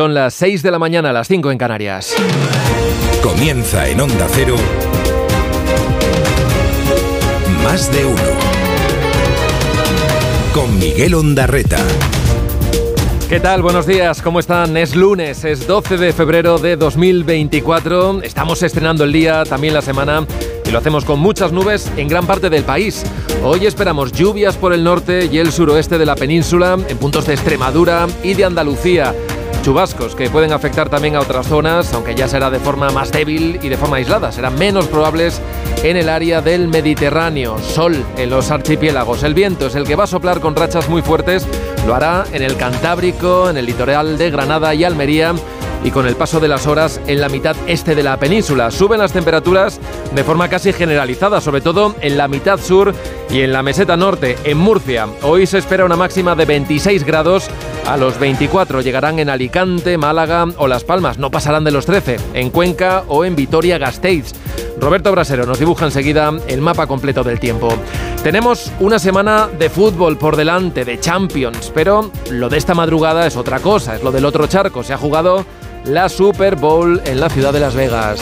Son las 6 de la mañana, las 5 en Canarias. Comienza en Onda Cero. Más de uno. Con Miguel Ondarreta. ¿Qué tal? Buenos días, ¿cómo están? Es lunes, es 12 de febrero de 2024. Estamos estrenando el día, también la semana, y lo hacemos con muchas nubes en gran parte del país. Hoy esperamos lluvias por el norte y el suroeste de la península, en puntos de Extremadura y de Andalucía. Chubascos que pueden afectar también a otras zonas, aunque ya será de forma más débil y de forma aislada. Serán menos probables en el área del Mediterráneo. Sol en los archipiélagos. El viento es el que va a soplar con rachas muy fuertes. Lo hará en el Cantábrico, en el litoral de Granada y Almería y con el paso de las horas en la mitad este de la península. Suben las temperaturas de forma casi generalizada, sobre todo en la mitad sur y en la meseta norte, en Murcia. Hoy se espera una máxima de 26 grados, a los 24 llegarán en Alicante, Málaga o Las Palmas, no pasarán de los 13, en Cuenca o en Vitoria-Gasteiz. Roberto Brasero nos dibuja enseguida el mapa completo del tiempo. Tenemos una semana de fútbol por delante, de Champions, pero lo de esta madrugada es otra cosa, es lo del otro charco. Se ha jugado la Super Bowl en la ciudad de Las Vegas.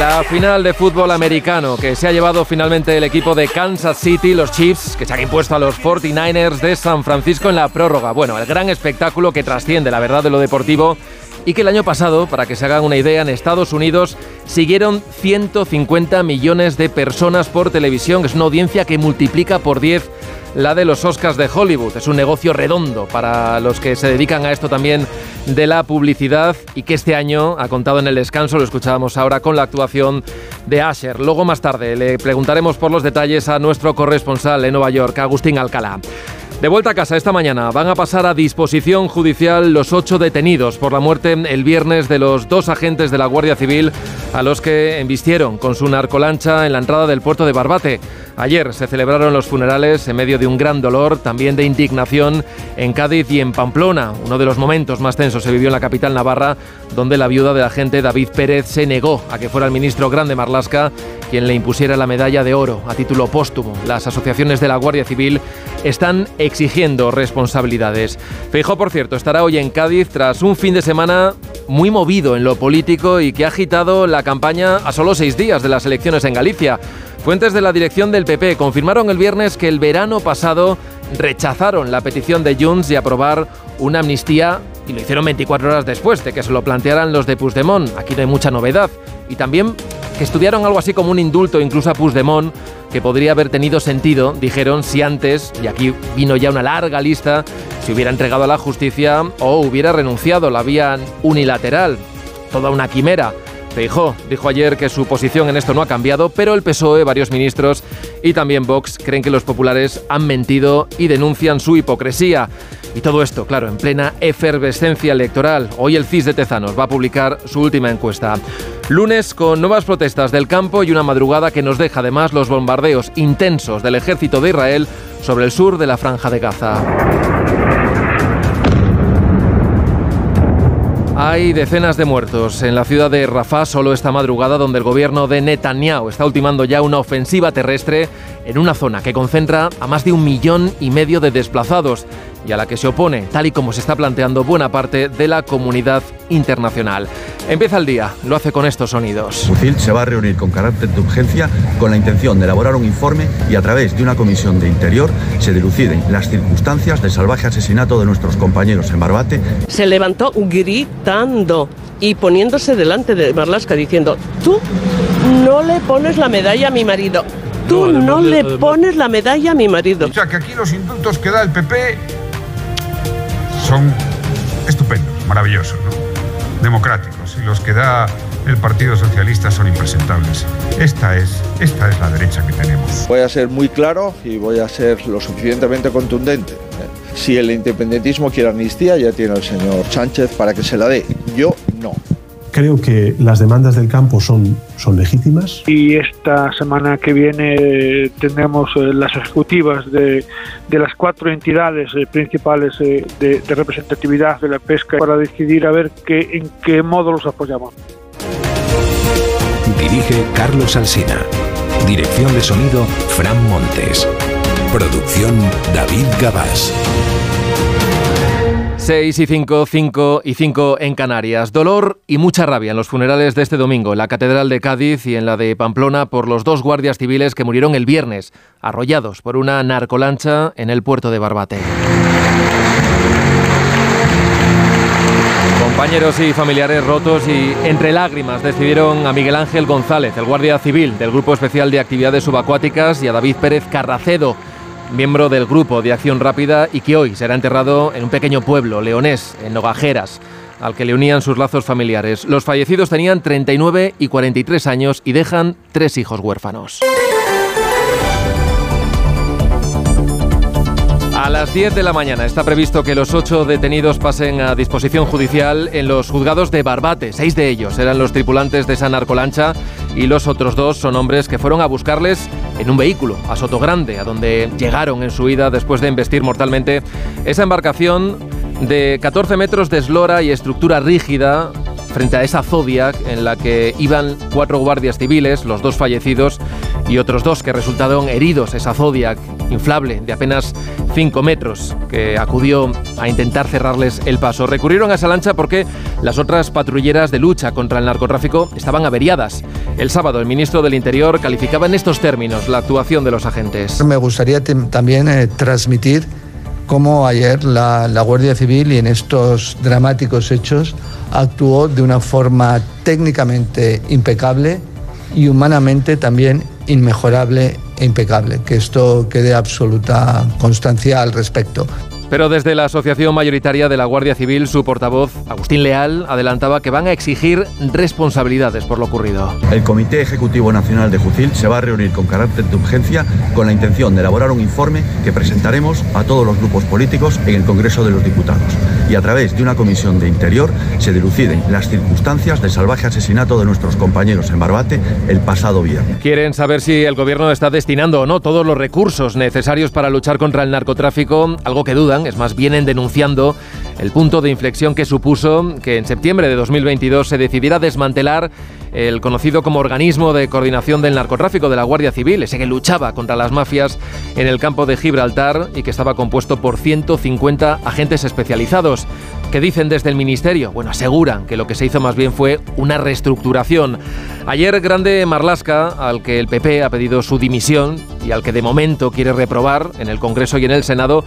La final de fútbol americano que se ha llevado finalmente el equipo de Kansas City, los Chiefs, que se han impuesto a los 49ers de San Francisco en la prórroga. Bueno, el gran espectáculo que trasciende la verdad de lo deportivo y que el año pasado, para que se hagan una idea, en Estados Unidos siguieron 150 millones de personas por televisión. Es una audiencia que multiplica por 10 la de los Oscars de Hollywood. Es un negocio redondo para los que se dedican a esto también de la publicidad y que este año ha contado en el descanso, lo escuchábamos ahora con la actuación de Asher. Luego más tarde le preguntaremos por los detalles a nuestro corresponsal en Nueva York, Agustín Alcalá. De vuelta a casa esta mañana van a pasar a disposición judicial los ocho detenidos por la muerte el viernes de los dos agentes de la Guardia Civil a los que embistieron con su narcolancha en la entrada del puerto de Barbate. Ayer se celebraron los funerales en medio de un gran dolor, también de indignación, en Cádiz y en Pamplona. Uno de los momentos más tensos se vivió en la capital navarra, donde la viuda del agente David Pérez se negó a que fuera el ministro Grande Marlasca quien le impusiera la medalla de oro a título póstumo. Las asociaciones de la Guardia Civil están exigiendo responsabilidades. Feijóo, por cierto, estará hoy en Cádiz tras un fin de semana muy movido en lo político y que ha agitado la campaña a solo seis días de las elecciones en Galicia. Fuentes de la dirección del PP confirmaron el viernes que el verano pasado rechazaron la petición de Junts de aprobar una amnistía y lo hicieron 24 horas después de que se lo plantearan los de Puigdemont. Aquí no hay mucha novedad. Y también que estudiaron algo así como un indulto incluso a Puigdemont, que podría haber tenido sentido, dijeron, si antes, y aquí vino ya una larga lista, se hubiera entregado a la justicia o hubiera renunciado la vía unilateral. Toda una quimera. Feijó dijo ayer que su posición en esto no ha cambiado, pero el PSOE, varios ministros y también Vox creen que los populares han mentido y denuncian su hipocresía. Y todo esto, claro, en plena efervescencia electoral. Hoy el CIS de Tezanos va a publicar su última encuesta. Lunes con nuevas protestas del campo y una madrugada que nos deja además los bombardeos intensos del ejército de Israel sobre el sur de la franja de Gaza. Hay decenas de muertos en la ciudad de Rafah solo esta madrugada, donde el gobierno de Netanyahu está ultimando ya una ofensiva terrestre en una zona que concentra a más de un millón y medio de desplazados y a la que se opone, tal y como se está planteando buena parte de la comunidad internacional. Empieza el día, lo hace con estos sonidos. UCIL se va a reunir con carácter de urgencia con la intención de elaborar un informe y a través de una comisión de interior se diluciden las circunstancias del salvaje asesinato de nuestros compañeros en Barbate. Se levantó gritando y poniéndose delante de Marlaska diciendo, tú no le pones la medalla a mi marido. Tú no, le pones la medalla a mi marido. O sea, que aquí los indultos que da el PP son estupendos, maravillosos, democráticos. Y los que da el Partido Socialista son impresentables. Esta es, esta es la derecha que tenemos. Voy a ser muy claro y voy a ser lo suficientemente contundente. Si el independentismo quiere amnistía, ya tiene el señor Sánchez para que se la dé. Yo no. Creo que las demandas del campo son, son legítimas. Y esta semana que viene tendremos eh, las ejecutivas de, de, las cuatro entidades eh, principales eh, de, de, representatividad de la pesca para decidir a ver qué, en qué modo los apoyamos. Dirige Carlos Alsina. Dirección de sonido Fran Montes. Producción David Gabás. 6 y 5, 5 y 5 en Canarias. Dolor y mucha rabia en los funerales de este domingo en la Catedral de Cádiz y en la de Pamplona por los dos guardias civiles que murieron el viernes, arrollados por una narcolancha en el puerto de Barbate. Compañeros y familiares rotos y entre lágrimas decidieron a Miguel Ángel González, el guardia civil del Grupo Especial de Actividades Subacuáticas, y a David Pérez Carracedo, miembro del Grupo de Acción Rápida y que hoy será enterrado en un pequeño pueblo leonés, en Nogajeras, al que le unían sus lazos familiares. Los fallecidos tenían 39 y 43 años y dejan tres hijos huérfanos. A las 10 de la mañana está previsto que los ocho detenidos pasen a disposición judicial en los juzgados de Barbate. Seis de ellos eran los tripulantes de esa narcolancha y los otros dos son hombres que fueron a buscarles en un vehículo a Sotogrande, a donde llegaron en su ida después de embestir mortalmente esa embarcación de 14 metros de eslora y estructura rígida frente a esa Zodiac en la que iban cuatro guardias civiles, los dos fallecidos y otros dos que resultaron heridos. Esa Zodiac inflable de apenas 5 metros que acudió a intentar cerrarles el paso. Recurrieron a esa lancha porque las otras patrulleras de lucha contra el narcotráfico estaban averiadas. El sábado el ministro del Interior calificaba en estos términos la actuación de los agentes. Me gustaría también eh, transmitir cómo ayer la, la Guardia Civil y en estos dramáticos hechos actuó de una forma técnicamente impecable y humanamente también inmejorable e impecable. Que esto quede absoluta constancia al respecto. Pero desde la Asociación Mayoritaria de la Guardia Civil, su portavoz, Agustín Leal, adelantaba que van a exigir responsabilidades por lo ocurrido. El Comité Ejecutivo Nacional de Jucil se va a reunir con carácter de urgencia con la intención de elaborar un informe que presentaremos a todos los grupos políticos en el Congreso de los Diputados. Y a través de una comisión de interior se diluciden las circunstancias del salvaje asesinato de nuestros compañeros en Barbate el pasado viernes. Quieren saber si el gobierno está destinando o no todos los recursos necesarios para luchar contra el narcotráfico, algo que dudan es más, vienen denunciando el punto de inflexión que supuso que en septiembre de 2022 se decidiera desmantelar el conocido como organismo de coordinación del narcotráfico de la Guardia Civil, ese que luchaba contra las mafias en el campo de Gibraltar y que estaba compuesto por 150 agentes especializados. ¿Qué dicen desde el Ministerio? Bueno, aseguran que lo que se hizo más bien fue una reestructuración. Ayer, Grande Marlasca, al que el PP ha pedido su dimisión y al que de momento quiere reprobar en el Congreso y en el Senado,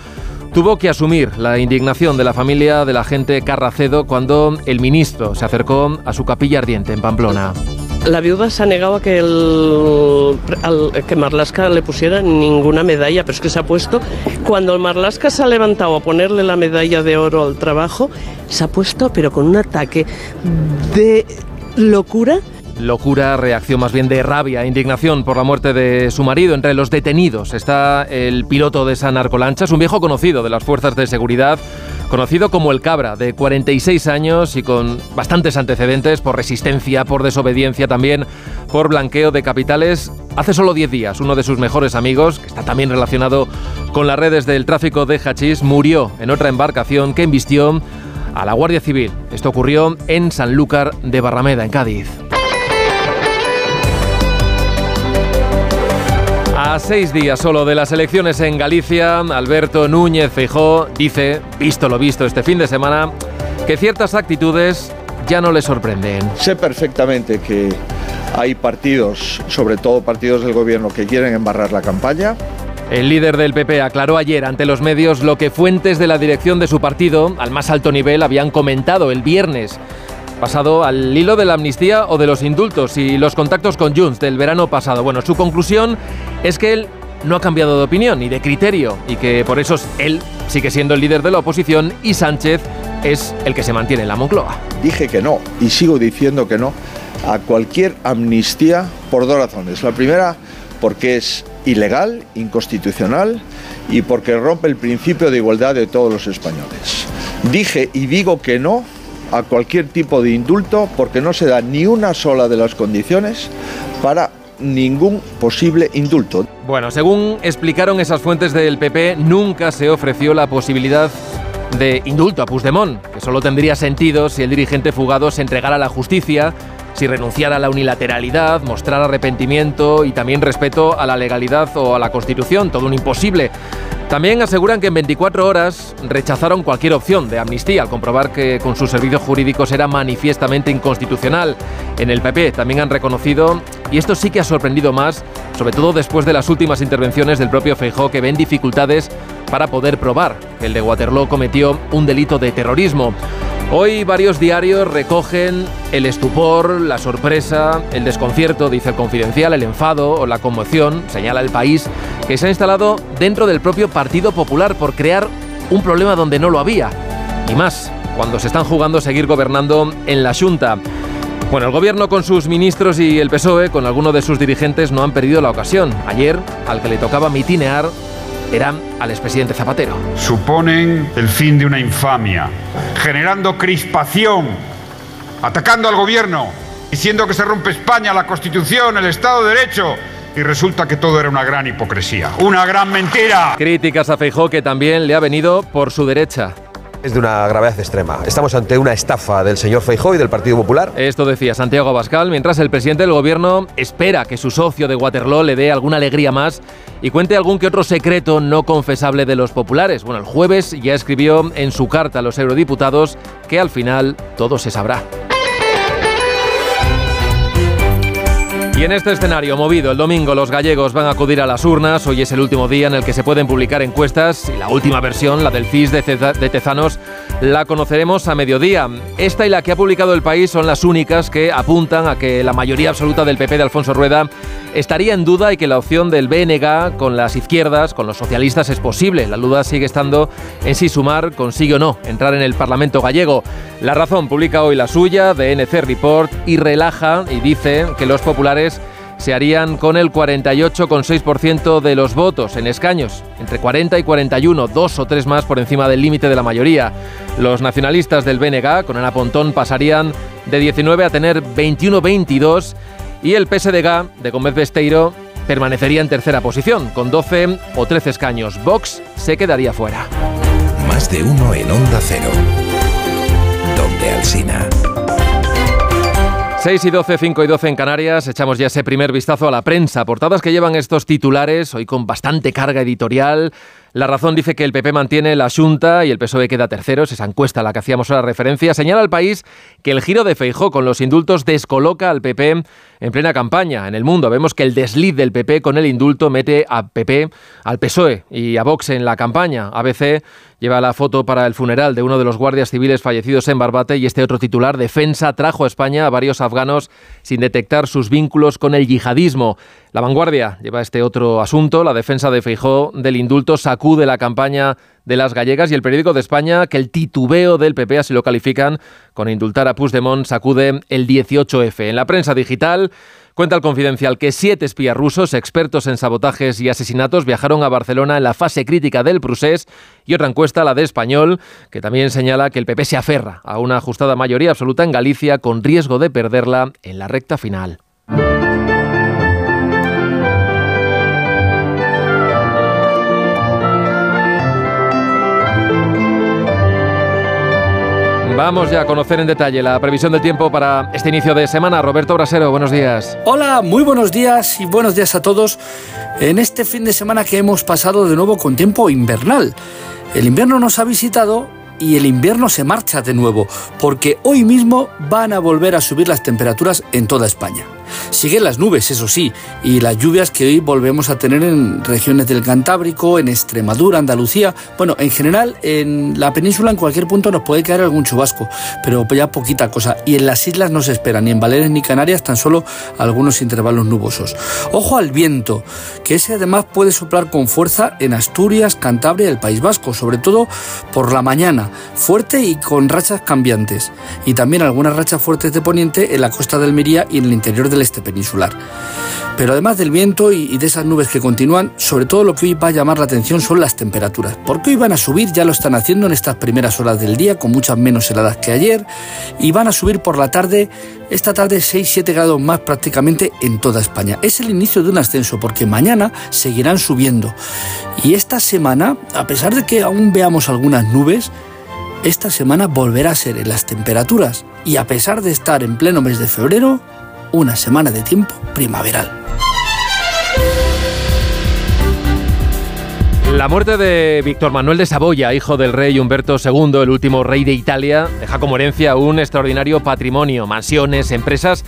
tuvo que asumir la indignación de la familia del agente Carracedo cuando el ministro se acercó a su capilla ardiente en Pamplona. La viuda se ha negado a que, el, que Marlasca le pusiera ninguna medalla, pero es que se ha puesto, cuando el Marlasca se ha levantado a ponerle la medalla de oro al trabajo, se ha puesto, pero con un ataque de locura locura, reacción más bien de rabia, indignación por la muerte de su marido. Entre los detenidos está el piloto de esa narcolancha, es un viejo conocido de las fuerzas de seguridad, conocido como el Cabra, de 46 años y con bastantes antecedentes por resistencia, por desobediencia también, por blanqueo de capitales. Hace solo 10 días, uno de sus mejores amigos, que está también relacionado con las redes del tráfico de hachís, murió en otra embarcación que embistió a la Guardia Civil. Esto ocurrió en Sanlúcar de Barrameda, en Cádiz. A seis días solo de las elecciones en Galicia, Alberto Núñez Feijó dice, visto lo visto este fin de semana, que ciertas actitudes ya no le sorprenden. Sé perfectamente que hay partidos, sobre todo partidos del gobierno, que quieren embarrar la campaña. El líder del PP aclaró ayer ante los medios lo que fuentes de la dirección de su partido, al más alto nivel, habían comentado el viernes pasado al hilo de la amnistía o de los indultos y los contactos con Junts del verano pasado. Bueno, su conclusión es que él no ha cambiado de opinión ni de criterio y que por eso él sigue siendo el líder de la oposición y Sánchez es el que se mantiene en la Moncloa. Dije que no y sigo diciendo que no a cualquier amnistía por dos razones. La primera, porque es ilegal, inconstitucional y porque rompe el principio de igualdad de todos los españoles. Dije y digo que no a cualquier tipo de indulto porque no se da ni una sola de las condiciones para ningún posible indulto. Bueno, según explicaron esas fuentes del PP, nunca se ofreció la posibilidad de indulto a Puigdemont, que solo tendría sentido si el dirigente fugado se entregara a la justicia si renunciara a la unilateralidad, mostrar arrepentimiento y también respeto a la legalidad o a la Constitución, todo un imposible. También aseguran que en 24 horas rechazaron cualquier opción de amnistía al comprobar que con sus servicios jurídicos era manifiestamente inconstitucional. En el PP también han reconocido, y esto sí que ha sorprendido más, sobre todo después de las últimas intervenciones del propio Feijó, que ven dificultades para poder probar que el de Waterloo cometió un delito de terrorismo. Hoy varios diarios recogen el estupor, la sorpresa, el desconcierto, dice el confidencial, el enfado o la conmoción, señala el país, que se ha instalado dentro del propio Partido Popular por crear un problema donde no lo había. Y más, cuando se están jugando seguir gobernando en la Junta. Bueno, el gobierno con sus ministros y el PSOE, con algunos de sus dirigentes, no han perdido la ocasión. Ayer, al que le tocaba mitinear, era al expresidente Zapatero. Suponen el fin de una infamia, generando crispación, atacando al gobierno, diciendo que se rompe España, la Constitución, el Estado de Derecho. Y resulta que todo era una gran hipocresía, una gran mentira. Críticas a Feijó que también le ha venido por su derecha es de una gravedad extrema. Estamos ante una estafa del señor Feijóo y del Partido Popular. Esto decía Santiago Abascal, mientras el presidente del gobierno espera que su socio de Waterloo le dé alguna alegría más y cuente algún que otro secreto no confesable de los populares. Bueno, el jueves ya escribió en su carta a los eurodiputados que al final todo se sabrá. En este escenario movido, el domingo los gallegos van a acudir a las urnas. Hoy es el último día en el que se pueden publicar encuestas y la última versión, la del FIS de, Tezanos, la conoceremos a mediodía. Esta y la que ha publicado el país son las únicas que apuntan a que la mayoría absoluta del PP de Alfonso Rueda estaría en duda y que la opción del BNG con las izquierdas, con los socialistas, es posible. La duda sigue estando en si sumar consigue o no entrar en el Parlamento gallego. La razón publica hoy la suya, de NC Report, y relaja y dice que los populares se harían con el 48,6% de los votos en escaños, entre 40 y 41, dos o tres más por encima del límite de la mayoría. Los nacionalistas del BNG, con Ana Pontón, pasarían de 19 a tener 21-22 y el PSDG de Gómez Besteiro permanecería en tercera posición, con 12 o 13 escaños. Vox se quedaría fuera. Más de uno en Onda Cero. Donde Alcina. 6 y 12, 5 y 12 en Canarias, echamos ya ese primer vistazo a la prensa. Portadas que llevan estos titulares, hoy con bastante carga editorial. La razón dice que el PP mantiene la Junta y el PSOE queda tercero. esa encuesta a la que hacíamos ahora referencia. Señala al país que el giro de Feijó con los indultos descoloca al PP en plena campaña. En el mundo vemos que el desliz del PP con el indulto mete a PP, al PSOE y a Vox en la campaña. ABC lleva la foto para el funeral de uno de los guardias civiles fallecidos en Barbate y este otro titular, Defensa, trajo a España a varios afganos sin detectar sus vínculos con el yihadismo. La vanguardia lleva este otro asunto, la defensa de Feijó del indulto sacude la campaña de las gallegas y el periódico de España que el titubeo del PP, así lo califican, con indultar a Puigdemont sacude el 18F. En la prensa digital cuenta el confidencial que siete espías rusos, expertos en sabotajes y asesinatos, viajaron a Barcelona en la fase crítica del procés y otra encuesta, la de Español, que también señala que el PP se aferra a una ajustada mayoría absoluta en Galicia con riesgo de perderla en la recta final. Vamos ya a conocer en detalle la previsión del tiempo para este inicio de semana. Roberto Brasero, buenos días. Hola, muy buenos días y buenos días a todos en este fin de semana que hemos pasado de nuevo con tiempo invernal. El invierno nos ha visitado y el invierno se marcha de nuevo, porque hoy mismo van a volver a subir las temperaturas en toda España. Siguen las nubes, eso sí, y las lluvias que hoy volvemos a tener en regiones del Cantábrico, en Extremadura, Andalucía. Bueno, en general, en la península, en cualquier punto, nos puede caer algún chubasco, pero ya poquita cosa. Y en las islas no se espera, ni en Baleares ni Canarias, tan solo algunos intervalos nubosos. Ojo al viento, que ese además puede soplar con fuerza en Asturias, Cantabria y el País Vasco, sobre todo por la mañana, fuerte y con rachas cambiantes. Y también algunas rachas fuertes de poniente en la costa del Almería y en el interior del este peninsular. Pero además del viento y de esas nubes que continúan, sobre todo lo que hoy va a llamar la atención son las temperaturas. Porque hoy van a subir, ya lo están haciendo en estas primeras horas del día, con muchas menos heladas que ayer, y van a subir por la tarde, esta tarde 6-7 grados más prácticamente en toda España. Es el inicio de un ascenso, porque mañana seguirán subiendo. Y esta semana, a pesar de que aún veamos algunas nubes, esta semana volverá a ser en las temperaturas y a pesar de estar en pleno mes de febrero, una semana de tiempo primaveral. La muerte de Víctor Manuel de Saboya, hijo del rey Humberto II, el último rey de Italia, deja como herencia un extraordinario patrimonio, mansiones, empresas,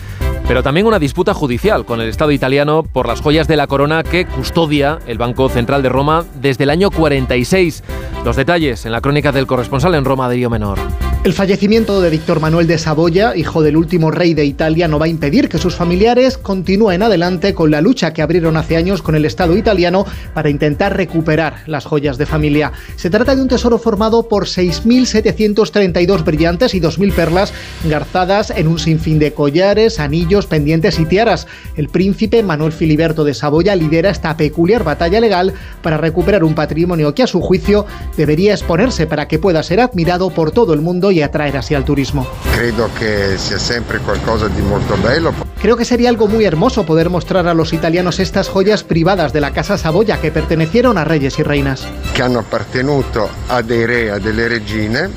pero también una disputa judicial con el Estado italiano por las joyas de la corona que custodia el Banco Central de Roma desde el año 46. Los detalles en la crónica del corresponsal en Roma, Río Menor. El fallecimiento de Víctor Manuel de Saboya, hijo del último rey de Italia, no va a impedir que sus familiares continúen adelante con la lucha que abrieron hace años con el Estado italiano para intentar recuperar las joyas de familia. Se trata de un tesoro formado por 6.732 brillantes y 2.000 perlas garzadas en un sinfín de collares, anillos, pendientes y tiaras. El príncipe Manuel Filiberto de Saboya lidera esta peculiar batalla legal para recuperar un patrimonio que a su juicio debería exponerse para que pueda ser admirado por todo el mundo y atraer así al turismo. Creo que sea siempre qualcosa de muy bello. Creo que sería algo muy hermoso poder mostrar a los italianos estas joyas privadas de la Casa Saboya que pertenecieron a reyes y reinas. Que han appartenuto a dei re, a delle regine.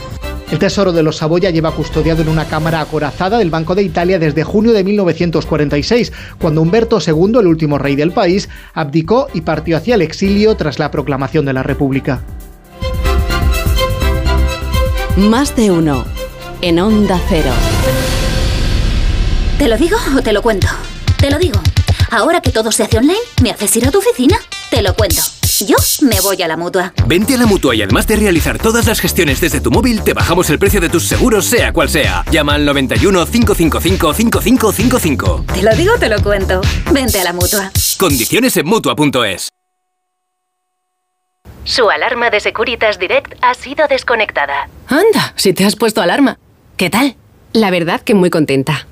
El tesoro de los Saboya lleva custodiado en una cámara acorazada del Banco de Italia desde junio de 1946, cuando Humberto II, el último rey del país, abdicó y partió hacia el exilio tras la proclamación de la República. Más de uno. En Onda Cero. ¿Te lo digo o te lo cuento? Te lo digo. Ahora que todo se hace online, ¿me haces ir a tu oficina? Te lo cuento. Yo me voy a la mutua. Vente a la mutua y además de realizar todas las gestiones desde tu móvil, te bajamos el precio de tus seguros, sea cual sea. Llama al 91 555 5555. Te lo digo, te lo cuento. Vente a la mutua. Condiciones en mutua.es. Su alarma de Securitas Direct ha sido desconectada. Anda, si te has puesto alarma. ¿Qué tal? La verdad que muy contenta.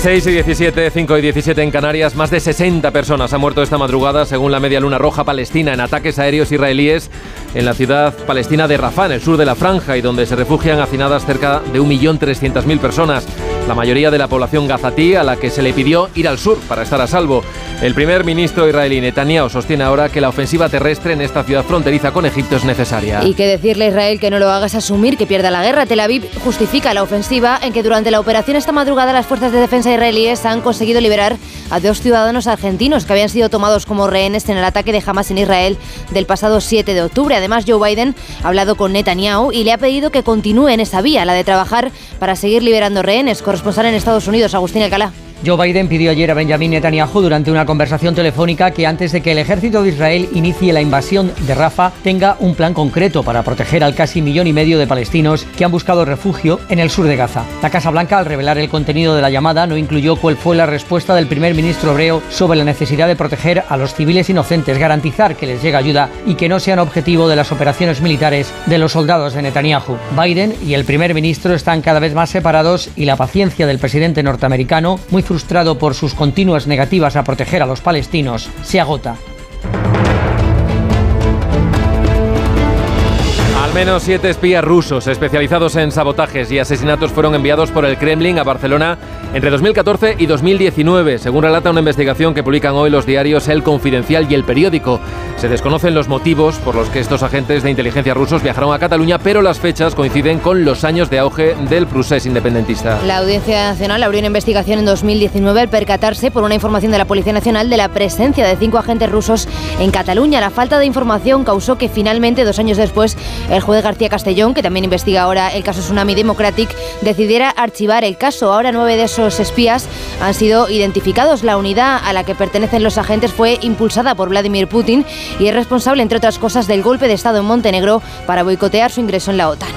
6 y 17, 5 y 17 en Canarias, más de 60 personas han muerto esta madrugada, según la Media Luna Roja Palestina, en ataques aéreos israelíes en la ciudad palestina de Rafah, en el sur de la franja, y donde se refugian hacinadas cerca de 1.300.000 personas, la mayoría de la población gazatí, a la que se le pidió ir al sur para estar a salvo. El primer ministro israelí Netanyahu sostiene ahora que la ofensiva terrestre en esta ciudad fronteriza con Egipto es necesaria. Y que decirle a Israel que no lo haga es asumir que pierda la guerra. Tel Aviv justifica la ofensiva en que durante la operación esta madrugada las fuerzas de defensa israelíes han conseguido liberar a dos ciudadanos argentinos que habían sido tomados como rehenes en el ataque de Hamas en Israel del pasado 7 de octubre. Además, Joe Biden ha hablado con Netanyahu y le ha pedido que continúe en esa vía, la de trabajar para seguir liberando rehenes. Corresponsal en Estados Unidos, Agustín Alcalá. Joe Biden pidió ayer a Benjamin Netanyahu durante una conversación telefónica que antes de que el ejército de Israel inicie la invasión de Rafah tenga un plan concreto para proteger al casi millón y medio de palestinos que han buscado refugio en el sur de Gaza. La Casa Blanca, al revelar el contenido de la llamada, no incluyó cuál fue la respuesta del primer ministro hebreo sobre la necesidad de proteger a los civiles inocentes, garantizar que les llegue ayuda y que no sean objetivo de las operaciones militares de los soldados de Netanyahu. Biden y el primer ministro están cada vez más separados y la paciencia del presidente norteamericano, muy frustrado por sus continuas negativas a proteger a los palestinos, se agota. Al menos siete espías rusos especializados en sabotajes y asesinatos fueron enviados por el Kremlin a Barcelona entre 2014 y 2019, según relata una investigación que publican hoy los diarios El Confidencial y El Periódico. Se desconocen los motivos por los que estos agentes de inteligencia rusos viajaron a Cataluña, pero las fechas coinciden con los años de auge del procés independentista. La Audiencia Nacional abrió una investigación en 2019 al percatarse por una información de la Policía Nacional de la presencia de cinco agentes rusos en Cataluña. La falta de información causó que finalmente, dos años después, juez García Castellón, que también investiga ahora el caso Tsunami Democratic, decidiera archivar el caso. Ahora nueve de esos espías han sido identificados. La unidad a la que pertenecen los agentes fue impulsada por Vladimir Putin y es responsable, entre otras cosas, del golpe de Estado en Montenegro para boicotear su ingreso en la OTAN.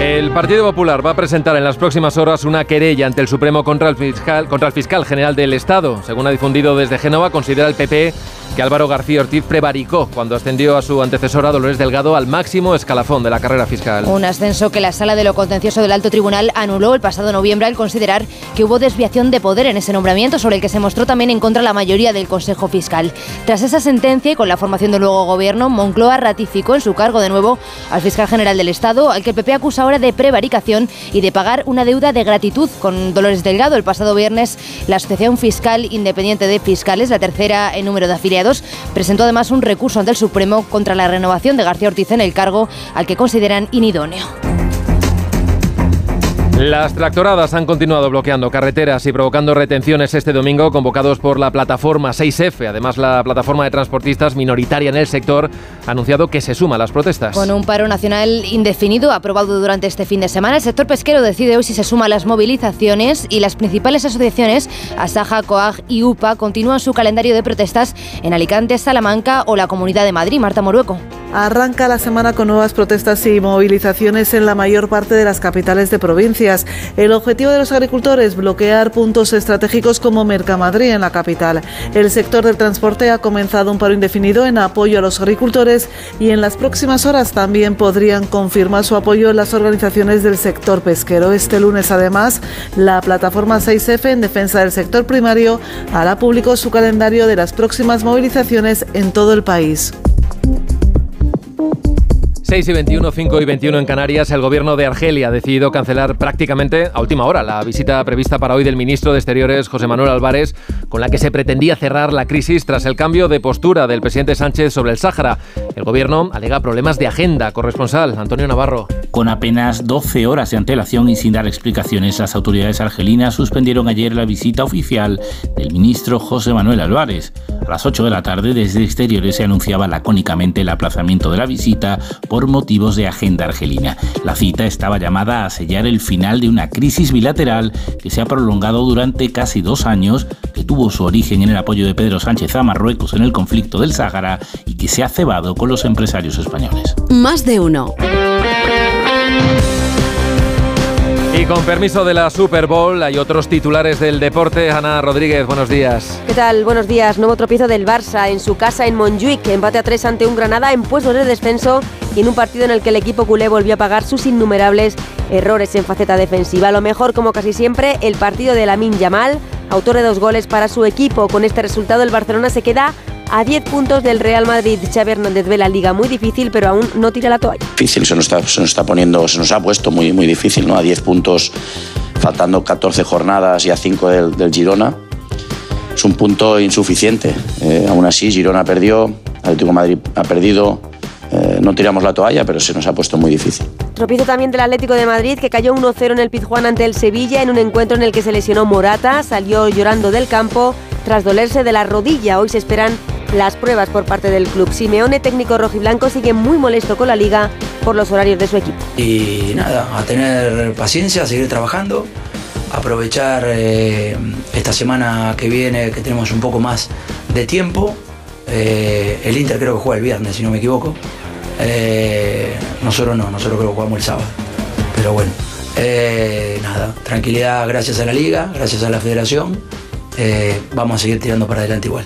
El Partido Popular va a presentar en las próximas horas una querella ante el Supremo contra el fiscal, general del Estado. Según ha difundido desde Génova, considera el PP que Álvaro García Ortiz prevaricó cuando ascendió a su antecesora Dolores Delgado al máximo escalafón de la carrera fiscal. Un ascenso que la Sala de lo Contencioso del Alto Tribunal anuló el pasado noviembre al considerar que hubo desviación de poder en ese nombramiento, sobre el que se mostró también en contra la mayoría del Consejo Fiscal. Tras esa sentencia y con la formación del nuevo gobierno, Moncloa ratificó en su cargo de nuevo al fiscal general del Estado, al que el PP acusa ahora de prevaricación y de pagar una deuda de gratitud con Dolores Delgado. El pasado viernes, la Asociación Fiscal Independiente de Fiscales, la tercera en número de afiliados, presentó además un recurso ante el Supremo contra la renovación de García Ortiz en el cargo al que consideran inidóneo. Las tractoradas han continuado bloqueando carreteras y provocando retenciones este domingo, convocados por la plataforma 6F. Además, la plataforma de transportistas minoritaria en el sector ha anunciado que se suma a las protestas. Con un paro nacional indefinido aprobado durante este fin de semana, el sector pesquero decide hoy si se suma a las movilizaciones y las principales asociaciones, Asaja, COAG y UPA, continúan su calendario de protestas en Alicante, Salamanca o la Comunidad de Madrid. Marta Morueco. Arranca la semana con nuevas protestas y movilizaciones en la mayor parte de las capitales de provincias. El objetivo de los agricultores, bloquear puntos estratégicos como Mercamadrid en la capital. El sector del transporte ha comenzado un paro indefinido en apoyo a los agricultores y en las próximas horas también podrían confirmar su apoyo las organizaciones del sector pesquero. Este lunes, además, la plataforma 6F en defensa del sector primario hará público su calendario de las próximas movilizaciones en todo el país. thank you 6 y 21, 5 y 21 en Canarias, el gobierno de Argelia ha decidido cancelar prácticamente a última hora la visita prevista para hoy del ministro de Exteriores José Manuel Álvarez, con la que se pretendía cerrar la crisis tras el cambio de postura del presidente Sánchez sobre el Sáhara. El gobierno alega problemas de agenda. Corresponsal Antonio Navarro. Con apenas 12 horas de antelación y sin dar explicaciones, las autoridades argelinas suspendieron ayer la visita oficial del ministro José Manuel Álvarez. A las 8 de la tarde, desde Exteriores se anunciaba lacónicamente el aplazamiento de la visita por motivos de agenda argelina. La cita estaba llamada a sellar el final de una crisis bilateral que se ha prolongado durante casi dos años, que tuvo su origen en el apoyo de Pedro Sánchez a Marruecos en el conflicto del Sáhara y que se ha cebado con los empresarios españoles. Más de uno. Y con permiso de la Super Bowl, hay otros titulares del deporte. Ana Rodríguez, buenos días. ¿Qué tal? Buenos días. Nuevo tropiezo del Barça en su casa en Montjuic. Empate a tres ante un Granada en puestos de descenso y en un partido en el que el equipo culé volvió a pagar sus innumerables errores en faceta defensiva. Lo mejor, como casi siempre, el partido de Lamin Yamal, autor de dos goles para su equipo. Con este resultado, el Barcelona se queda a 10 puntos del Real Madrid. Xavi Hernández ve la liga muy difícil, pero aún no tira la toalla. Difícil, se nos está, poniendo, se nos ha puesto muy, muy difícil, ¿no? A 10 puntos, faltando 14 jornadas y a 5 del, Girona. Es un punto insuficiente. Eh, aún así, Girona perdió, Atlético Madrid ha perdido. Eh, no tiramos la toalla, pero se nos ha puesto muy difícil. Tropiezo también del Atlético de Madrid, que cayó 1-0 en el Pizjuán ante el Sevilla en un encuentro en el que se lesionó Morata, salió llorando del campo tras dolerse de la rodilla. Hoy se esperan las pruebas por parte del club. Simeone, técnico rojiblanco, sigue muy molesto con la liga por los horarios de su equipo. Y nada, a tener paciencia, a seguir trabajando, aprovechar eh, esta semana que viene, que tenemos un poco más de tiempo. Eh, el Inter creo que juega el viernes, si no me equivoco. Eh, nosotros no, nosotros creo que jugamos el sábado. Pero bueno, eh, nada, tranquilidad gracias a la liga, gracias a la federación. Eh, vamos a seguir tirando para adelante igual.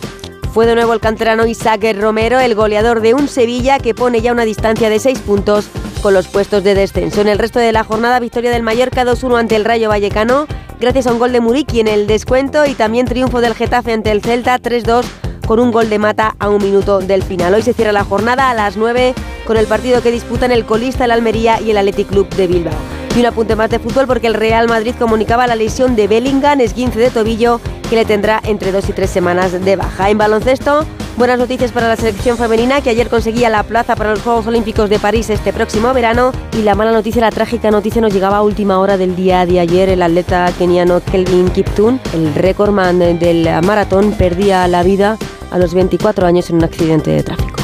Fue de nuevo el canterano Isaac Romero, el goleador de un Sevilla que pone ya una distancia de 6 puntos con los puestos de descenso. En el resto de la jornada, victoria del Mallorca 2-1 ante el Rayo Vallecano, gracias a un gol de Muriqui en el descuento y también triunfo del Getafe ante el Celta 3-2 con un gol de mata a un minuto del final. Hoy se cierra la jornada a las 9 con el partido que disputan el colista, el Almería y el Athletic Club de Bilbao. Y un apunte más de fútbol porque el Real Madrid comunicaba la lesión de Bellingham, esguince de tobillo, que le tendrá entre dos y tres semanas de baja. En baloncesto, buenas noticias para la selección femenina que ayer conseguía la plaza para los Juegos Olímpicos de París este próximo verano. Y la mala noticia, la trágica noticia nos llegaba a última hora del día de ayer. El atleta keniano Kelvin Kiptun, el récordman del maratón, perdía la vida a los 24 años en un accidente de tráfico.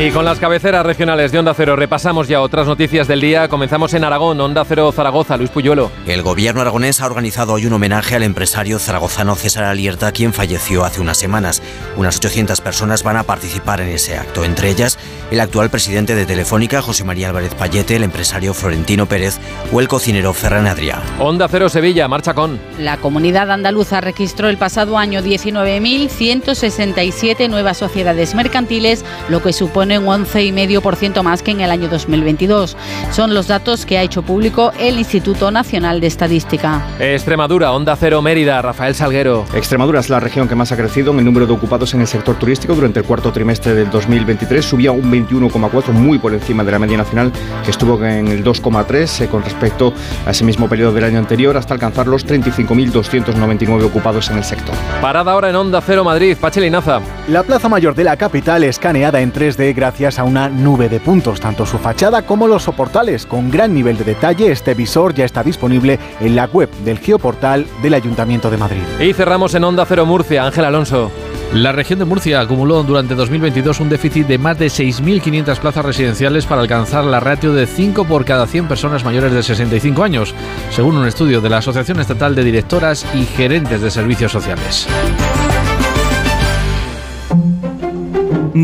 Y con las cabeceras regionales de Onda Cero repasamos ya otras noticias del día. Comenzamos en Aragón, Onda Cero Zaragoza, Luis Puyuelo. El gobierno aragonés ha organizado hoy un homenaje al empresario zaragozano César Alierta, quien falleció hace unas semanas. Unas 800 personas van a participar en ese acto, entre ellas el actual presidente de Telefónica, José María Álvarez Payete, el empresario Florentino Pérez o el cocinero Ferran Adrià. Onda Cero Sevilla, marcha con. La comunidad andaluza registró el pasado año 19.167 nuevas sociedades mercantiles, lo que supone un 11,5% más que en el año 2022. Son los datos que ha hecho público el Instituto Nacional de Estadística. Extremadura, Onda Cero Mérida, Rafael Salguero. Extremadura es la región que más ha crecido en el número de ocupados en el sector turístico durante el cuarto trimestre del 2023. Subía un 21,4, muy por encima de la media nacional, que estuvo en el 2,3 eh, con respecto a ese mismo periodo del año anterior, hasta alcanzar los 35.299 ocupados en el sector. Parada ahora en Onda Cero Madrid, Pachelinaza. La Plaza Mayor de la capital escaneada en 3D gracias a una nube de puntos, tanto su fachada como los soportales. Con gran nivel de detalle, este visor ya está disponible en la web del geoportal del Ayuntamiento de Madrid. Y cerramos en Onda Cero Murcia, Ángel Alonso. La región de Murcia acumuló durante 2022 un déficit de más de 6.500 plazas residenciales para alcanzar la ratio de 5 por cada 100 personas mayores de 65 años, según un estudio de la Asociación Estatal de Directoras y Gerentes de Servicios Sociales.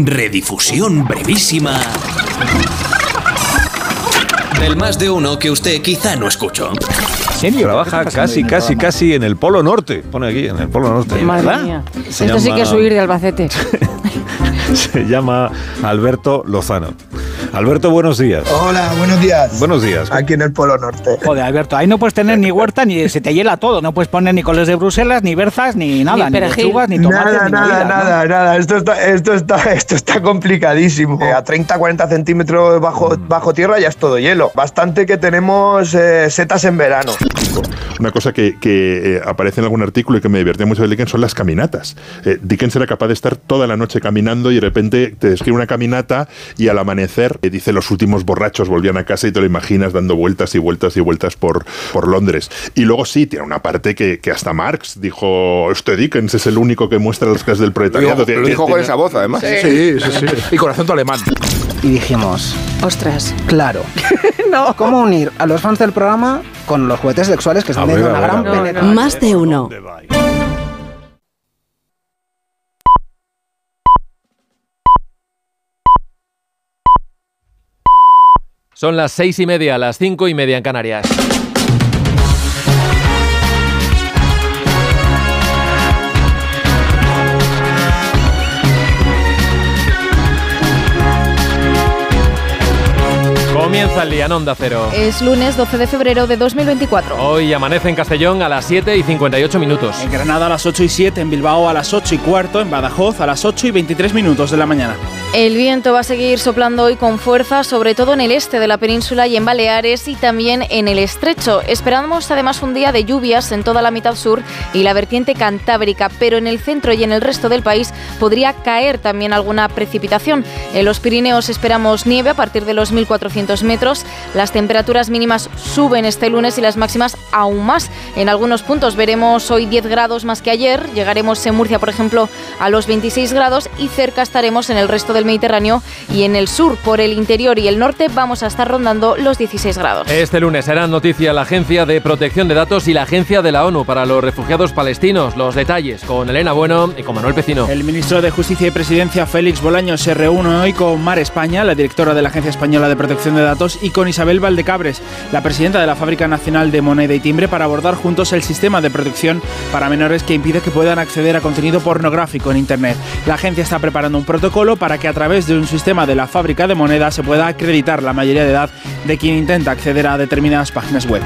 Redifusión brevísima del más de uno que usted quizá no escuchó. Trabaja casi, casi, casi en el Polo Norte. Pone aquí, en el Polo Norte. Madre mía. Esto sí que es huir de Albacete. Se llama Alberto Lozano. Alberto, buenos días. Hola, buenos días. Buenos días. Aquí en el Polo Norte. Joder, Alberto, ahí no puedes tener ni huerta, ni se te hiela todo. No puedes poner ni coles de Bruselas, ni berzas, ni nada, ni, lechugas, ni tomates, Nada, ni nada, movidas, ¿no? nada, nada. Esto está, esto está, esto está complicadísimo. Eh, a 30, 40 centímetros bajo, bajo tierra ya es todo hielo. Bastante que tenemos eh, setas en verano. Una cosa que, que, eh, aparece en algún artículo y que me divierte mucho de Dickens son las caminatas. Eh, Dickens era capaz de estar toda la noche caminando y de repente te describe una caminata y al amanecer dice los últimos borrachos volvían a casa y te lo imaginas dando vueltas y vueltas y vueltas por, por Londres. Y luego sí, tiene una parte que, que hasta Marx dijo, este Dickens es el único que muestra las clases del proletariado. Lo dijo con esa voz, además. Sí, sí, sí. Y con acento alemán. Y dijimos, Ostras. claro, ¿cómo unir a los fans del programa con los juguetes sexuales que están teniendo a una gran penetración? Más de uno. Son las seis y media, las cinco y media en Canarias. Comienza el día en Onda Cero. Es lunes 12 de febrero de 2024. Hoy amanece en Castellón a las 7 y 58 minutos. En Granada a las 8 y 7, en Bilbao a las 8 y cuarto, en Badajoz a las 8 y 23 minutos de la mañana. El viento va a seguir soplando hoy con fuerza, sobre todo en el este de la península y en Baleares y también en el estrecho. Esperamos además un día de lluvias en toda la mitad sur y la vertiente cantábrica, pero en el centro y en el resto del país podría caer también alguna precipitación. En los Pirineos esperamos nieve a partir de los 1400 metros. Las temperaturas mínimas suben este lunes y las máximas aún más. En algunos puntos veremos hoy 10 grados más que ayer. Llegaremos en Murcia, por ejemplo, a los 26 grados y cerca estaremos en el resto del Mediterráneo y en el sur, por el interior y el norte, vamos a estar rondando los 16 grados. Este lunes serán noticia la Agencia de Protección de Datos y la Agencia de la ONU para los Refugiados Palestinos. Los detalles con Elena Bueno y con Manuel Pecino. El ministro de Justicia y Presidencia, Félix Bolaños, se reúne hoy con Mar España, la directora de la Agencia Española de Protección de Datos, y con Isabel Valdecabres, la presidenta de la Fábrica Nacional de Moneda y Timbre, para abordar juntos el sistema de protección para menores que impide que puedan acceder a contenido pornográfico en Internet. La agencia está preparando un protocolo para que a través de un sistema de la fábrica de moneda se pueda acreditar la mayoría de edad de quien intenta acceder a determinadas páginas web.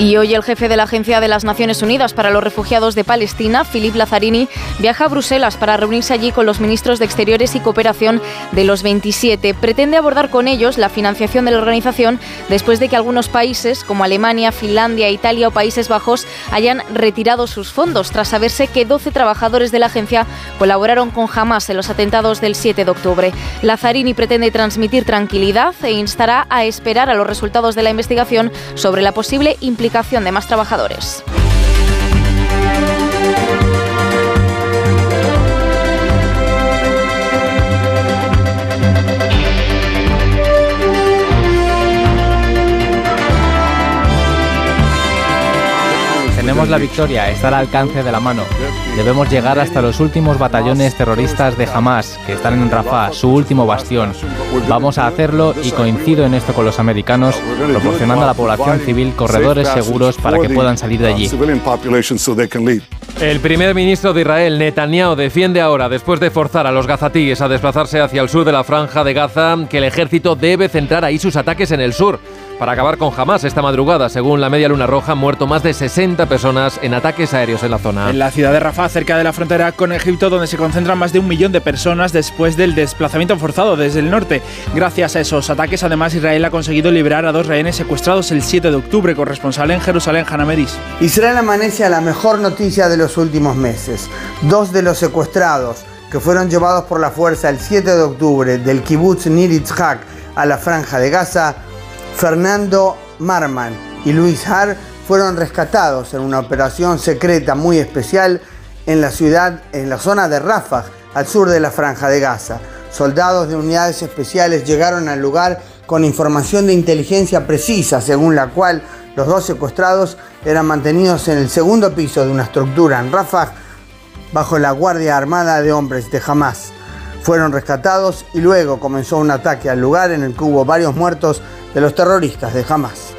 Y hoy el jefe de la Agencia de las Naciones Unidas para los Refugiados de Palestina, Philip Lazzarini, viaja a Bruselas para reunirse allí con los ministros de Exteriores y Cooperación de los 27. Pretende abordar con ellos la financiación de la organización después de que algunos países, como Alemania, Finlandia, Italia o Países Bajos, hayan retirado sus fondos tras saberse que 12 trabajadores de la agencia colaboraron con Hamas en los atentados del 7 de octubre. Lazzarini pretende transmitir tranquilidad e instará a esperar a los resultados de la investigación sobre la posible implicación de más trabajadores. La victoria, está al alcance de la mano. Debemos llegar hasta los últimos batallones terroristas de Hamas, que están en Rafah, su último bastión. Vamos a hacerlo y coincido en esto con los americanos, proporcionando a la población civil corredores seguros para que puedan salir de allí. El primer ministro de Israel, Netanyahu, defiende ahora, después de forzar a los gazatíes a desplazarse hacia el sur de la franja de Gaza, que el ejército debe centrar ahí sus ataques en el sur para acabar con Hamas esta madrugada. Según la Media Luna Roja, han muerto más de 60 personas en ataques aéreos en la zona. En la ciudad de Rafah, cerca de la frontera con Egipto, donde se concentran más de un millón de personas después del desplazamiento forzado desde el norte. Gracias a esos ataques, además, Israel ha conseguido liberar a dos rehenes secuestrados el 7 de octubre, corresponsal en Jerusalén, Hanameris. Israel amanece a la mejor noticia de los últimos meses. Dos de los secuestrados que fueron llevados por la fuerza el 7 de octubre del kibbutz Nir Yitzhak a la franja de Gaza Fernando Marman y Luis Har fueron rescatados en una operación secreta muy especial en la ciudad, en la zona de Rafah, al sur de la franja de Gaza. Soldados de unidades especiales llegaron al lugar con información de inteligencia precisa, según la cual los dos secuestrados eran mantenidos en el segundo piso de una estructura en Rafah bajo la Guardia Armada de Hombres de Hamas. Fueron rescatados y luego comenzó un ataque al lugar en el que hubo varios muertos de los terroristas de Hamas.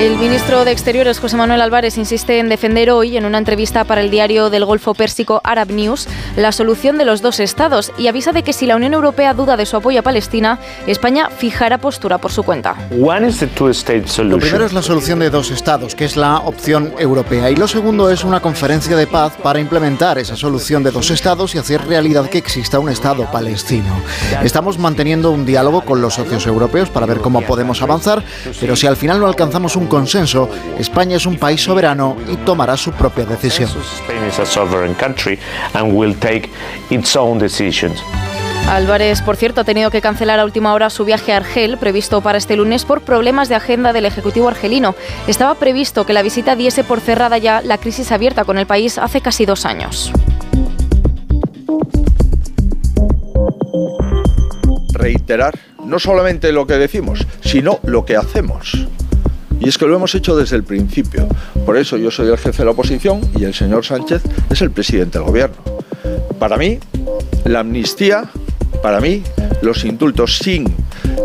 El ministro de Exteriores, José Manuel Álvarez, insiste en defender hoy, en una entrevista para el diario del Golfo Pérsico Arab News, la solución de los dos estados y avisa de que si la Unión Europea duda de su apoyo a Palestina, España fijará postura por su cuenta. Lo primero es la solución de dos estados, que es la opción europea, y lo segundo es una conferencia de paz para implementar esa solución de dos estados y hacer realidad que exista un estado palestino. Estamos manteniendo un diálogo con los socios europeos para ver cómo podemos avanzar, pero si al final no alcanzamos un consenso, España es un país soberano y tomará su propia decisión. Álvarez, por cierto, ha tenido que cancelar a última hora su viaje a Argel, previsto para este lunes, por problemas de agenda del Ejecutivo argelino. Estaba previsto que la visita diese por cerrada ya la crisis abierta con el país hace casi dos años. Reiterar no solamente lo que decimos, sino lo que hacemos. Y es que lo hemos hecho desde el principio. Por eso yo soy el jefe de la oposición y el señor Sánchez es el presidente del gobierno. Para mí, la amnistía, para mí, los indultos sin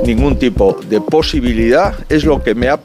ningún tipo de posibilidad es lo que me ha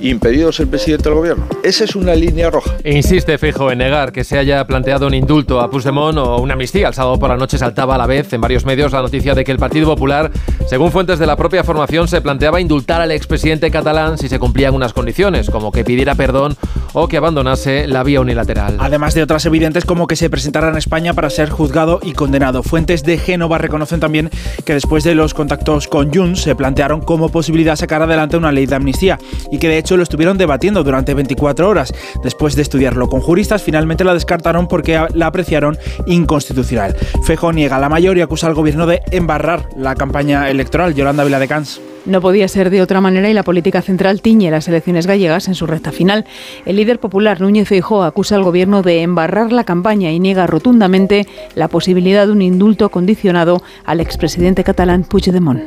impedido ser presidente del gobierno. Esa es una línea roja. Insiste Fijo en negar que se haya planteado un indulto a Puigdemont o una amnistía. El sábado por la noche saltaba a la vez en varios medios la noticia de que el Partido Popular, según fuentes de la propia formación, se planteaba indultar al expresidente catalán si se cumplían unas condiciones, como que pidiera perdón o que abandonase la vía unilateral. Además de otras evidentes como que se presentara en España para ser juzgado y condenado. Fuentes de Génova reconocen también que después de los contactos con Junts se plantearon como posibilidad sacar adelante una ley de amnistía y que de hecho lo estuvieron debatiendo durante 24 horas. Después de estudiarlo con juristas, finalmente la descartaron porque la apreciaron inconstitucional. Fejo niega la mayor y acusa al gobierno de embarrar la campaña electoral. Yolanda Viladecans. No podía ser de otra manera y la política central tiñe las elecciones gallegas en su recta final. El líder popular Núñez Feijóo acusa al gobierno de embarrar la campaña y niega rotundamente la posibilidad de un indulto condicionado al expresidente catalán Puigdemont.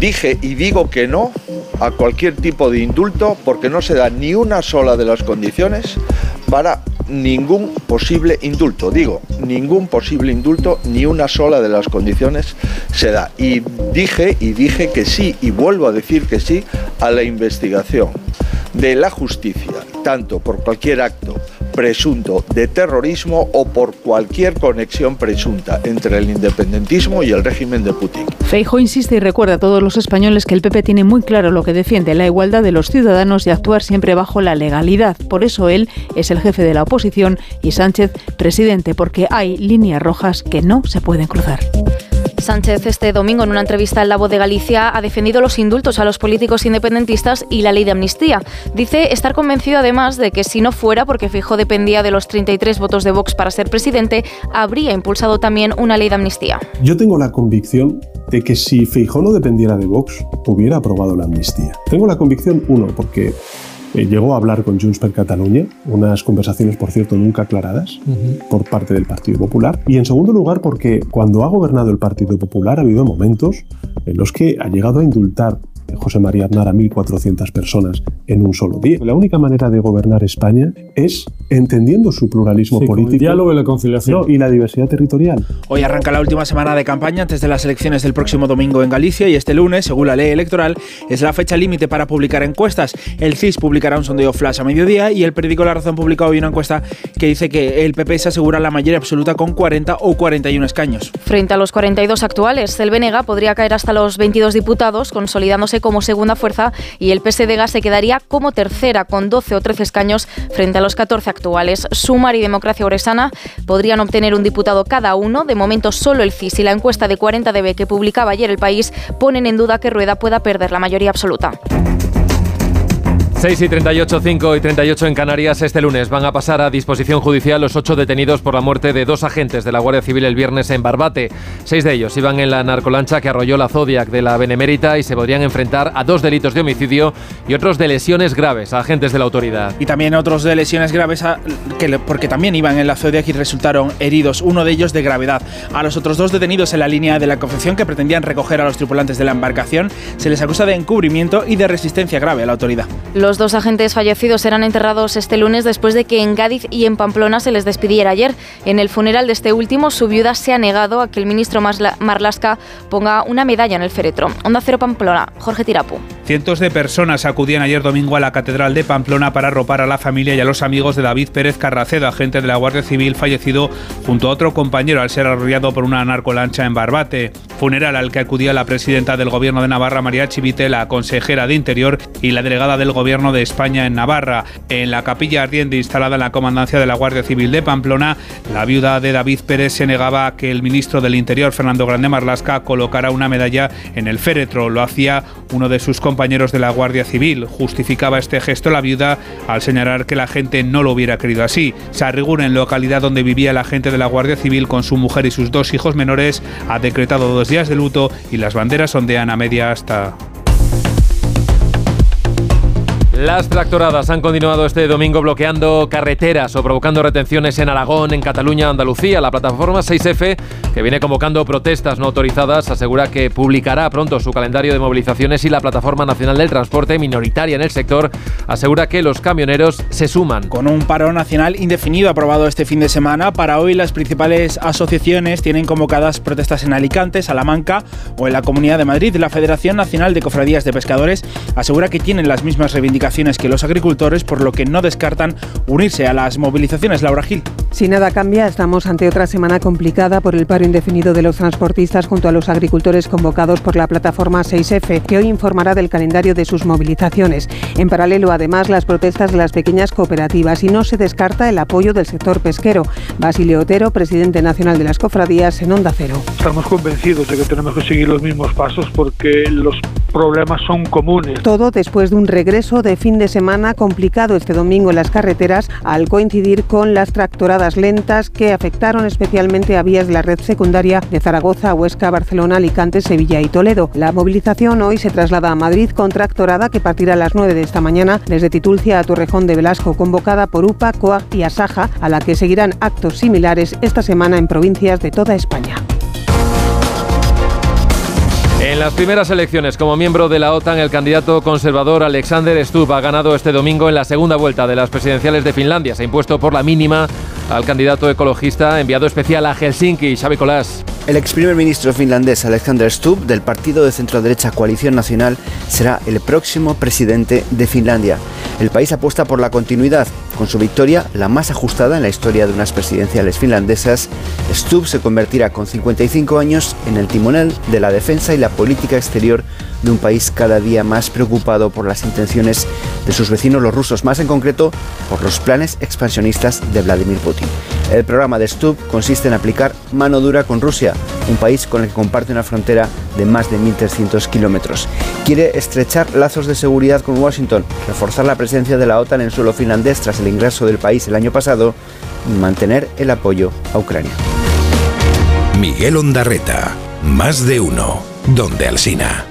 Dije y digo que no a cualquier tipo de indulto porque no se da ni una sola de las condiciones para ningún posible indulto. Digo, ningún posible indulto, ni una sola de las condiciones se da. Y dije y dije que sí, y vuelvo a decir que sí, a la investigación de la justicia, tanto por cualquier acto presunto de terrorismo o por cualquier conexión presunta entre el independentismo y el régimen de Putin. Feijo insiste y recuerda a todos los españoles que el PP tiene muy claro lo que defiende, la igualdad de los ciudadanos y actuar siempre bajo la legalidad. Por eso él es el jefe de la oposición y Sánchez presidente, porque hay líneas rojas que no se pueden cruzar. Sánchez este domingo en una entrevista en La Voz de Galicia ha defendido los indultos a los políticos independentistas y la ley de amnistía. Dice estar convencido además de que si no fuera porque Fijo dependía de los 33 votos de Vox para ser presidente, habría impulsado también una ley de amnistía. Yo tengo la convicción de que si Fijo no dependiera de Vox, hubiera aprobado la amnistía. Tengo la convicción, uno, porque eh, llegó a hablar con Junts per Catalunya, unas conversaciones, por cierto, nunca aclaradas por parte del Partido Popular. Y en segundo lugar, porque cuando ha gobernado el Partido Popular ha habido momentos en los que ha llegado a indultar José María Aznar a 1.400 personas en un solo día. La única manera de gobernar España es entendiendo su pluralismo político. el diálogo y la conciliación. y la diversidad territorial. Hoy arranca la última semana de campaña antes de las elecciones del próximo domingo en Galicia y este lunes, según la ley electoral, es la fecha límite para publicar encuestas. El CIS publicará un sondeo flash a mediodía y el periódico La Razón publica hoy una encuesta que dice que el PP se asegura la mayoría absoluta con 40 o 41 escaños. Frente a los 42 actuales, el BNG podría caer hasta los 22 diputados, consolidándose como segunda fuerza y el PSDG se quedaría como tercera con 12 o 13 escaños frente a los 14 actuales. Sumar y Democracia Oresana podrían obtener un diputado cada uno. De momento solo el CIS y la encuesta de 40 DB que publicaba ayer el país ponen en duda que Rueda pueda perder la mayoría absoluta. 6 y 38, 5 y 38 en Canarias este lunes van a pasar a disposición judicial los ocho detenidos por la muerte de dos agentes de la Guardia Civil el viernes en Barbate. Seis de ellos iban en la narcolancha que arrolló la Zodiac de la Benemérita y se podrían enfrentar a dos delitos de homicidio y otros de lesiones graves a agentes de la autoridad. Y también otros de lesiones graves que, porque también iban en la Zodiac y resultaron heridos, uno de ellos de gravedad. A los otros dos detenidos en la línea de la confección que pretendían recoger a los tripulantes de la embarcación se les acusa de encubrimiento y de resistencia grave a la autoridad. Los dos agentes fallecidos serán enterrados este lunes después de que en Cádiz y en Pamplona se les despidiera ayer. En el funeral de este último, su viuda se ha negado a que el ministro Marlasca ponga una medalla en el féretro. Onda Cero Pamplona, Jorge Tirapu. Cientos de personas acudían ayer domingo a la Catedral de Pamplona para arropar a la familia y a los amigos de David Pérez Carracedo, agente de la Guardia Civil fallecido junto a otro compañero al ser arrollado por una narcolancha en Barbate. Funeral al que acudía la presidenta del Gobierno de Navarra, María Chivite, la consejera de Interior y la delegada del Gobierno de España en Navarra. En la capilla ardiente instalada en la comandancia de la Guardia Civil de Pamplona, la viuda de David Pérez se negaba a que el ministro del Interior, Fernando Grande Marlasca, colocara una medalla en el féretro. Lo hacía uno de sus compañeros de la Guardia Civil. Justificaba este gesto la viuda al señalar que la gente no lo hubiera querido así. en localidad donde vivía la gente de la Guardia Civil con su mujer y sus dos hijos menores, ha decretado dos días de luto y las banderas ondean a media hasta las tractoradas han continuado este domingo bloqueando carreteras o provocando retenciones en Aragón, en Cataluña, Andalucía. La plataforma 6F, que viene convocando protestas no autorizadas, asegura que publicará pronto su calendario de movilizaciones y la Plataforma Nacional del Transporte, minoritaria en el sector, asegura que los camioneros se suman. Con un paro nacional indefinido aprobado este fin de semana, para hoy las principales asociaciones tienen convocadas protestas en Alicante, Salamanca o en la Comunidad de Madrid. La Federación Nacional de Cofradías de Pescadores asegura que tienen las mismas reivindicaciones que los agricultores, por lo que no descartan unirse a las movilizaciones. Laura Gil. Si nada cambia, estamos ante otra semana complicada por el paro indefinido de los transportistas junto a los agricultores convocados por la plataforma 6F, que hoy informará del calendario de sus movilizaciones. En paralelo, además, las protestas de las pequeñas cooperativas y no se descarta el apoyo del sector pesquero. Basilio Otero, presidente nacional de las cofradías, en Onda Cero. Estamos convencidos de que tenemos que seguir los mismos pasos porque los problemas son comunes. Todo después de un regreso de fin de semana complicado este domingo en las carreteras al coincidir con las tractoradas lentas que afectaron especialmente a vías de la red secundaria de Zaragoza, Huesca, Barcelona, Alicante, Sevilla y Toledo. La movilización hoy se traslada a Madrid con tractorada que partirá a las 9 de esta mañana desde Titulcia a Torrejón de Velasco, convocada por UPA, COAG y Asaja, a la que seguirán actos similares esta semana en provincias de toda España. En las primeras elecciones como miembro de la OTAN, el candidato conservador Alexander Stubb ha ganado este domingo en la segunda vuelta de las presidenciales de Finlandia. Se ha impuesto por la mínima al candidato ecologista enviado especial a Helsinki, Xavi Colás. El ex primer ministro finlandés Alexander Stubb, del partido de centro-derecha Coalición Nacional, será el próximo presidente de Finlandia. El país apuesta por la continuidad. Con su victoria, la más ajustada en la historia de unas presidenciales finlandesas, Stubb se convertirá con 55 años en el timonel de la defensa y la política exterior de un país cada día más preocupado por las intenciones de sus vecinos los rusos, más en concreto por los planes expansionistas de Vladimir Putin. El programa de Stubb consiste en aplicar mano dura con Rusia, un país con el que comparte una frontera de más de 1.300 kilómetros. Quiere estrechar lazos de seguridad con Washington, reforzar la presencia de la OTAN en suelo finlandés tras el ingreso del país el año pasado y mantener el apoyo a Ucrania. Miguel Ondarreta, más de uno, donde Alsina.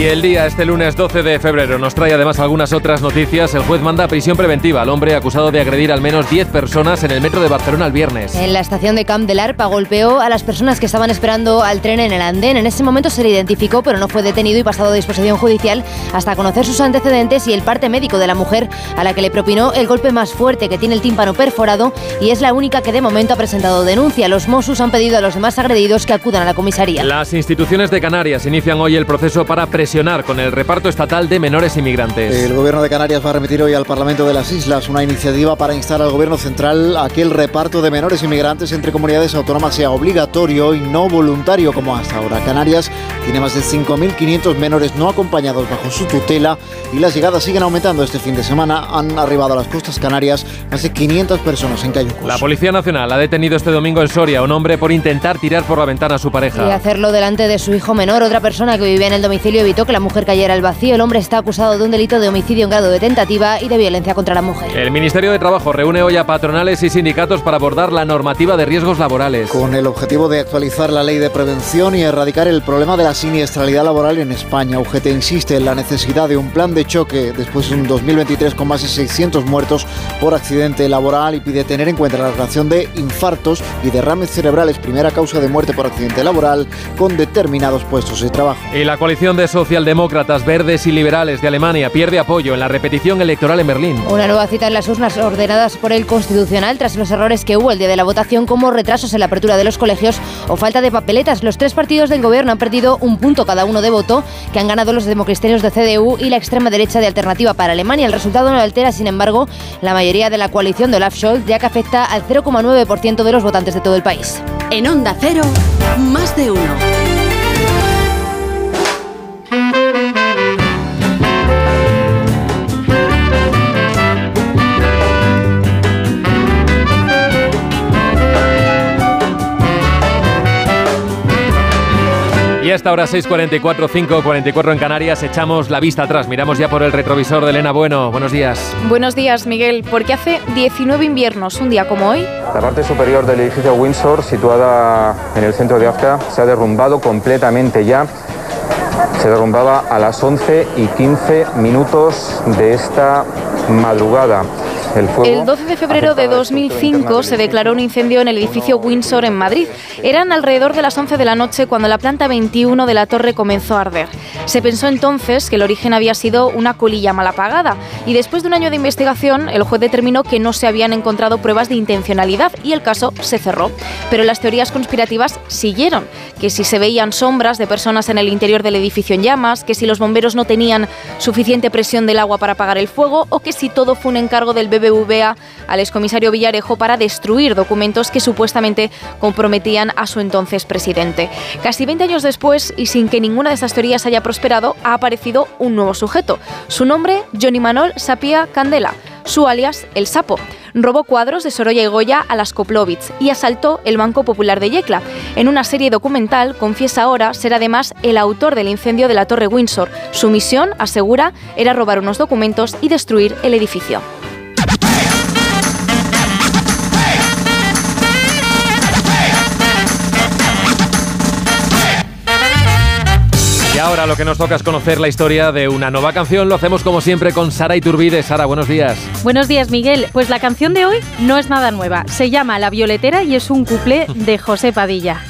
Y el día, este lunes 12 de febrero, nos trae además algunas otras noticias. El juez manda prisión preventiva al hombre acusado de agredir al menos 10 personas en el metro de Barcelona el viernes. En la estación de Camp del Arpa golpeó a las personas que estaban esperando al tren en el andén. En ese momento se le identificó, pero no fue detenido y pasado a disposición judicial hasta conocer sus antecedentes y el parte médico de la mujer a la que le propinó el golpe más fuerte que tiene el tímpano perforado y es la única que de momento ha presentado denuncia. Los Mossos han pedido a los demás agredidos que acudan a la comisaría. Las instituciones de Canarias inician hoy el proceso para presionar con el reparto estatal de menores inmigrantes. El gobierno de Canarias va a remitir hoy al Parlamento de las Islas una iniciativa para instar al gobierno central a que el reparto de menores inmigrantes entre comunidades autónomas sea obligatorio y no voluntario como hasta ahora. Canarias tiene más de 5.500 menores no acompañados bajo su tutela y las llegadas siguen aumentando. Este fin de semana han arribado a las costas canarias más de 500 personas en Cayucos. La Policía Nacional ha detenido este domingo en Soria a un hombre por intentar tirar por la ventana a su pareja. Y hacerlo delante de su hijo menor. Otra persona que vivía en el domicilio evitó que la mujer cayera al vacío. El hombre está acusado de un delito de homicidio en grado de tentativa y de violencia contra la mujer. El Ministerio de Trabajo reúne hoy a patronales y sindicatos para abordar la normativa de riesgos laborales. Con el objetivo de actualizar la ley de prevención y erradicar el problema de la siniestralidad laboral en España, UGT insiste en la necesidad de un plan de choque después de un 2023 con más de 600 muertos por accidente laboral y pide tener en cuenta la relación de infartos y derrames cerebrales, primera causa de muerte por accidente laboral, con determinados puestos de trabajo. Y la coalición de socialdemócratas, verdes y liberales de Alemania pierde apoyo en la repetición electoral en Berlín. Una nueva cita en las urnas ordenadas por el Constitucional tras los errores que hubo el día de la votación, como retrasos en la apertura de los colegios o falta de papeletas. Los tres partidos del gobierno han perdido un punto cada uno de voto, que han ganado los democristianos de CDU y la extrema derecha de Alternativa para Alemania. El resultado no altera, sin embargo, la mayoría de la coalición de Olaf Scholz, ya que afecta al 0,9% de los votantes de todo el país. En Onda Cero, más de uno. Y hasta ahora 6.44, 5.44 en Canarias, echamos la vista atrás, miramos ya por el retrovisor de Elena Bueno. Buenos días. Buenos días, Miguel, porque hace 19 inviernos, un día como hoy. La parte superior del edificio Windsor, situada en el centro de Afta, se ha derrumbado completamente ya. Se derrumbaba a las 11 y 15 minutos de esta madrugada. El, 12 de febrero de 2005 se declaró un incendio en el edificio Windsor en Madrid. Eran alrededor de las 11 de la noche cuando la planta 21 de la torre comenzó a arder. Se pensó entonces que el origen había sido una colilla mal apagada y después de un año de investigación el juez determinó que no se habían encontrado pruebas de intencionalidad y el caso se cerró. Pero las teorías conspirativas siguieron, que si se veían sombras de personas en el interior del edificio en llamas, que si los bomberos no tenían suficiente presión del agua para apagar el fuego o que si todo fue un encargo del BBVA al excomisario Villarejo para destruir documentos que supuestamente comprometían a su entonces presidente. Casi 20 años después, y sin que ninguna de estas teorías haya prosperado, ha aparecido un nuevo sujeto. Su nombre, Johnny Manol Sapia Candela. Su alias, El Sapo robó cuadros de Sorolla y Goya a las Koplovitz y asaltó el Banco Popular de Yecla. En una serie documental confiesa ahora ser además el autor del incendio de la Torre Windsor. Su misión, asegura, era robar unos documentos y destruir el edificio. Ahora lo que nos toca es conocer la historia de una nueva canción. Lo hacemos como siempre con Sara Iturbide. Sara, buenos días. Buenos días, Miguel. Pues la canción de hoy no es nada nueva. Se llama La Violetera y es un cuplé de José Padilla.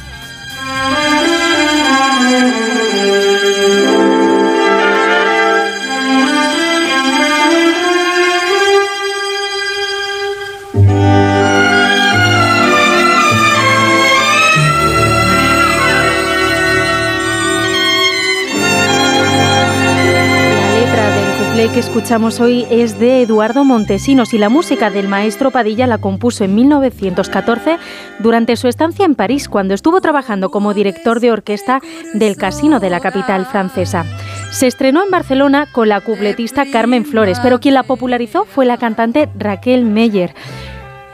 Que escuchamos hoy es de Eduardo Montesinos y la música del maestro Padilla la compuso en 1914 durante su estancia en París, cuando estuvo trabajando como director de orquesta del Casino de la capital francesa. Se estrenó en Barcelona con la cupletista Carmen Flores, pero quien la popularizó fue la cantante Raquel Meyer.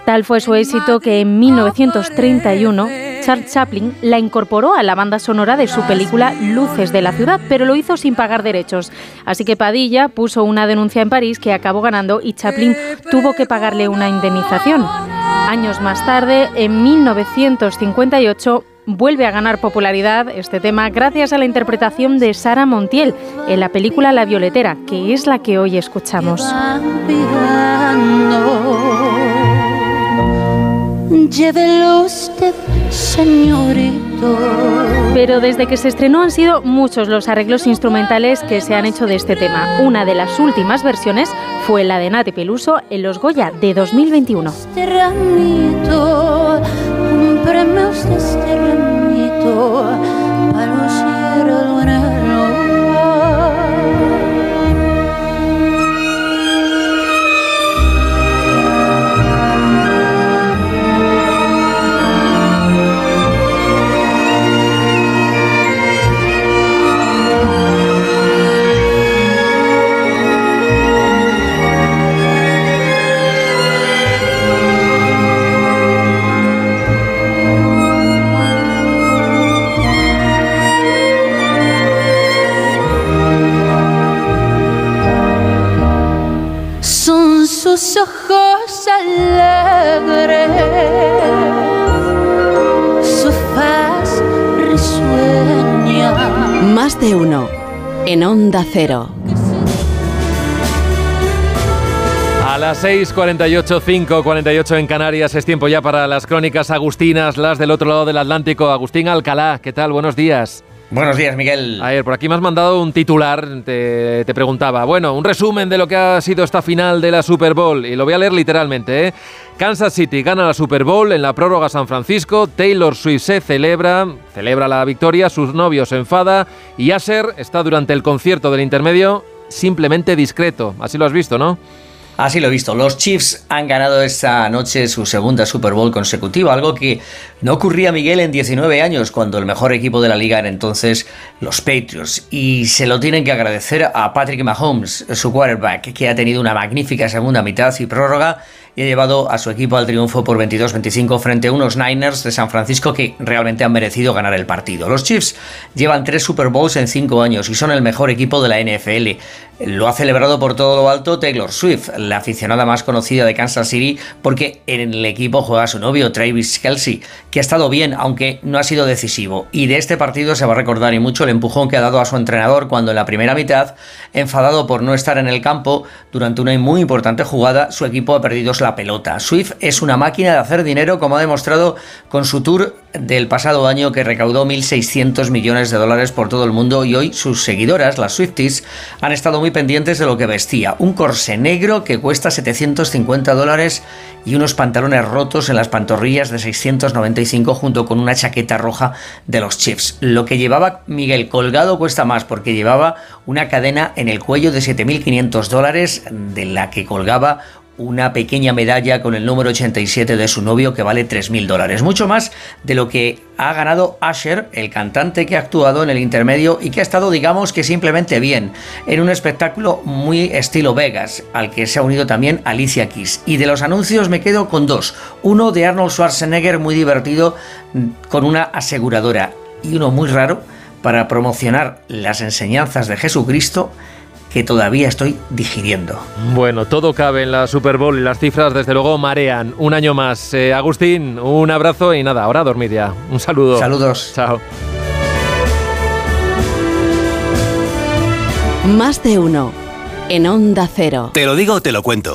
Tal fue su éxito que en 1931 Charles Chaplin la incorporó a la banda sonora de su película Luces de la ciudad, pero lo hizo sin pagar derechos. Así que Padilla puso una denuncia en París que acabó ganando y Chaplin tuvo que pagarle una indemnización. Años más tarde, en 1958, vuelve a ganar popularidad este tema gracias a la interpretación de Sara Montiel en la película La Violetera, que es la que hoy escuchamos. Llévelo usted, señorito. Pero desde que se estrenó han sido muchos los arreglos instrumentales que se han hecho de este tema. Una de las últimas versiones fue la de Nati Peluso en Los Goya de 2021. Este ramito, cómprame usted este ramito, para Sus ojos alegres, su faz risueña. Más de uno. En Onda Cero. A las 6:48, 5:48 en Canarias es tiempo ya para las crónicas agustinas, las del otro lado del Atlántico. Agustín Alcalá, ¿qué tal? Buenos días. Buenos días, Miguel. A ver, por aquí me has mandado un titular, te, te, preguntaba, bueno, un resumen de lo que ha sido esta final de la Super Bowl, y lo voy a leer literalmente, ¿eh? Kansas City gana la Super Bowl en la prórroga San Francisco, Taylor Swift se celebra, celebra la victoria, sus novios se enfada, y Asher está durante el concierto del intermedio simplemente discreto, así lo has visto, ¿no? Así lo he visto. Los Chiefs han ganado esta noche su segunda Super Bowl consecutiva, algo que no ocurría Miguel en 19 años, cuando el mejor equipo de la liga era entonces los Patriots. Y se lo tienen que agradecer a Patrick Mahomes, su quarterback, que ha tenido una magnífica segunda mitad y prórroga y ha llevado a su equipo al triunfo por 22-25 frente a unos Niners de San Francisco que realmente han merecido ganar el partido. Los Chiefs llevan tres Super Bowls en cinco años y son el mejor equipo de la NFL. Lo ha celebrado por todo lo alto Taylor Swift, la aficionada más conocida de Kansas City, porque en el equipo juega su novio Travis Kelsey, que ha estado bien, aunque no ha sido decisivo. Y de este partido se va a recordar y mucho el empujón que ha dado a su entrenador cuando en la primera mitad, enfadado por no estar en el campo durante una muy importante jugada, su equipo ha perdido la pelota. Swift es una máquina de hacer dinero, como ha demostrado con su tour del pasado año que recaudó 1.600 millones de dólares por todo el mundo y hoy sus seguidoras, las Swifties, han estado muy pendientes de lo que vestía. Un corsé negro que cuesta 750 dólares y unos pantalones rotos en las pantorrillas de 695 junto con una chaqueta roja de los Chiefs. Lo que llevaba Miguel colgado cuesta más porque llevaba una cadena en el cuello de 7.500 dólares de la que colgaba una pequeña medalla con el número 87 de su novio que vale 3.000 dólares. Mucho más de lo que ha ganado Asher, el cantante que ha actuado en el intermedio y que ha estado, digamos que simplemente bien, en un espectáculo muy estilo Vegas, al que se ha unido también Alicia Keys. Y de los anuncios me quedo con dos. Uno de Arnold Schwarzenegger muy divertido con una aseguradora y uno muy raro para promocionar las enseñanzas de Jesucristo que todavía estoy digiriendo. Bueno, todo cabe en la Super Bowl y las cifras desde luego marean. Un año más. Eh, Agustín, un abrazo y nada, ahora a dormir ya. Un saludo. Saludos. Chao. Más de uno. En Onda Cero. Te lo digo o te lo cuento.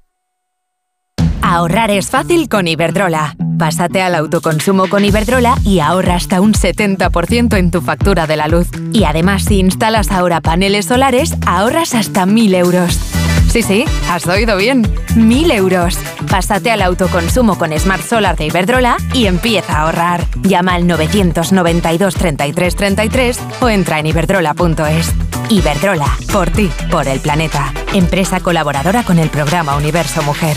Ahorrar es fácil con Iberdrola. Pásate al autoconsumo con Iberdrola y ahorra hasta un 70% en tu factura de la luz. Y además, si instalas ahora paneles solares, ahorras hasta 1.000 euros. Sí, sí, has oído bien. 1.000 euros. Pásate al autoconsumo con Smart Solar de Iberdrola y empieza a ahorrar. Llama al 992 33 33 o entra en iberdrola.es. Iberdrola, por ti, por el planeta. Empresa colaboradora con el programa Universo Mujer.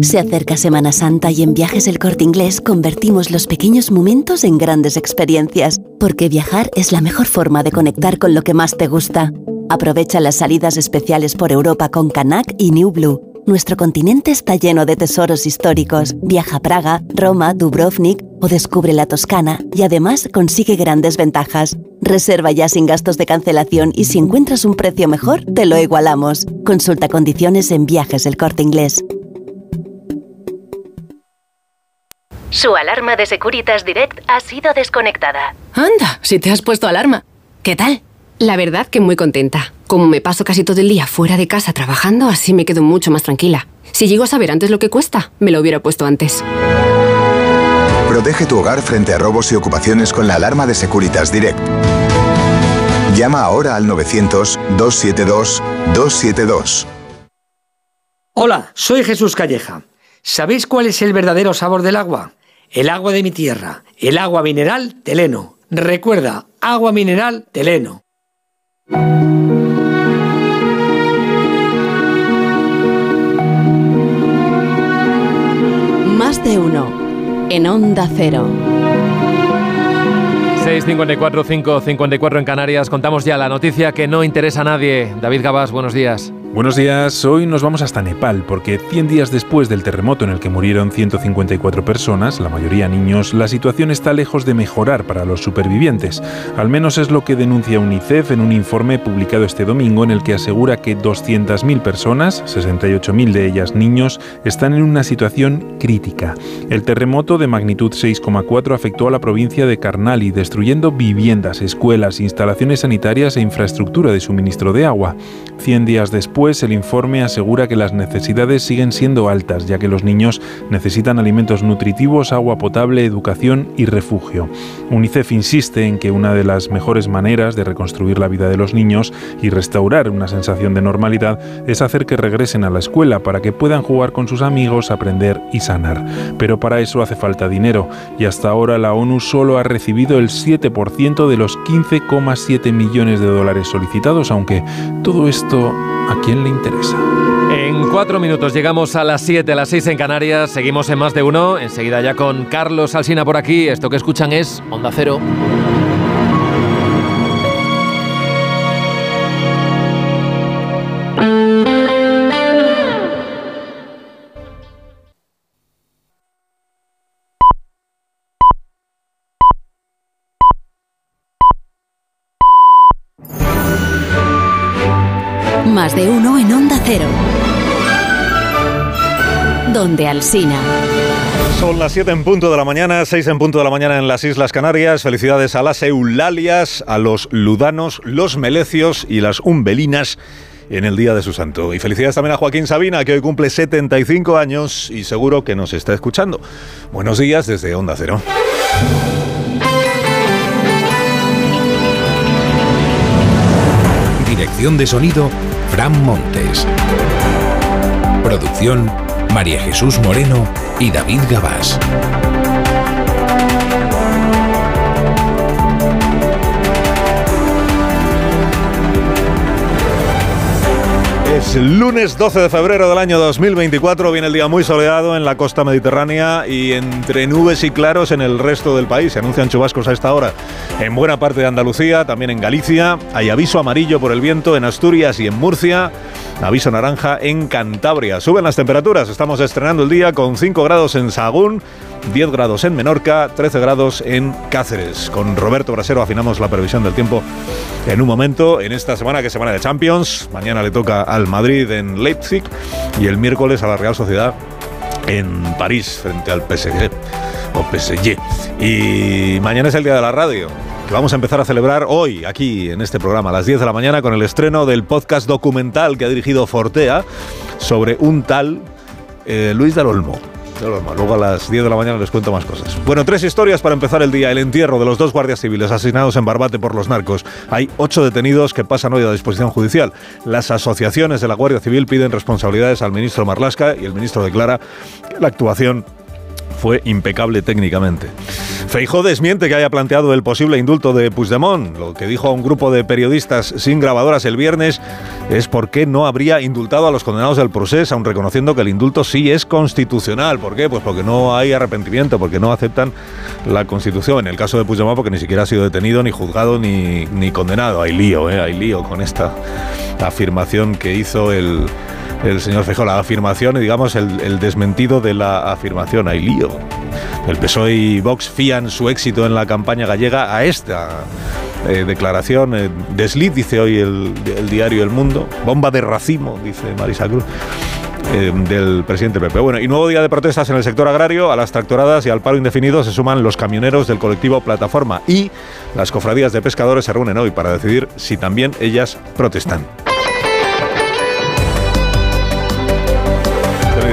Se acerca Semana Santa y en Viajes El Corte Inglés convertimos los pequeños momentos en grandes experiencias, porque viajar es la mejor forma de conectar con lo que más te gusta. Aprovecha las salidas especiales por Europa con Canac y New Blue. Nuestro continente está lleno de tesoros históricos. Viaja a Praga, Roma, Dubrovnik o descubre la Toscana y además consigue grandes ventajas. Reserva ya sin gastos de cancelación y si encuentras un precio mejor, te lo igualamos. Consulta condiciones en Viajes El Corte Inglés. Su alarma de Securitas Direct ha sido desconectada. Anda, si te has puesto alarma. ¿Qué tal? La verdad que muy contenta. Como me paso casi todo el día fuera de casa trabajando, así me quedo mucho más tranquila. Si llego a saber antes lo que cuesta, me lo hubiera puesto antes. Protege tu hogar frente a robos y ocupaciones con la alarma de Securitas Direct. Llama ahora al 900-272-272. Hola, soy Jesús Calleja. ¿Sabéis cuál es el verdadero sabor del agua? El agua de mi tierra, el agua mineral Teleno. Recuerda, agua mineral Teleno. Más de uno. En Onda Cero. 6.54, 5.54 en Canarias. Contamos ya la noticia que no interesa a nadie. David Gabás, buenos días. Buenos días, hoy nos vamos hasta Nepal porque 100 días después del terremoto en el que murieron 154 personas, la mayoría niños, la situación está lejos de mejorar para los supervivientes. Al menos es lo que denuncia UNICEF en un informe publicado este domingo en el que asegura que 200.000 personas, 68.000 de ellas niños, están en una situación crítica. El terremoto de magnitud 6,4 afectó a la provincia de Karnali, destruyendo viviendas, escuelas, instalaciones sanitarias e infraestructura de suministro de agua. 100 días después, el informe asegura que las necesidades siguen siendo altas, ya que los niños necesitan alimentos nutritivos, agua potable, educación y refugio. UNICEF insiste en que una de las mejores maneras de reconstruir la vida de los niños y restaurar una sensación de normalidad es hacer que regresen a la escuela para que puedan jugar con sus amigos, aprender y sanar. Pero para eso hace falta dinero y hasta ahora la ONU solo ha recibido el 7% de los 15,7 millones de dólares solicitados, aunque todo esto ¿A quién le interesa? En cuatro minutos llegamos a las 7, a las 6 en Canarias. Seguimos en más de uno. Enseguida ya con Carlos Alsina por aquí. Esto que escuchan es Onda Cero. Más de uno Cero. Donde Alsina. Son las 7 en punto de la mañana, 6 en punto de la mañana en las Islas Canarias. Felicidades a las Eulalias, a los Ludanos, los Melecios y las Umbelinas en el día de su santo. Y felicidades también a Joaquín Sabina, que hoy cumple 75 años y seguro que nos está escuchando. Buenos días desde Onda Cero. Dirección de sonido, Fran Montes. Producción, María Jesús Moreno y David Gabás. Es lunes 12 de febrero del año 2024, viene el día muy soleado en la costa mediterránea y entre nubes y claros en el resto del país. Se anuncian chubascos a esta hora en buena parte de Andalucía, también en Galicia. Hay aviso amarillo por el viento en Asturias y en Murcia. Aviso naranja en Cantabria. Suben las temperaturas, estamos estrenando el día con 5 grados en Sagún. 10 grados en Menorca, 13 grados en Cáceres. Con Roberto Brasero afinamos la previsión del tiempo en un momento, en esta semana que es semana de Champions. Mañana le toca al Madrid en Leipzig y el miércoles a la Real Sociedad en París frente al PSG o PSG. Y mañana es el día de la radio que vamos a empezar a celebrar hoy aquí en este programa a las 10 de la mañana con el estreno del podcast documental que ha dirigido Fortea sobre un tal eh, Luis del Olmo. Luego a las 10 de la mañana les cuento más cosas. Bueno, tres historias para empezar el día. El entierro de los dos guardias civiles asesinados en Barbate por los narcos. Hay ocho detenidos que pasan hoy a disposición judicial. Las asociaciones de la Guardia Civil piden responsabilidades al ministro Marlasca y el ministro declara que la actuación fue impecable técnicamente. Feijó desmiente que haya planteado el posible indulto de Puigdemont. Lo que dijo a un grupo de periodistas sin grabadoras el viernes es por qué no habría indultado a los condenados del proceso, aun reconociendo que el indulto sí es constitucional. ¿Por qué? Pues porque no hay arrepentimiento, porque no aceptan la Constitución. En el caso de Puigdemont, porque ni siquiera ha sido detenido, ni juzgado, ni, ni condenado. Hay lío, ¿eh? hay lío con esta afirmación que hizo el el señor Feijóo, la afirmación y digamos el, desmentido de la afirmación. Hay lío. El PSOE y Vox fían su éxito en la campaña gallega a esta eh, declaración. Eh, desliz, dice hoy el, diario El Mundo. Bomba de racimo, dice Marisa Cruz. Eh, del presidente Pepe. Bueno, y nuevo día de protestas en el sector agrario. A las tractoradas y al paro indefinido se suman los camioneros del colectivo Plataforma y las cofradías de pescadores se reúnen hoy para decidir si también ellas protestan.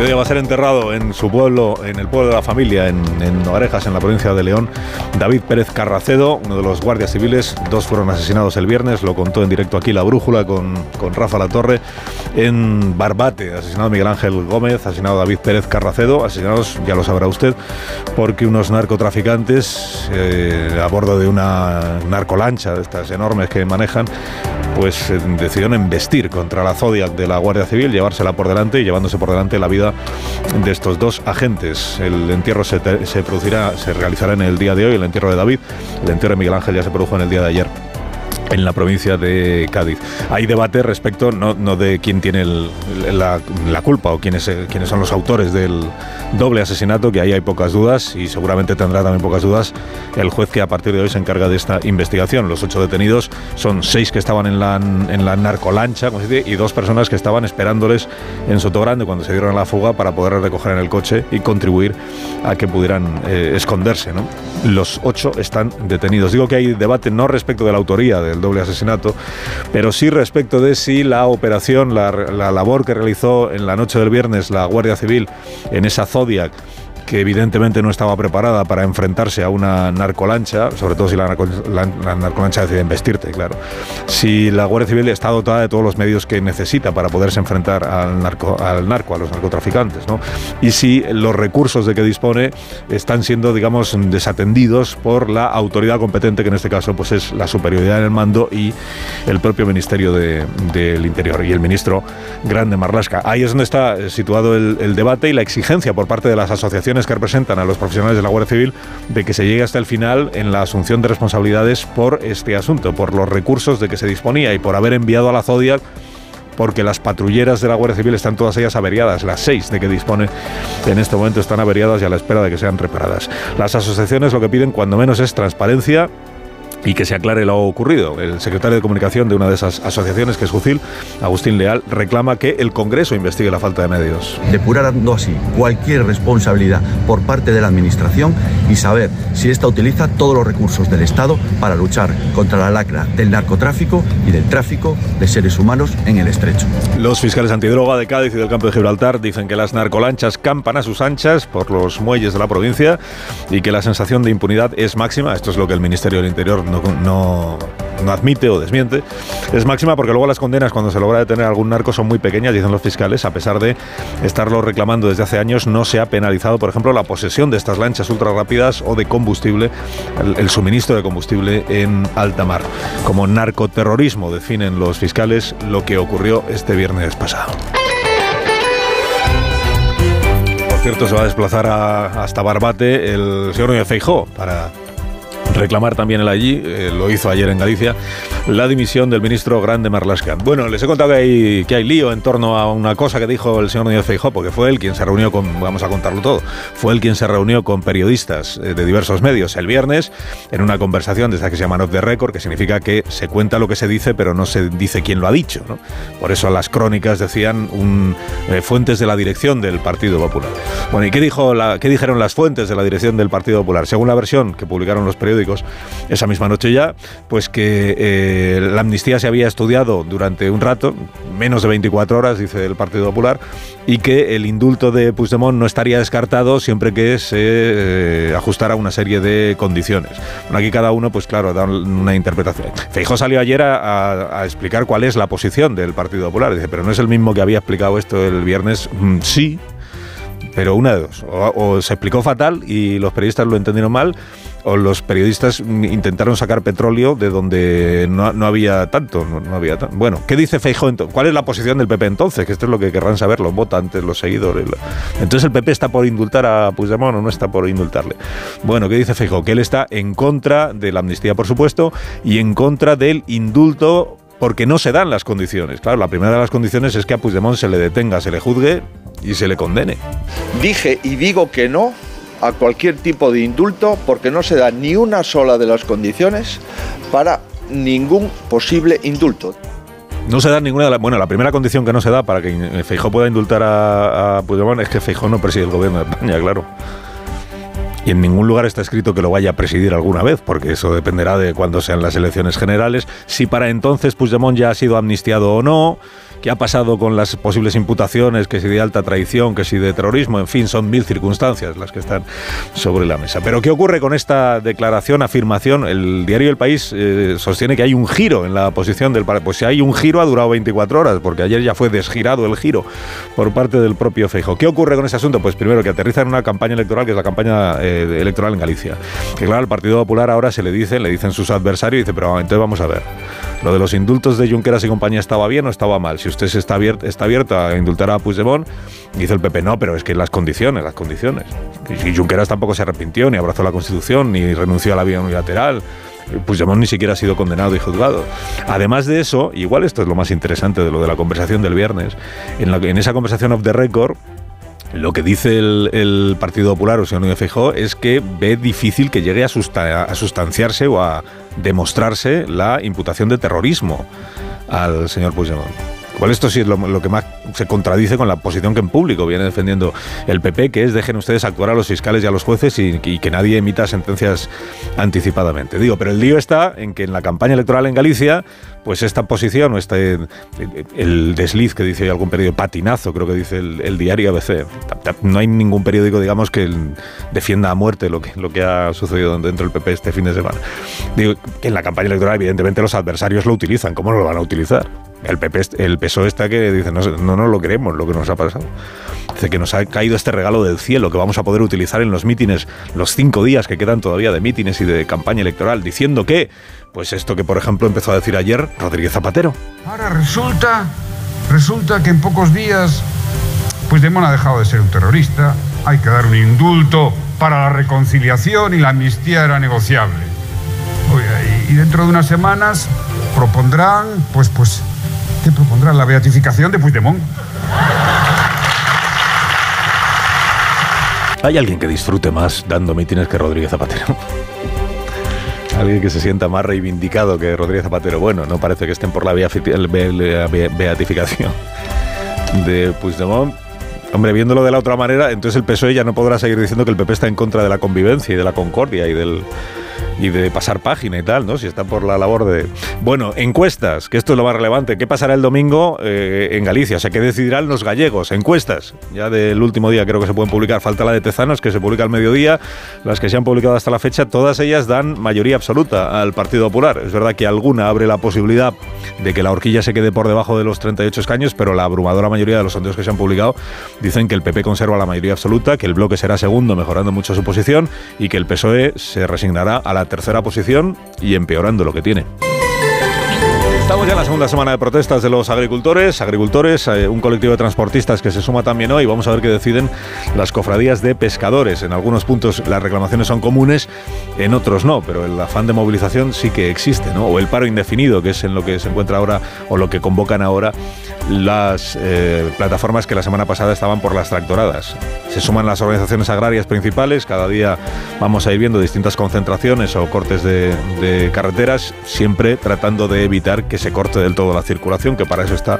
Día va a ser enterrado en su pueblo, en el pueblo de la familia, en, en en la provincia de León, David Pérez Carracedo, uno de los guardias civiles. Dos fueron asesinados el viernes, lo contó en directo aquí La Brújula con, con Rafa Latorre. En Barbate, asesinado Miguel Ángel Gómez, asesinado David Pérez Carracedo, asesinados, ya lo sabrá usted, porque unos narcotraficantes eh, a bordo de una narcolancha, de estas enormes que manejan, pues eh, decidieron embestir contra la Zodiac de la Guardia Civil, llevársela por delante y llevándose por delante la vida de estos dos agentes. El entierro se, se producirá, se realizará en el día de hoy, el entierro de David, el entierro de Miguel Ángel ya se produjo en el día de ayer en la provincia de Cádiz. Hay debate respecto no, no de quién tiene la, culpa o quiénes, quiénes son los autores del doble asesinato, que ahí hay pocas dudas y seguramente tendrá también pocas dudas el juez que a partir de hoy se encarga de esta investigación. Los ocho detenidos son seis que estaban en la, en la narcolancha y dos personas que estaban esperándoles en Sotogrande cuando se dieron a la fuga para poder recoger en el coche y contribuir a que pudieran eh, esconderse. ¿no? Los ocho están detenidos. Digo que hay debate no respecto de la autoría del doble asesinato, pero sí respecto de si la operación, la, la labor que realizó en la noche del viernes la Guardia Civil en esa Zodiac que evidentemente no estaba preparada para enfrentarse a una narcolancha, sobre todo si la, narcolancha decide investirte, claro. Si la Guardia Civil está dotada de todos los medios que necesita para poderse enfrentar al narco, al narco a los narcotraficantes, ¿no? Y si los recursos de que dispone están siendo, digamos, desatendidos por la autoridad competente, que en este caso pues es la superioridad en el mando y el propio Ministerio del Interior y el ministro Grande Marlasca. Ahí es donde está situado el debate y la exigencia por parte de las asociaciones que representan a los profesionales de la Guardia Civil de que se llegue hasta el final en la asunción de responsabilidades por este asunto, por los recursos de que se disponía y por haber enviado a la Zodiac porque las patrulleras de la Guardia Civil están todas ellas averiadas, las seis de que dispone en este momento están averiadas y a la espera de que sean reparadas. Las asociaciones lo que piden cuando menos es transparencia y que se aclare lo ocurrido. El secretario de Comunicación de una de esas asociaciones, que es Jucil, Agustín Leal, reclama que el Congreso investigue la falta de medios. Depurando así cualquier responsabilidad por parte de la Administración y saber si ésta utiliza todos los recursos del Estado para luchar contra la lacra del narcotráfico y del tráfico de seres humanos en el estrecho. Los fiscales antidroga de Cádiz y del campo de Gibraltar dicen que las narcolanchas campan a sus anchas por los muelles de la provincia y que la sensación de impunidad es máxima. Esto es lo que el Ministerio del Interior no, admite o desmiente, es máxima porque luego las condenas cuando se logra detener a algún narco son muy pequeñas, dicen los fiscales, a pesar de estarlo reclamando desde hace años, no se ha penalizado, por ejemplo, la posesión de estas lanchas ultra rápidas o de combustible, el, suministro de combustible en alta mar. Como narcoterrorismo definen los fiscales lo que ocurrió este viernes pasado. Por cierto, se va a desplazar a- hasta Barbate el señor Núñez Feijóo para reclamar también él allí, eh, lo hizo ayer en Galicia, la dimisión del ministro Grande Marlasca. Bueno, les he contado que hay, que hay lío en torno a una cosa que dijo el señor Núñez Feijóo, porque fue él quien se reunió con, vamos a contarlo todo, fue él quien se reunió con periodistas eh, de diversos medios el viernes en una conversación de esa que se llama off the record, que significa que se cuenta lo que se dice, pero no se dice quién lo ha dicho. Por eso las crónicas decían eh, fuentes de la dirección del Partido Popular. Bueno, ¿y qué, dijo qué dijeron las fuentes de la dirección del Partido Popular? Según la versión que publicaron los periódicos esa misma noche ya, pues que eh, la amnistía se había estudiado durante un rato, menos de 24 horas, dice el Partido Popular, y que el indulto de Puigdemont no estaría descartado siempre que se eh, ajustara una serie de condiciones. Bueno, aquí cada uno, pues claro, da una interpretación. Feijóo salió ayer a, a- a explicar cuál es la posición del Partido Popular. Dice, pero no es el mismo que había explicado esto el viernes. Mm, sí, pero una de dos. O, o se explicó fatal y los periodistas lo entendieron mal, o los periodistas intentaron sacar petróleo de donde no, no había tanto. No, no había tan- Bueno, ¿qué dice Feijóo entonces? ¿Cuál es la posición del PP entonces? Que esto es lo que querrán saber los votantes, los seguidores. Entonces el PP está por indultar a Puigdemont o no está por indultarle. Bueno, ¿qué dice Feijóo? Que él está en contra de la amnistía, por supuesto, y en contra del indulto porque no se dan las condiciones. Claro, la primera de las condiciones es que a Puigdemont se le detenga, se le juzgue y se le condene. Dije y digo que no a cualquier tipo de indulto porque no se da ni una sola de las condiciones para ningún posible indulto. No se da ninguna de las... Bueno, la primera condición que no se da para que Feijóo pueda indultar a, a Puigdemont es que Feijóo no preside el gobierno de España, claro. Y en ningún lugar está escrito que lo vaya a presidir alguna vez, porque eso dependerá de cuándo sean las elecciones generales, si para entonces Puigdemont ya ha sido amnistiado o no, qué ha pasado con las posibles imputaciones, que si de alta traición, que si de terrorismo, en fin, son mil circunstancias las que están sobre la mesa. Pero ¿qué ocurre con esta declaración, afirmación? El diario El País eh, sostiene que hay un giro en la posición del... Pues si hay un giro ha durado 24 horas, porque ayer ya fue desgirado el giro por parte del propio Feijóo. ¿Qué ocurre con ese asunto? Pues primero que aterriza en una campaña electoral, que es la campaña eh, electoral en Galicia. Que claro, al Partido Popular ahora se le dicen, le dicen sus adversarios, y dice, pero entonces vamos a ver. Lo de los indultos de Junqueras y compañía estaba bien o estaba mal. Usted está abierto, está a indultar a Puigdemont, dice el PP, no, pero es que las condiciones, las condiciones. Y Junqueras tampoco se arrepintió, ni abrazó la Constitución, ni renunció a la vía unilateral. Puigdemont ni siquiera ha sido condenado y juzgado. Además de eso, igual esto es lo más interesante de lo de la conversación del viernes, en, la, en esa conversación off the record, lo que dice el, el Partido Popular, o señor Núñez Feijóo, es que ve difícil que llegue a, susta- a sustanciarse o a demostrarse la imputación de terrorismo al señor Puigdemont. Igual esto sí es lo, que más se contradice con la posición que en público viene defendiendo el PP, que es dejen ustedes actuar a los fiscales y a los jueces y, y que nadie emita sentencias anticipadamente. Digo, pero el lío está en que en la campaña electoral en Galicia, pues esta posición o este el desliz que dice algún periódico, patinazo, creo que dice el, el diario ABC. No hay ningún periódico, digamos, que defienda a muerte lo que, lo que ha sucedido dentro del PP este fin de semana. Digo, que en la campaña electoral, evidentemente, los adversarios lo utilizan. ¿Cómo no lo van a utilizar? El PP, el PSOE está que dice, no, no nos lo queremos lo que nos ha pasado. Dice que nos ha caído este regalo del cielo que vamos a poder utilizar en los mítines, los cinco días que quedan todavía de mítines y de campaña electoral, diciendo que, pues esto que por ejemplo empezó a decir ayer Rodríguez Zapatero. Ahora resulta, resulta que en pocos días Puigdemont ha dejado de ser un terrorista, hay que dar un indulto para la reconciliación y la amnistía era negociable. Y dentro de unas semanas propondrán, pues, pues, ¿qué propondrán? La beatificación de Puigdemont. ¿Hay alguien que disfrute más dando mítines que Rodríguez Zapatero? Alguien que se sienta más reivindicado que Rodríguez Zapatero. Bueno, no parece que estén por la be- beatificación de Puigdemont. Hombre, viéndolo de la otra manera, entonces el PSOE ya no podrá seguir diciendo que el PP está en contra de la convivencia y de la concordia y del, y de pasar página y tal, ¿no? Si está por la labor de... Bueno, encuestas, que esto es lo más relevante. ¿Qué pasará el domingo eh, en Galicia? O sea, ¿qué decidirán los gallegos? Encuestas. Ya del último día creo que se pueden publicar. Falta la de Tezanos, que se publica al mediodía. Las que se han publicado hasta la fecha, todas ellas dan mayoría absoluta al Partido Popular. Es verdad que alguna abre la posibilidad de que la horquilla se quede por debajo de los 38 escaños, pero la abrumadora mayoría de los sondeos que se han publicado dicen que el PP conserva la mayoría absoluta, que el bloque será segundo, mejorando mucho su posición, y que el PSOE se resignará a la tercera posición y empeorando lo que tiene. Estamos ya en la segunda semana de protestas de los agricultores, agricultores, eh, un colectivo de transportistas que se suma también hoy. Vamos a ver qué deciden las cofradías de pescadores. En algunos puntos las reclamaciones son comunes, en otros no, pero el afán de movilización sí que existe, ¿no? O el paro indefinido, que es en lo que se encuentra ahora o lo que convocan ahora las eh, plataformas que la semana pasada estaban por las tractoradas. Se suman las organizaciones agrarias principales, cada día vamos a ir viendo distintas concentraciones o cortes de, de carreteras, siempre tratando de evitar que se corte del todo la circulación, que para eso está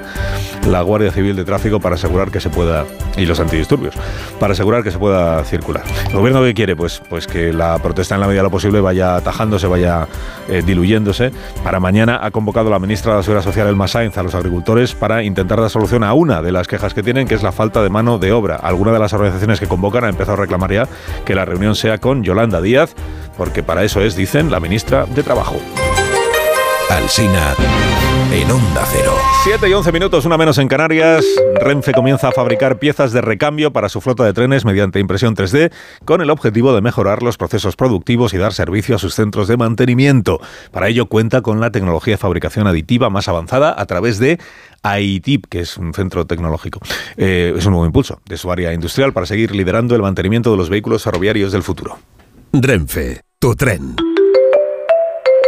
la Guardia Civil de Tráfico, para asegurar que se pueda, y los antidisturbios, para asegurar que se pueda circular. ¿El gobierno qué quiere? Pues, pues que la protesta en la medida de lo posible vaya atajándose, vaya eh, diluyéndose. Para mañana ha convocado la ministra de la Seguridad Social, Elma Sainz, a los agricultores para intentar dar solución a una de las quejas que tienen, que es la falta de mano de obra. Alguna de las organizaciones que convocan ha empezado a reclamar ya que la reunión sea con Yolanda Díaz, porque para eso es, dicen, la ministra de Trabajo. Alsina en Onda Cero. 7 y 11 minutos, una menos en Canarias. Renfe comienza a fabricar piezas de recambio para su flota de trenes mediante impresión 3D con el objetivo de mejorar los procesos productivos y dar servicio a sus centros de mantenimiento. Para ello cuenta con la tecnología de fabricación aditiva más avanzada a través de AITIP, que es un centro tecnológico. Eh, es un nuevo impulso de su área industrial para seguir liderando el mantenimiento de los vehículos ferroviarios del futuro. Renfe, tu tren.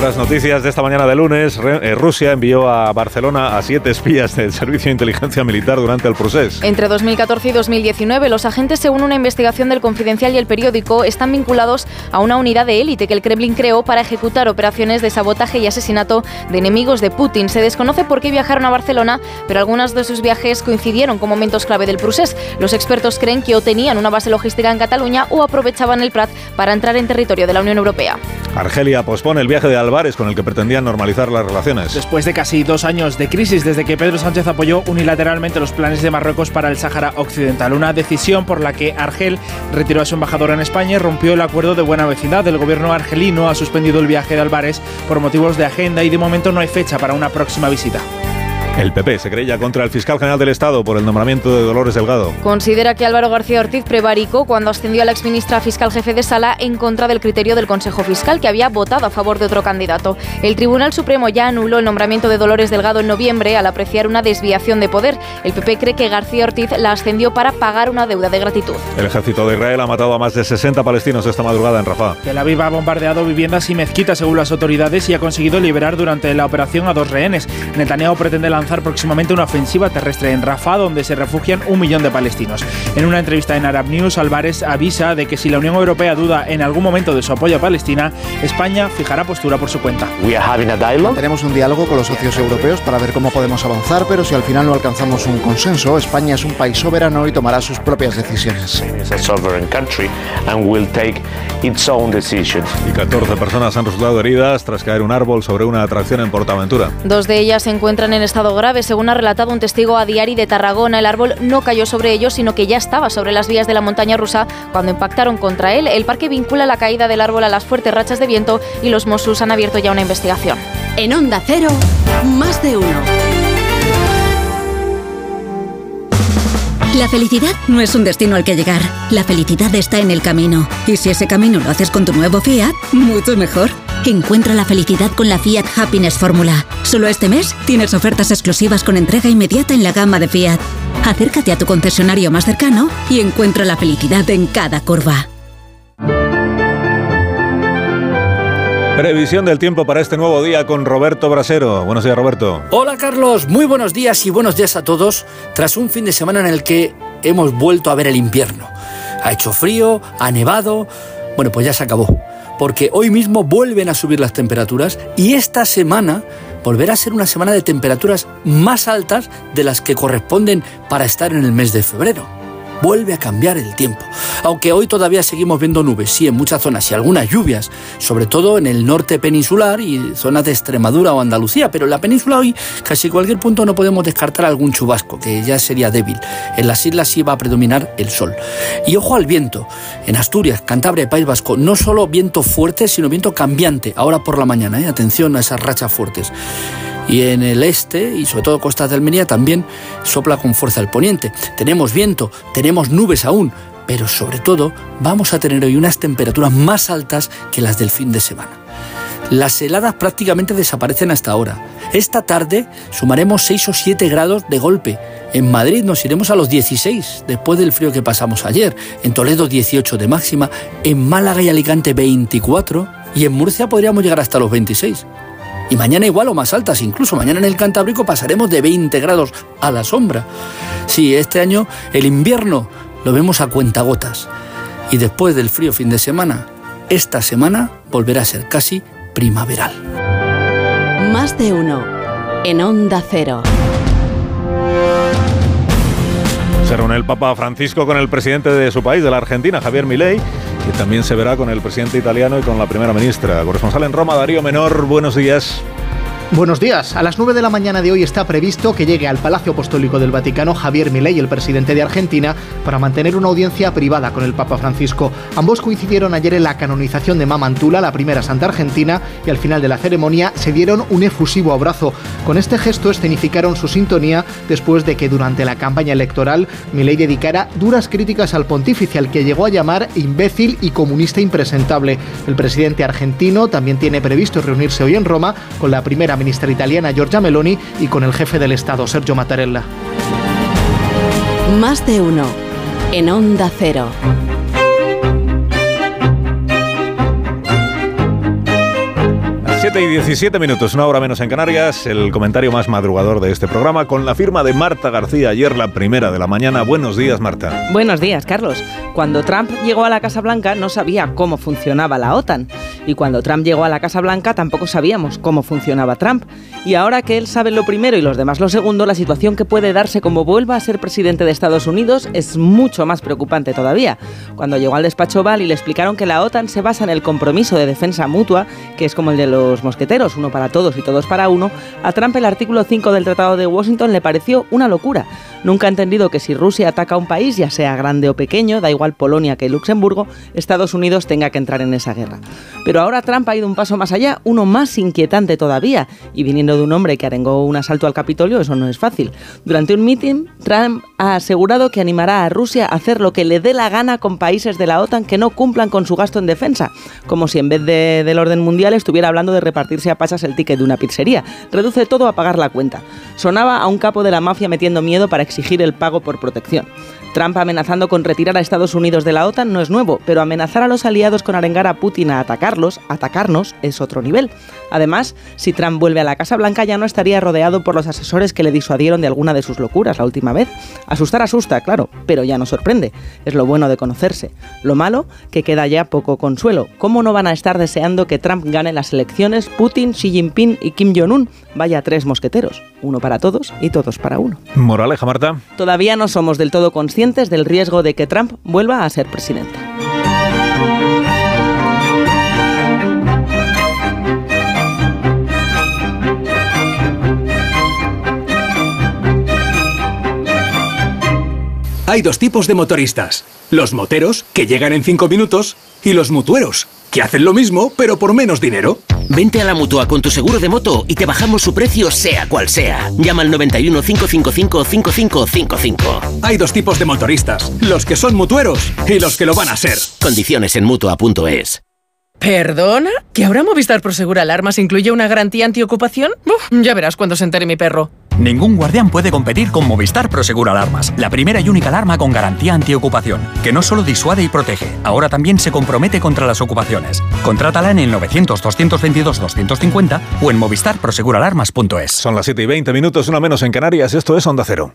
Otras noticias de esta mañana de lunes. Eh, Rusia envió a Barcelona a siete espías del Servicio de Inteligencia Militar durante el proceso. Entre 2014 y 2019, los agentes, según una investigación del Confidencial y el periódico, están vinculados a una unidad de élite que el Kremlin creó para ejecutar operaciones de sabotaje y asesinato de enemigos de Putin. Se desconoce por qué viajaron a Barcelona, pero algunos de sus viajes coincidieron con momentos clave del procés. Los expertos creen que o tenían una base logística en Cataluña o aprovechaban el Prat para entrar en territorio de la Unión Europea. Argelia pospone el viaje de Álvarez con el que pretendían normalizar las relaciones. Después de casi dos años de crisis desde que Pedro Sánchez apoyó unilateralmente los planes de Marruecos para el Sáhara Occidental, una decisión por la que Argel retiró a su embajador en España y rompió el acuerdo de buena vecindad. El gobierno argelino ha suspendido el viaje de Álvarez por motivos de agenda y de momento no hay fecha para una próxima visita. El PP se creía contra el fiscal general del Estado por el nombramiento de Dolores Delgado. Considera que Álvaro García Ortiz prevaricó cuando ascendió a la exministra fiscal jefe de sala en contra del criterio del Consejo Fiscal, que había votado a favor de otro candidato. El Tribunal Supremo ya anuló el nombramiento de Dolores Delgado en noviembre al apreciar una desviación de poder. El PP cree que García Ortiz la ascendió para pagar una deuda de gratitud. El ejército de Israel ha matado a más de 60 palestinos esta madrugada en Rafah. Tel Aviv ha bombardeado viviendas y mezquitas según las autoridades y ha conseguido liberar durante la operación a dos rehenes. Netanyahu pretende lanzar próximamente una ofensiva terrestre en Rafah donde se refugian un millón de palestinos. En una entrevista en Arab News, Álvarez avisa de que si la Unión Europea duda en algún momento de su apoyo a Palestina, España fijará postura por su cuenta. Tenemos un diálogo con los socios europeos para ver cómo podemos avanzar, pero si al final no alcanzamos un consenso, España es un país soberano y tomará sus propias decisiones. is a sovereign country and will take its own decisions. Y 14 personas han resultado heridas tras caer un árbol sobre una atracción en Portaventura. Dos de ellas se encuentran en estado grave, según ha relatado un testigo a Diari de Tarragona. El árbol no cayó sobre ellos, sino que ya estaba sobre las vías de la montaña rusa cuando impactaron contra él. El parque vincula la caída del árbol a las fuertes rachas de viento y los Mossos han abierto ya una investigación. En Onda Cero, más de uno. La felicidad no es un destino al que llegar. La felicidad está en el camino. Y si ese camino lo haces con tu nuevo Fiat, mucho mejor. Encuentra la felicidad con la Fiat Happiness Fórmula. Solo este mes tienes ofertas exclusivas con entrega inmediata en la gama de Fiat. Acércate a tu concesionario más cercano y encuentra la felicidad en cada curva. Previsión del tiempo para este nuevo día con Roberto Brasero. Buenos días, Roberto. Hola Carlos, muy buenos días y buenos días a todos tras un fin de semana en el que hemos vuelto a ver el invierno. Ha hecho frío, ha nevado, Bueno, pues ya se acabó, porque hoy mismo vuelven a subir las temperaturas y esta semana volverá a ser una semana de temperaturas más altas de las que corresponden para estar en el mes de febrero vuelve a cambiar el tiempo. Aunque hoy todavía seguimos viendo nubes, sí, en muchas zonas y algunas lluvias, sobre todo en el norte peninsular y zonas de Extremadura o Andalucía, pero en la península hoy casi cualquier punto no podemos descartar algún chubasco, que ya sería débil. En las islas sí va a predominar el sol. Y ojo al viento. En Asturias, Cantabria y País Vasco, no solo viento fuerte, sino viento cambiante, ahora por la mañana. ¿eh? Atención a esas rachas fuertes y en el este y sobre todo costas de Almería también sopla con fuerza el poniente. Tenemos viento, tenemos nubes aún, pero sobre todo vamos a tener hoy unas temperaturas más altas que las del fin de semana. Las heladas prácticamente desaparecen hasta ahora. Esta tarde sumaremos 6 o 7 grados de golpe. En Madrid nos iremos a los 16 después del frío que pasamos ayer. En Toledo 18 de máxima. En Málaga y Alicante 24. Y en Murcia podríamos llegar hasta los 26 y mañana igual o más altas, incluso mañana en el Cantábrico pasaremos de 20 grados a la sombra. Sí, este año el invierno lo vemos a cuentagotas y después del frío fin de semana, esta semana volverá a ser casi primaveral. Más de uno en Onda Cero. Se reúne el Papa Francisco con el presidente de su país, de la Argentina, Javier Milei, y también se verá con el presidente italiano y con la primera ministra. Corresponsal en Roma, Darío Menor, buenos días. Buenos días. A las 9 de la mañana de hoy está previsto que llegue al Palacio Apostólico del Vaticano Javier Milei, el presidente de Argentina, para mantener una audiencia privada con el Papa Francisco. Ambos coincidieron ayer en la canonización de Mamantula, la primera santa argentina, y al final de la ceremonia se dieron un efusivo abrazo. Con este gesto escenificaron su sintonía después de que durante la campaña electoral Milei dedicara duras críticas al pontífice, al que llegó a llamar imbécil y comunista impresentable. El presidente argentino también tiene previsto reunirse hoy en Roma con la primera ministra italiana Giorgia Meloni y con el jefe del Estado Sergio Mattarella. Más de uno en Onda Cero. 7 y 17 minutos, una hora menos en Canarias, el comentario más madrugador de este programa con la firma de Marta García, ayer la primera de la mañana. Buenos días, Marta. Buenos días, Carlos. Cuando Trump llegó a la Casa Blanca no sabía cómo funcionaba la OTAN. Y cuando Trump llegó a la Casa Blanca tampoco sabíamos cómo funcionaba Trump. Y ahora que él sabe lo primero y los demás lo segundo, la situación que puede darse como vuelva a ser presidente de Estados Unidos es mucho más preocupante todavía. Cuando llegó al despacho Val y le explicaron que la OTAN se basa en el compromiso de defensa mutua, que es como el de los mosqueteros, uno para todos y todos para uno, a Trump el artículo 5 del Tratado de Washington le pareció una locura. Nunca ha entendido que si Rusia ataca a un país, ya sea grande o pequeño, da igual Polonia que Luxemburgo, Estados Unidos tenga que entrar en esa guerra. Pero ahora Trump ha ido un paso más allá, uno más inquietante todavía, y viniendo de un hombre que arengó un asalto al Capitolio, eso no es fácil. Durante un meeting, Trump ha asegurado que animará a Rusia a hacer lo que le dé la gana con países de la OTAN que no cumplan con su gasto en defensa, como si en vez de, del orden mundial estuviera hablando de repartirse a pasas el ticket de una pizzería. Reduce todo a pagar la cuenta. Sonaba a un capo de la mafia metiendo miedo para exigir el pago por protección. Trump amenazando con retirar a Estados Unidos de la OTAN no es nuevo, pero amenazar a los aliados con arengar a Putin a atacarlos, atacarnos, es otro nivel. Además, si Trump vuelve a la Casa Blanca ya no estaría rodeado por los asesores que le disuadieron de alguna de sus locuras la última vez. Asustar asusta, claro, pero ya no sorprende. Es lo bueno de conocerse. Lo malo, que queda ya poco consuelo. ¿Cómo no van a estar deseando que Trump gane las elecciones Putin, Xi Jinping y Kim Jong-un? Vaya tres mosqueteros. Uno para todos y todos para uno. Moraleja, Marta. Todavía no somos del todo conscientes del riesgo de que Trump vuelva a ser presidente. Hay dos tipos de motoristas. Los moteros, que llegan en 5 minutos, y los mutueros, que hacen lo mismo, pero por menos dinero. Vente a la mutua con tu seguro de moto y te bajamos su precio, sea cual sea. Llama al 91 555 5555. Hay dos tipos de motoristas: los que son mutueros y los que lo van a ser. Condiciones en mutua.es. ¿Perdona? ¿Que ahora Movistar Prosegur Alarmas incluye una garantía antiocupación? Uf, ya verás cuando se entere mi perro. Ningún guardián puede competir con Movistar Prosegur Alarmas, la primera y única alarma con garantía antiocupación, que no solo disuade y protege, ahora también se compromete contra las ocupaciones. Contrátala en el 900-222-250 o en movistarproseguralarmas.es. Son las 7 y 20 minutos, una menos en Canarias, esto es Onda Cero.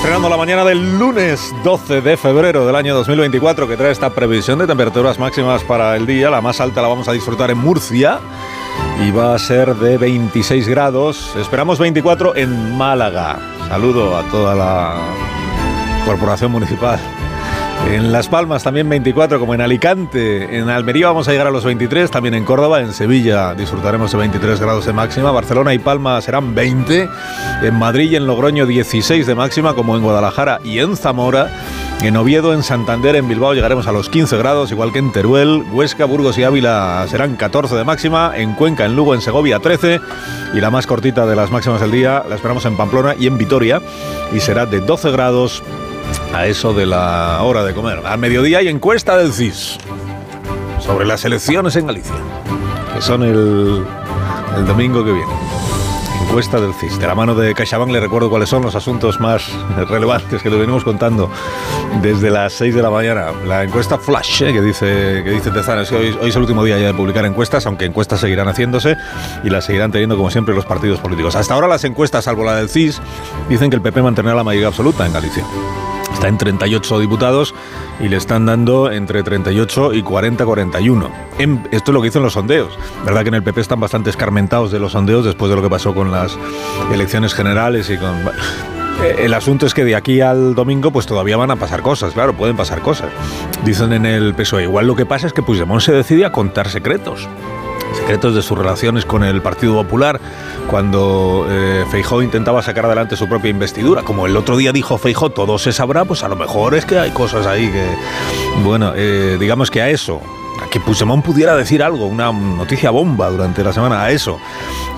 Estrenando la mañana del lunes 12 de febrero del año 2024 que trae esta previsión de temperaturas máximas para el día. La más alta la vamos a disfrutar en Murcia y va a ser de 26 grados. Esperamos 24 en Málaga. Saludo a toda la corporación municipal. En Las Palmas también 24, como en Alicante. En Almería vamos a llegar a los 23, también en Córdoba, en Sevilla disfrutaremos de 23 grados de máxima. Barcelona y Palma serán 20. En Madrid y en Logroño 16 de máxima, como en Guadalajara y en Zamora. En Oviedo, en Santander, en Bilbao llegaremos a los 15 grados, igual que en Teruel, Huesca, Burgos y Ávila serán 14 de máxima. En Cuenca, en Lugo, en Segovia 13. Y la más cortita de las máximas del día la esperamos en Pamplona y en Vitoria. Y será de 12 grados a eso de la hora de comer. Al mediodía hay encuesta del CIS sobre las elecciones en Galicia, que son el, domingo que viene. Encuesta del CIS. De la mano de CaixaBank le recuerdo cuáles son los asuntos más relevantes que le venimos contando desde las 6 de la mañana. La encuesta Flash, eh, que dice que dice que hoy, hoy es el último día ya de publicar encuestas, aunque encuestas seguirán haciéndose y las seguirán teniendo como siempre los partidos políticos. Hasta ahora las encuestas, salvo la del CIS, dicen que el PP mantendrá la mayoría absoluta en Galicia. Está en 38 diputados y le están dando entre 38 y 40-41. Esto es lo que dicen los sondeos. Verdad que en el PP están bastante escarmentados de los sondeos después de lo que pasó con las elecciones generales y con... Eh, El asunto es que de aquí al domingo pues todavía van a pasar cosas, claro, pueden pasar cosas. Dicen en el PSOE, igual lo que pasa es que Puigdemont se decide a contar secretos secretos de sus relaciones con el Partido Popular cuando eh, Feijó intentaba sacar adelante su propia investidura. Como el otro día dijo Feijó, todo se sabrá, pues a lo mejor es que hay cosas ahí que... Bueno, eh, digamos que a eso, que Puigdemont pudiera decir algo, una noticia bomba durante la semana, a eso.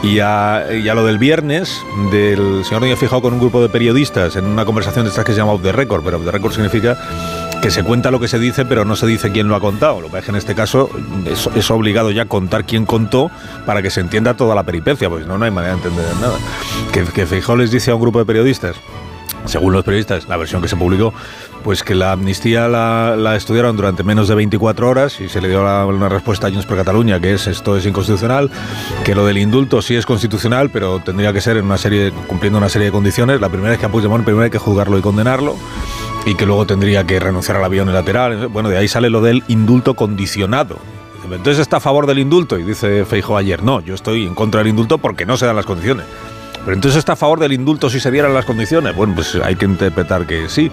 Y a, y a lo del viernes, del señor Núñez Fijó con un grupo de periodistas en una conversación de estas que se llama Off the Record, pero Off the Record significa que se cuenta lo que se dice, pero no se dice quién lo ha contado. Lo que es que en este caso es, obligado ya contar quién contó para que se entienda toda la peripecia, pues no, no hay manera de entender nada. Que, que Feijó les dice a un grupo de periodistas, según los periodistas, la versión que se publicó, pues que la amnistía la, estudiaron durante menos de 24 horas y se le dio una respuesta a Junts per Cataluña, que es esto es inconstitucional, que lo del indulto sí es constitucional, pero tendría que ser en una serie, cumpliendo una serie de condiciones. La primera es que a Puigdemont primero hay que juzgarlo y condenarlo y que luego tendría que renunciar al avión unilateral. Bueno, de ahí sale lo del indulto condicionado. Entonces está a favor del indulto y dice Feijo ayer, no, yo estoy en contra del indulto porque no se dan las condiciones. Pero entonces está a favor del indulto si se dieran las condiciones. Bueno, pues hay que interpretar que sí.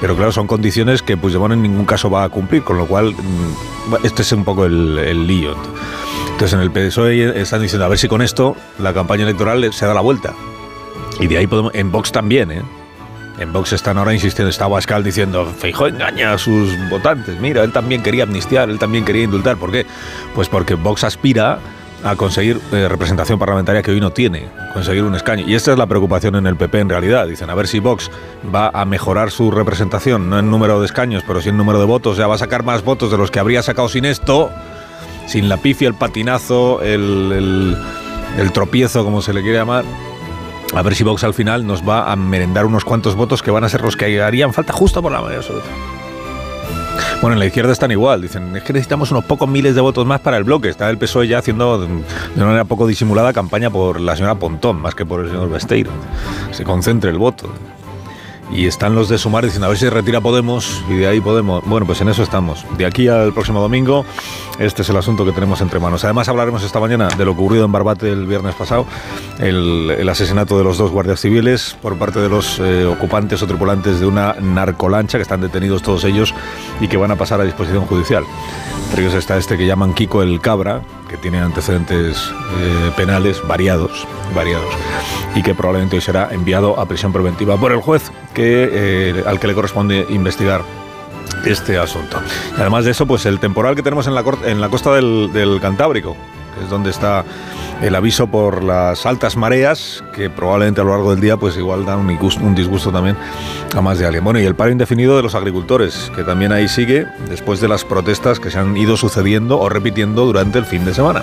Pero claro, son condiciones que Puigdemont en ningún caso va a cumplir, con lo cual mm, este es un poco el, el lío. Entonces en el PSOE están diciendo a ver si con esto la campaña electoral se da la vuelta. Y de ahí podemos... En Vox también, ¿eh? En Vox están ahora insistiendo, está Abascal diciendo, Feijó engaña a sus votantes. Mira, él también quería amnistiar, él también quería indultar. ¿Por qué? Pues porque Vox aspira a conseguir eh, representación parlamentaria que hoy no tiene, conseguir un escaño. Y esta es la preocupación en el PP en realidad. Dicen, a ver si Vox va a mejorar su representación, no en número de escaños, pero sí en número de votos. Ya va a sacar más votos de los que habría sacado sin esto, sin la pifia, el patinazo, el tropiezo, como se le quiere llamar. A ver si Vox al final nos va a merendar unos cuantos votos que van a ser los que harían falta justo por la mayoría absoluta. Bueno, en la izquierda están igual. Dicen, es que necesitamos unos pocos miles de votos más para el bloque. Está el PSOE ya haciendo de una manera poco disimulada campaña por la señora Pontón, más que por el señor Besteiro. Se concentre el voto. Y están los de Sumar diciendo a ver si retira Podemos y de ahí Podemos. Bueno, pues en eso estamos. De aquí al próximo domingo, este es el asunto que tenemos entre manos. Además, hablaremos esta mañana de lo ocurrido en Barbate el viernes pasado, el, el asesinato de los dos guardias civiles por parte de los eh, ocupantes o tripulantes de una narcolancha, que están detenidos todos ellos y que van a pasar a disposición judicial. Entre ellos está este que llaman Kiko el Cabra, que tiene antecedentes eh, penales variados, variados, y que probablemente hoy será enviado a prisión preventiva por el juez que, eh, al que le corresponde investigar este asunto. Y además de eso, pues el temporal que tenemos en la, en la costa del, del Cantábrico, que es donde está el aviso por las altas mareas, que probablemente a lo largo del día, pues igual dan un disgusto, también a más de alguien. Bueno, y el paro indefinido de los agricultores, que también ahí sigue después de las protestas que se han ido sucediendo o repitiendo durante el fin de semana.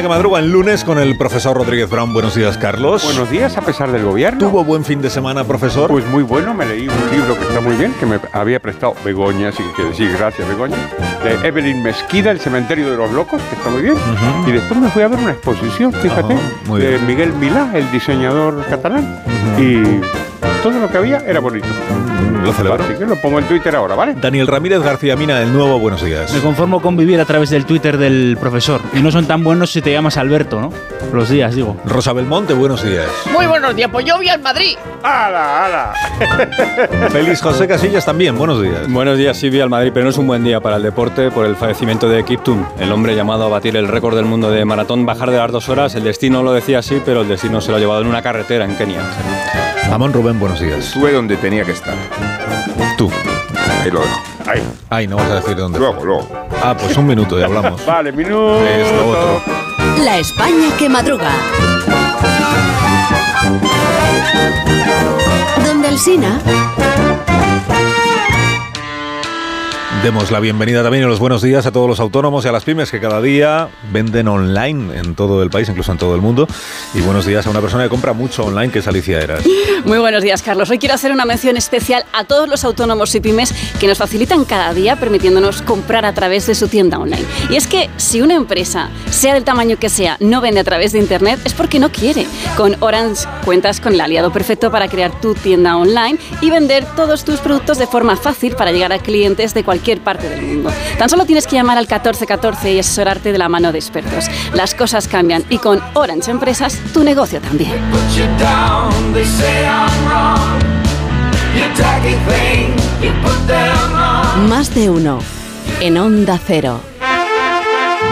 España que madruga en lunes con el profesor Rodríguez Brown. Buenos días, Carlos. Buenos días, a pesar del gobierno. ¿Tuvo buen fin de semana, profesor? Pues muy bueno, me leí un libro que está muy bien, que me había prestado Begoña, así que quiero decir gracias Begoña, de Evelyn Mesquida, El cementerio de los locos, que está muy bien. Y después me fui a ver una exposición, fíjate, de. Miguel Milá, el diseñador catalán. Y todo lo que había era bonito. Lo celebro. Así que lo pongo en Twitter ahora, ¿vale? Daniel Ramírez García Mina, el nuevo, buenos días. Me conformo con vivir a través del Twitter del profesor. Y no son tan buenos si te llamas Alberto, ¿no? Los días, digo. Rosa Belmonte, buenos días. Muy buenos días, pues yo vi al Madrid. ¡Hala, hala! Félix José Casillas también, buenos días. Buenos días, sí vi al Madrid, pero no es un buen día para el deporte por el fallecimiento de Kiptum, el hombre llamado a batir el récord del mundo de maratón, bajar de las dos horas. El destino lo decía así, pero el destino se lo ha llevado en una carretera en Kenia. Amón Rubén, buenos días. Estuve donde tenía que estar. Tú. Ahí lo dejo. Ahí. Ay, no vas a decir dónde. Luego, luego. Ah, pues un minuto y hablamos. Vale, minuto. Esto otro. La España que madruga. Donde el Sina. Demos la bienvenida también y los buenos días a todos los autónomos y a las pymes que cada día venden online en todo el país, incluso en todo el mundo. Y buenos días a una persona que compra mucho online, que es Alicia Eras. Muy buenos días, Carlos. Hoy quiero hacer una mención especial a todos los autónomos y pymes que nos facilitan cada día permitiéndonos comprar a través de su tienda online. Y es que si una empresa, sea del tamaño que sea, no vende a través de Internet, es porque no quiere. Con Orange cuentas con el aliado perfecto para crear tu tienda online y vender todos tus productos de forma fácil para llegar a clientes de cualquier parte del mundo. Tan solo tienes que llamar al 1414 y asesorarte de la mano de expertos. Las cosas cambian y con Orange Empresas tu negocio también. Más de uno. En Onda Cero.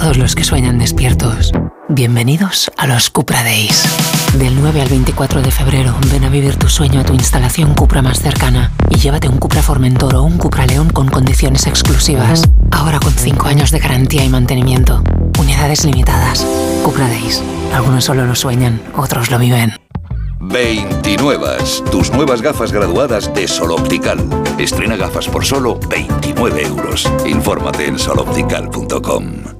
Todos los que sueñan despiertos, bienvenidos a los Cupra Days. Del 9 al 24 de febrero, ven a vivir tu sueño a tu instalación Cupra más cercana y llévate un Cupra Formentor o un Cupra León con condiciones exclusivas. Ahora con 5 años de garantía y mantenimiento. Unidades limitadas. Cupra Days. Algunos solo lo sueñan, otros lo viven. 29. Tus nuevas gafas graduadas de Sol Optical. Estrena gafas por solo 29 euros. Infórmate en soloptical.com.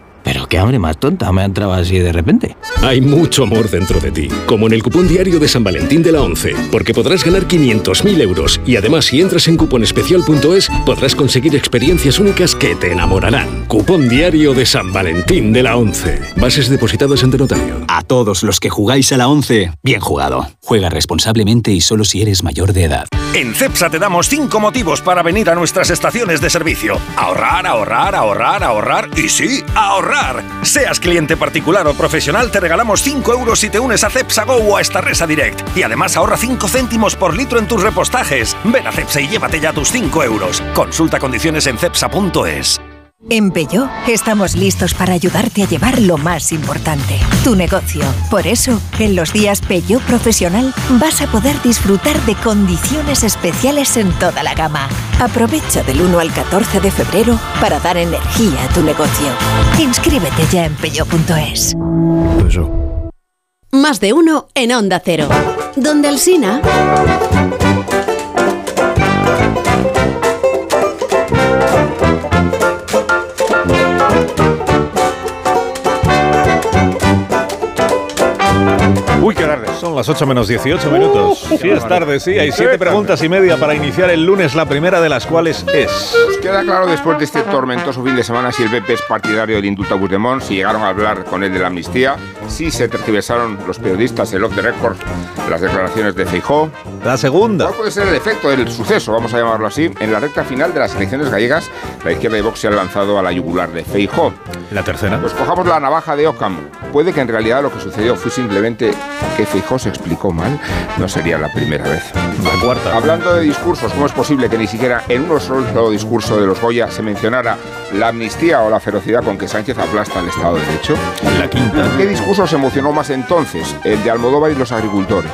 pero qué hambre más tonta me ha entrado así de repente. Hay mucho amor dentro de ti, como en el cupón diario de San Valentín de la 11, porque podrás ganar 500.000 euros y además si entras en cuponespecial.es podrás conseguir experiencias únicas que te enamorarán. Cupón diario de San Valentín de la 11. Bases depositadas ante notario. A todos los que jugáis a la 11, bien jugado. Juega responsablemente y solo si eres mayor de edad. En CEPSA te damos 5 motivos para venir a nuestras estaciones de servicio. Ahorrar, ahorrar, ahorrar, ahorrar y sí, ahorrar. Seas cliente particular o profesional, te regalamos 5 euros si te unes a CEPSA Go o a Estarresa Direct. Y además ahorra 5 céntimos por litro en tus repostajes. Ven a CEPSA y llévate ya tus 5 euros. Consulta condiciones en cepsa.es. En Peugeot estamos listos para ayudarte a llevar lo más importante, tu negocio. Por eso, en los días Peugeot Profesional vas a poder disfrutar de condiciones especiales en toda la gama. Aprovecha del 1 al 14 de febrero para dar energía a tu negocio. Inscríbete ya en peugeot.es. Más de uno en Onda Cero. Donde el Son las 8 menos 18 minutos. Uh, sí, es tarde, sí. Hay siete preguntas y media para iniciar el lunes, la primera de las cuales es... Queda claro después de este tormentoso fin de semana si el PP es partidario del indulto a Puigdemont, si llegaron a hablar con él de la amnistía, si se tergiversaron los periodistas el off the record las declaraciones de Feijó. La segunda. ¿Cuál puede ser el efecto del suceso, vamos a llamarlo así? En la recta final de las elecciones gallegas, la izquierda de Vox se ha lanzado a la yugular de Feijó. ¿La tercera? Pues cojamos la navaja de Occam. Puede que en realidad lo que sucedió fue simplemente que Feijó se explicó mal. No sería la primera vez. La cuarta. Hablando de discursos, ¿cómo es posible que ni siquiera en uno solo discurso de los Goya se mencionara la amnistía o la ferocidad con que Sánchez aplasta el Estado de Derecho? La quinta. ¿Qué discurso se emocionó más entonces? ¿El de Almodóvar y los agricultores?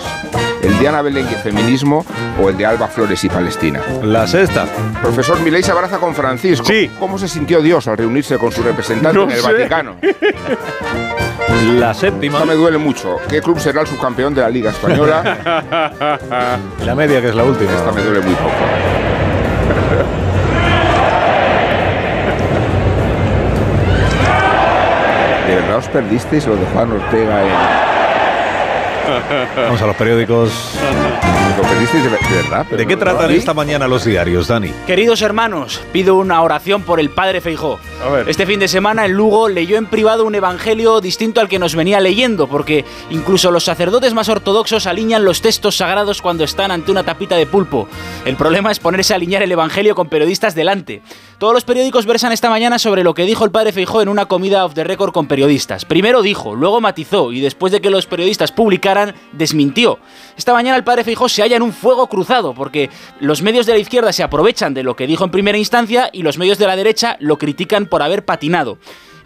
¿El de Ana Belén y el feminismo o el de Alba Flores y Palestina? La sexta. Profesor Milei se abraza con Francisco. Sí. ¿Cómo se sintió Dios al reunirse con su representante No en el sé. Vaticano? La séptima. Esto me duele mucho. ¿Qué club será el subcampeón de la Liga Española? La media, que es la última. Esta me duele muy poco. ¿De verdad os perdisteis lo de Juan Ortega en... Vamos a los periódicos. ¿Lo perdisteis de, de verdad? Pero ¿De qué tratan esta mañana los diarios, Dani? Queridos hermanos, pido una oración por el padre Feijó. A ver. Este fin de semana en Lugo leyó en privado un evangelio distinto al que nos venía leyendo, porque incluso los sacerdotes más ortodoxos alinean los textos sagrados cuando están ante una tapita de pulpo. El problema es ponerse a alinear el evangelio con periodistas delante. Todos los periódicos versan esta mañana sobre lo que dijo el padre Feijó en una comida off the record con periodistas. Primero dijo, luego matizó y después de que los periodistas publicaran, desmintió. Esta mañana el padre Feijó se halla en un fuego cruzado porque los medios de la izquierda se aprovechan de lo que dijo en primera instancia y los medios de la derecha lo critican por haber patinado.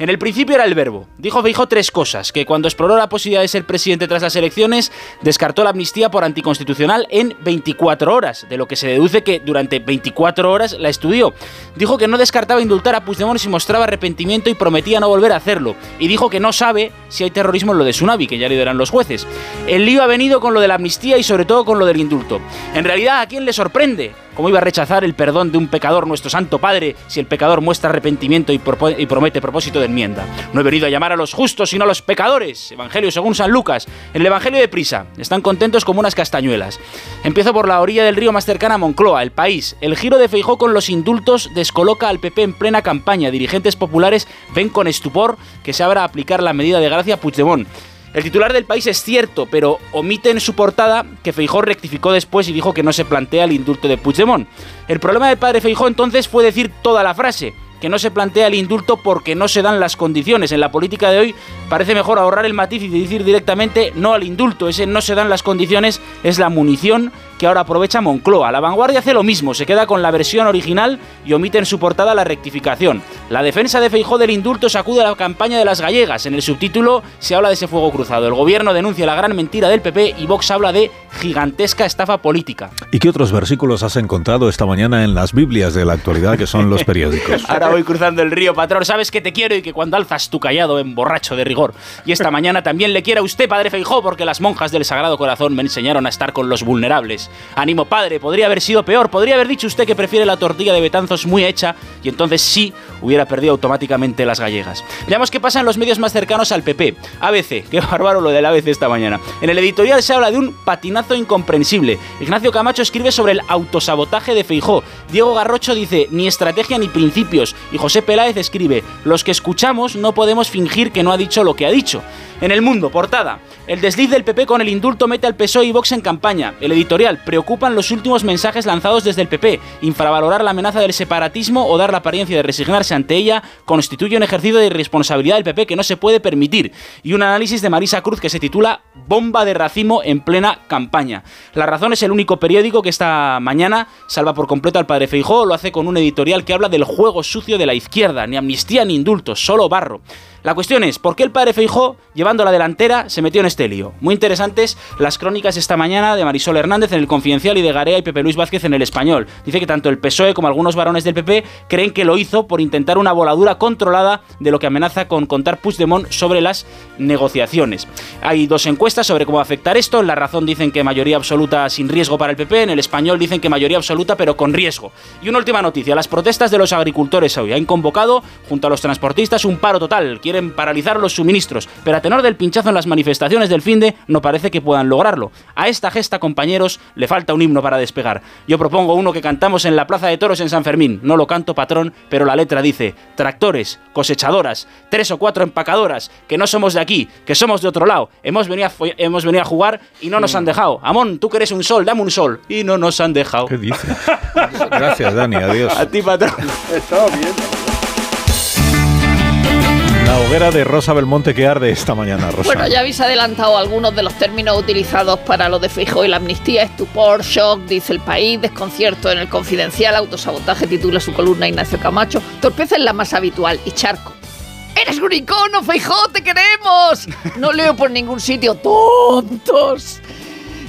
En el principio era el verbo. Dijo Feijó tres cosas, que cuando exploró la posibilidad de ser presidente tras las elecciones, descartó la amnistía por anticonstitucional en 24 horas, de lo que se deduce que durante 24 horas la estudió. Dijo que no descartaba indultar a Puigdemont si mostraba arrepentimiento y prometía no volver a hacerlo. Y dijo que no sabe si hay terrorismo en lo de Tsunami, que ya lo dirán los jueces. El lío ha venido con lo de la amnistía y sobre todo con lo del indulto. En realidad, ¿a quién le sorprende? ¿Cómo iba a rechazar el perdón de un pecador, nuestro Santo Padre, si el pecador muestra arrepentimiento y, promete propósito de enmienda? No he venido a llamar a los justos, sino a los pecadores. Evangelio según San Lucas. En el Evangelio de Prisa. Están contentos como unas castañuelas. Empiezo por la orilla del río más cercana a Moncloa, el país. El giro de Feijó con los indultos descoloca al PP en plena campaña. Dirigentes populares ven con estupor que se abra a aplicar la medida de gracia Puigdemont. El titular del país es cierto, pero omite en su portada que Feijó rectificó después y dijo que no se plantea el indulto de Puigdemont. El problema del padre Feijó entonces fue decir toda la frase, que no se plantea el indulto porque no se dan las condiciones. En la política de hoy parece mejor ahorrar el matiz y decir directamente no al indulto. Ese no se dan las condiciones es la munición que ahora aprovecha Moncloa. La vanguardia hace lo mismo, se queda con la versión original y omite en su portada la rectificación. La defensa de Feijó del indulto sacude a la campaña de las gallegas. En el subtítulo se habla de ese fuego cruzado. El gobierno denuncia la gran mentira del PP y Vox habla de gigantesca estafa política. ¿Y qué otros versículos has encontrado esta mañana en las Biblias de la actualidad que son los periódicos? Ahora voy cruzando el río, patrón. Sabes que te quiero y que cuando alzas tu callado en borracho de rigor. Y esta mañana también le quiero a usted, padre Feijó, porque las monjas del Sagrado Corazón me enseñaron a estar con los vulnerables. Ánimo, padre, podría haber sido peor. Podría haber dicho usted que prefiere la tortilla de Betanzos muy hecha y entonces sí hubiera perdido automáticamente las gallegas. Veamos qué pasa en los medios más cercanos al PP. ABC, qué bárbaro lo del ABC esta mañana. En el editorial se habla de un patinazo incomprensible. Ignacio Camacho escribe sobre el autosabotaje de Feijó. Diego Garrocho dice ni estrategia ni principios. Y José Peláez escribe los que escuchamos no podemos fingir que no ha dicho lo que ha dicho. En el mundo, portada. El desliz del PP con el indulto mete al PSOE y Vox en campaña. El editorial. Preocupan los últimos mensajes lanzados desde el PP. Infravalorar la amenaza del separatismo o dar la apariencia de resignarse ante ella constituye un ejercicio de irresponsabilidad del PP que no se puede permitir. Y un análisis de Marisa Cruz que se titula Bomba de racimo en plena campaña. La Razón es el único periódico que esta mañana salva por completo al padre Feijó. Lo hace con un editorial que habla del juego sucio de la izquierda. Ni amnistía ni indultos, solo barro. La cuestión es, ¿por qué el padre Feijó, llevando la delantera, se metió en este lío? Muy interesantes las crónicas esta mañana de Marisol Hernández en el Confidencial y de Garea y Pepe Luis Vázquez en el Español. Dice que tanto el PSOE como algunos varones del PP creen que lo hizo por intentar una voladura controlada de lo que amenaza con contar Puigdemont sobre las negociaciones. Hay dos encuestas sobre cómo afectar esto. En La Razón dicen que mayoría absoluta sin riesgo para el PP. En el Español dicen que mayoría absoluta pero con riesgo. Y una última noticia. Las protestas de los agricultores hoy han convocado, junto a los transportistas, un paro total. Quieren paralizar los suministros, pero a tenor del pinchazo en las manifestaciones del finde, no parece que puedan lograrlo. A esta gesta, compañeros, le falta un himno para despegar. Yo propongo uno que cantamos en la Plaza de Toros en San Fermín. No lo canto patrón, pero la letra dice: tractores, cosechadoras, tres o cuatro empacadoras, que no somos de aquí, que somos de otro lado. Hemos venido a, hemos venido a jugar y no nos han dejado. Amón, tú que eres un sol, dame un sol. Y no nos han dejado. ¿Qué dices? Gracias, Dani, adiós. A ti, patrón. Estaba bien. La hoguera de Rosa Belmonte que arde esta mañana, Rosa. Bueno, ya habéis adelantado algunos de los términos utilizados para lo de Fijo y la amnistía. Estupor, shock, dice el país, desconcierto en el confidencial, autosabotaje titula su columna Ignacio Camacho, torpeza es la más habitual y charco. ¡Eres un icono, Feijó, te queremos! No leo por ningún sitio, tontos.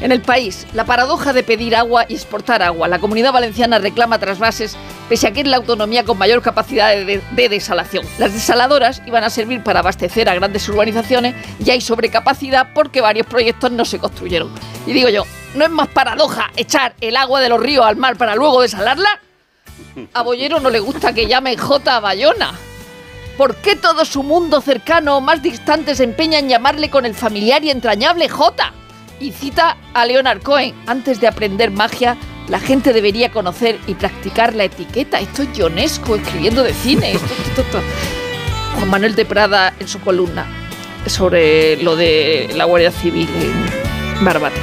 En el país, la paradoja de pedir agua y exportar agua. La comunidad valenciana reclama trasvases, pese a que es la autonomía con mayor capacidad de, de desalación. Las desaladoras iban a servir para abastecer a grandes urbanizaciones y hay sobrecapacidad porque varios proyectos no se construyeron. Y digo yo, ¿no es más paradoja echar el agua de los ríos al mar para luego desalarla? A Bollero no le gusta que llamen J Bayona. ¿Por qué todo su mundo cercano o más distante se empeña en llamarle con el familiar y entrañable J? Y cita a Leonard Cohen, antes de aprender magia, la gente debería conocer y practicar la etiqueta. Esto es Ionesco escribiendo de cine. Juan Manuel de Prada en su columna sobre lo de la Guardia Civil en Barbate.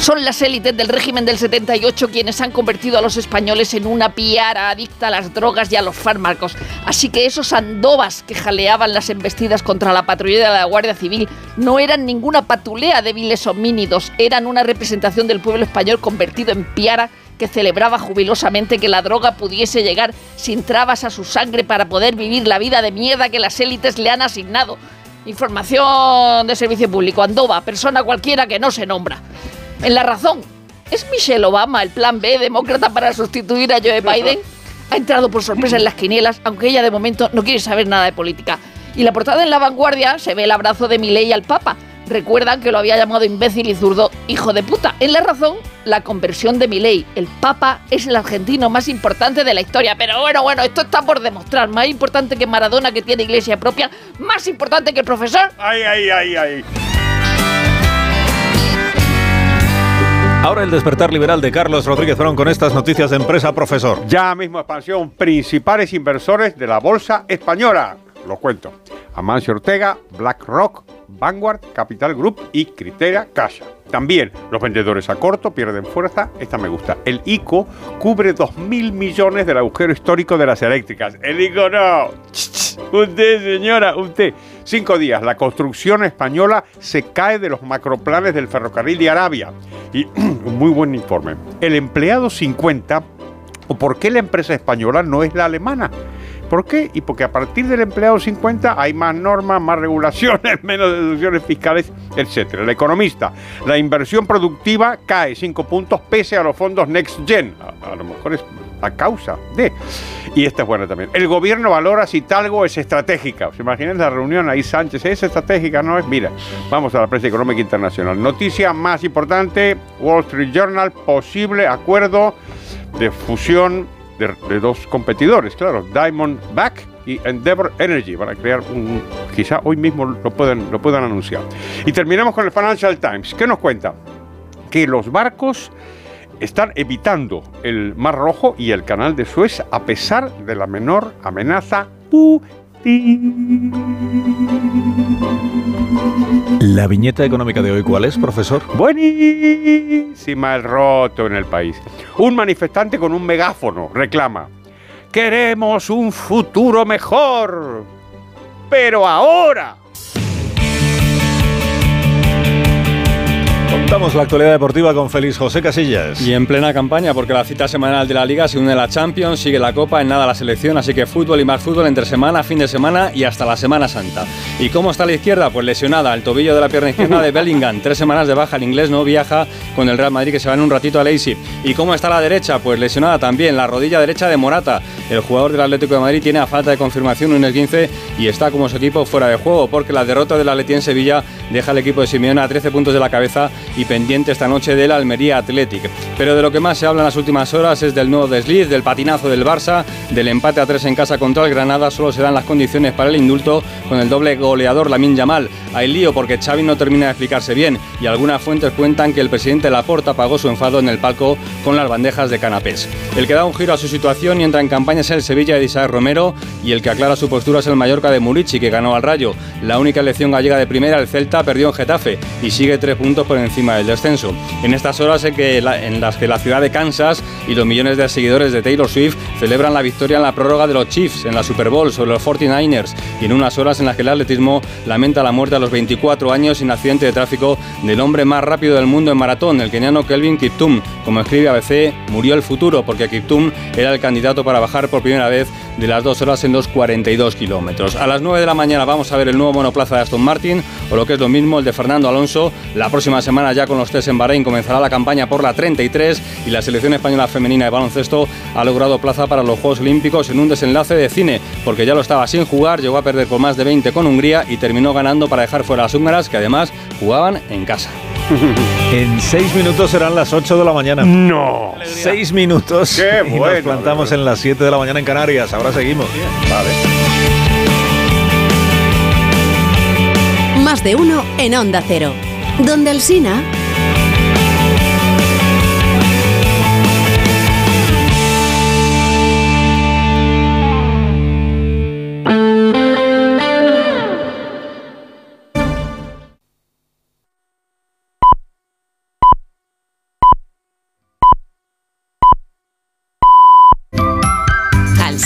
Son las élites del régimen del 78 quienes han convertido a los españoles en una piara adicta a las drogas y a los fármacos. Así que esos andovas que jaleaban las embestidas contra la patrulla de la Guardia Civil no eran ninguna patulea de viles homínidos, eran una representación del pueblo español convertido en piara que celebraba jubilosamente que la droga pudiese llegar sin trabas a su sangre para poder vivir la vida de mierda que las élites le han asignado. Información de servicio público, Andova, persona cualquiera que no se nombra. En la razón, ¿es Michelle Obama el plan B demócrata para sustituir a Joe Biden? Ha entrado por sorpresa en las quinielas, aunque ella de momento no quiere saber nada de política. Y la portada en la vanguardia se ve el abrazo de Milei al Papa. recuerdan que lo había llamado imbécil y zurdo hijo de puta. En la razón, la conversión de Milei. El Papa es el argentino más importante de la historia. Pero bueno, bueno, esto está por demostrar. Más importante que Maradona, que tiene iglesia propia. Más importante que el profesor. Ay, ay, ay, ay. Ahora el despertar liberal de Carlos Rodríguez Brown con estas noticias de empresa, profesor. Ya mismo expansión, principales inversores de la bolsa española. Lo cuento. Amancio Ortega, BlackRock, Vanguard, Capital Group y Criteria Casa. También los vendedores a corto pierden fuerza. Esta me gusta. El ICO cubre 2.000 millones del agujero histórico de las eléctricas. El ICO no. Usted, señora, usted. Cinco días. La construcción española se cae de los macroplanes del ferrocarril de Arabia. Y un muy buen informe. El empleado 50 o por qué la empresa española no es la alemana. ¿Por qué? Y porque a partir del empleado 50 hay más normas, más regulaciones, menos deducciones fiscales, etc. El economista, la inversión productiva cae 5 puntos pese a los fondos Next Gen. A, a lo mejor es a causa de. Y esta es buena también. El gobierno valora si Talgo es estratégica. ¿Se imaginan la reunión ahí Sánchez? ¿Es estratégica? No es. Mira, vamos a la prensa económica internacional. Noticia más importante: Wall Street Journal, posible acuerdo de fusión de, de dos competidores, claro, Diamondback y Endeavor Energy, para crear un. Quizá hoy mismo lo puedan, lo puedan anunciar. Y terminamos con el Financial Times. ¿Qué nos cuenta? Que los barcos están evitando el Mar Rojo y el Canal de Suez a pesar de la menor amenaza La viñeta económica de hoy, ¿cuál es, profesor? Buenísima el roto en el país. Un manifestante con un megáfono reclama: Queremos un futuro mejor. Pero ahora. Contamos la actualidad deportiva con Félix José Casillas. Y en plena campaña, porque la cita semanal de la Liga se une a la Champions, sigue la Copa, en nada la selección, así que fútbol y más fútbol entre semana, fin de semana y hasta la Semana Santa. ¿Y cómo está la izquierda? Pues lesionada, el tobillo de la pierna izquierda de Bellingham, tres semanas de baja, el inglés no viaja con el Real Madrid que se va en un ratito a Leipzig. ¿Y cómo está la derecha? Pues lesionada también, la rodilla derecha de Morata. El jugador del Atlético de Madrid tiene a falta de confirmación un 15 y está como su equipo fuera de juego, porque la derrota del Atleti en Sevilla deja al equipo de Simeone a 13 puntos de la cabeza y pendiente esta noche del Almería Athletic. Pero de lo que más se habla en las últimas horas es del nuevo desliz, del patinazo del Barça, del empate a 3 en casa contra el Granada. Solo se dan las condiciones para el indulto con el doble goleador Lamin Yamal. Hay lío porque Xavi no termina de explicarse bien y algunas fuentes cuentan que el presidente Laporta pagó su enfado en el palco con las bandejas de canapés. El que da un giro a su situación y entra en campaña es el Sevilla de Isaac Romero y el que aclara su postura es el Mallorca de Murici que ganó al Rayo. La única elección gallega de primera, el Celta, perdió en Getafe y sigue tres puntos por encima del descenso. En estas horas en, que la- en las que la ciudad de Kansas y los millones de seguidores de Taylor Swift celebran la victoria en la prórroga de los Chiefs en la Super Bowl sobre los 49ers y en unas horas en las que el atletismo lamenta la muerte a los 24 años sin accidente de tráfico del hombre más rápido del mundo en maratón, el keniano Kelvin Kiptum. Como escribe ABC, murió el futuro porque Kiptum era el candidato para bajar por primera vez de las dos horas en los 42 kilómetros. A las 9 de la mañana vamos a ver el nuevo monoplaza de Aston Martin o lo que es lo mismo el de Fernando Alonso. La próxima semana ya con los test en Bahrein comenzará la campaña por la 33 y la selección española femenina de baloncesto ha logrado plaza para los Juegos Olímpicos en un desenlace de cine porque ya lo estaba sin jugar, llegó a perder por más de 20 con Hungría y terminó ganando para dejar fuera a las húngaras que además jugaban en casa. En seis minutos serán las 8 de la mañana. No. Seis minutos. Qué y nos bueno, plantamos en las 7 de la mañana en Canarias. Ahora seguimos. Vale. Más de uno en Onda Cero. Donde el Sina.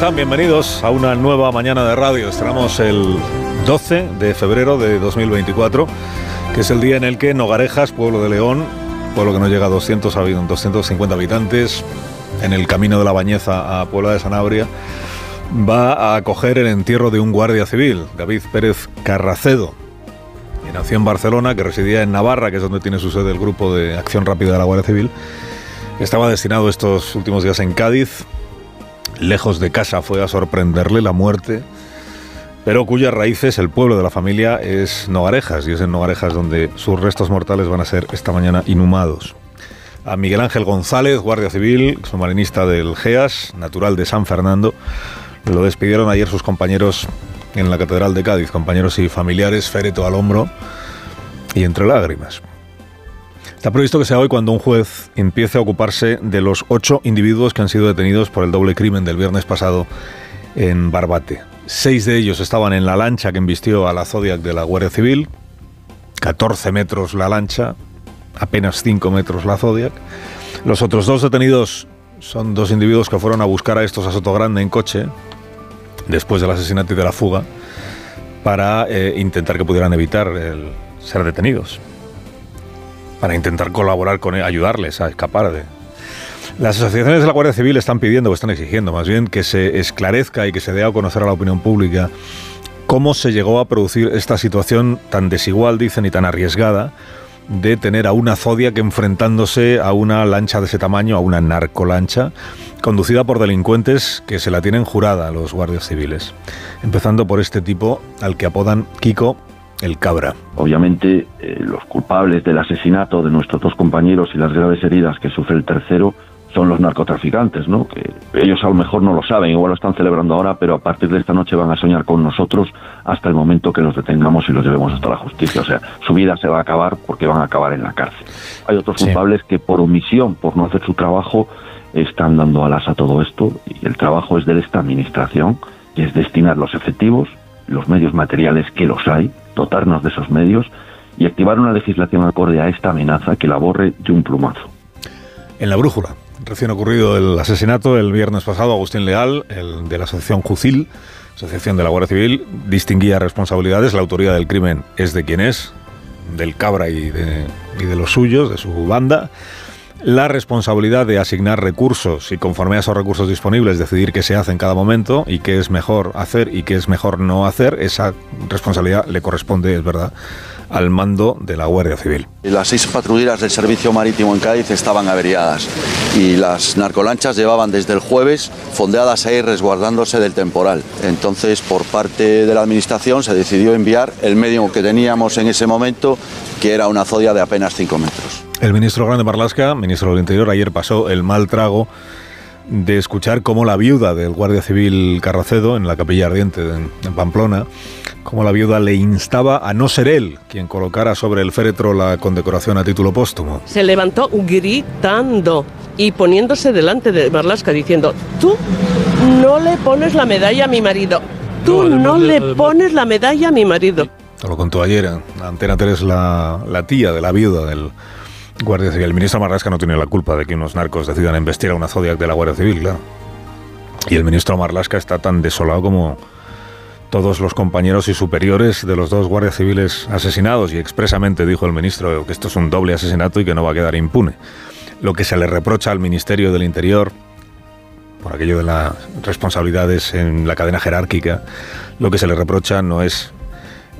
Están? Bienvenidos a una nueva mañana de radio. Estrenamos el 12 de febrero de 2024, que es el día en el que Nogarejas, pueblo de León, pueblo que no llega a 200, 250 habitantes, en el camino de la Bañeza a Puebla de Sanabria, va a acoger el entierro de un guardia civil, David Pérez Carracedo, que nació en Barcelona, que residía en Navarra, que es donde tiene su sede el grupo de acción rápida de la Guardia Civil. Estaba destinado estos últimos días en Cádiz. Lejos de casa fue a sorprenderle la muerte pero cuyas raíces, el pueblo de la familia, es Nogarejas, y es en Nogarejas donde sus restos mortales van a ser esta mañana inhumados. A Miguel Ángel González, guardia civil, submarinista del GEAS, natural de San Fernando, lo despidieron ayer sus compañeros en la Catedral de Cádiz, compañeros y familiares, féreto al hombro y entre lágrimas. Está previsto que sea hoy cuando un juez empiece a ocuparse de los ocho individuos que han sido detenidos por el doble crimen del viernes pasado en Barbate. Seis de ellos estaban en la lancha que embistió a la Zodiac de la Guardia Civil, 14 metros la lancha, apenas 5 metros la Zodiac. Los otros dos detenidos son dos individuos que fueron a buscar a estos a Sotogrande en coche, después del asesinato y de la fuga, para eh, intentar que pudieran evitar ser detenidos, para intentar colaborar con ayudarles a escapar de, las asociaciones de la Guardia Civil están pidiendo, o están exigiendo más bien, que se esclarezca y que se dé a conocer a la opinión pública cómo se llegó a producir esta situación tan desigual, dicen, y tan arriesgada de tener a una Zodia que enfrentándose a una lancha de ese tamaño, a una narcolancha, conducida por delincuentes que se la tienen jurada a los guardias civiles. Empezando por este tipo al que apodan Kiko el Cabra. Obviamente, eh, los culpables del asesinato de nuestros dos compañeros y las graves heridas que sufre el tercero son los narcotraficantes, ¿no? Que ellos a lo mejor no lo saben, igual lo están celebrando ahora, pero a partir de esta noche van a soñar con nosotros hasta el momento que los detengamos y los llevemos hasta la justicia. O sea, su vida se va a acabar porque van a acabar en la cárcel. Hay otros culpables que por omisión, por no hacer su trabajo, están dando alas a todo esto y el trabajo es de esta administración, que es destinar los efectivos, los medios materiales que los hay, dotarnos de esos medios y activar una legislación acorde a esta amenaza que la borre de un plumazo. En la brújula, Recién ocurrido el asesinato el viernes pasado, Agustín Leal, el de la asociación Jucil, asociación de la Guardia Civil, distinguía responsabilidades. La autoría del crimen es de quien es, del Cabra y de, y de los suyos, de su banda. La responsabilidad de asignar recursos y conforme a esos recursos disponibles decidir qué se hace en cada momento y qué es mejor hacer y qué es mejor no hacer, esa responsabilidad le corresponde, es verdad, al mando de la Guardia Civil. Las seis patrulleras del servicio marítimo en Cádiz estaban averiadas y las narcolanchas llevaban desde el jueves fondeadas ahí resguardándose del temporal. Entonces, por parte de la Administración se decidió enviar el medio que teníamos en ese momento, que era una zodia de apenas 5 metros. El ministro Grande Marlasca, ministro del Interior, ayer pasó el mal trago de escuchar cómo la viuda del guardia civil Carracedo, en la capilla ardiente en Pamplona, como la viuda le instaba a no ser él quien colocara sobre el féretro la condecoración a título póstumo. Se levantó gritando y poniéndose delante de Marlaska diciendo, tú no le pones la medalla a mi marido, tú no, le pones la medalla a mi marido. Lo contó ayer en Antena 3 la, la tía de la viuda del Guardia Civil. El ministro Marlaska no tiene la culpa de que unos narcos decidan investir a una Zodiac de la Guardia Civil, claro. Y el ministro Marlaska está tan desolado como todos los compañeros y superiores de los dos guardias civiles asesinados y expresamente dijo el ministro que esto es un doble asesinato y que no va a quedar impune. Lo que se le reprocha al Ministerio del Interior por aquello de las responsabilidades en la cadena jerárquica, lo que se le reprocha no es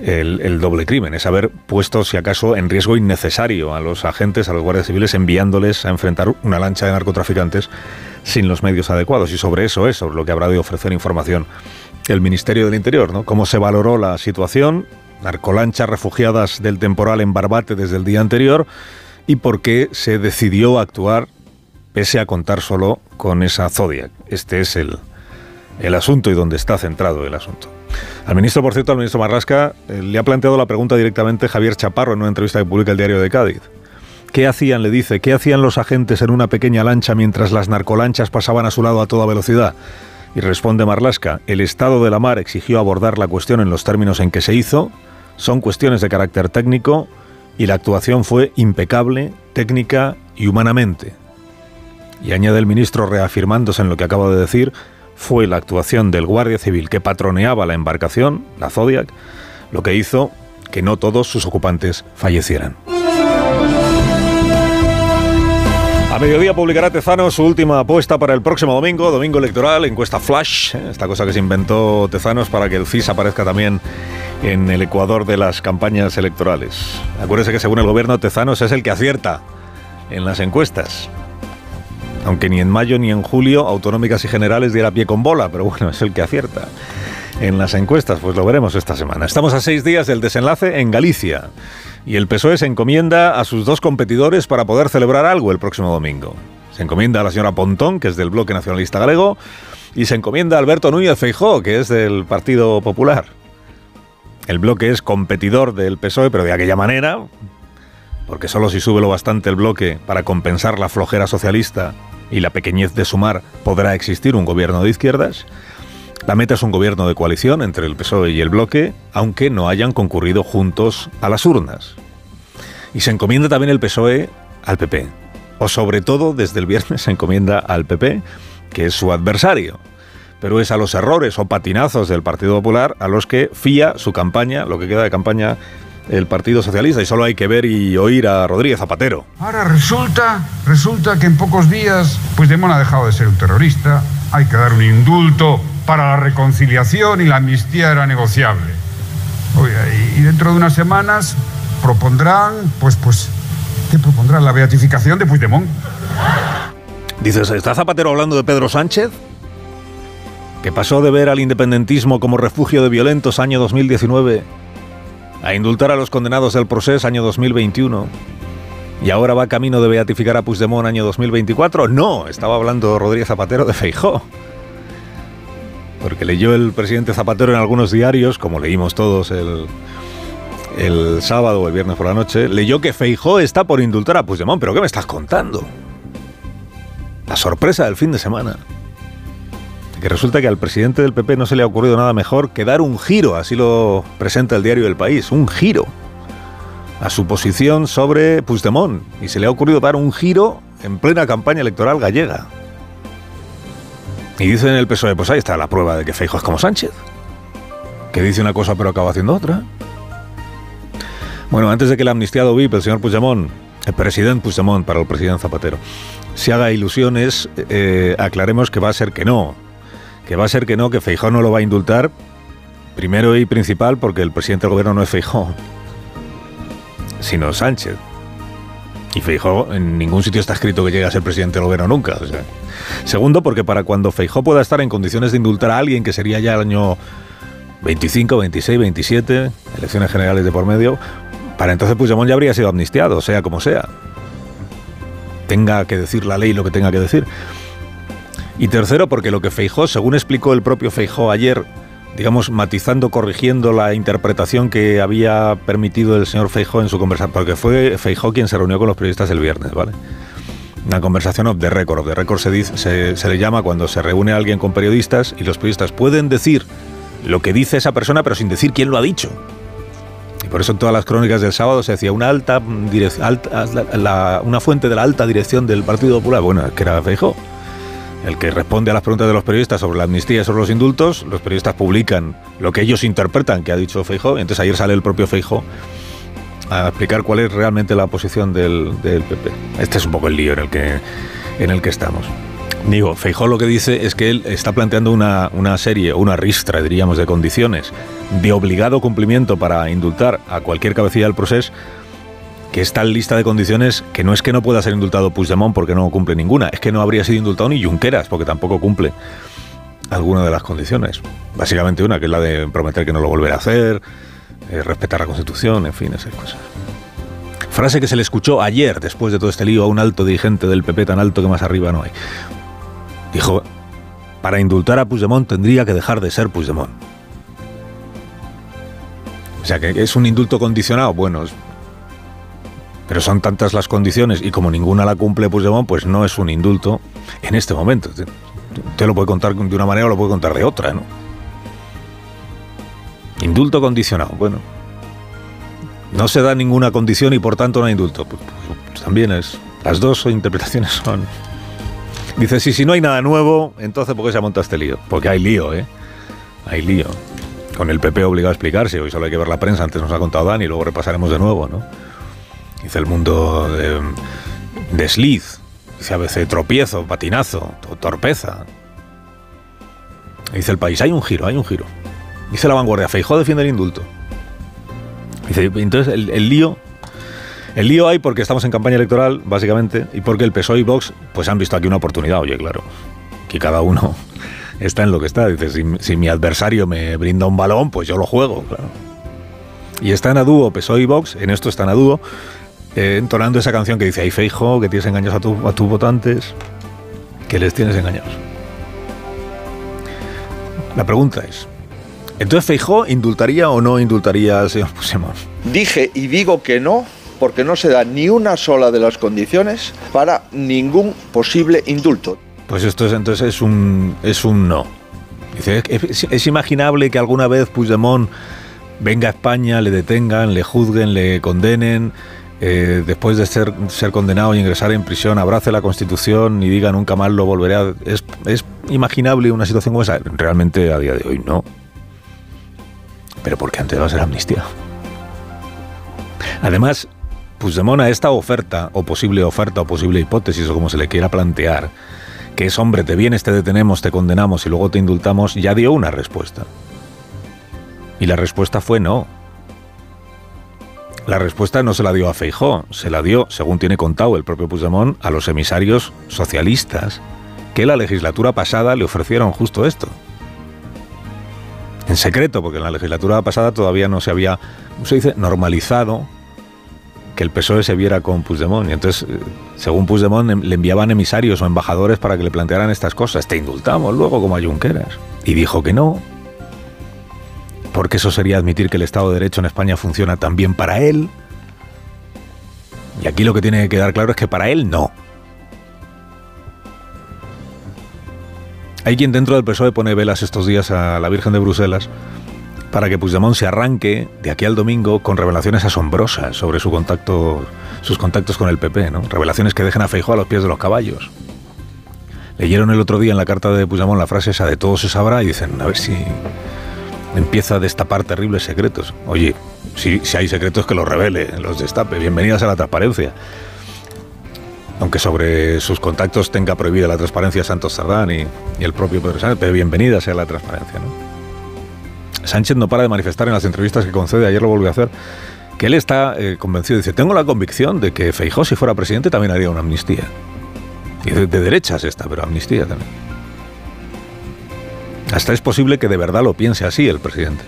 el, doble crimen, es haber puesto, si acaso, en riesgo innecesario a los agentes, a los guardias civiles, enviándoles a enfrentar una lancha de narcotraficantes sin los medios adecuados. Y sobre eso es sobre lo que habrá de ofrecer información el Ministerio del Interior, ¿no? Cómo se valoró la situación, narcolanchas refugiadas del temporal en Barbate desde el día anterior y por qué se decidió actuar pese a contar solo con esa Zodiac. Este es el, el asunto y donde está centrado el asunto. Al ministro, por cierto, al ministro Marrasca, eh, le ha planteado la pregunta directamente Javier Chaparro en una entrevista que publica el diario de Cádiz. ¿Qué hacían, le dice, qué hacían los agentes en una pequeña lancha mientras las narcolanchas pasaban a su lado a toda velocidad? Y responde Marlasca, el estado de la mar exigió abordar la cuestión en los términos en que se hizo, son cuestiones de carácter técnico y la actuación fue impecable, técnica y humanamente. Y añade el ministro reafirmándose en lo que acaba de decir, fue la actuación del guardia civil que patroneaba la embarcación, la Zodiac, lo que hizo que no todos sus ocupantes fallecieran. A mediodía publicará Tezano su última apuesta para el próximo domingo, domingo electoral, encuesta flash, ¿eh? esta cosa que se inventó Tezanos para que el CIS aparezca también en el Ecuador de las campañas electorales. Acuérdese que según el gobierno Tezanos es el que acierta en las encuestas. Aunque ni en mayo ni en julio autonómicas y generales diera pie con bola, pero bueno, es el que acierta en las encuestas, pues lo veremos esta semana. Estamos a seis días del desenlace en Galicia y el PSOE se encomienda a sus dos competidores para poder celebrar algo el próximo domingo. Se encomienda a la señora Pontón, que es del Bloque Nacionalista Galego, y se encomienda a Alberto Núñez Feijó, que es del Partido Popular. El bloque es competidor del PSOE, pero de aquella manera, porque solo si sube lo bastante el bloque para compensar la flojera socialista y la pequeñez de sumar podrá existir un gobierno de izquierdas. La meta es un gobierno de coalición entre el PSOE y el bloque, aunque no hayan concurrido juntos a las urnas. Y se encomienda también el PSOE al PP, o sobre todo desde el viernes se encomienda al PP, que es su adversario. Pero es a los errores o patinazos del Partido Popular a los que fía su campaña, lo que queda de campaña el Partido Socialista, y solo hay que ver y oír a Rodríguez Zapatero. Ahora resulta, resulta que en pocos días Puigdemont ha dejado de ser un terrorista, hay que dar un indulto para la reconciliación y la amnistía era negociable. Y dentro de unas semanas propondrán, pues, pues, ¿qué propondrán? La beatificación de Puigdemont. Dices, ¿está Zapatero hablando de Pedro Sánchez? Que pasó de ver al independentismo como refugio de violentos año 2019 a indultar a los condenados del proceso año 2021 y ahora va camino de beatificar a Puigdemont año 2024. No, estaba hablando Rodríguez Zapatero de Feijó. Porque leyó el presidente Zapatero en algunos diarios, como leímos todos el, el sábado o el viernes por la noche, leyó que Feijó está por indultar a Puigdemont. ¿Pero qué me estás contando? La sorpresa del fin de semana. Que resulta que al presidente del PP no se le ha ocurrido nada mejor que dar un giro, así lo presenta el diario El País, un giro a su posición sobre Puigdemont. Y se le ha ocurrido dar un giro en plena campaña electoral gallega. Y dicen en el PSOE, pues ahí está la prueba de que Feijo es como Sánchez. Que dice una cosa pero acaba haciendo otra. Bueno, antes de que el amnistiado VIP, el señor Puigdemont, el presidente Puigdemont para el presidente Zapatero, se haga ilusiones, eh, aclaremos que va a ser que no. Que va a ser que no, que Feijó no lo va a indultar, primero y principal porque el presidente del gobierno no es Feijó, sino Sánchez. Y Feijó en ningún sitio está escrito que llegue a ser presidente del gobierno nunca. Segundo, porque para cuando Feijó pueda estar en condiciones de indultar a alguien, que sería ya el año 25, 26, 27, elecciones generales de por medio, para entonces Puigdemont ya habría sido amnistiado, sea como sea. Tenga que decir la ley lo que tenga que decir. Y tercero, porque lo que Feijó, según explicó el propio Feijó ayer, digamos, matizando, corrigiendo la interpretación que había permitido el señor Feijó en su conversación, porque fue Feijó quien se reunió con los periodistas el viernes, ¿vale? Una conversación off the record. Off the record se, se, le llama cuando se reúne alguien con periodistas y los periodistas pueden decir lo que dice esa persona, pero sin decir quién lo ha dicho. Y por eso en todas las crónicas del sábado se decía una alta, una fuente de la alta dirección del Partido Popular. Bueno, que era Feijó el que responde a las preguntas de los periodistas sobre la amnistía y sobre los indultos, los periodistas publican lo que ellos interpretan que ha dicho Feijó, entonces ayer sale el propio Feijó a explicar cuál es realmente la posición del, del, PP. Este es un poco el lío en el que, en el que estamos. Digo, Feijó lo que dice es que él está planteando una, una serie, una ristra, diríamos, de condiciones de obligado cumplimiento para indultar a cualquier cabecilla del proceso que está en lista de condiciones que no es que no pueda ser indultado Puigdemont porque no cumple ninguna, es que no habría sido indultado ni Junqueras porque tampoco cumple alguna de las condiciones. Básicamente una, que es la de prometer que no lo volverá a hacer, eh, respetar la Constitución, en fin, esas cosas. Frase que se le escuchó ayer, después de todo este lío, a un alto dirigente del PP tan alto que más arriba no hay. Dijo, para indultar a Puigdemont tendría que dejar de ser Puigdemont. O sea, que es un indulto condicionado. Bueno, pero son tantas las condiciones y como ninguna la cumple Puigdemont, pues no es un indulto en este momento. Usted lo puede contar de una manera o lo puede contar de otra, ¿no? Indulto condicionado, bueno. No se da ninguna condición y por tanto no hay indulto. Pues, pues también es. Las dos interpretaciones son. Dice, si, si no hay nada nuevo, entonces ¿por qué se ha montado este lío? Porque hay lío, ¿eh? Hay lío. Con el PP obligado a explicarse, hoy solo hay que ver la prensa, antes nos ha contado Dani, luego repasaremos de nuevo, ¿no? Dice el mundo de, de Sliz, Dice a veces tropiezo, patinazo, torpeza. Dice el país, hay un giro, hay un giro. Dice la vanguardia, Feijó defiende el indulto. Dice, entonces el, lío el lío hay porque estamos en campaña electoral, básicamente, y porque el PSOE y Vox pues han visto aquí una oportunidad. Oye, claro, que cada uno está en lo que está. Dice, si, si mi adversario me brinda un balón, pues yo lo juego, claro. Y están a dúo PSOE y Vox, en esto están a dúo, eh, entonando esa canción que dice, ay Feijo, que tienes engaños a, tu- a tus votantes, que les tienes engañados. La pregunta es, ¿entonces Feijó indultaría o no indultaría al señor Puigdemont? Dije y digo que no porque no se da ni una sola de las condiciones para ningún posible indulto. Pues esto es, entonces es un, es un no. Dice, es, es imaginable que alguna vez Puigdemont venga a España, le detengan, le juzguen, le condenen, eh, después de ser, condenado y ingresar en prisión, abrace la Constitución y diga nunca más lo volveré a... ¿Es, es imaginable una situación como esa? Realmente a día de hoy no. Pero porque antes va a ser amnistía. Además, Puigdemont a esta oferta, o posible oferta, o posible hipótesis, o como se le quiera plantear, que es hombre, te vienes, te detenemos, te condenamos y luego te indultamos, ya dio una respuesta. Y la respuesta fue no. La respuesta no se la dio a Feijó, se la dio, según tiene contado el propio Puigdemont, a los emisarios socialistas que la legislatura pasada le ofrecieron justo esto. En secreto, porque en la legislatura pasada todavía no se había, ¿cómo se dice?, normalizado que el PSOE se viera con Puigdemont. Y entonces, eh, según Puigdemont, em- le enviaban emisarios o embajadores para que le plantearan estas cosas. Te indultamos luego como a. Y dijo que no. Porque eso sería admitir que el Estado de Derecho en España funciona también para él. Y aquí lo que tiene que quedar claro es que para él no. Hay quien dentro del PSOE pone velas estos días a la Virgen de Bruselas para que Puigdemont se arranque de aquí al domingo con revelaciones asombrosas sobre su contacto, sus contactos con el PP, ¿no? Revelaciones que dejen a Feijóo a los pies de los caballos. Leyeron el otro día en la carta de Puigdemont la frase esa de todo se sabrá y dicen, a ver si empieza a destapar terribles secretos. Oye, si, si hay secretos que los revele, los destape. Bienvenidas a la transparencia. Aunque sobre sus contactos tenga prohibida la transparencia Santos Sardán y, el propio Pedro Sánchez, pero bienvenida sea la transparencia. Sánchez no para de manifestar en las entrevistas que concede, ayer lo volvió a hacer, que él está eh, convencido. Dice, tengo la convicción de que Feijó, si fuera presidente, también haría una amnistía. Y de, de derechas esta, pero amnistía también. Hasta es posible que de verdad lo piense así el presidente.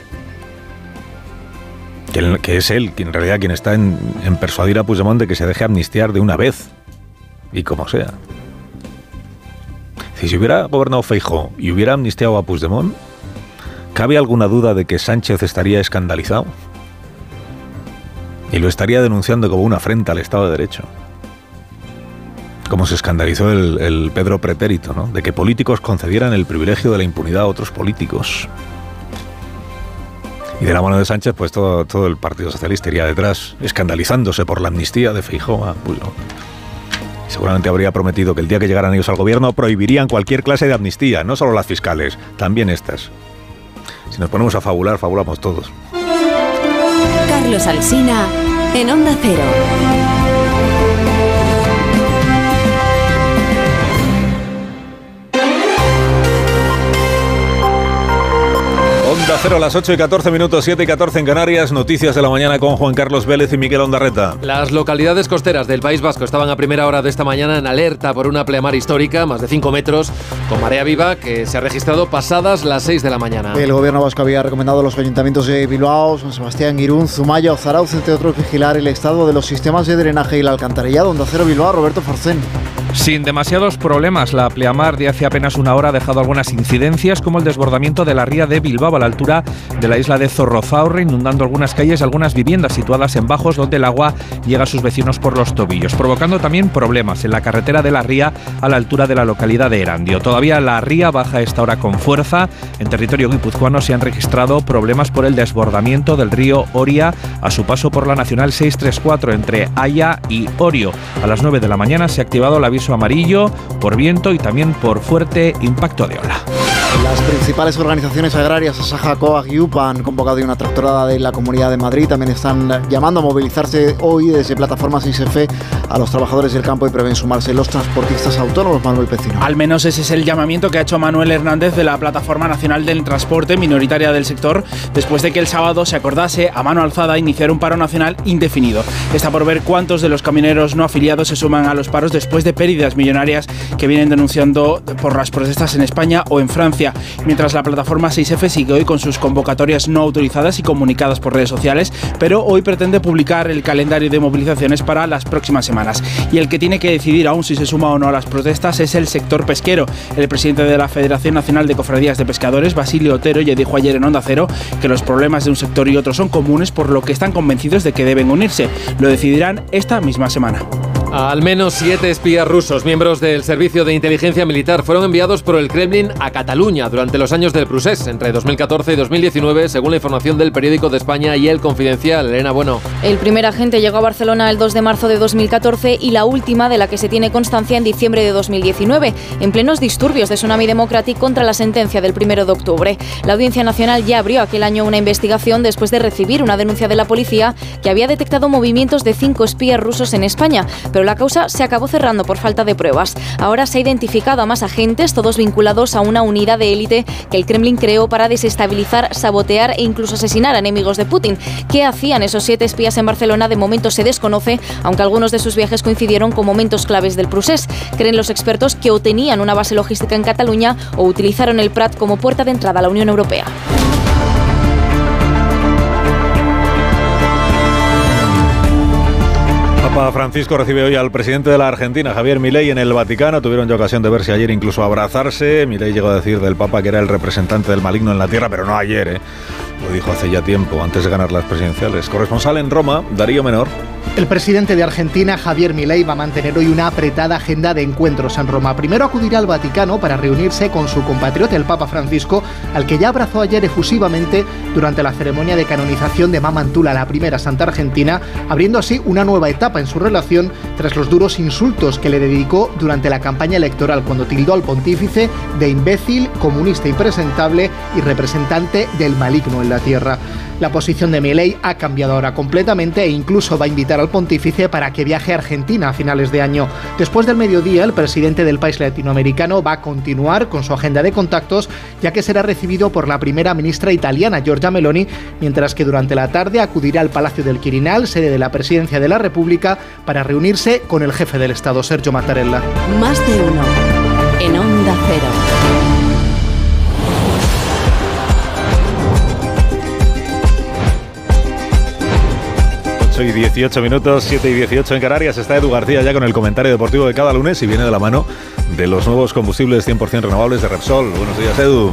Que, que es él, quien en realidad quien está en, persuadir a Puigdemont de que se deje amnistiar de una vez. Y como sea. Si se hubiera gobernado Feijó y hubiera amnistiado a Puigdemont, ¿Cabe alguna duda de que Sánchez estaría escandalizado? Y lo estaría denunciando como una afrenta al Estado de Derecho. Como se escandalizó el, Pedro Pretérito, ¿no? De que políticos concedieran el privilegio de la impunidad a otros políticos. Y de la mano de Sánchez, pues todo, el Partido Socialista iría detrás, escandalizándose por la amnistía de Feijóo a Puigdemont. Y Seguramente habría prometido que el día que llegaran ellos al gobierno prohibirían cualquier clase de amnistía, no solo las fiscales, también estas. Si nos ponemos a fabular, fabulamos todos. Carlos Alsina en Onda Cero. Cero a las 8 y 14 minutos, 7 y 14 en Canarias. Noticias de la mañana con Juan Carlos Vélez y Miguel Ondarreta. Las localidades costeras del País Vasco estaban a primera hora de esta mañana en alerta por una pleamar histórica, más de 5 metros, con marea viva, que se ha registrado pasadas las 6 de la mañana. El gobierno vasco había recomendado a los ayuntamientos de Bilbao, San Sebastián, Irún, Zumaya o Zarauz, entre otros, vigilar el estado de los sistemas de drenaje y la alcantarillado. Onda Cero Bilbao, Roberto Forcén. Sin demasiados problemas, la pleamar de hace apenas una hora ha dejado algunas incidencias, como el desbordamiento de la ría de Bilbao a la altura de la isla de Zorrozaurre, inundando algunas calles y algunas viviendas situadas en bajos donde el agua llega a sus vecinos por los tobillos, provocando también problemas en la carretera de la ría a la altura de la localidad de Erandio. Todavía la ría baja esta hora con fuerza. En territorio guipuzcoano se han registrado problemas por el desbordamiento del río Oria a su paso por la Nacional 634 entre Haya y Orio. A las 9 de la mañana se ha activado el aviso amarillo por viento y también por fuerte impacto de ola. Las principales organizaciones agrarias, Asaja, Coag y UPA, han convocado una tractorada de la Comunidad de Madrid. También están llamando a movilizarse hoy desde plataformas ISF a los trabajadores del campo y prevén sumarse los transportistas autónomos, Manuel Pecino. Al menos ese es el llamamiento que ha hecho Manuel Hernández de la Plataforma Nacional del Transporte, minoritaria del sector, después de que el sábado se acordase a mano alzada iniciar un paro nacional indefinido. Está por ver cuántos de los camioneros no afiliados se suman a los paros después de pérdidas millonarias que vienen denunciando por las protestas en España o en Francia. Mientras la plataforma 6F sigue hoy con sus convocatorias no autorizadas y comunicadas por redes sociales, pero hoy pretende publicar el calendario de movilizaciones para las próximas semanas. Y el que tiene que decidir aún si se suma o no a las protestas es el sector pesquero. El presidente de la Federación Nacional de Cofradías de Pescadores, Basilio Otero, ya dijo ayer en Onda Cero que los problemas de un sector y otro son comunes, por lo que están convencidos de que deben unirse. Lo decidirán esta misma semana. Al menos siete espías rusos, miembros del Servicio de Inteligencia Militar, fueron enviados por el Kremlin a Cataluña durante los años del Prusés, entre 2014 y 2019, según la información del periódico de España y el Confidencial. Elena Bueno. El primer agente llegó a Barcelona el 2 de marzo de 2014 y la última de la que se tiene constancia en diciembre de 2019, en plenos disturbios de Tsunami Democratic contra la sentencia del 1 de octubre. La Audiencia Nacional ya abrió aquel año una investigación después de recibir una denuncia de la policía que había detectado movimientos de cinco espías rusos en España, pero la causa se acabó cerrando por falta de pruebas. Ahora se ha identificado a más agentes, todos vinculados a una unidad de élite que el Kremlin creó para desestabilizar, sabotear e incluso asesinar a enemigos de Putin. ¿Qué hacían esos siete espías en Barcelona? De momento se desconoce, aunque algunos de sus viajes coincidieron con momentos claves del Prusés. Creen los expertos que o tenían una base logística en Cataluña o utilizaron el Prat como puerta de entrada a la Unión Europea. Papa Francisco recibe hoy al presidente de la Argentina, Javier Milei, en el Vaticano. Tuvieron ya ocasión de verse ayer, incluso abrazarse. Milei llegó a decir del Papa que era el representante del maligno en la tierra, pero no ayer, ¿eh? Lo dijo hace ya tiempo, antes de ganar las presidenciales. Corresponsal en Roma, Darío Menor. El presidente de Argentina, Javier Milei, va a mantener hoy una apretada agenda de encuentros en Roma. Primero acudirá al Vaticano para reunirse con su compatriota, el Papa Francisco, al que ya abrazó ayer efusivamente durante la ceremonia de canonización de Mamantula, la primera santa argentina, abriendo así una nueva etapa en su relación tras los duros insultos que le dedicó durante la campaña electoral cuando tildó al pontífice de imbécil, comunista impresentable y representante del maligno en la posición de Milei ha cambiado ahora completamente e incluso va a invitar al pontífice para que viaje a Argentina a finales de año. Después del mediodía, el presidente del país latinoamericano va a continuar con su agenda de contactos, ya que será recibido por la primera ministra italiana, Giorgia Meloni, mientras que durante la tarde acudirá al Palacio del Quirinal, sede de la Presidencia de la República, para reunirse con el jefe del Estado, Sergio Mattarella. Más de uno. En Onda Cero. Y 18 minutos, 7 y 18 en Canarias. Está Edu García ya con el comentario deportivo de cada lunes y viene de la mano de los nuevos combustibles 100% renovables de Repsol. Buenos días, Edu.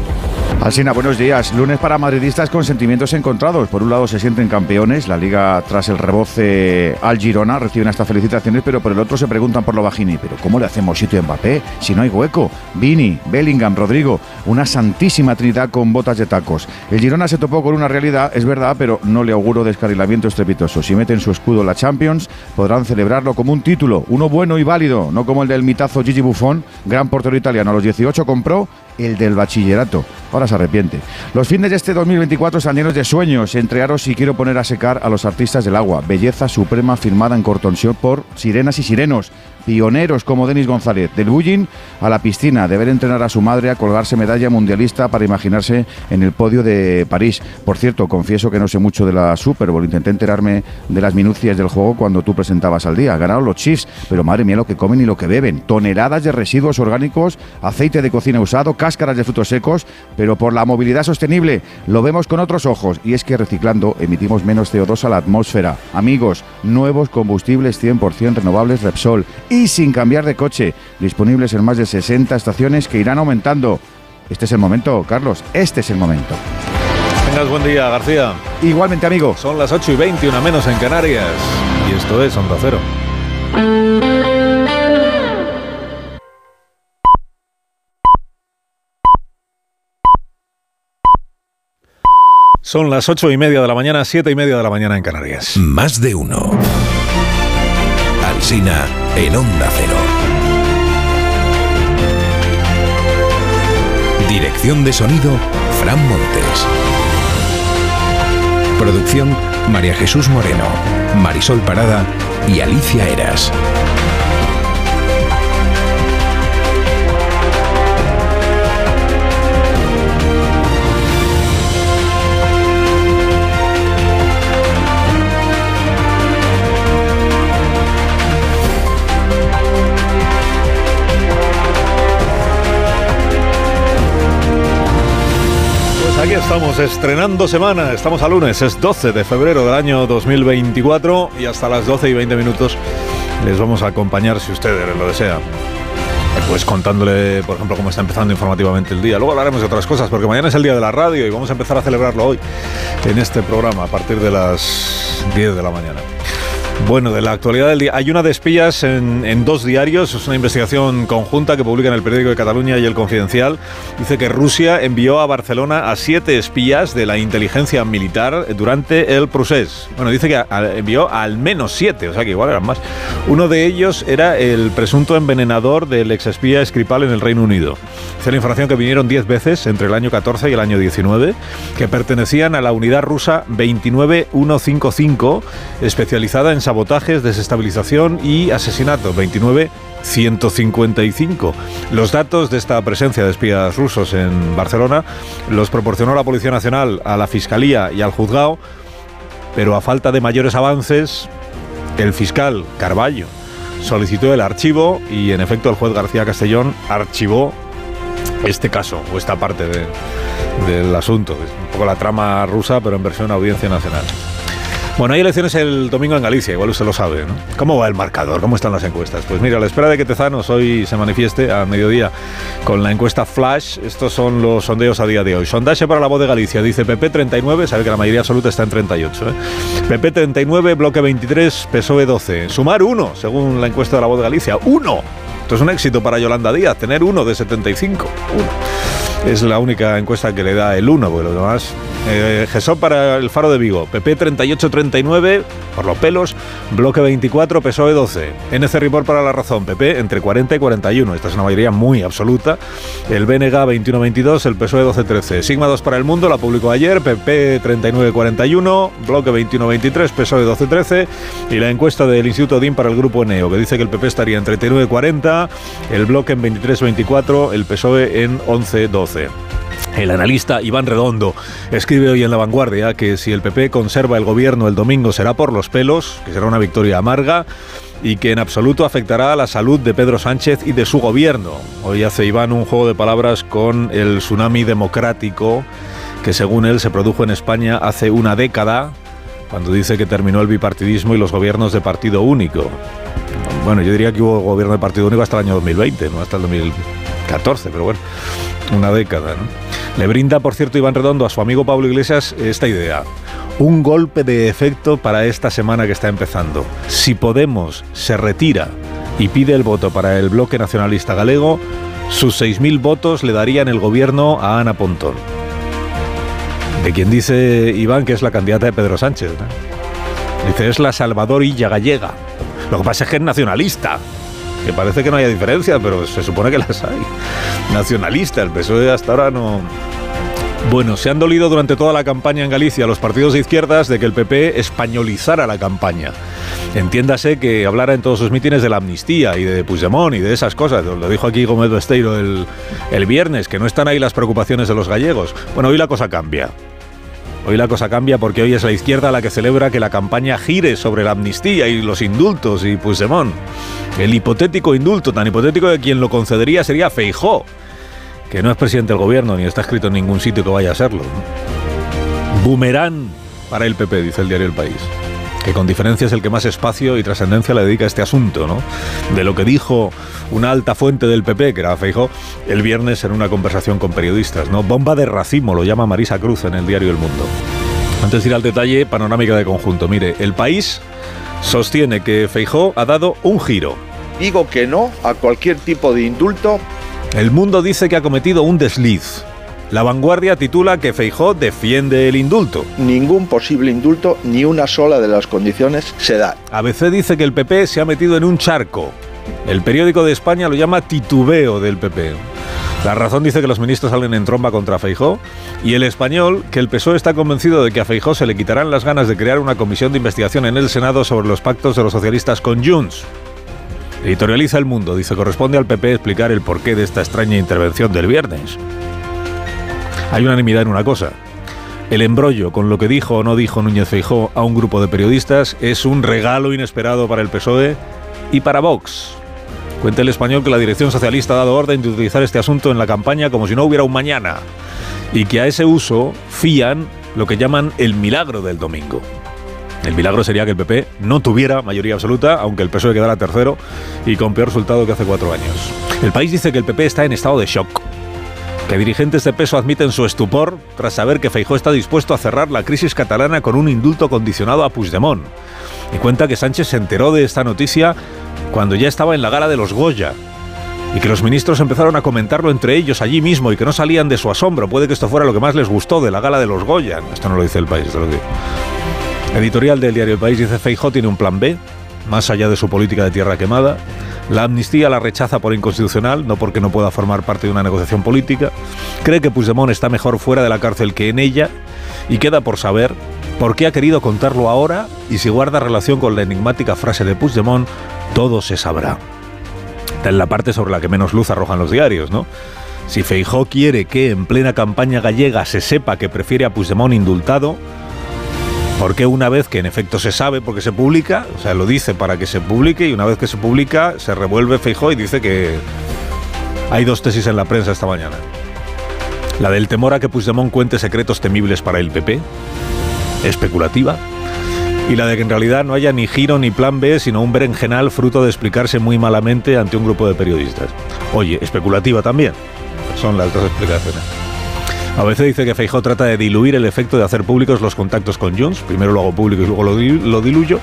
Alsina, buenos días. Lunes para madridistas con sentimientos encontrados. Por un lado se sienten campeones, la liga tras el reboce al Girona reciben estas felicitaciones, pero por el otro se preguntan por lo bajini. ¿Pero cómo le hacemos sitio a Mbappé si no hay hueco? Vini, Bellingham, Rodrigo, una santísima trinidad con botas de tacos. El Girona se topó con una realidad, es verdad, pero no le auguro descarrilamiento estrepitoso. Si meten su escudo la Champions, podrán celebrarlo como un título, uno bueno y válido, no como el del mitazo Gigi Buffon, gran portero italiano. A los 18 compró el del bachillerato. Ahora se arrepiente. Los fines de este 2024 están llenos de sueños, entre aros y quiero poner a secar a los artistas del agua. Belleza suprema firmada en Cortonsión por sirenas y sirenos. Pioneros como Denis González, del bullying a la piscina, de ver entrenar a su madre a colgarse medalla mundialista para imaginarse en el podio de París. Por cierto, confieso que no sé mucho de la Super Bowl, intenté enterarme de las minucias del juego cuando tú presentabas al día. Ganaron los Chiefs, pero madre mía lo que comen y lo que beben. Toneladas de residuos orgánicos, aceite de cocina usado, cáscaras de frutos secos, pero por la movilidad sostenible lo vemos con otros ojos y es que reciclando emitimos menos CO2 a la atmósfera. Amigos, nuevos combustibles 100% renovables Repsol y sin cambiar de coche, disponibles en más de 60 estaciones que irán aumentando. Este es el momento, Carlos, este es el momento. Tengas buen día, García. Igualmente, amigo. Son las 8 y 20, una menos en Canarias. Y esto es Onda Cero. Son las ocho y media de la mañana, siete y media de la mañana en Canarias. Más de uno. Alsina en Onda Cero. Dirección de sonido, Fran Montes. Producción, María Jesús Moreno, Marisol Parada y Alicia Eras. Estamos, estrenando semana. Estamos a lunes, es 12 de febrero del año 2024 y hasta las 12 y 20 minutos les vamos a acompañar si ustedes lo desean. Pues contándole, por ejemplo, cómo está empezando informativamente el día. Luego hablaremos de otras cosas, porque mañana es el día de la radio y vamos a empezar a celebrarlo hoy en este programa a partir de las 10 de la mañana. Bueno, de la actualidad del día. Hay una de espías en, en, dos diarios. Es una investigación conjunta que publican el periódico de Cataluña y el Confidencial. Dice que Rusia envió a Barcelona a siete espías de la inteligencia militar durante el procés. Bueno, dice que a, a, envió al menos siete, o sea que igual eran más. Uno de ellos era el presunto envenenador del exespía Skripal en el Reino Unido. Dice la información que vinieron diez veces entre el año 14 y el año 19, que pertenecían a la unidad rusa 29155, especializada en sabotajes, desestabilización y asesinato. 29 155. Los datos de esta presencia de espías rusos en Barcelona los proporcionó la Policía Nacional a la Fiscalía y al juzgado, pero a falta de mayores avances, el fiscal Carballo solicitó el archivo y en efecto el juez García Castellón archivó este caso o esta parte de, del asunto. Un poco la trama rusa, pero en versión Audiencia Nacional. Bueno, hay elecciones el domingo en Galicia, igual usted lo sabe, ¿no? ¿Cómo va el marcador? ¿Cómo están las encuestas? Pues mira, a la espera de que Tezanos hoy se manifieste a mediodía con la encuesta Flash, estos son los sondeos a día de hoy. Sondaje para la voz de Galicia, dice PP 39, sabe que la mayoría absoluta está en 38, ¿eh? PP 39, bloque 23, PSOE 12. Sumar 1, según la encuesta de la voz de Galicia. ¡Uno! Esto es un éxito para Yolanda Díaz, tener uno de 75. Uno. Es la única encuesta que le da el 1, porque los demás eh, GESOP para el Faro de Vigo, PP 38-39, por los pelos, Bloque 24, PSOE 12. NC Report para la razón, PP entre 40 y 41. Esta es una mayoría muy absoluta. El BNG 21-22, el PSOE 12-13. Sigma 2 para el mundo, la publicó ayer, PP 39-41, Bloque 21-23, PSOE 12-13. Y la encuesta del Instituto DIM para el Grupo NEO, que dice que el PP estaría en 39-40, el Bloque en 23-24, el PSOE en 11-12. El analista Iván Redondo escribe hoy en La Vanguardia que si el PP conserva el gobierno el domingo será por los pelos, que será una victoria amarga y que en absoluto afectará a la salud de Pedro Sánchez y de su gobierno. Hoy hace Iván un juego de palabras con el tsunami democrático que según él se produjo en España hace una década, cuando dice que terminó el bipartidismo y los gobiernos de partido único. Bueno, yo diría que hubo gobierno de partido único hasta el año 2020, no hasta el 2014, pero bueno, una década. ¿no? Le brinda, por cierto, Iván Redondo a su amigo Pablo Iglesias esta idea. Un golpe de efecto para esta semana que está empezando. Si Podemos se retira y pide el voto para el bloque nacionalista galego, sus 6.000 votos le darían el gobierno a Ana Pontón. De quien dice Iván que es la candidata de Pedro Sánchez. ¿no? Dice, es la salvadorilla gallega. Lo que pasa es que es nacionalista que parece que no haya diferencia, pero se supone que las hay. Nacionalista, el PSOE hasta ahora no... Bueno, se han dolido durante toda la campaña en Galicia los partidos de izquierdas de que el PP españolizara la campaña. Entiéndase que hablara en todos sus mítines de la amnistía y de Puigdemont y de esas cosas. Lo dijo aquí Gómez Besteiro el, el viernes, que no están ahí las preocupaciones de los gallegos. Bueno, hoy la cosa cambia. Hoy la cosa cambia porque hoy es la izquierda la que celebra que la campaña gire sobre la amnistía y los indultos y Puigdemont. El hipotético indulto, tan hipotético de quien lo concedería sería Feijó, que no es presidente del gobierno ni está escrito en ningún sitio que vaya a serlo. Boomerang para el PP, dice el diario El País que con diferencia es el que más espacio y trascendencia le dedica a este asunto, ¿no? De lo que dijo una alta fuente del PP, que era Feijo, el viernes en una conversación con periodistas, ¿no? Bomba de racimo, lo llama Marisa Cruz en el diario El Mundo. Antes de ir al detalle, panorámica de conjunto. Mire, el país sostiene que Feijó ha dado un giro. Digo que no a cualquier tipo de indulto. El mundo dice que ha cometido un desliz. La vanguardia titula que Feijó defiende el indulto. Ningún posible indulto, ni una sola de las condiciones se da. ABC dice que el PP se ha metido en un charco. El periódico de España lo llama titubeo del PP. La razón dice que los ministros salen en tromba contra Feijó y el español que el PSOE está convencido de que a Feijó se le quitarán las ganas de crear una comisión de investigación en el Senado sobre los pactos de los socialistas con Junts. Editorializa el mundo, dice corresponde al PP explicar el porqué de esta extraña intervención del viernes. Hay unanimidad en una cosa. El embrollo con lo que dijo o no dijo Núñez Feijó a un grupo de periodistas es un regalo inesperado para el PSOE y para Vox. Cuenta el español que la dirección socialista ha dado orden de utilizar este asunto en la campaña como si no hubiera un mañana y que a ese uso fían lo que llaman el milagro del domingo. El milagro sería que el PP no tuviera mayoría absoluta, aunque el PSOE quedara tercero y con peor resultado que hace cuatro años. El país dice que el PP está en estado de shock, que dirigentes de peso admiten su estupor tras saber que Feijó está dispuesto a cerrar la crisis catalana con un indulto condicionado a Puigdemont. Y cuenta que Sánchez se enteró de esta noticia cuando ya estaba en la gala de los Goya. Y que los ministros empezaron a comentarlo entre ellos allí mismo y que no salían de su asombro. Puede que esto fuera lo que más les gustó de la gala de los Goya. Esto no lo dice el país, esto lo digo. Editorial del diario El País dice Feijó tiene un plan B, más allá de su política de tierra quemada. La amnistía la rechaza por inconstitucional, no porque no pueda formar parte de una negociación política. Cree que Puigdemont está mejor fuera de la cárcel que en ella y queda por saber por qué ha querido contarlo ahora y si guarda relación con la enigmática frase de Puigdemont, todo se sabrá. Está en la parte sobre la que menos luz arrojan los diarios, ¿no? Si Feijó quiere que en plena campaña gallega se sepa que prefiere a Puigdemont indultado, ¿por qué una vez que en efecto se sabe porque se publica, o sea, lo dice para que se publique y una vez que se publica se revuelve Feijó y dice que hay dos tesis en la prensa esta mañana? La del temor a que Puigdemont cuente secretos temibles para el PP, especulativa, y la de que en realidad no haya ni giro ni plan B, sino un berenjenal fruto de explicarse muy malamente ante un grupo de periodistas. Oye, especulativa también. Son las dos explicaciones. A veces dice que Feijó trata de diluir el efecto de hacer públicos los contactos con Jones. Primero lo hago público y luego lo, di- lo diluyo.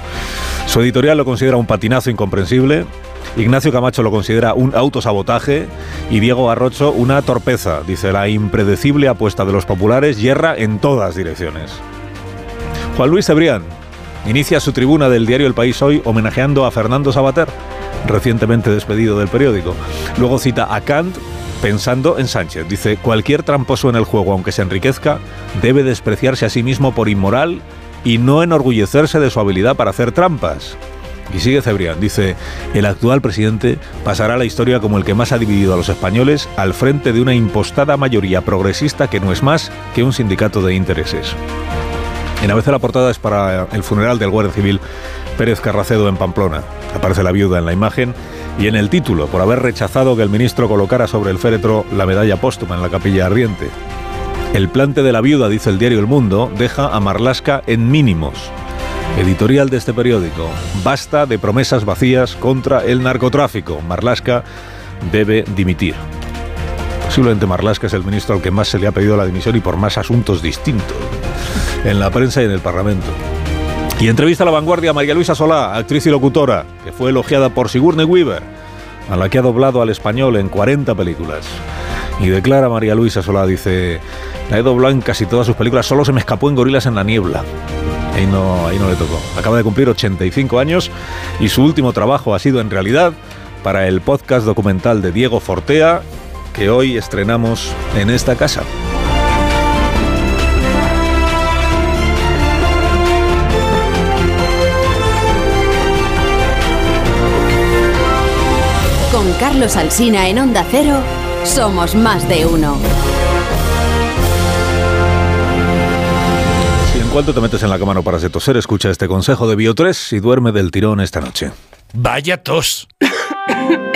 Su editorial lo considera un patinazo incomprensible. Ignacio Camacho lo considera un autosabotaje y Diego Arrocho una torpeza. Dice la impredecible apuesta de los populares hierra en todas direcciones. Juan Luis Cebrián inicia su tribuna del diario El País hoy homenajeando a Fernando Sabater, recientemente despedido del periódico. Luego cita a Kant pensando en Sánchez. Dice, cualquier tramposo en el juego, aunque se enriquezca, debe despreciarse a sí mismo por inmoral y no enorgullecerse de su habilidad para hacer trampas. Y sigue Cebrián, dice, el actual presidente pasará a la historia como el que más ha dividido a los españoles al frente de una impostada mayoría progresista que no es más que un sindicato de intereses. En a veces la portada es para el funeral del Guardia Civil Pérez Carracedo en Pamplona. Aparece la viuda en la imagen y en el título, por haber rechazado que el ministro colocara sobre el féretro la medalla póstuma en la capilla ardiente. El plante de la viuda, dice el diario El Mundo, deja a Marlasca en mínimos. Editorial de este periódico. Basta de promesas vacías contra el narcotráfico. Marlasca debe dimitir. Posiblemente Marlasca es el ministro al que más se le ha pedido la dimisión y por más asuntos distintos en la prensa y en el Parlamento. Y entrevista a la vanguardia a María Luisa Solá, actriz y locutora, que fue elogiada por Sigourney Weaver, a la que ha doblado al español en 40 películas. Y declara María Luisa Solá, dice, la he doblado en casi todas sus películas, solo se me escapó en Gorilas en la Niebla. Ahí no, ahí no le tocó. Acaba de cumplir 85 años y su último trabajo ha sido en realidad para el podcast documental de Diego Fortea, que hoy estrenamos en esta casa. Carlos Alsina en Onda Cero, somos más de uno. Si en cuanto te metes en la cama no paras de toser, escucha este consejo de Bio3 y duerme del tirón esta noche. Vaya tos.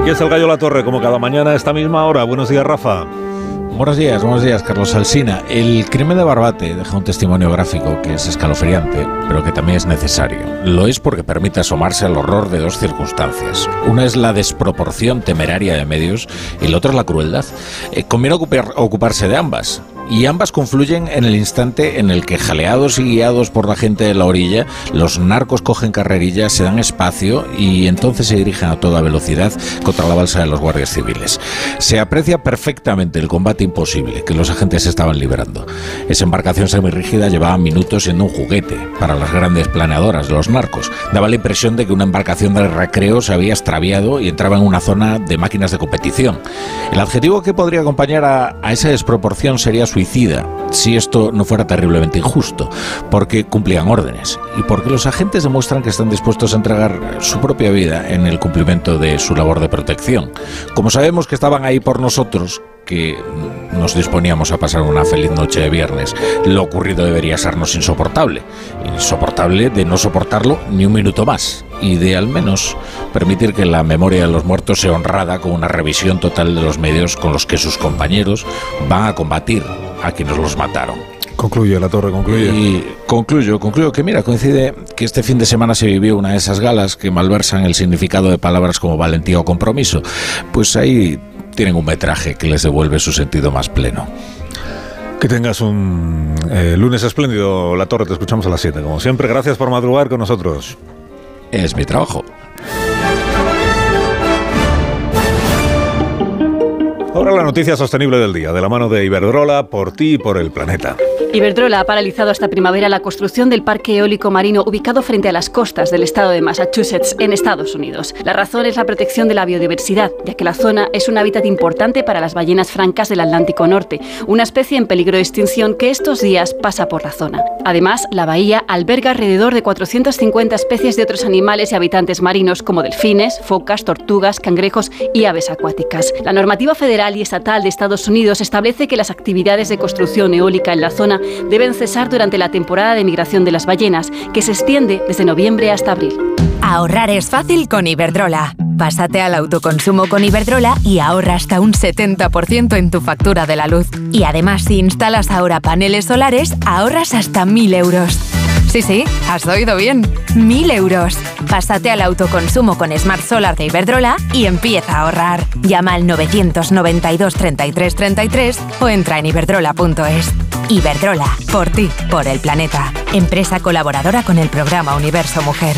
Aquí es el Gallo La Torre, como cada mañana a esta misma hora. Buenos días, Rafa. Buenos días, buenos días, Carlos Alsina. El crimen de Barbate deja un testimonio gráfico que es escalofriante, pero que también es necesario. Lo es porque permite asomarse al horror de dos circunstancias. Una es la desproporción temeraria de medios y la otra es la crueldad. Eh, conviene ocupar- ocuparse de ambas. Y ambas confluyen en el instante en el que, jaleados y guiados por la gente de la orilla, los narcos cogen carrerillas, se dan espacio y entonces se dirigen a toda velocidad contra la balsa de los guardias civiles. Se aprecia perfectamente el combate imposible que los agentes estaban librando. Esa embarcación semirrígida llevaba minutos siendo un juguete para las grandes planeadoras de los narcos. Daba la impresión de que una embarcación de recreo se había extraviado y entraba en una zona de máquinas de competición. El adjetivo que podría acompañar a, a esa desproporción sería suicida, si esto no fuera terriblemente injusto, porque cumplían órdenes y porque los agentes demuestran que están dispuestos a entregar su propia vida en el cumplimiento de su labor de protección. Como sabemos que estaban ahí por nosotros, que nos disponíamos a pasar una feliz noche de viernes, lo ocurrido debería sernos insoportable. Insoportable de no soportarlo ni un minuto más y de al menos permitir que la memoria de los muertos sea honrada con una revisión total de los medios con los que sus compañeros van a combatir a quienes los mataron. Concluye, la torre, concluye. Y concluyo, concluyo que mira, coincide que este fin de semana se vivió una de esas galas que malversan el significado de palabras como valentía o compromiso. Pues ahí tienen un metraje que les devuelve su sentido más pleno. Que tengas un eh, lunes espléndido, La Torre. Te escuchamos a las 7. Como siempre, gracias por madrugar con nosotros. Es mi trabajo. Ahora la noticia sostenible del día, de la mano de Iberdrola, por ti y por el planeta. Iberdrola ha paralizado esta primavera la construcción del parque eólico marino ubicado frente a las costas del estado de Massachusetts, en Estados Unidos. La razón es la protección de la biodiversidad, ya que la zona es un hábitat importante para las ballenas francas del Atlántico Norte, una especie en peligro de extinción que estos días pasa por la zona. Además, la bahía alberga alrededor de 450 especies de otros animales y habitantes marinos como delfines, focas, tortugas, cangrejos y aves acuáticas. La normativa federal y estatal de Estados Unidos establece que las actividades de construcción eólica en la zona deben cesar durante la temporada de migración de las ballenas, que se extiende desde noviembre hasta abril. Ahorrar es fácil con Iberdrola. Pásate al autoconsumo con Iberdrola y ahorra hasta un 70% en tu factura de la luz. Y además, si instalas ahora paneles solares, ahorras hasta 1.000 euros. Sí, sí, has oído bien. 1.000 euros. Pásate al autoconsumo con Smart Solar de Iberdrola y empieza a ahorrar. Llama al 992 33 33 o entra en iberdrola.es. Iberdrola, por ti, por el planeta. Empresa colaboradora con el programa Universo Mujer.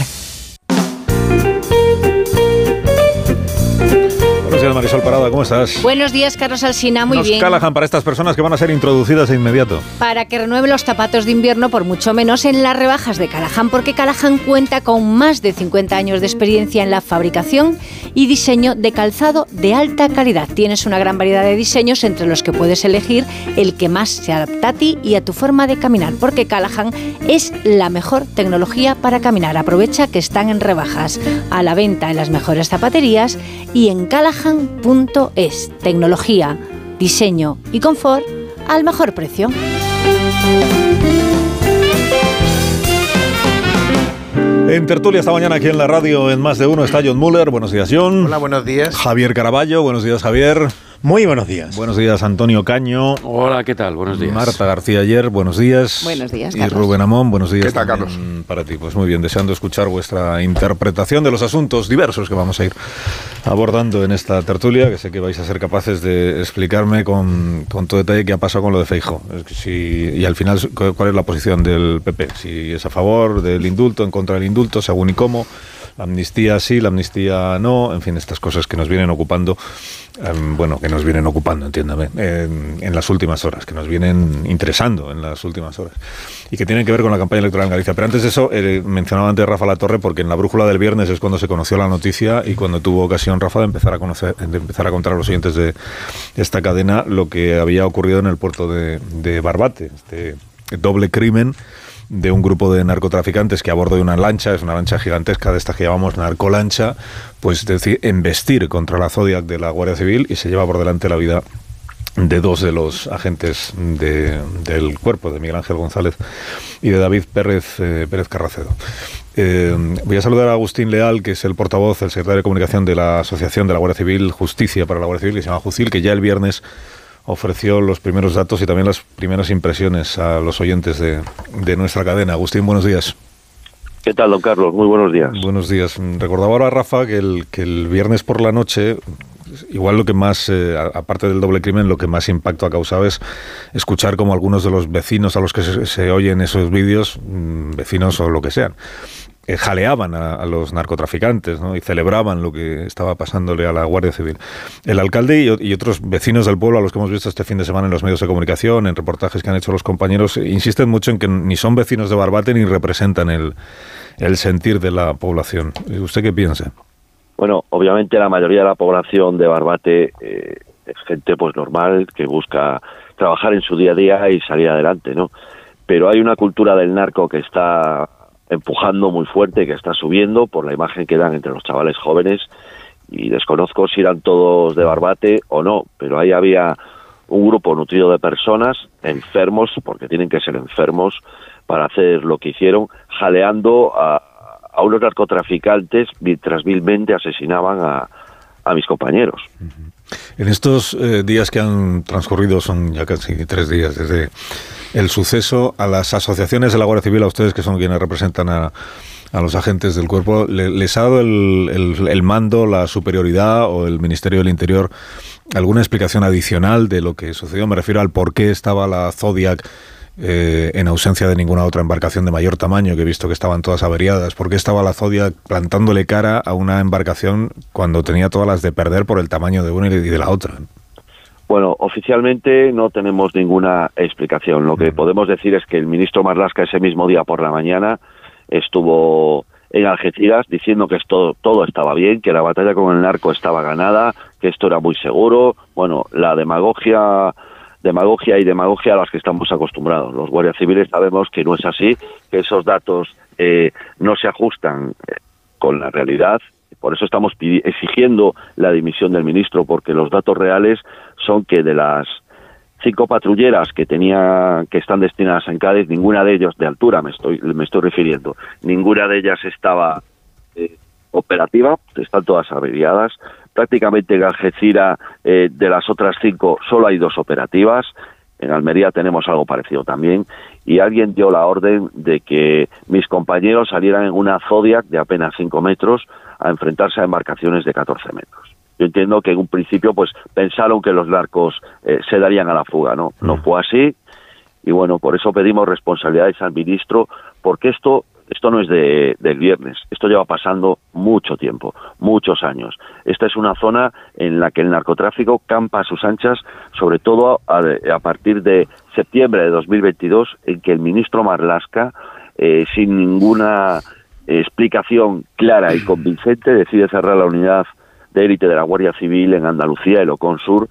Buenos días, Marisol Parada, ¿cómo estás? Buenos días, Carlos Alsina. Muy Nos bien. Callahan para estas personas que van a ser introducidas de inmediato. Para que renueve los zapatos de invierno por mucho menos en las rebajas de Callahan, porque Callahan cuenta con más de 50 años de experiencia en la fabricación y diseño de calzado de alta calidad. Tienes una gran variedad de diseños entre los que puedes elegir el que más se adapta a ti y a tu forma de caminar, porque Callahan es la mejor tecnología para caminar. Aprovecha que están en rebajas a la venta en las mejores zapaterías y en callahan.es. Tecnología, diseño y confort al mejor precio. En tertulia esta mañana aquí en la radio en Más de Uno está John Muller. Buenos días, John. Hola, buenos días. Javier Caraballo. Buenos días, Javier. Muy buenos días. Buenos días, Antonio Caño. Hola, ¿qué tal? Buenos días. Marta García Ayer, buenos días. Buenos días, Y Carlos. Rubén Amón, buenos días. ¿Qué tal, también Para ti, pues muy bien, deseando escuchar vuestra interpretación de los asuntos diversos que vamos a ir abordando en esta tertulia, que sé que vais a ser capaces de explicarme con, con todo detalle qué ha pasado con lo de Feijo. y al final, cu- ¿cuál es la posición del PP? Si es a favor del indulto, en contra del indulto, según y cómo. La amnistía sí, la amnistía no, en fin, estas cosas que nos vienen ocupando, em, bueno, que nos vienen ocupando, entiéndame, en, en las últimas horas, que nos vienen interesando en las últimas horas y que tienen que ver con la campaña electoral en Galicia. Pero antes de eso, eh, mencionaba antes Rafa La Torre, porque en la brújula del viernes es cuando se conoció la noticia y cuando tuvo ocasión Rafa de empezar a conocer, de empezar a contar a los oyentes de esta cadena lo que había ocurrido en el puerto de, de Barbate, este doble crimen de un grupo de narcotraficantes que a bordo de una lancha, es una lancha gigantesca de estas que llamamos narcolancha, pues decir, embestir contra la Zodiac de la Guardia Civil y se lleva por delante la vida de dos de los agentes de- del cuerpo, de Miguel Ángel González y de David Pérez, eh, Pérez Carracedo. Eh, voy a saludar a Agustín Leal, que es el portavoz, el secretario de comunicación de la Asociación de la Guardia Civil, Justicia para la Guardia Civil, que se llama Jucil, que ya el viernes ofreció los primeros datos y también las primeras impresiones a los oyentes de, de nuestra cadena. Agustín, buenos días. ¿Qué tal, don Carlos? Muy buenos días. Buenos días. Recordaba ahora, Rafa, que el, que el viernes por la noche, igual lo que más, eh, aparte del doble crimen, lo que más impacto ha causado es escuchar como algunos de los vecinos a los que se, oyen esos vídeos, mm, vecinos o lo que sean, jaleaban a, los narcotraficantes ¿no? y celebraban lo que estaba pasándole a la Guardia Civil. El alcalde y, otros vecinos del pueblo a los que hemos visto este fin de semana en los medios de comunicación, en reportajes que han hecho los compañeros, insisten mucho en que ni son vecinos de Barbate ni representan el, sentir de la población. ¿Usted qué piensa? Bueno, obviamente la mayoría de la población de Barbate eh, es gente pues normal que busca trabajar en su día a día y salir adelante, ¿no? Pero hay una cultura del narco que está empujando muy fuerte, que está subiendo por la imagen que dan entre los chavales jóvenes y desconozco si eran todos de Barbate o no, pero ahí había un grupo nutrido de personas enfermos, porque tienen que ser enfermos para hacer lo que hicieron, jaleando a, unos narcotraficantes mientras vilmente asesinaban a, a mis compañeros. En estos eh, días que han transcurrido, son ya casi tres días desde el suceso, a las asociaciones de la Guardia Civil, a ustedes que son quienes representan a, a los agentes del cuerpo, ¿les ha dado el, el, mando, la superioridad o el Ministerio del Interior alguna explicación adicional de lo que sucedió? Me refiero al por qué estaba la Zodiac eh, en ausencia de ninguna otra embarcación de mayor tamaño, que he visto que estaban todas averiadas. ¿Por qué estaba la Zodiac plantándole cara a una embarcación cuando tenía todas las de perder por el tamaño de una y de la otra? Bueno, oficialmente no tenemos ninguna explicación. Lo que podemos decir es que el ministro Marlasca ese mismo día por la mañana estuvo en Algeciras diciendo que esto, todo estaba bien, que la batalla con el narco estaba ganada, que esto era muy seguro. Bueno, la demagogia demagogia y demagogia a las que estamos acostumbrados. Los guardias civiles sabemos que no es así, que esos datos eh, no se ajustan eh, con la realidad. Por eso estamos exigiendo la dimisión del ministro, porque los datos reales son que de las cinco patrulleras que tenía que están destinadas en Cádiz, ninguna de ellas de altura me estoy me estoy refiriendo, ninguna de ellas estaba eh, operativa, están todas averiadas prácticamente en Algeciras eh, de las otras cinco solo hay dos operativas. En Almería tenemos algo parecido también. Y alguien dio la orden de que mis compañeros salieran en una Zodiac de apenas cinco metros a enfrentarse a embarcaciones de 14 metros. Yo entiendo que en un principio pues pensaron que los narcos eh, se darían a la fuga, ¿no? No mm. fue así. Y bueno, por eso pedimos responsabilidades al ministro, porque esto esto no es de, del viernes, esto lleva pasando mucho tiempo, muchos años. Esta es una zona en la que el narcotráfico campa a sus anchas, sobre todo a, partir de septiembre de 2022, en que el ministro Marlasca, eh, sin ninguna explicación clara y convincente, decide cerrar la unidad de élite de la Guardia Civil en Andalucía, el Ocon Sur,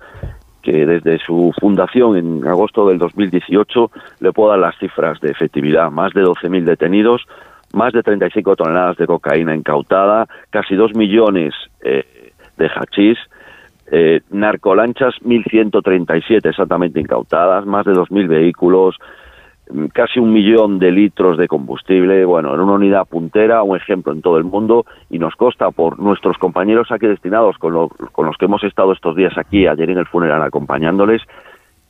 que desde su fundación en agosto del 2018 le puedo dar las cifras de efectividad. Más de 12.000 detenidos, más de 35 toneladas de cocaína incautada, casi 2 millones eh, de hachís, eh, narcolanchas 1.137 exactamente incautadas, más de 2.000 vehículos, casi un millón de litros de combustible, bueno, en una unidad puntera, un ejemplo en todo el mundo, y nos consta por nuestros compañeros aquí destinados, con, con los que hemos estado estos días aquí, ayer en el funeral acompañándoles,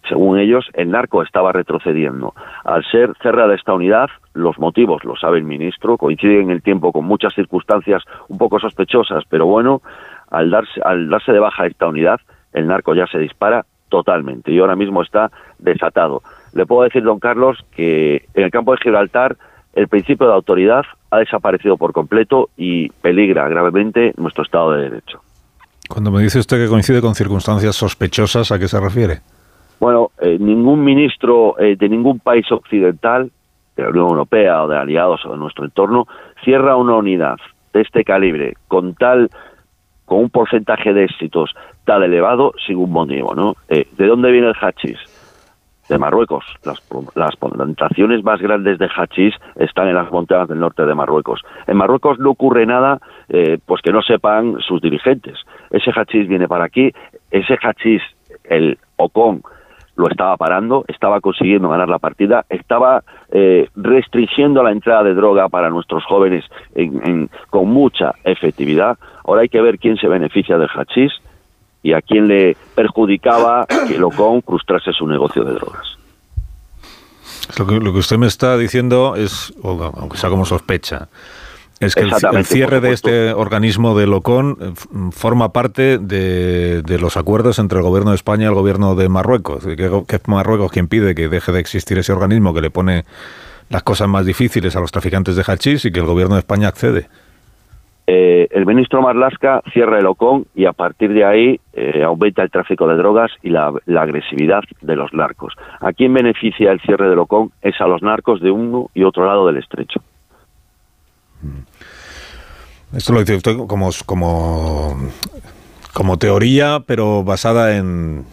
según ellos, el narco estaba retrocediendo. Al ser cerrada esta unidad, los motivos, lo sabe el ministro, coinciden en el tiempo con muchas circunstancias un poco sospechosas, pero bueno, al darse, al darse de baja esta unidad, el narco ya se dispara totalmente y ahora mismo está desatado. Le puedo decir, don Carlos, que en el campo de Gibraltar el principio de autoridad ha desaparecido por completo y peligra gravemente nuestro Estado de Derecho. Cuando me dice usted que coincide con circunstancias sospechosas, ¿a qué se refiere? Bueno, eh, ningún ministro eh, de ningún país occidental, de la Unión Europea o de aliados o de nuestro entorno, cierra una unidad de este calibre con tal con un porcentaje de éxitos tan elevado sin un motivo, ¿no? Eh, ¿De dónde viene el hachís? De Marruecos. Las, plantaciones más grandes de hachís están en las montañas del norte de Marruecos. En Marruecos no ocurre nada, pues que no sepan sus dirigentes. Ese hachís viene para aquí, ese hachís, el Ocon, lo estaba parando, estaba consiguiendo ganar la partida, estaba eh, restringiendo la entrada de droga para nuestros jóvenes con mucha efectividad. Ahora hay que ver quién se beneficia del hachís y a quién le perjudicaba que Locón frustrase su negocio de drogas. Lo que, lo que usted me está diciendo es, aunque sea como sospecha, es que el, cierre de este organismo de Locón eh, forma parte de, de los acuerdos entre el gobierno de España y el gobierno de Marruecos. Que, que es Marruecos quien pide que deje de existir ese organismo que le pone las cosas más difíciles a los traficantes de hachís y que el gobierno de España accede. Eh, el ministro Marlasca cierra el Ocón y a partir de ahí eh, aumenta el tráfico de drogas y la, agresividad de los narcos. ¿A quién beneficia el cierre del Ocón? Es a los narcos de uno y otro lado del estrecho. Esto lo dice usted como, como, como teoría, pero basada en,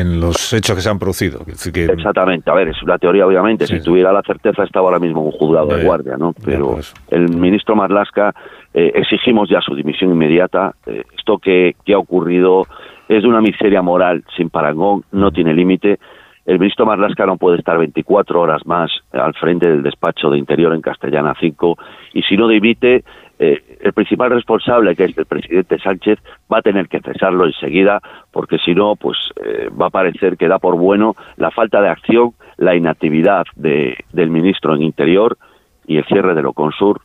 en los hechos que se han producido. Que- Exactamente, a ver, es una teoría obviamente, si tuviera la certeza estaba ahora mismo un juzgado Ya, de guardia, ¿no? Pero pues. el ministro Marlasca eh, exigimos ya su dimisión inmediata. Eh, esto que, que ha ocurrido es de una miseria moral sin parangón, no tiene límite. El ministro Marlasca no puede estar 24 horas más al frente del despacho de Interior en Castellana 5 y si no dimite, eh, el principal responsable, que es el presidente Sánchez, va a tener que cesarlo enseguida porque si no, pues eh, va a parecer que da por bueno la falta de acción, la inactividad de- del ministro en Interior y el cierre de Loconsur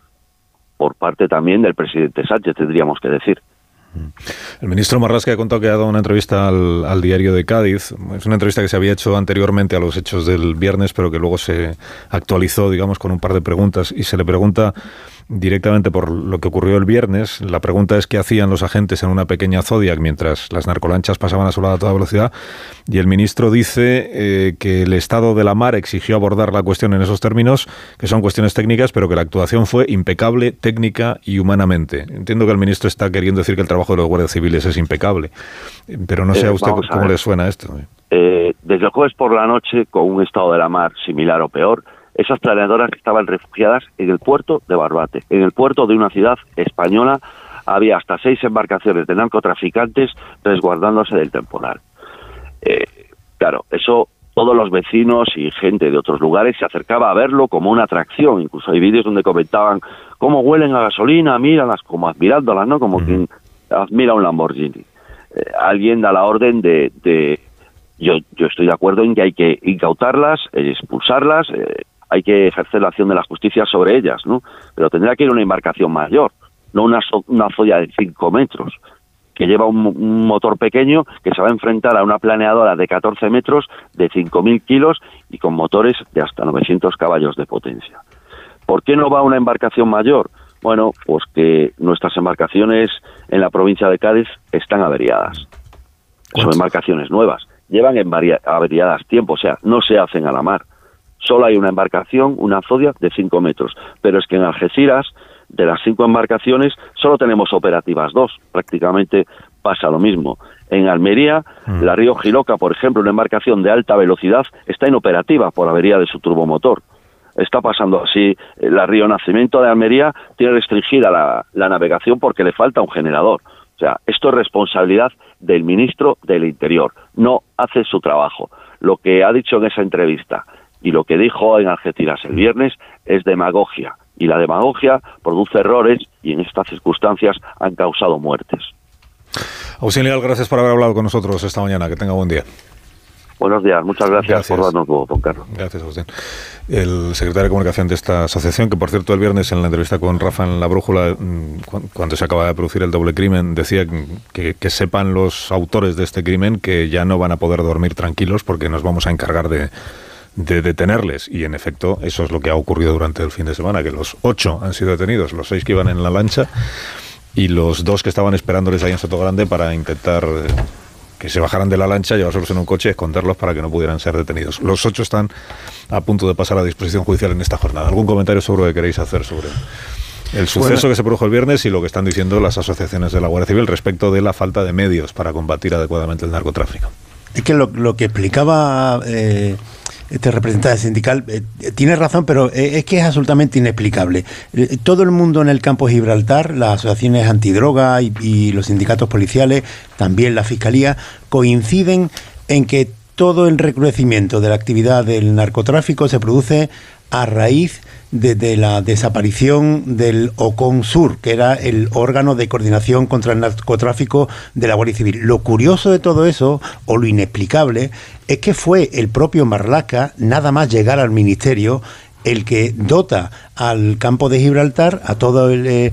por parte también del presidente Sánchez, tendríamos que decir. El ministro Marrasca ha contado que ha dado una entrevista al, al diario de Cádiz. Es una entrevista que se había hecho anteriormente a los hechos del viernes, pero que luego se actualizó, digamos, con un par de preguntas. Y se le pregunta directamente por lo que ocurrió el viernes. La pregunta es qué hacían los agentes en una pequeña Zodiac mientras las narcolanchas pasaban a su lado a toda velocidad. Y el ministro dice eh, que el estado de la mar exigió abordar la cuestión en esos términos, que son cuestiones técnicas, pero que la actuación fue impecable, técnica y humanamente. Entiendo que el ministro está queriendo decir que el trabajo de los guardias civiles es impecable, pero no sé Eh, a usted vamos a cómo le suena esto. Eh, desde el jueves por la noche, con un estado de la mar similar o peor, esas planeadoras estaban refugiadas en el puerto de Barbate. En el puerto de una ciudad española había hasta seis embarcaciones de narcotraficantes resguardándose del temporal. Eh, claro, eso todos los vecinos y gente de otros lugares se acercaba a verlo como una atracción. Incluso hay vídeos donde comentaban cómo huelen a gasolina, míralas, como admirándolas, ¿no? Como quien admira un Lamborghini. Eh, alguien da la orden de, de- yo, yo estoy de acuerdo en que hay que incautarlas, eh, expulsarlas, eh, hay que ejercer la acción de la justicia sobre ellas, ¿no? Pero tendrá que ir una embarcación mayor, no una, so- una zoya de 5 metros, que lleva un, un motor pequeño que se va a enfrentar a una planeadora de 14 metros de 5.000 kilos y con motores de hasta 900 caballos de potencia. ¿Por qué no va una embarcación mayor? Bueno, pues que nuestras embarcaciones en la provincia de Cádiz están averiadas. Son embarcaciones nuevas. Llevan averiadas tiempo, o sea, no se hacen a la mar. Solo hay una embarcación, una Zodiac de 5 metros. Pero es que en Algeciras, de las cinco embarcaciones, solo tenemos operativas dos. Prácticamente pasa lo mismo. En Almería, la Río Giloca, por ejemplo, una embarcación de alta velocidad, está inoperativa por avería de su turbomotor. Está pasando así. eh, La Río Nacimiento de Almería tiene restringida la, la navegación porque le falta un generador. O sea, esto es responsabilidad del ministro del Interior. No hace su trabajo. Lo que ha dicho en esa entrevista y lo que dijo en Algeciras el viernes es demagogia. Y la demagogia produce errores y en estas circunstancias han causado muertes. Leal, gracias por haber hablado con nosotros esta mañana. Que tenga buen día. Buenos días, muchas gracias, por darnos voz, don Carlos. Gracias, Agustín. El secretario de Comunicación de esta asociación, que por cierto el viernes en la entrevista con Rafa en La Brújula, mm, cu- cuando se acaba de producir el doble crimen, decía que, que sepan los autores de este crimen que ya no van a poder dormir tranquilos porque nos vamos a encargar de, de detenerles. Y en efecto, eso es lo que ha ocurrido durante el fin de semana, que los ocho han sido detenidos, los seis que iban en la lancha y los dos que estaban esperándoles ahí en Soto Grande para intentar eh, que se bajaran de la lancha, llevárselos en un coche y esconderlos para que no pudieran ser detenidos. Los ocho están a punto de pasar a disposición judicial en esta jornada. ¿Algún comentario sobre lo que queréis hacer sobre el suceso Bueno. que se produjo el viernes y lo que están diciendo las asociaciones de la Guardia Civil respecto de la falta de medios para combatir adecuadamente el narcotráfico? Es que lo, lo que explicaba eh, este representante sindical eh, tiene razón, pero eh, es que es absolutamente inexplicable. Eh, todo el mundo en el campo de Gibraltar, las asociaciones antidroga y, los sindicatos policiales, también la fiscalía, coinciden en que todo el recrudecimiento de la actividad del narcotráfico se produce a raíz desde la desaparición del OCON Sur, que era el órgano de coordinación contra el narcotráfico de la Guardia Civil. Lo curioso de todo eso, o lo inexplicable, es que fue el propio Marlaca, nada más llegar al ministerio, el que dota al campo de Gibraltar, a todo el, eh,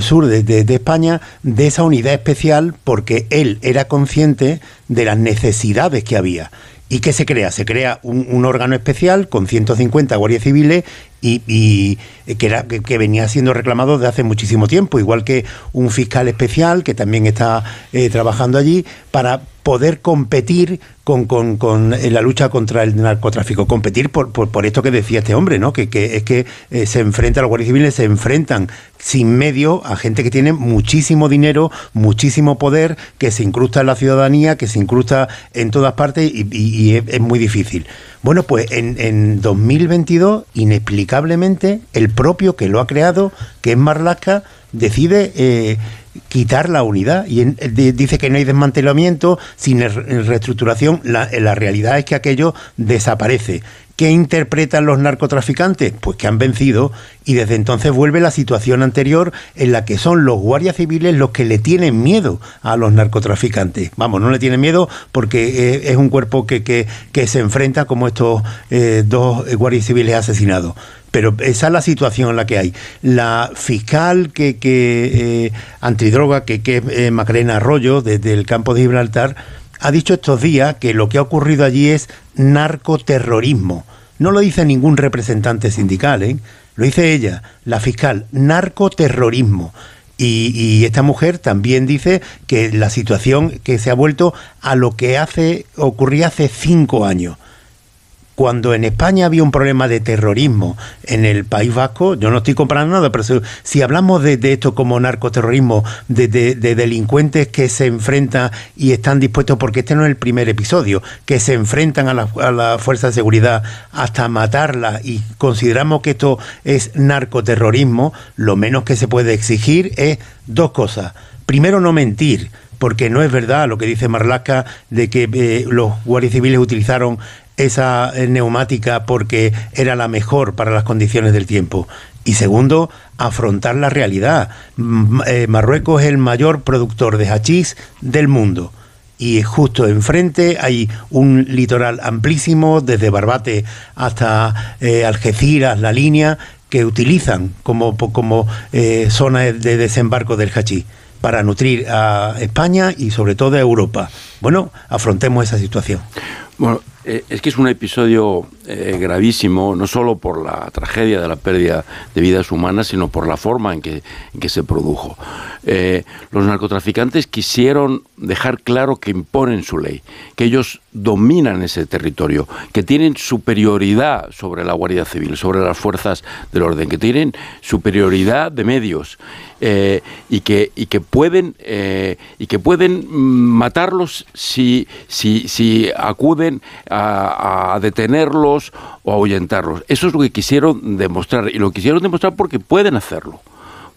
sur de, España, de esa unidad especial porque él era consciente de las necesidades que había. ¿Y qué se crea? Se crea un, órgano especial con 150 guardias civiles y, que, era, que, venía siendo reclamado desde hace muchísimo tiempo, igual que un fiscal especial que también está eh, trabajando allí para poder competir con, con, la lucha contra el narcotráfico, competir por, por, esto que decía este hombre, ¿no? que, es que eh, se enfrenta, los guardias civiles se enfrentan sin medio a gente que tiene muchísimo dinero, muchísimo poder, que se incrusta en la ciudadanía, que se incrusta en todas partes y, es, muy difícil. Bueno, pues en, en 2022, inexplicablemente, el propio que lo ha creado, que es Marlaska, decide eh, quitar la unidad y dice que no hay desmantelamiento sin reestructuración. La, la realidad es que aquello desaparece. ¿Qué interpretan los narcotraficantes? Pues que han vencido y desde entonces vuelve la situación anterior en la que son los guardias civiles los que le tienen miedo a los narcotraficantes. Vamos, no le tienen miedo porque eh, es un cuerpo que, que, se enfrenta como estos eh, dos guardias civiles asesinados pero esa es la situación en la que hay. La fiscal que, que eh, antidroga, que, que es Macarena Arroyo, desde el campo de Gibraltar, ha dicho estos días que lo que ha ocurrido allí es narcoterrorismo. No lo dice ningún representante sindical, ¿eh? lo dice ella, la fiscal, narcoterrorismo. Y, esta mujer también dice que la situación que se ha vuelto a lo que hace ocurría hace cinco años cuando en España había un problema de terrorismo en el País Vasco, yo no estoy comparando nada, pero si, hablamos de, esto como narcoterrorismo, de, delincuentes que se enfrentan y están dispuestos, porque este no es el primer episodio, que se enfrentan a la, a fuerza de seguridad hasta matarla y consideramos que esto es narcoterrorismo, lo menos que se puede exigir es dos cosas. Primero, no mentir porque no es verdad lo que dice Marlaska de que eh, los guardias civiles utilizaron esa eh, neumática porque era la mejor para las condiciones del tiempo. Y segundo, afrontar la realidad. Eh, Marruecos es el mayor productor de hachís del mundo. Y justo enfrente hay un litoral amplísimo, desde Barbate hasta eh, Algeciras, la línea, que utilizan como, como zona de desembarco del hachís para nutrir a España y sobre todo a Europa. Bueno, afrontemos esa situación. Bueno, eh, es que es un episodio eh, gravísimo, no solo por la tragedia de la pérdida de vidas humanas, sino por la forma en que, se produjo. Eh, los narcotraficantes quisieron dejar claro que imponen su ley, que ellos dominan ese territorio, que tienen superioridad sobre la Guardia Civil, sobre las fuerzas del orden, que tienen superioridad de medios y, que, que pueden, y que pueden matarlos si, si, si acuden a, detenerlos o ahuyentarlos. Eso es lo que quisieron demostrar y lo quisieron demostrar porque pueden hacerlo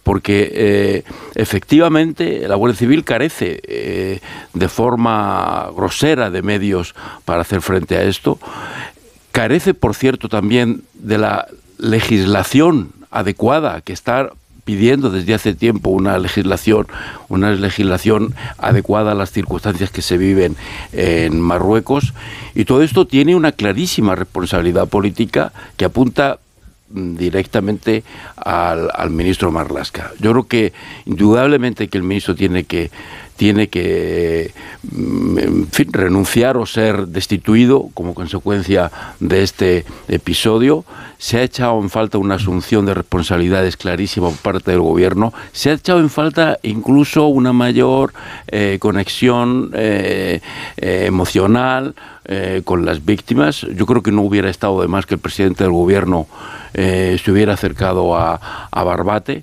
porque eh, efectivamente la Guardia Civil carece eh, de forma grosera de medios para hacer frente a esto. Carece, por cierto, también de la legislación adecuada que está pidiendo desde hace tiempo una legislación, una legislación adecuada a las circunstancias que se viven en Marruecos. Y todo esto tiene una clarísima responsabilidad política que apunta mm, directamente al, al ministro Marlasca. Yo creo que indudablemente que el ministro tiene que tiene que mm, renunciar o ser destituido como consecuencia de este episodio. Se ha echado en falta una asunción de responsabilidades clarísima por parte del gobierno. Se ha echado en falta incluso una mayor eh, conexión eh, eh, emocional con las víctimas. Yo creo que no hubiera estado de más que el presidente del gobierno se hubiera acercado a, a Barbate.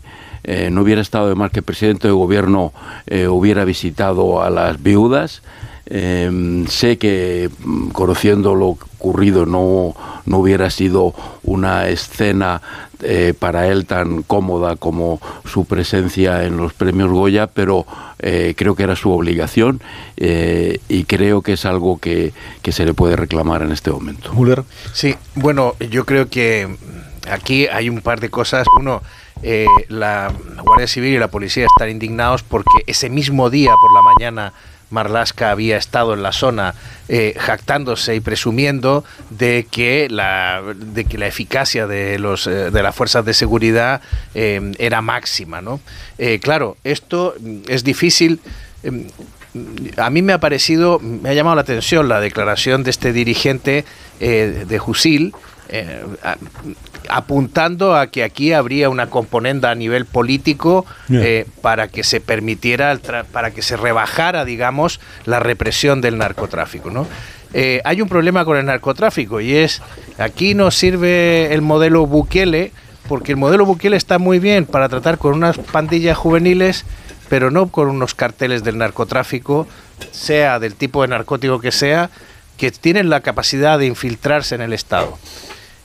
Eh, no hubiera estado de más que el presidente de gobierno eh, hubiera visitado a las viudas. Eh, sé que mm, conociendo lo ocurrido no, no hubiera sido una escena para él tan cómoda como su presencia en los premios Goya, pero creo que era su obligación y creo que es algo que, que, se le puede reclamar en este momento. Sí, bueno, yo creo que aquí hay un par de cosas. Uno, eh, la Guardia Civil y la policía están indignados porque ese mismo día por la mañana Marlaska había estado en la zona eh, jactándose y presumiendo de que la, de que la eficacia de, los, eh, de las fuerzas de seguridad era máxima. ¿no? claro, esto es difícil. A mí me ha parecido, me ha llamado la atención la declaración de este dirigente de Jusil, apuntando a que aquí habría una componente a nivel político eh, para que se permitiera, para que se rebajara, digamos, la represión del narcotráfico. ¿no? Eh, hay un problema con el narcotráfico y es, aquí nos sirve el modelo Bukele, porque el modelo Bukele está muy bien para tratar con unas pandillas juveniles, pero no con unos carteles del narcotráfico, sea del tipo de narcótico que sea, que tienen la capacidad de infiltrarse en el Estado.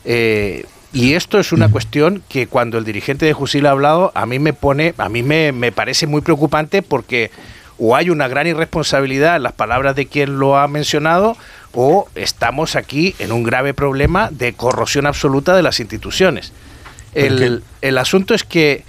Eh, y esto es una cuestión que cuando el dirigente de Jusil ha hablado, a mí me pone, a mí me, me, parece muy preocupante porque o hay una gran irresponsabilidad en las palabras de quien lo ha mencionado, o estamos aquí en un grave problema de corrosión absoluta de las instituciones. El, el asunto es que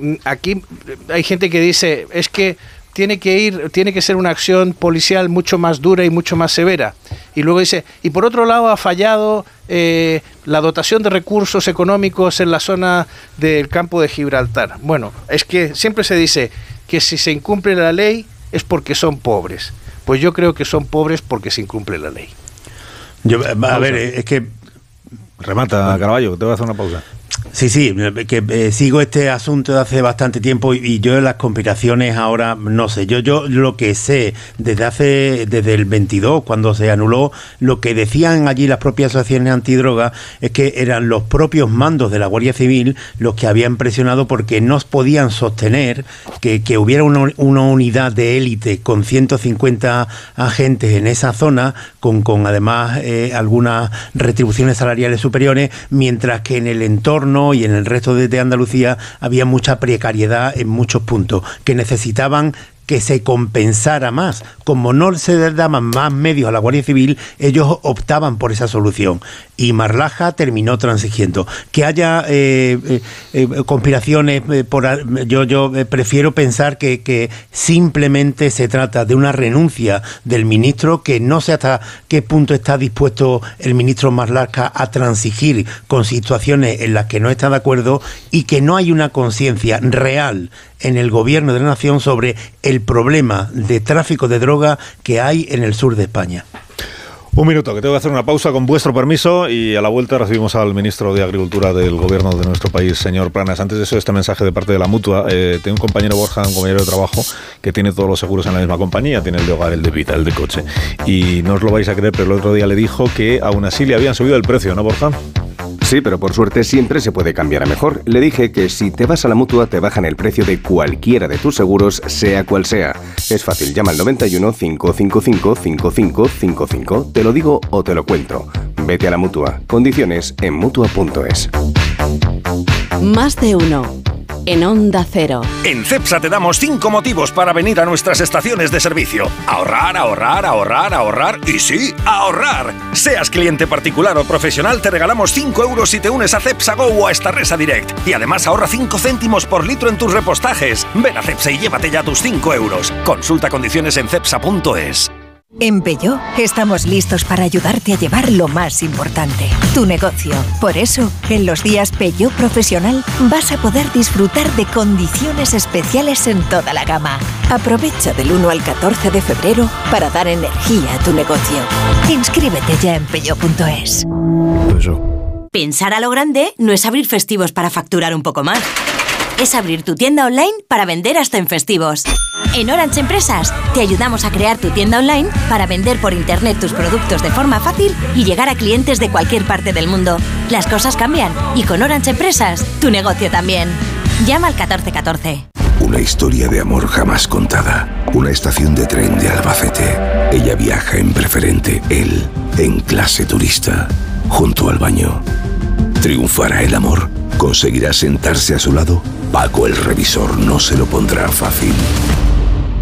mm, aquí hay gente que dice, es que tiene que ir, tiene que ser una acción policial mucho más dura y mucho más severa. Y luego dice, y por otro lado ha fallado eh, la dotación de recursos económicos en la zona del campo de Gibraltar. Bueno, es que siempre se dice que si se incumple la ley es porque son pobres. Pues yo creo que son pobres porque se incumple la ley. Yo, a ver, es que... Remata, Caraballo, te voy a hacer una pausa. Sí, sí, que eh, sigo este asunto de hace bastante tiempo y, yo en las conspiraciones ahora no sé. Yo yo lo que sé desde hace desde el 22 cuando se anuló lo que decían allí las propias asociaciones antidrogas es que eran los propios mandos de la Guardia Civil los que habían presionado porque no podían sostener que, hubiera una, unidad de élite con 150 agentes en esa zona con, con además eh, algunas retribuciones salariales superiores mientras que en el entorno y en el resto de, Andalucía había mucha precariedad en muchos puntos, que necesitaban que se compensara más. Como no se daban más medios a la Guardia Civil, ellos optaban por esa solución. Y Marlaja terminó transigiendo. Que haya eh, eh, eh, conspiraciones, por, yo, yo prefiero pensar que, que, simplemente se trata de una renuncia del ministro, que no sé hasta qué punto está dispuesto el ministro Marlaja a transigir con situaciones en las que no está de acuerdo y que no hay una conciencia real en el gobierno de la nación sobre el problema de tráfico de droga que hay en el sur de España. Un minuto, que tengo que hacer una pausa con vuestro permiso y a la vuelta recibimos al ministro de Agricultura del gobierno de nuestro país, señor Planas. Antes de eso, este mensaje de parte de la mutua. Eh, tengo un compañero Borja, un compañero de trabajo, que tiene todos los seguros en la misma compañía. Tiene el de hogar, el de vida, el de coche. Y no os lo vais a creer, pero el otro día le dijo que aún así le habían subido el precio, ¿no, Borja? Sí, pero por suerte siempre se puede cambiar a mejor. Le dije que si te vas a la mutua te bajan el precio de cualquiera de tus seguros, sea cual sea. Es fácil, llama al 91 555 5555. Te lo digo o te lo cuento. Vete a la mutua. Condiciones en mutua.es. Más de uno en Onda Cero. En CEPSA te damos 5 motivos para venir a nuestras estaciones de servicio. Ahorrar, ahorrar, ahorrar, ahorrar y sí, ahorrar. Seas cliente particular o profesional, te regalamos 5 euros si te unes a CEPSA Go o a esta Resa Direct. Y además ahorra 5 céntimos por litro en tus repostajes. Ven a CEPSA y llévate ya tus 5 euros. Consulta condiciones en CEPSA.es. En Peugeot estamos listos para ayudarte a llevar lo más importante, tu negocio. Por eso, en los días Peugeot Profesional vas a poder disfrutar de condiciones especiales en toda la gama. Aprovecha del 1 al 14 de febrero para dar energía a tu negocio. Inscríbete ya en peugeot.es. Pensar a lo grande no es abrir festivos para facturar un poco más es abrir tu tienda online para vender hasta en festivos. En Orange Empresas te ayudamos a crear tu tienda online para vender por internet tus productos de forma fácil y llegar a clientes de cualquier parte del mundo. Las cosas cambian y con Orange Empresas tu negocio también. Llama al 1414. Una historia de amor jamás contada. Una estación de tren de Albacete. Ella viaja en preferente, él en clase turista, junto al baño. ¿Triunfará el amor? ¿Conseguirá sentarse a su lado? Paco el revisor no se lo pondrá fácil.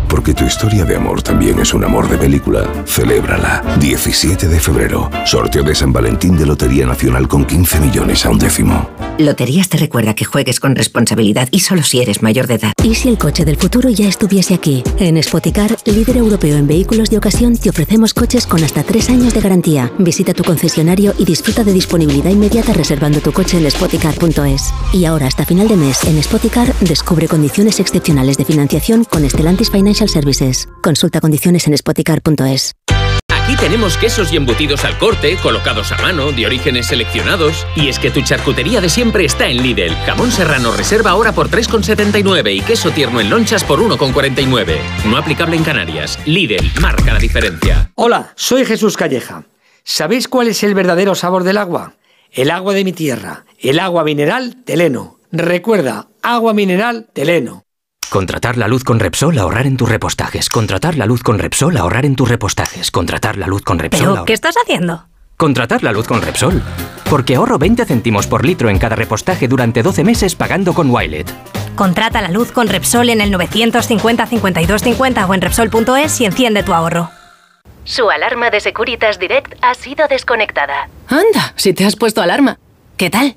Porque tu historia de amor también es un amor de película. Celébrala. 17 de febrero. Sorteo de San Valentín de Lotería Nacional con 15 millones a un décimo. Loterías te recuerda que juegues con responsabilidad y solo si eres mayor de edad. ¿Y si el coche del futuro ya estuviese aquí? En Spoticar, líder europeo en vehículos de ocasión, te ofrecemos coches con hasta 3 años de garantía. Visita tu concesionario y disfruta de disponibilidad inmediata reservando tu coche en spoticar.es. Y ahora hasta final de mes en Spoticar descubre condiciones excepcionales de financiación con Stellantis Financial Services. Consulta condiciones en spoticar.es. Aquí tenemos quesos y embutidos al corte, colocados a mano, de orígenes seleccionados. Y es que tu charcutería de siempre está en Lidl. Jamón serrano reserva ahora por 3,79 y queso tierno en lonchas por 1,49. No aplicable en Canarias. Lidl marca la diferencia. Hola, soy Jesús Calleja. ¿Sabéis cuál es el verdadero sabor del agua? El agua de mi tierra, el agua mineral Teleno. Recuerda, agua mineral Teleno. Contratar la luz con Repsol, ahorrar en tus repostajes. Contratar la luz con Repsol, ahorrar en tus repostajes. Contratar la luz con Repsol. ¿Pero ahorrar- qué estás haciendo? Contratar la luz con Repsol. Porque ahorro 20 céntimos por litro en cada repostaje durante 12 meses pagando con Wilet. Contrata la luz con Repsol en el 950 52 50 o en Repsol.es y enciende tu ahorro. Su alarma de Securitas Direct ha sido desconectada. Anda, si te has puesto alarma. ¿Qué tal?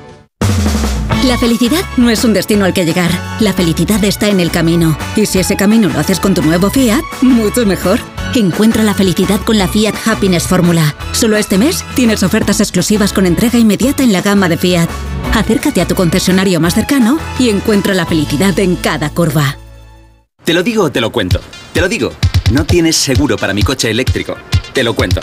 La felicidad no es un destino al que llegar. La felicidad está en el camino. Y si ese camino lo haces con tu nuevo Fiat, mucho mejor. Encuentra la felicidad con la Fiat Happiness Fórmula. Solo este mes tienes ofertas exclusivas con entrega inmediata en la gama de Fiat. Acércate a tu concesionario más cercano y encuentra la felicidad en cada curva. Te lo digo o te lo cuento. Te lo digo. No tienes seguro para mi coche eléctrico. Te lo cuento.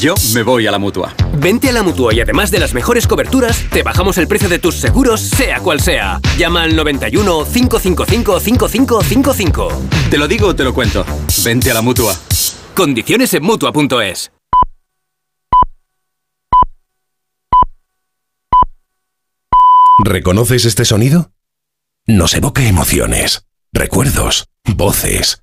Yo me voy a la mutua. Vente a la mutua y además de las mejores coberturas, te bajamos el precio de tus seguros, sea cual sea. Llama al 91 555 5555. Te lo digo te lo cuento. Vente a la mutua. Condiciones en mutua.es. ¿Reconoces este sonido? Nos evoca emociones, recuerdos, voces,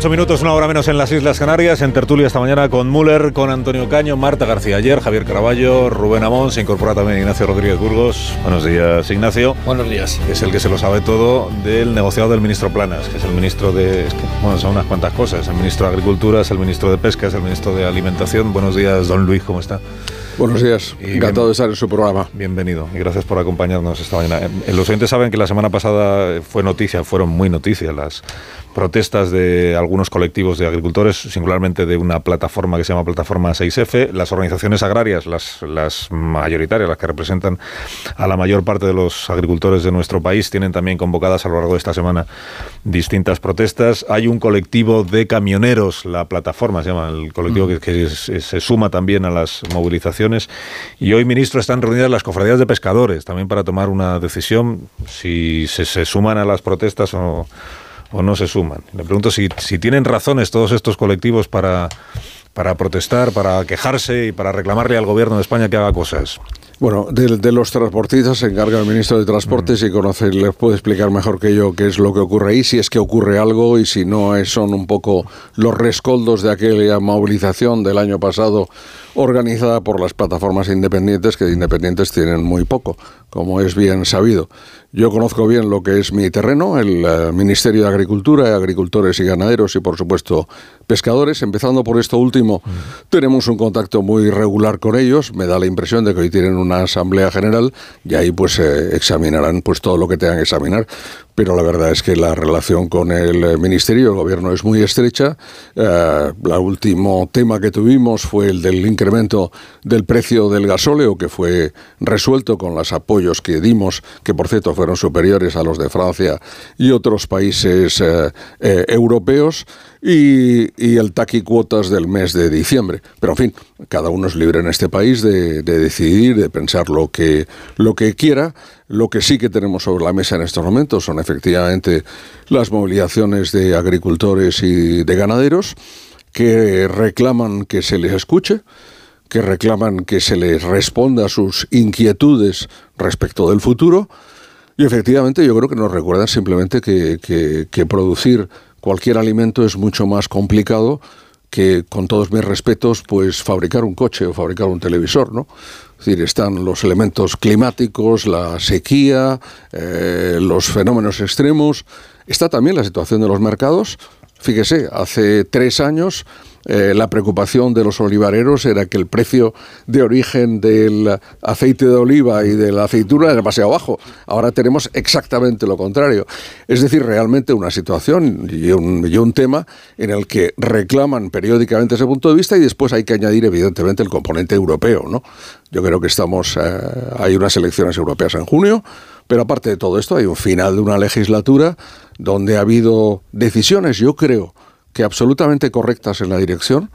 A las 9 y 8 minutos, una hora menos en las Islas Canarias, en tertulia esta mañana con Müller, con Antonio Caño, Marta García ayer, Javier Caraballo, Rubén Amón, se incorpora también Ignacio Rodríguez Burgos. Buenos días, Ignacio. Buenos días. Es el que se lo sabe todo del negociado del ministro Planas, que es el ministro de... es que, bueno, son unas cuantas cosas. El ministro de Agricultura, es el ministro de Pesca, es el ministro de Alimentación. Buenos días, don Luis, ¿cómo está? Buenos días, encantado de estar en su programa. Bienvenido y gracias por acompañarnos esta mañana. Eh, Los oyentes saben que la semana pasada fue noticia, fueron muy noticias las protestas de algunos colectivos de agricultores, singularmente de una plataforma que se llama Plataforma 6F. Las organizaciones agrarias, las, las mayoritarias, las que representan a la mayor parte de los agricultores de nuestro país, tienen también convocadas a lo largo de esta semana distintas protestas. Hay un colectivo de camioneros, la plataforma se llama, el colectivo que, que se, se suma también a las movilizaciones. Y hoy, ministro, están reunidas las cofradías de pescadores también para tomar una decisión si se, se suman a las protestas o, o no se suman. Le pregunto si, si tienen razones todos estos colectivos para, para protestar, para quejarse y para reclamarle al gobierno de España que haga cosas. Bueno, de, los transportistas se encarga el ministro de Transportes y conoce, les puede explicar mejor que yo qué es lo que ocurre ahí, si es que ocurre algo y si no son un poco los rescoldos de aquella movilización del año pasado organizada por las plataformas independientes, que independientes tienen muy poco, como es bien sabido. Yo conozco bien lo que es mi terreno, el eh, Ministerio de Agricultura, agricultores y ganaderos y por supuesto pescadores. Empezando por esto último, tenemos un contacto muy regular con ellos. Me da la impresión de que hoy tienen una asamblea general y ahí pues eh, examinarán pues todo lo que tengan que examinar. Pero la verdad es que la relación con el eh, Ministerio, el Gobierno es muy estrecha. el último tema que tuvimos fue el del incremento del precio del gasóleo, que fue resuelto con los apoyos que dimos, que por cierto fueron superiores a los de Francia y otros países eh, eh, europeos, y, el taqui cuotas del mes de diciembre. Pero en fin, cada uno es libre en este país de, decidir, de pensar lo que, lo que quiera. Lo que sí que tenemos sobre la mesa en estos momentos son efectivamente las movilizaciones de agricultores y de ganaderos que reclaman que se les escuche, que reclaman que se les responda a sus inquietudes respecto del futuro y efectivamente yo creo que nos recuerdan simplemente que, producir cualquier alimento es mucho más complicado que, con todos mis respetos, pues fabricar un coche o fabricar un televisor, ¿no? Es decir, están los elementos climáticos, la sequía, eh, los fenómenos extremos, está también la situación de los mercados. Fíjese, hace tres años eh, la preocupación de los olivareros era que el precio de origen del aceite de oliva y de la aceituna era demasiado bajo. Ahora tenemos exactamente lo contrario. Es decir, realmente una situación y un, tema en el que reclaman periódicamente ese punto de vista y después hay que añadir evidentemente el componente europeo. ¿no? Yo creo que estamos, eh, hay unas elecciones europeas en junio. Pero aparte de todo esto, hay un final de una legislatura donde ha habido decisiones, yo creo, que absolutamente correctas en la dirección,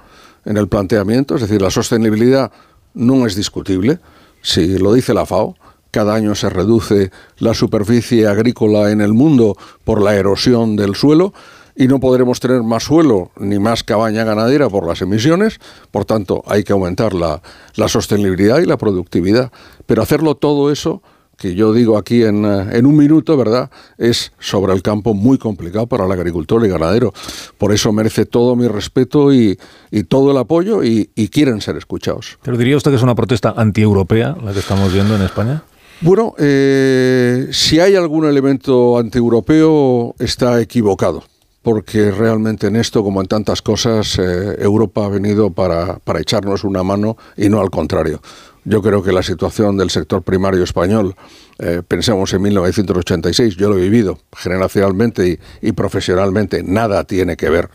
en el planteamiento, es decir, la sostenibilidad no es discutible, si lo dice la FAO, cada año se reduce la superficie agrícola en el mundo por la erosión del suelo y no podremos tener más suelo ni más cabaña ganadera por las emisiones, por tanto hay que aumentar la, la sostenibilidad y la productividad. Pero hacerlo todo eso que yo digo aquí en, eh, en, un minuto, ¿verdad? Es sobre el campo muy complicado para el agricultor y ganadero. Por eso merece todo mi respeto y, y todo el apoyo y, quieren ser escuchados. ¿Pero diría usted que es una protesta antieuropea la que estamos viendo en España? Bueno, eh, si hay algún elemento antieuropeo, está equivocado porque realmente en esto, como en tantas cosas, eh, Europa ha venido para, para echarnos una mano y no al contrario. Yo creo que la situación del sector primario español, eh, pensemos en 1986, yo lo he vivido generacionalmente y, profesionalmente, nada tiene que ver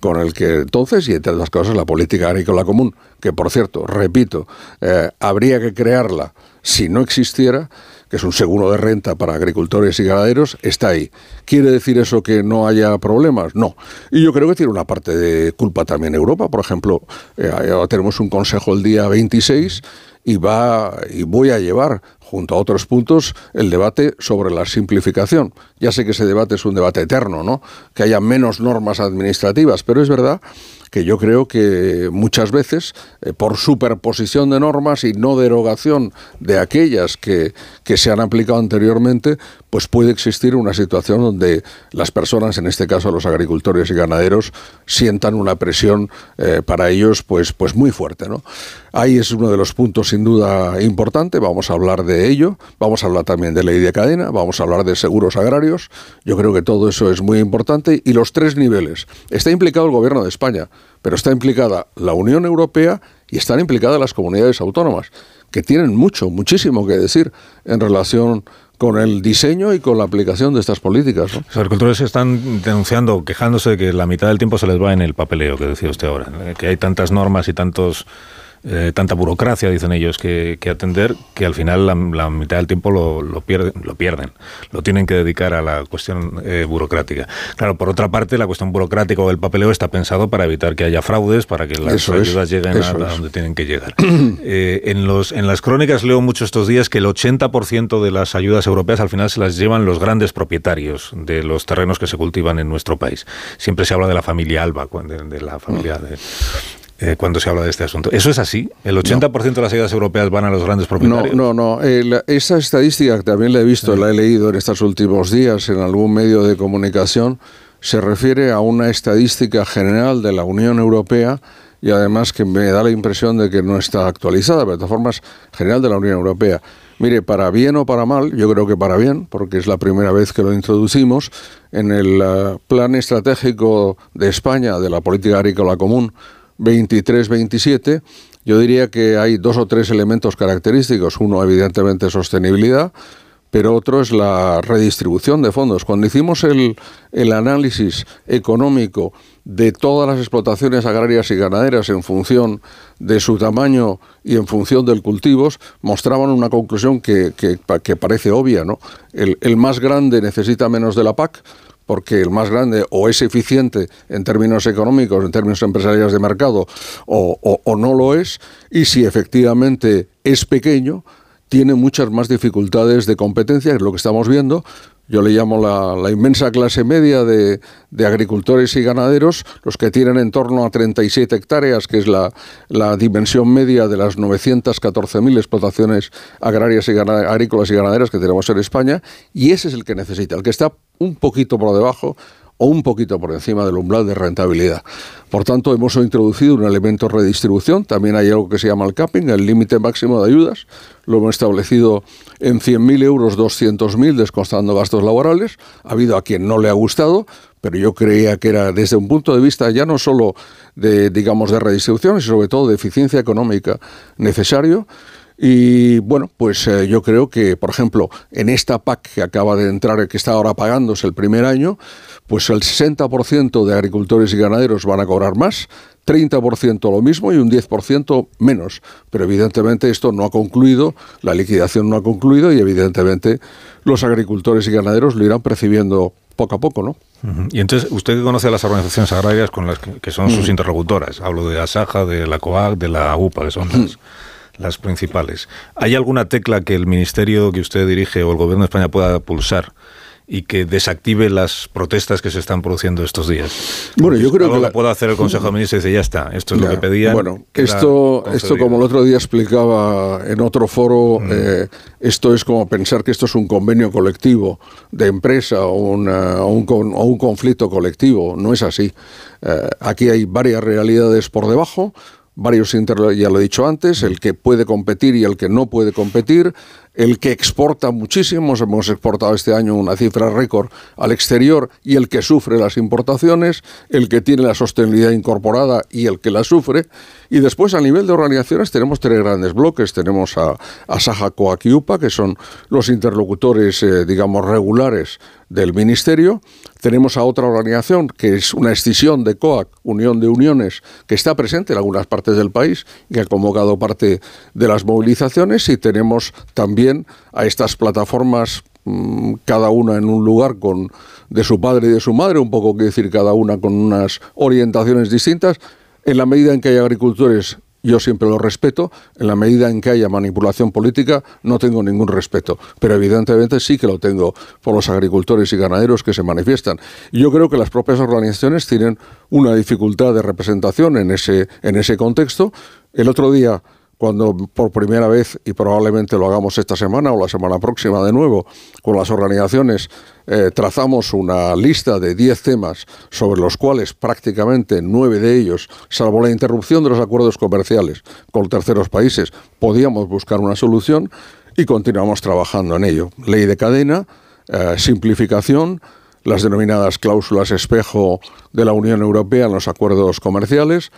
con el que entonces, y entre otras cosas, la política agrícola común, que por cierto, repito, eh, habría que crearla si no existiera, que es un seguro de renta para agricultores y ganaderos, está ahí. ¿Quiere decir eso que no haya problemas? No. Y yo creo que tiene una parte de culpa también Europa. Por ejemplo, eh, tenemos un consejo el día 26 y va y voy a llevar junto a otros puntos el debate sobre la simplificación. Ya sé que ese debate es un debate eterno, ¿no? Que haya menos normas administrativas, pero es verdad que yo creo que muchas veces, eh, por superposición de normas y no derogación de aquellas que, que, se han aplicado anteriormente, pues puede existir una situación donde las personas, en este caso los agricultores y ganaderos, sientan una presión eh, para ellos pues, pues muy fuerte. ¿no? Ahí es uno de los puntos sin duda importante, vamos a hablar de ello, vamos a hablar también de ley de cadena, vamos a hablar de seguros agrarios, yo creo que todo eso es muy importante y los tres niveles. Está implicado el Gobierno de España, pero está implicada la Unión Europea y están implicadas las comunidades autónomas, que tienen mucho, muchísimo que decir en relación con el diseño y con la aplicación de estas políticas. Los agricultores están denunciando, quejándose de que la mitad del tiempo se les va en el papeleo, que decía usted ahora, que hay tantas normas y tantos eh, tanta burocracia, dicen ellos, que, atender, que al final la, mitad del tiempo lo, lo, pierden, lo pierden, lo tienen que dedicar a la cuestión eh, burocrática. Claro, por otra parte, la cuestión burocrática o el papeleo está pensado para evitar que haya fraudes, para que las ayudas lleguen a, donde tienen que llegar. Eh, en, los, en las crónicas leo mucho estos días que el 80% de las ayudas europeas al final se las llevan los grandes propietarios de los terrenos que se cultivan en nuestro país. Siempre se habla de la familia Alba, de, de la familia de eh, cuando se habla de este asunto. ¿Eso es así? ¿El 80% de las ayudas europeas van a los grandes No, propietarios? no, no. Eh, la- esa estadística que también la he visto, la he leído en estos últimos días en algún medio de comunicación, se refiere a una estadística general de la Unión Europea y además que me da la impresión de que no está actualizada, pero de todas formas, general de la Unión Europea. Mire, para bien o para mal, yo creo que para bien, porque es la primera vez que lo introducimos, en el eh, plan estratégico de España de la política agrícola común 23-27, yo diría que hay dos o tres elementos característicos. Uno, evidentemente, sostenibilidad, pero otro es la redistribución de fondos. Cuando hicimos el, el análisis económico de todas las explotaciones agrarias y ganaderas en función de su tamaño y en función del cultivos, mostraban una conclusión que, que- que parece obvia. ¿no? El, el más grande necesita menos de la PAC, porque el más grande o es eficiente en términos económicos, en términos empresariales de mercado, o, no lo es, y si efectivamente es pequeño, tiene muchas más dificultades de competencia, es lo que estamos viendo. Yo le llamo la, la inmensa clase media de, de agricultores y ganaderos, los que tienen en torno a 37 hectáreas, que es la, dimensión media de las 914.000 explotaciones agrarias y agrícolas y ganaderas que tenemos en España, y ese es el que necesita, el que está un poquito por debajo o un poquito por encima del umbral de rentabilidad. Por tanto, hemos introducido un elemento redistribución. También hay algo que se llama el capping, el límite máximo de ayudas. Lo hemos establecido en 100.000 euros, 200.000, descontando gastos laborales. Ha habido a quien no le ha gustado, pero yo creía que era desde un punto de vista ya no solo de, digamos, de redistribución, sino sobre todo de eficiencia económica necesario. Y bueno, pues eh, yo creo que, por ejemplo, en esta PAC que acaba de entrar, que está ahora pagándose el primer año, pues el 60% de agricultores y ganaderos van a cobrar más, 30% lo mismo y un 10% menos. Pero evidentemente esto no ha concluido, la liquidación no ha concluido y evidentemente los agricultores y ganaderos lo irán percibiendo poco a poco, ¿no? Y entonces, usted que conoce a las organizaciones agrarias con las que, que son sus Mm. interlocutoras, hablo de ASAJA, de la COAG, de la UPA, que son las, las principales. ¿Hay alguna tecla que el ministerio que usted dirige o el gobierno de España pueda pulsar y que desactive las protestas que se están produciendo estos días? Bueno, yo creo Algo que la- pueda hacer el Consejo de Ministros y dice, ya está, esto es lo que pedían. Bueno, esto, esto concedido". como el otro día explicaba en otro foro, eh, esto es como pensar que esto es un convenio colectivo de empresa o, una- o un, o un conflicto colectivo. No es así. Eh, aquí hay varias realidades por debajo. Varios ya lo he dicho antes, el que puede competir y el que no puede competir, el que exporta muchísimo, hemos exportado este año una cifra récord al exterior y el que sufre las importaciones, el que tiene la sostenibilidad incorporada y el que la sufre. Y después a nivel de organizaciones tenemos tres grandes bloques. Tenemos a, a Saja Coac y UPA, que son los interlocutores, eh, digamos, regulares del Ministerio. Tenemos a otra organización que es una escisión de COAC, Unión de Uniones, que está presente en algunas partes del país y que ha convocado parte de las movilizaciones. Y tenemos también a estas plataformas, mm, cada una en un lugar con de su padre y de su madre, un poco que decir cada una con unas orientaciones distintas. En la medida en que hay agricultores yo siempre lo respeto, en la medida en que haya manipulación política no tengo ningún respeto, pero evidentemente sí que lo tengo por los agricultores y ganaderos que se manifiestan. Yo creo que las propias organizaciones tienen una dificultad de representación en ese, en ese contexto. El otro día cuando por primera vez, y probablemente lo hagamos esta semana o la semana próxima de nuevo, con las organizaciones, eh, trazamos una lista de 10 temas sobre los cuales prácticamente nueve de ellos, salvo la interrupción de los acuerdos comerciales con terceros países, podíamos buscar una solución y continuamos trabajando en ello. Ley de cadena, eh, simplificación, las denominadas cláusulas espejo de la Unión Europea en los acuerdos comerciales,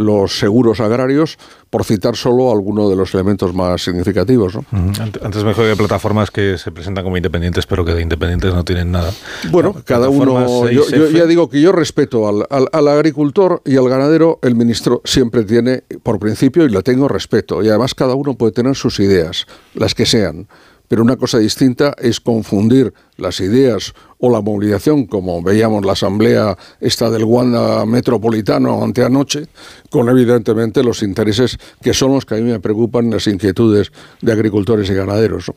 los seguros agrarios, por citar solo algunos de los elementos más significativos. Antes mejor que plataformas que se presentan como independientes, pero que de independientes no tienen nada. Bueno, cada uno. Yo, yo 6F. ya digo que yo respeto al, al- al agricultor y al ganadero. El ministro siempre tiene, por principio, y le tengo respeto. Y además, cada uno puede tener sus ideas, las que sean. Pero una cosa distinta es confundir las ideas o la movilización, como veíamos la asamblea esta del Wanda Metropolitano anteanoche, con evidentemente los intereses que son los que a mí me preocupan, las inquietudes de agricultores y ganaderos.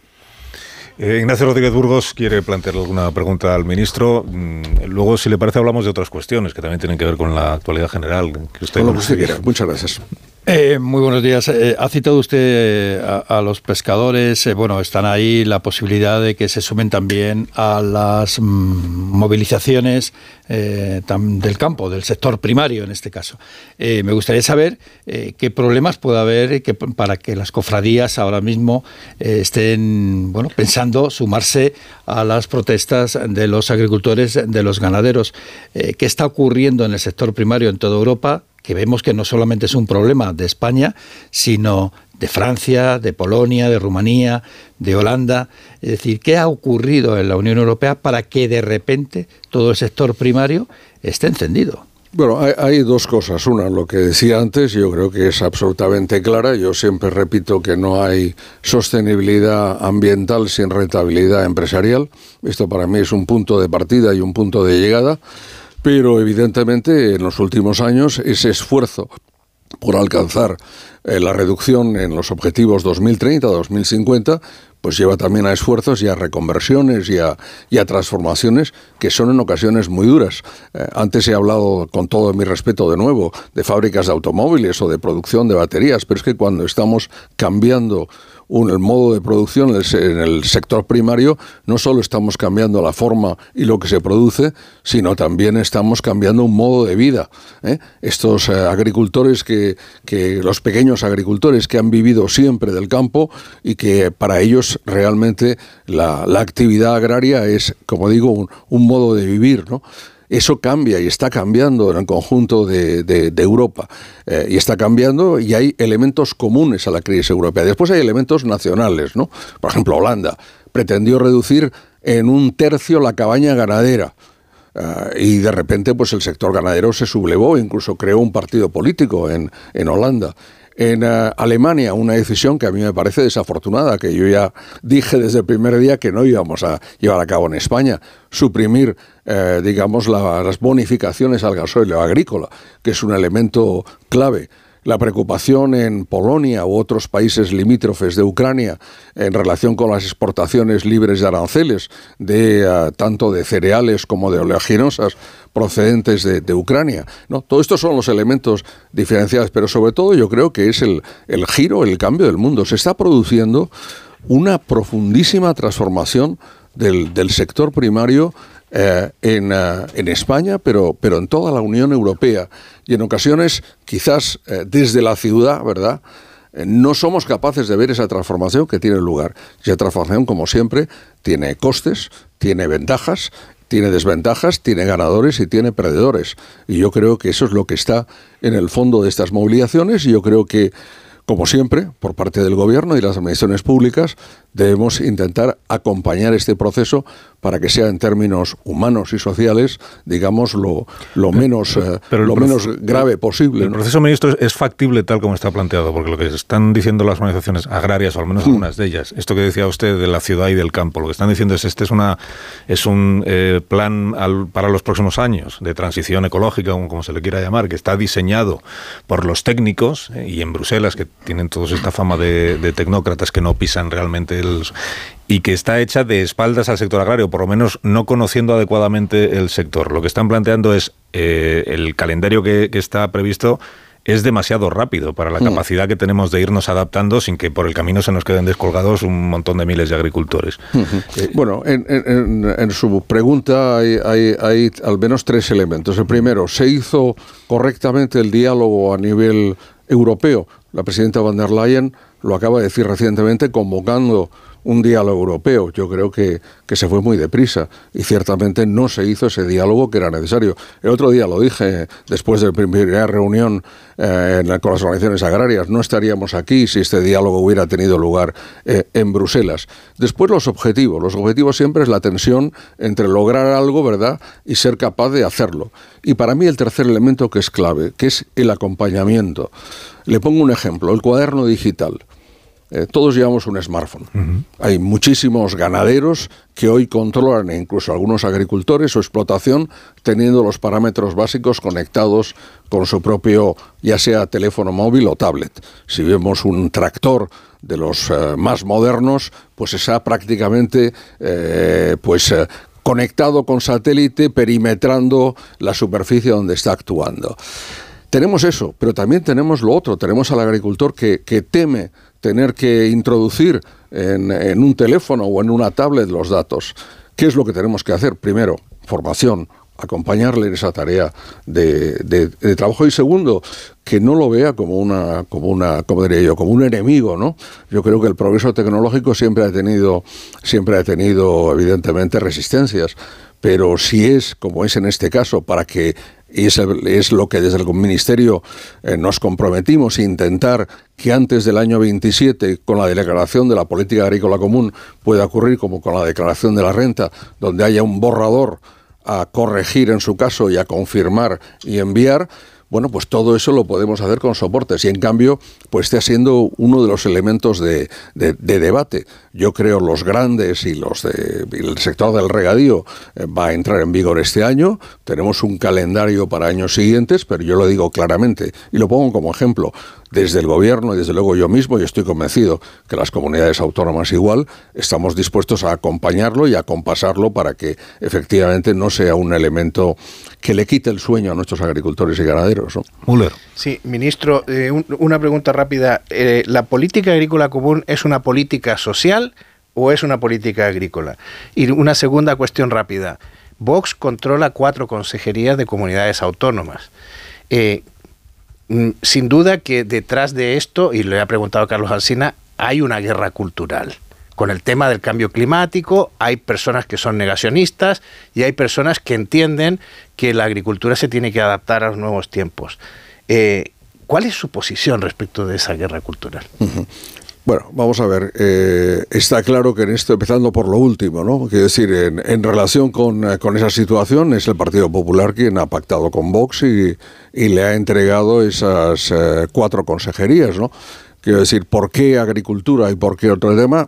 Eh, Ignacio Rodríguez Burgos quiere plantear alguna pregunta al ministro. Mm, Luego, si le parece, hablamos de otras cuestiones que también tienen que ver con la actualidad general. Que usted Con lo que conoce usted bien. quiera. Muchas gracias. Eh, muy buenos días. Eh, ha citado usted eh, a, los pescadores. bueno, están ahí la posibilidad de que se sumen también a las mm, movilizaciones del campo, del sector primario en este caso. Me gustaría saber qué problemas puede haber que, para que las cofradías ahora mismo estén bueno, pensando sumarse a las protestas de los agricultores, de los ganaderos. ¿Qué está ocurriendo en el sector primario en toda Europa? Que vemos que no solamente es un problema de España, sino de Francia, de Polonia, de Rumanía, de Holanda. Es decir, ¿qué ha ocurrido en la Unión Europea para que de repente todo el sector primario esté encendido? Bueno, hay, dos cosas. Una, lo que decía antes, yo creo que es absolutamente clara. Yo siempre repito que no hay sostenibilidad ambiental sin rentabilidad empresarial. Esto para mí es un punto de partida y un punto de llegada. Pero evidentemente en los últimos años ese esfuerzo por alcanzar eh, la reducción en los objetivos 2030-2050, pues lleva también a esfuerzos y a reconversiones y a, transformaciones que son en ocasiones muy duras. Eh, antes he hablado, con todo mi respeto de nuevo, de fábricas de automóviles o de producción de baterías, pero es que cuando estamos cambiando un, el modo de producción en el, sector primario, no solo estamos cambiando la forma y lo que se produce, sino también estamos cambiando un modo de vida. ¿eh? Estos eh, agricultores que, que, los pequeños agricultores que han vivido siempre del campo y que para ellos realmente la, la actividad agraria es, como digo, un, un modo de vivir, ¿no? Eso cambia y está cambiando en el conjunto de, Europa. Eh, y está cambiando y hay elementos comunes a la crisis europea. Después hay elementos nacionales, ¿no? Por ejemplo, Holanda pretendió reducir en un tercio la cabaña ganadera. Ah, y de repente, pues el sector ganadero se sublevó, incluso creó un partido político en, en Holanda. En ah, Alemania, una decisión que a mí me parece desafortunada, que yo ya dije desde el primer día que no íbamos a llevar a cabo en España, suprimir, eh, digamos, la- las bonificaciones al gasóleo agrícola, que es un elemento clave la preocupación en Polonia u otros países limítrofes de Ucrania en relación con las exportaciones libres de aranceles de ah, tanto de cereales como de oleaginosas procedentes de, Ucrania. ¿no? Todo esto son los elementos diferenciados, pero sobre todo yo creo que es el, el giro, el cambio del mundo. Se está produciendo una profundísima transformación del, del sector primario eh, en, eh, en España, pero, pero en toda la Unión Europea. Y en ocasiones, quizás eh, desde la ciudad, ¿verdad? Eh, no somos capaces de ver esa transformación que tiene lugar. Esa transformación, como siempre, tiene costes, tiene ventajas, tiene desventajas, tiene ganadores y tiene perdedores. Y yo creo que eso es lo que está en el fondo de estas movilizaciones y yo creo que como siempre, por parte del Gobierno y las administraciones públicas, debemos intentar acompañar este proceso para que sea en términos humanos y sociales, digamos, lo, lo menos, eh, Pero lo menos grave posible. El proceso, ministro, es- factible tal como está planteado, porque lo que están diciendo las organizaciones agrarias, o al Hmm. menos algunas de ellas, esto que decía usted de la ciudad y del campo, lo que están diciendo es este es una es un eh, plan al- para los próximos años de transición ecológica, como, como se le quiera llamar, que está diseñado por los técnicos eh, y en Bruselas, que tienen todos esta fama de, de tecnócratas que no pisan realmente el y que está hecha de espaldas al sector agrario, por lo menos no conociendo adecuadamente el sector. Lo que están planteando es eh, el calendario que, que está previsto es demasiado rápido para la Mm. capacidad que tenemos de irnos adaptando sin que por el camino se nos queden descolgados un montón de miles de agricultores. Ujú. Bueno, en, en- en- en su pregunta hay, hay- hay al menos tres elementos. El primero, ¿se hizo correctamente el diálogo a nivel europeo? La presidenta van der Leyen lo acaba de decir recientemente convocando un diálogo europeo. Yo creo que, que se fue muy deprisa y ciertamente no se hizo ese diálogo que era necesario. El otro día lo dije después de la primera reunión eh, con las organizaciones agrarias. No estaríamos aquí si este diálogo hubiera tenido lugar eh, en Bruselas. Después los objetivos. Los objetivos siempre es la tensión entre lograr algo, ¿verdad? Y ser capaz de hacerlo. Y para mí el tercer elemento que es clave, que es el acompañamiento. Le pongo un ejemplo, el cuaderno digital. Eh, todos llevamos un smartphone. Hay muchísimos ganaderos que hoy controlan, e incluso algunos agricultores, su explotación teniendo los parámetros básicos conectados con su propio, ya sea teléfono móvil o tablet. Si vemos un tractor de los eh, más modernos, pues está prácticamente eh, pues, conectado con satélite, perimetrando la superficie donde está actuando. Tenemos eso, pero también tenemos lo otro. Tenemos al agricultor que, teme tener que introducir en, un teléfono o en una tablet los datos. ¿Qué es lo que tenemos que hacer? Primero, formación, acompañarle en esa tarea de, trabajo y segundo que no lo vea como una como una como diría yo como un enemigo no yo creo que el progreso tecnológico siempre ha tenido siempre ha tenido evidentemente resistencias pero si es como es en este caso para que y es, es, lo que desde el Ministerio eh, nos comprometimos, intentar que antes del año 27, con la declaración de la política agrícola común, pueda ocurrir como con la declaración de la renta, donde haya un borrador a corregir en su caso y a confirmar y enviar, bueno, pues todo eso lo podemos hacer con soportes y en cambio, pues está siendo uno de los elementos de, debate. Yo creo los grandes y los del sector del regadío eh, va a entrar en vigor este año. Tenemos un calendario para años siguientes, pero yo lo digo claramente y lo pongo como ejemplo desde el gobierno y desde luego yo mismo, y estoy convencido que las comunidades autónomas igual, estamos dispuestos a acompañarlo y a compasarlo para que efectivamente no sea un elemento que le quite el sueño a nuestros agricultores y ganaderos. Müller. Sí, ministro, eh, una pregunta rápida. Eh, ¿La política agrícola común es una política social o es una política agrícola? Y una segunda cuestión rápida. Vox controla cuatro consejerías de comunidades autónomas. Eh, sin duda que detrás de esto, y le ha preguntado Carlos Alsina, hay una guerra cultural. Con el tema del cambio climático hay personas que son negacionistas y hay personas que entienden que la agricultura se tiene que adaptar a los nuevos tiempos. Eh, ¿Cuál es su posición respecto de esa guerra cultural? Bueno, vamos a ver. Eh, está claro que en esto, empezando por lo último, ¿no? Quiero decir, en, relación eh, con, esa situación, es el Partido Popular quien ha pactado con Vox y, le ha entregado esas eh, cuatro consejerías, ¿no? Quiero decir, ¿por qué agricultura y por qué otro tema?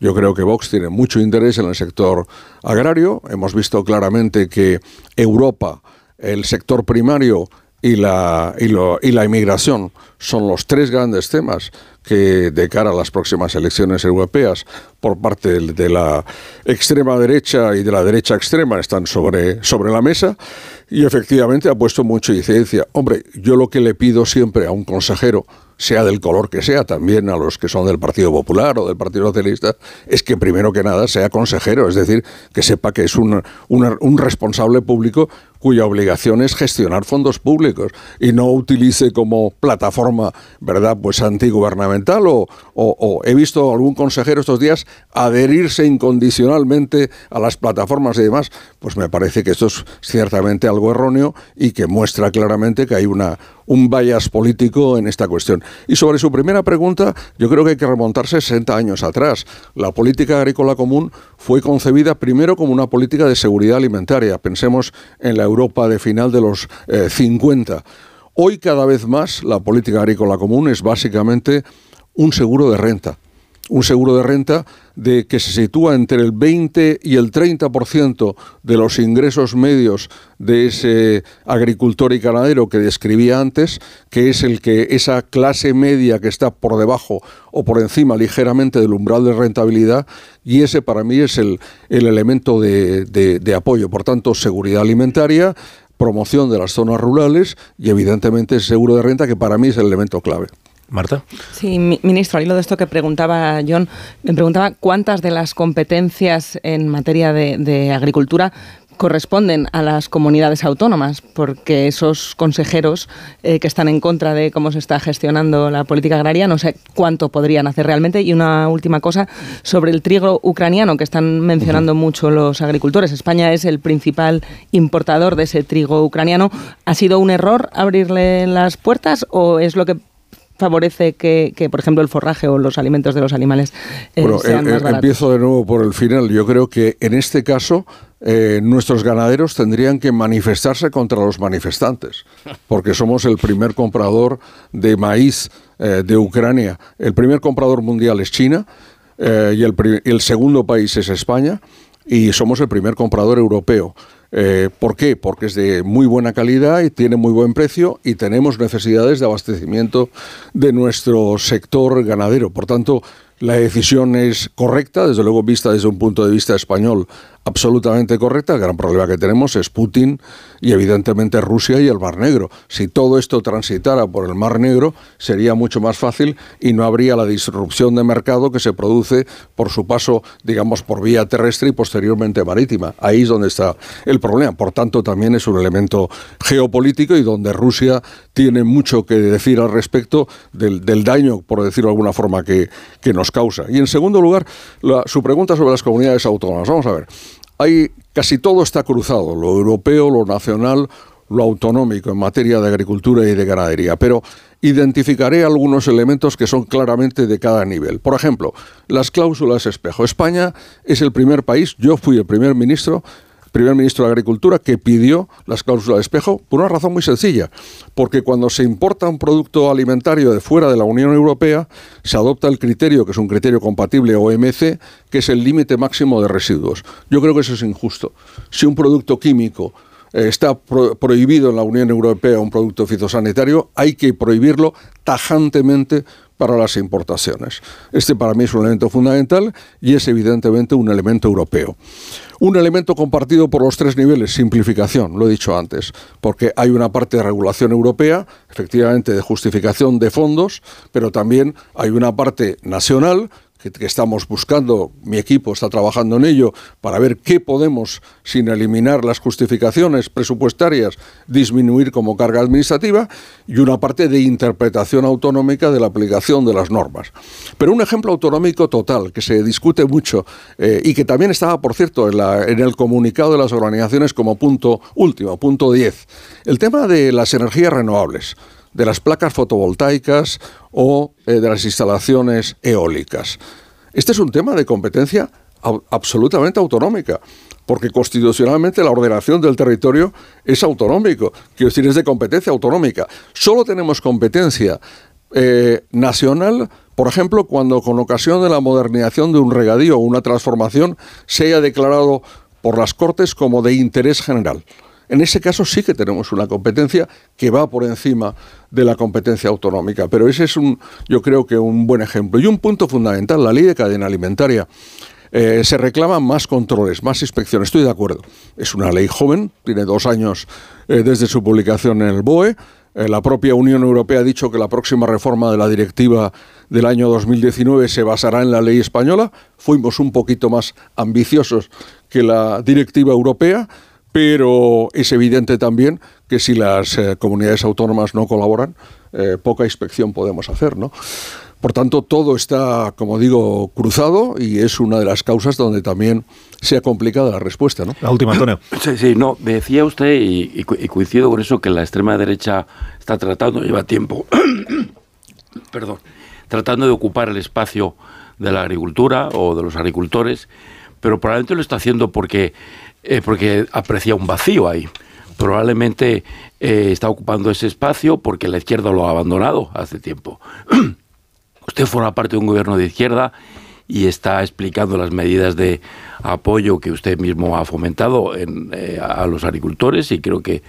yo creo que Vox tiene mucho interés en el sector agrario. Hemos visto claramente que Europa, el sector primario y la, y, y la inmigración son los tres grandes temas que de cara a las próximas elecciones europeas por parte de la extrema derecha y de la derecha extrema están sobre, sobre la mesa y efectivamente ha puesto mucha incidencia. Hombre, yo lo que le pido siempre a un consejero, sea del color que sea, también a los que son del Partido Popular o del Partido Socialista, es que primero que nada sea consejero, es decir, que sepa que es un, un responsable público cuya obligación es gestionar fondos públicos y no utilice como plataforma, ¿verdad?, pues antigubernamental o, o, he visto algún consejero estos días adherirse incondicionalmente a las plataformas y demás, pues me parece que esto es ciertamente algo erróneo y que muestra claramente que hay una, un bias político en esta cuestión. Y sobre su primera pregunta, yo creo que hay que remontarse 60 años atrás. La política agrícola común fue concebida primero como una política de seguridad alimentaria. Pensemos en la Europa de final de los 50. Eh, Hoy cada vez más la política agrícola común es básicamente un seguro de renta un seguro de renta de que se sitúa entre el 20 y el 30% de los ingresos medios de ese agricultor y ganadero que describía antes, que es el que esa clase media que está por debajo o por encima ligeramente del umbral de rentabilidad, y ese para mí es el, elemento de, de apoyo. Por tanto, seguridad alimentaria, promoción de las zonas rurales y evidentemente seguro de renta que para mí es el elemento clave. Marta. Sí, ministro, al hilo de esto que preguntaba John, me preguntaba cuántas de las competencias en materia de, agricultura corresponden a las comunidades autónomas, porque esos consejeros eh, que están en contra de cómo se está gestionando la política agraria, no sé cuánto podrían hacer realmente. Y una última cosa sobre el trigo ucraniano que están mencionando mucho los agricultores. España es el principal importador de ese trigo ucraniano. ¿Ha sido un error abrirle las puertas o es lo que favorece que, por ejemplo, el forraje o los alimentos de los animales eh, sean más baratos? Empiezo de nuevo por el final. Yo creo que en este caso eh, nuestros ganaderos tendrían que manifestarse contra los manifestantes, porque somos el primer comprador de maíz eh, de Ucrania. El primer comprador mundial es China eh, y el, segundo país es España y somos el primer comprador europeo. ¿Por qué? Porque es de muy buena calidad y tiene muy buen precio y tenemos necesidades de abastecimiento de nuestro sector ganadero. Por tanto, la decisión es correcta, desde luego vista desde un punto de vista español absolutamente correcta. El gran problema que tenemos es Putin y evidentemente Rusia y el Mar Negro. Si todo esto transitara por el Mar Negro sería mucho más fácil y no habría la disrupción de mercado que se produce por su paso, digamos, por vía terrestre y posteriormente marítima. Ahí es donde está el problema. Por tanto, también es un elemento geopolítico y donde Rusia tiene mucho que decir al respecto del, daño, por decirlo de alguna forma, que, que nos causa. Y en segundo lugar, su pregunta sobre las comunidades autónomas. Vamos a ver casi todo está cruzado, lo europeo, lo nacional, lo autonómico en materia de agricultura y de ganadería, pero identificaré algunos elementos que son claramente de cada nivel. Por ejemplo, las cláusulas espejo. España es el primer país, yo fui el primer ministro primer ministro de Agricultura, que pidió las cláusulas de espejo por una razón muy sencilla, porque cuando se importa un producto alimentario de fuera de la Unión Europea, se adopta el criterio, que es un criterio compatible OMC, que es el límite máximo de residuos. Yo creo que eso es injusto. Si un producto químico eh, está prohibido en la Unión Europea un producto fitosanitario, hay que prohibirlo tajantemente para las importaciones. Este para mí es un elemento fundamental y es evidentemente un elemento europeo. Un elemento compartido por los tres niveles, simplificación, lo he dicho antes, porque hay una parte de regulación europea, efectivamente de justificación de fondos, pero también hay una parte nacional que, estamos buscando, mi equipo está trabajando en ello, para ver qué podemos, sin eliminar las justificaciones presupuestarias, disminuir como carga administrativa, y una parte de interpretación autonómica de la aplicación de las normas. Pero un ejemplo autonómico total, que se discute mucho eh, y que también estaba, por cierto, en, el comunicado de las organizaciones como punto último, punto 10, el tema de las energías renovables de las placas fotovoltaicas o eh, de las instalaciones eólicas. Este es un tema de competencia absolutamente autonómica, porque constitucionalmente la ordenación del territorio es autonómico, quiero decir, es de competencia autonómica. Solo tenemos competencia eh, nacional, por ejemplo, cuando con ocasión de la modernización de un regadío o una transformación se haya declarado por las Cortes como de interés general. En ese caso sí que tenemos una competencia que va por encima de la competencia autonómica, pero ese es un, yo creo que un buen ejemplo. Y un punto fundamental, la ley de cadena alimentaria. Eh, se reclaman más controles, más inspecciones. Estoy de acuerdo. Es una ley joven, tiene dos años eh, desde su publicación en el BOE. Eh, la propia Unión Europea ha dicho que la próxima reforma de la directiva del año 2019 se basará en la ley española. Fuimos un poquito más ambiciosos que la directiva europea pero es evidente también que si las eh, comunidades autónomas no colaboran, eh, poca inspección podemos hacer, ¿no? Por tanto, todo está, como digo, cruzado y es una de las causas donde también sea complicada la respuesta, ¿no? La última, Antonio. Sí, sí, no, me decía usted, y, y coincido con eso, que la extrema derecha está tratando, lleva tiempo, perdón, tratando de ocupar el espacio de la agricultura o de los agricultores, pero probablemente lo está haciendo porque eh, porque aprecia un vacío ahí. Probablemente eh, está ocupando ese espacio porque la izquierda lo ha abandonado hace tiempo. Usted forma parte de un gobierno de izquierda y está explicando las medidas de apoyo que usted mismo ha fomentado en, eh, a los agricultores y creo que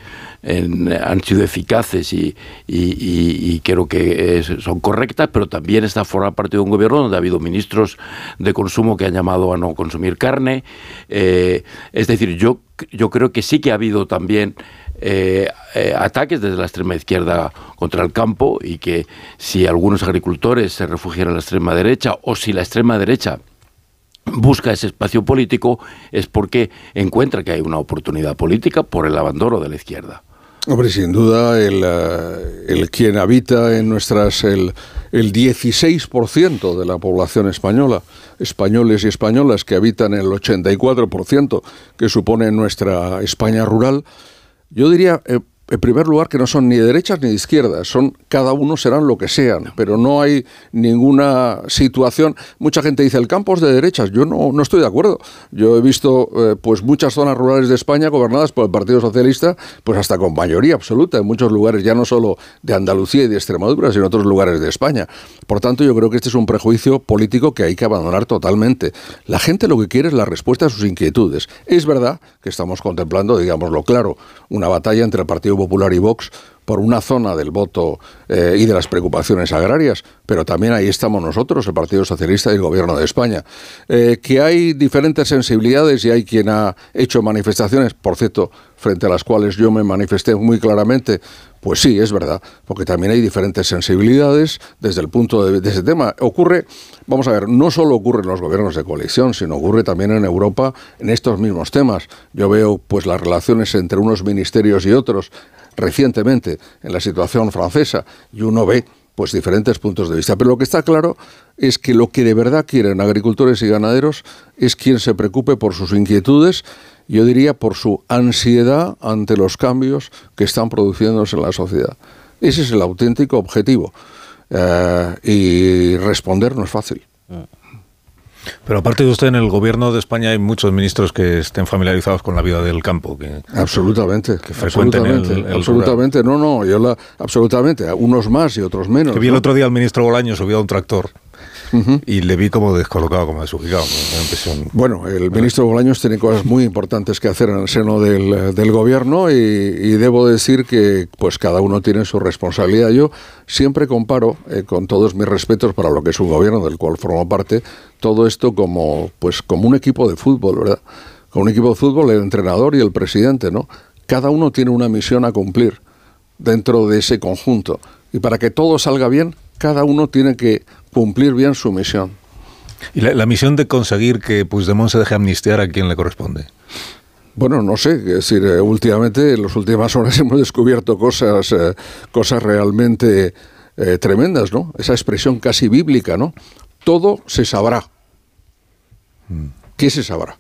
han sido eficaces y, creo que son correctas, pero también está forma parte de un gobierno donde ha habido ministros de consumo que han llamado a no consumir carne. Eh, es decir, yo, yo creo que sí que ha habido también eh, ataques desde la extrema izquierda contra el campo y que si algunos agricultores se refugian en la extrema derecha o si la extrema derecha busca ese espacio político es porque encuentra que hay una oportunidad política por el abandono de la izquierda. Hombre, sin duda, el, eh, el quien habita en nuestras. El, el 16% de la población española, españoles y españolas que habitan el 84% que supone nuestra España rural, yo diría, eh, en primer lugar, que no son ni de derechas ni de izquierdas, son cada uno serán lo que sean, pero no hay ninguna situación. Mucha gente dice el campo es de derechas, yo no, no estoy de acuerdo. Yo he visto eh, pues muchas zonas rurales de España gobernadas por el Partido Socialista, pues hasta con mayoría absoluta en muchos lugares, ya no solo de Andalucía y de Extremadura, sino en otros lugares de España. Por tanto, yo creo que este es un prejuicio político que hay que abandonar totalmente. La gente lo que quiere es la respuesta a sus inquietudes. Es verdad que estamos contemplando, digámoslo claro, una batalla entre el Partido Popular y Vox por una zona del voto eh, y de las preocupaciones agrarias, pero también ahí estamos nosotros, el Partido Socialista y el Gobierno de España. Eh, que hay diferentes sensibilidades y hay quien ha hecho manifestaciones, por cierto, frente a las cuales yo me manifesté muy claramente, pues sí, es verdad, porque también hay diferentes sensibilidades desde el punto de, de ese tema. Ocurre, vamos a ver, no solo ocurre en los gobiernos de coalición, sino ocurre también en Europa en estos mismos temas. Yo veo pues las relaciones entre unos ministerios y otros recientemente en la situación francesa y uno ve pues diferentes puntos de vista. Pero lo que está claro es que lo que de verdad quieren agricultores y ganaderos es quien se preocupe por sus inquietudes, yo diría por su ansiedad ante los cambios que están produciéndose en la sociedad. Ese es el auténtico objetivo. Eh, y responder no es fácil. Pero aparte de usted, en el gobierno de España hay muchos ministros que estén familiarizados con la vida del campo. Que, absolutamente. Que frecuenten absolutamente, el, absolutamente. No, no, yo la, absolutamente. Unos más y otros menos. Que vi ¿no? el otro día al ministro Bolaño subido a un tractor. Uh -huh. Y le vi como descolocado, como desubicado. Bueno, el ministro Bolaños tiene cosas muy importantes que hacer en el seno del, del gobierno y, y, debo decir que pues cada uno tiene su responsabilidad. Yo siempre comparo, eh, con todos mis respetos para lo que es un gobierno del cual formo parte, todo esto como, pues, como un equipo de fútbol, ¿verdad? Como un equipo de fútbol, el entrenador y el presidente, ¿no? Cada uno tiene una misión a cumplir dentro de ese conjunto. Y para que todo salga bien, cada uno tiene que cumplir bien su misión. ¿Y la, la misión de conseguir que Puigdemont se deje amnistiar a quién le corresponde? Bueno, no sé, es decir, eh, últimamente, en las últimas horas hemos descubierto cosas, eh, cosas realmente eh, tremendas, ¿no? Esa expresión casi bíblica, ¿no? Todo se sabrá. Mm. ¿Qué se sabrá?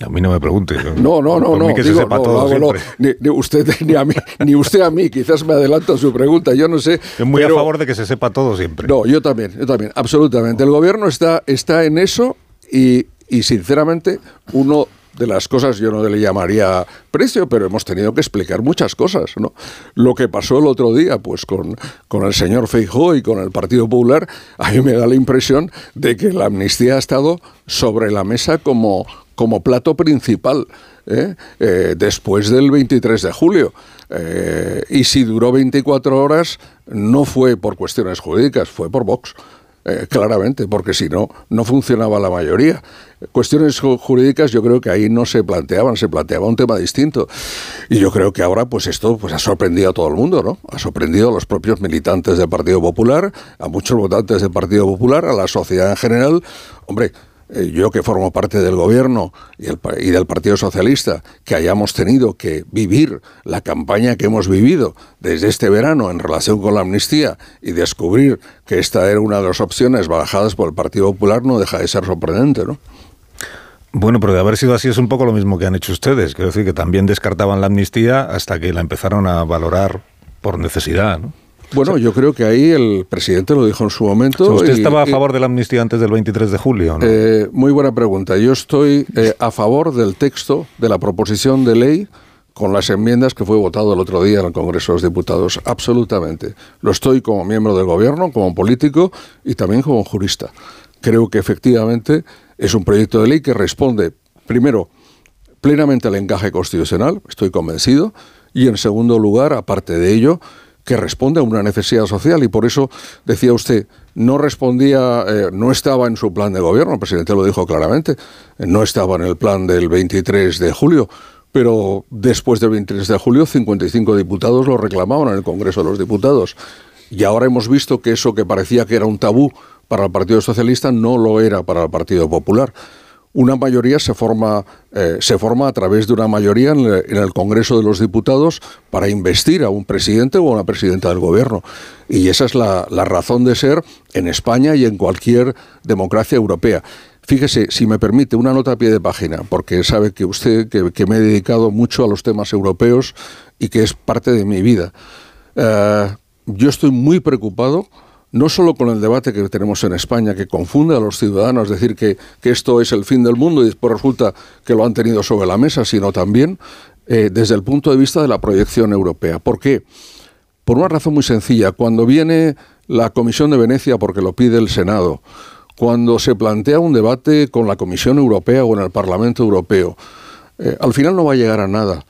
A mí no me pregunte. No, no, no, no. que digo, se sepa no, todo no, ni, ni, usted ni a mí, ni usted a mí. Quizás me adelanto a su pregunta. Yo no sé. Estoy muy pero, a favor de que se sepa todo siempre. No, yo también, yo también, absolutamente. El gobierno está, está en eso y, y sinceramente uno de las cosas yo no le llamaría precio, pero hemos tenido que explicar muchas cosas, ¿no? Lo que pasó el otro día, pues con, con el señor Feijóo y con el Partido Popular, a mí me da la impresión de que la amnistía ha estado sobre la mesa como, como plato principal. ¿eh? Eh, después del 23 de julio. Eh, y si duró 24 horas, no fue por cuestiones jurídicas, fue por Vox. Claramente, porque si no, no funcionaba la mayoría. Cuestiones jurídicas yo creo que ahí no se planteaban, se planteaba un tema distinto. Y yo creo que ahora pues esto pues ha sorprendido a todo el mundo, ¿no? Ha sorprendido a los propios militantes del Partido Popular, a muchos votantes del Partido Popular, a la sociedad en general. Hombre, yo que formo parte del gobierno y, del Partido Socialista, que hayamos tenido que vivir la campaña que hemos vivido desde este verano en relación con la amnistía y descubrir que esta era una de las opciones barajadas por el Partido Popular, no deja de ser sorprendente, ¿no? Bueno, pero de haber sido así es un poco lo mismo que han hecho ustedes. Quiero decir que también descartaban la amnistía hasta que la empezaron a valorar por necesidad, ¿no? Bueno, yo creo que ahí el presidente lo dijo en su momento. ¿Usted y, estaba a favor de la amnistía antes del 23 de julio? ¿no? Eh, muy buena pregunta. Yo estoy eh, a favor del texto de la proposición de ley con las enmiendas que fue votado el otro día en el Congreso de los Diputados. Absolutamente. Lo estoy como miembro del Gobierno, como político y también como jurista. Creo que efectivamente es un proyecto de ley que responde, primero, plenamente al encaje constitucional, estoy convencido, y en segundo lugar, aparte de ello, que responde a una necesidad social y por eso decía usted no respondía eh, no estaba en su plan de gobierno el presidente lo dijo claramente no estaba en el plan del 23 de julio pero después del 23 de julio 55 diputados lo reclamaban en el Congreso de los Diputados. Y ahora hemos visto que eso que parecía que era un tabú para el Partido Socialista no lo era para el Partido Popular una mayoría se forma, eh, se forma a través de una mayoría en el, Congreso de los Diputados para investir a un presidente o a una presidenta del gobierno. Y esa es la, la razón de ser en España y en cualquier democracia europea. Fíjese, si me permite, una nota a pie de página, porque sabe que usted, que, me he dedicado mucho a los temas europeos y que es parte de mi vida. Eh, yo estoy muy preocupado no solo con el debate que tenemos en España, que confunde a los ciudadanos, decir que, esto es el fin del mundo y después resulta que lo han tenido sobre la mesa, sino también eh, desde el punto de vista de la proyección europea. ¿Por qué? Por una razón muy sencilla. Cuando viene la Comisión de Venecia, porque lo pide el Senado, cuando se plantea un debate con la Comisión Europea o en el Parlamento Europeo, eh, al final no va a llegar a nada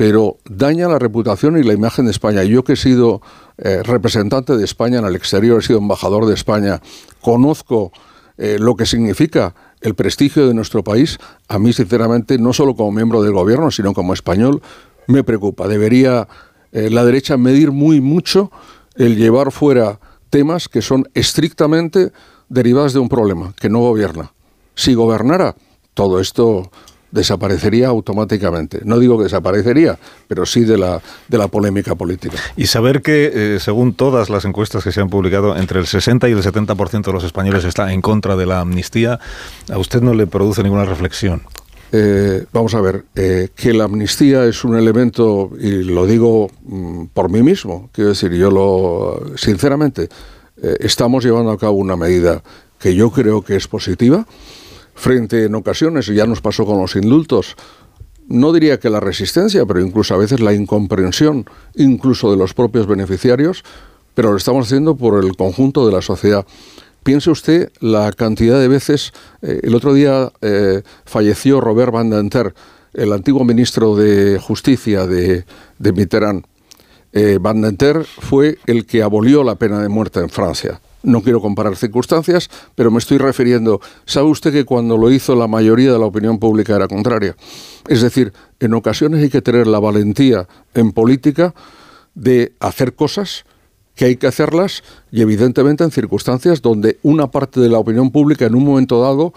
pero daña la reputación y la imagen de España. Yo que he sido eh, representante de España en el exterior, he sido embajador de España, conozco eh, lo que significa el prestigio de nuestro país, a mí sinceramente, no solo como miembro del gobierno, sino como español, me preocupa. Debería eh, la derecha medir muy mucho el llevar fuera temas que son estrictamente derivados de un problema, que no gobierna. Si gobernara, todo esto desaparecería automáticamente. No digo que desaparecería, pero sí de la, de la polémica política. Y saber que, eh, según todas las encuestas que se han publicado, entre el 60 y el 70% de los españoles está en contra de la amnistía, ¿a usted no le produce ninguna reflexión? Eh, vamos a ver, eh, que la amnistía es un elemento, y lo digo mm, por mí mismo, quiero decir, yo lo, sinceramente, estamos llevando a cabo una medida que yo creo que es positiva, frente en ocasiones, ya nos pasó con los indultos, no diría que la resistencia, pero incluso a veces la incomprensión, incluso de los propios beneficiarios, pero lo estamos haciendo por el conjunto de la sociedad. Piense usted la cantidad de veces, eh, el otro día eh, falleció Robert Van Denter, el antiguo ministro de Justicia de, de Mitterrand. Eh, Van Denter fue el que abolió la pena de muerte en Francia. No quiero comparar circunstancias, pero me estoy refiriendo, ¿sabe usted que cuando lo hizo la mayoría de la opinión pública era contraria? Es decir, en ocasiones hay que tener la valentía en política de hacer cosas que hay que hacerlas y evidentemente en circunstancias donde una parte de la opinión pública en un momento dado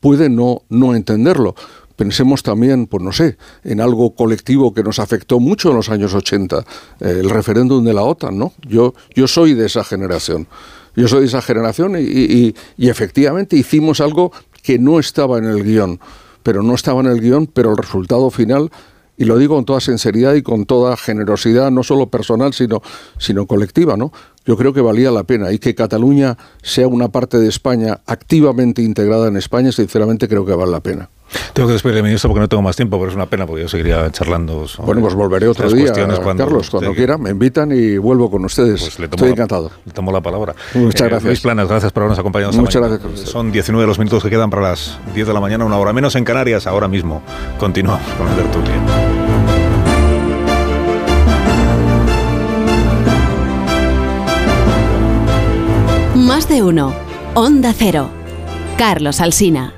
puede no, no entenderlo. Pensemos también, pues no sé, en algo colectivo que nos afectó mucho en los años 80, eh, el referéndum de la OTAN, ¿no? Yo, yo soy de esa generación. Yo soy de esa generación y, efectivamente hicimos algo que no estaba en el guion, pero no estaba en el guion, pero el resultado final y lo digo con toda sinceridad y con toda generosidad, no solo personal, sino, sino colectiva, ¿no? Yo creo que valía la pena y que Cataluña sea una parte de España activamente integrada en España, sinceramente creo que vale la pena. Tengo que despedirme, ministro, porque no tengo más tiempo, pero es una pena, porque yo seguiría charlando. Bueno, pues volveré otro día, Carlos, cuando quiera, me invitan y vuelvo con ustedes. Pues Estoy encantado. Le tomo la palabra. Muchas eh, gracias. Luis Planas, gracias por habernos acompañado Muchas gracias. Son 19 los minutos que quedan para las 10 de la mañana, una hora menos en Canarias, ahora mismo. Continuamos con el tertulia. Más de uno. Onda Cero. Carlos Alsina.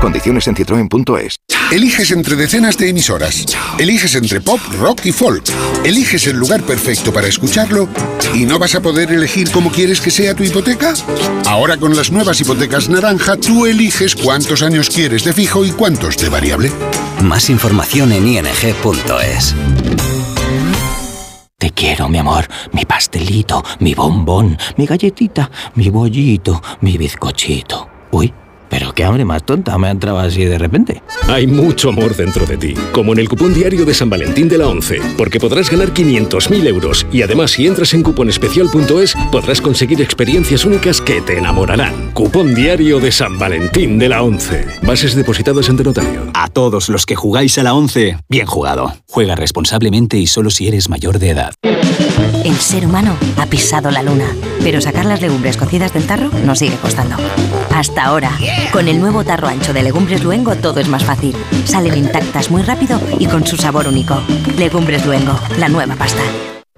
Condiciones en citroen.es. Eliges entre decenas de emisoras. Eliges entre pop, rock y folk. Eliges el lugar perfecto para escucharlo y no vas a poder elegir cómo quieres que sea tu hipoteca. Ahora con las nuevas hipotecas naranja, tú eliges cuántos años quieres de fijo y cuántos de variable. Más información en ing.es. Te quiero, mi amor, mi pastelito, mi bombón, mi galletita, mi bollito, mi bizcochito. Uy. Pero qué hambre más tonta me ha entrado así de repente. Hay mucho amor dentro de ti, como en el cupón diario de San Valentín de la 11, porque podrás ganar 500.000 euros y además si entras en cuponespecial.es podrás conseguir experiencias únicas que te enamorarán. Cupón diario de San Valentín de la 11. Bases depositadas ante notario. A todos los que jugáis a la 11, bien jugado. Juega responsablemente y solo si eres mayor de edad. El ser humano ha pisado la luna, pero sacar las legumbres cocidas del tarro nos sigue costando. Hasta ahora. Con el nuevo tarro ancho de Legumbres Luengo todo es más fácil. Salen intactas muy rápido y con su sabor único. Legumbres Luengo, la nueva pasta.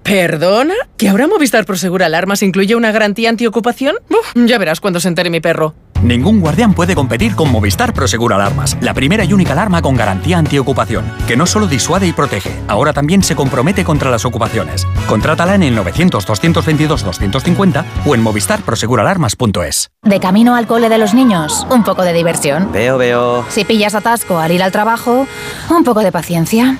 ¿Perdona? ¿Que ahora Movistar Prosegura Alarmas incluye una garantía antiocupación? Uf, ya verás cuando se entere mi perro. Ningún guardián puede competir con Movistar Prosegur Alarmas, la primera y única alarma con garantía antiocupación, que no solo disuade y protege, ahora también se compromete contra las ocupaciones. Contrátala en el 900-222-250 o en movistarproseguralarmas.es. De camino al cole de los niños, un poco de diversión. Veo, veo. Si pillas atasco al ir al trabajo, un poco de paciencia.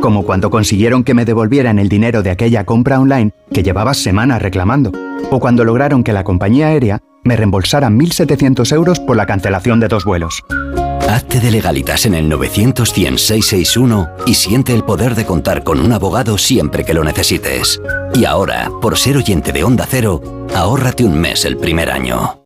como cuando consiguieron que me devolvieran el dinero de aquella compra online que llevaba semanas reclamando, o cuando lograron que la compañía aérea me reembolsara 1.700 euros por la cancelación de dos vuelos. Hazte de legalitas en el 900 y siente el poder de contar con un abogado siempre que lo necesites. Y ahora, por ser oyente de Onda Cero, ahórrate un mes el primer año.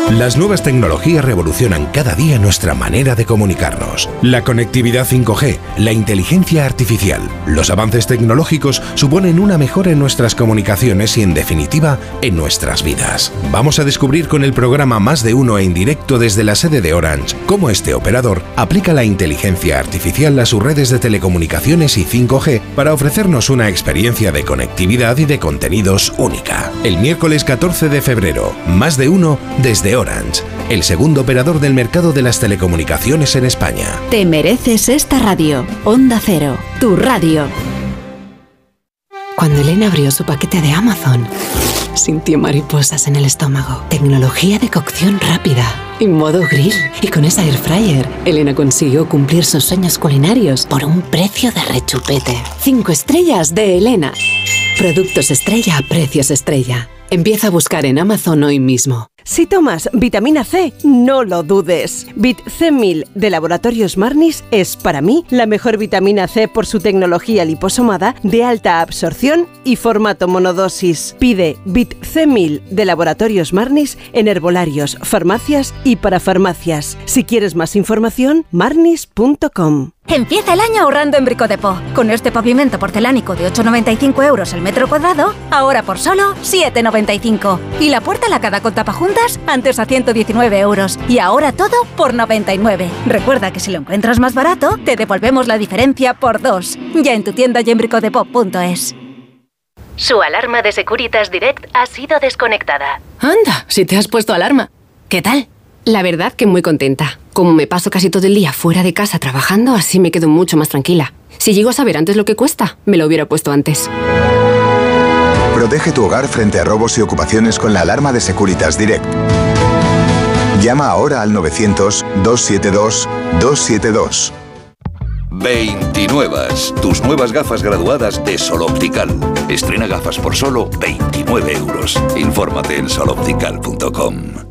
Las nuevas tecnologías revolucionan cada día nuestra manera de comunicarnos. La conectividad 5G, la inteligencia artificial, los avances tecnológicos suponen una mejora en nuestras comunicaciones y en definitiva en nuestras vidas. Vamos a descubrir con el programa Más de Uno en directo desde la sede de Orange cómo este operador aplica la inteligencia artificial a sus redes de telecomunicaciones y 5G para ofrecernos una experiencia de conectividad y de contenidos única. El miércoles 14 de febrero, Más de Uno desde Orange, el segundo operador del mercado de las telecomunicaciones en España. Te mereces esta radio. Onda Cero, tu radio. Cuando Elena abrió su paquete de Amazon, sintió mariposas en el estómago. Tecnología de cocción rápida y modo grill. Y con esa air fryer, Elena consiguió cumplir sus sueños culinarios por un precio de rechupete. Cinco estrellas de Elena. Productos estrella a precios estrella. Empieza a buscar en Amazon hoy mismo. Si tomas vitamina C, no lo dudes. Bit C1000 de Laboratorios Marnis es para mí la mejor vitamina C por su tecnología liposomada de alta absorción y formato monodosis. Pide Bit C1000 de Laboratorios Marnis en herbolarios, farmacias y para farmacias. Si quieres más información, marnis.com. Empieza el año ahorrando en Bricodepo. Con este pavimento porcelánico de 8,95 euros el metro cuadrado, ahora por solo 7,95. Y la puerta lacada con tapajuntas, antes a 119 euros. Y ahora todo por 99. Recuerda que si lo encuentras más barato, te devolvemos la diferencia por dos. Ya en tu tienda y en bricodepo.es. Su alarma de Securitas Direct ha sido desconectada. Anda, si te has puesto alarma. ¿Qué tal? La verdad que muy contenta. Como me paso casi todo el día fuera de casa trabajando, así me quedo mucho más tranquila. Si llego a saber antes lo que cuesta, me lo hubiera puesto antes. Protege tu hogar frente a robos y ocupaciones con la alarma de Securitas Direct. Llama ahora al 900-272-272. 29. Tus nuevas gafas graduadas de Sol Optical. Estrena gafas por solo 29 euros. Infórmate en soloptical.com.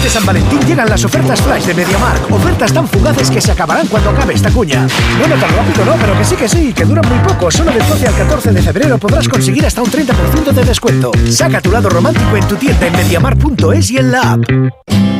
Este San Valentín llegan las ofertas flash de MediaMark. Ofertas tan fugaces que se acabarán cuando acabe esta cuña. Bueno, tan rápido no, pero que sí que sí, que duran muy poco. Solo del 12 al 14 de febrero podrás conseguir hasta un 30% de descuento. Saca tu lado romántico en tu tienda en MediaMark.es y en la app.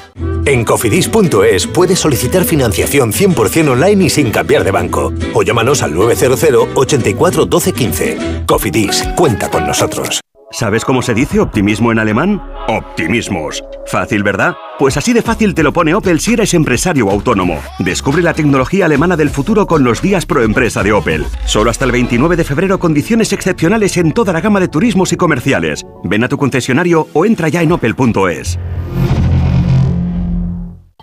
En cofidis.es puedes solicitar financiación 100% online y sin cambiar de banco. O llámanos al 900 84 12 15. Cofidis, cuenta con nosotros. ¿Sabes cómo se dice optimismo en alemán? Optimismos. Fácil, ¿verdad? Pues así de fácil te lo pone Opel si eres empresario autónomo. Descubre la tecnología alemana del futuro con los días pro empresa de Opel. Solo hasta el 29 de febrero condiciones excepcionales en toda la gama de turismos y comerciales. Ven a tu concesionario o entra ya en opel.es.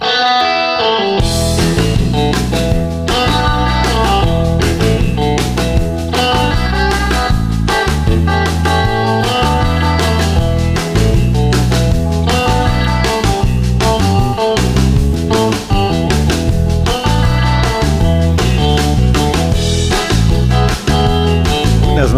Las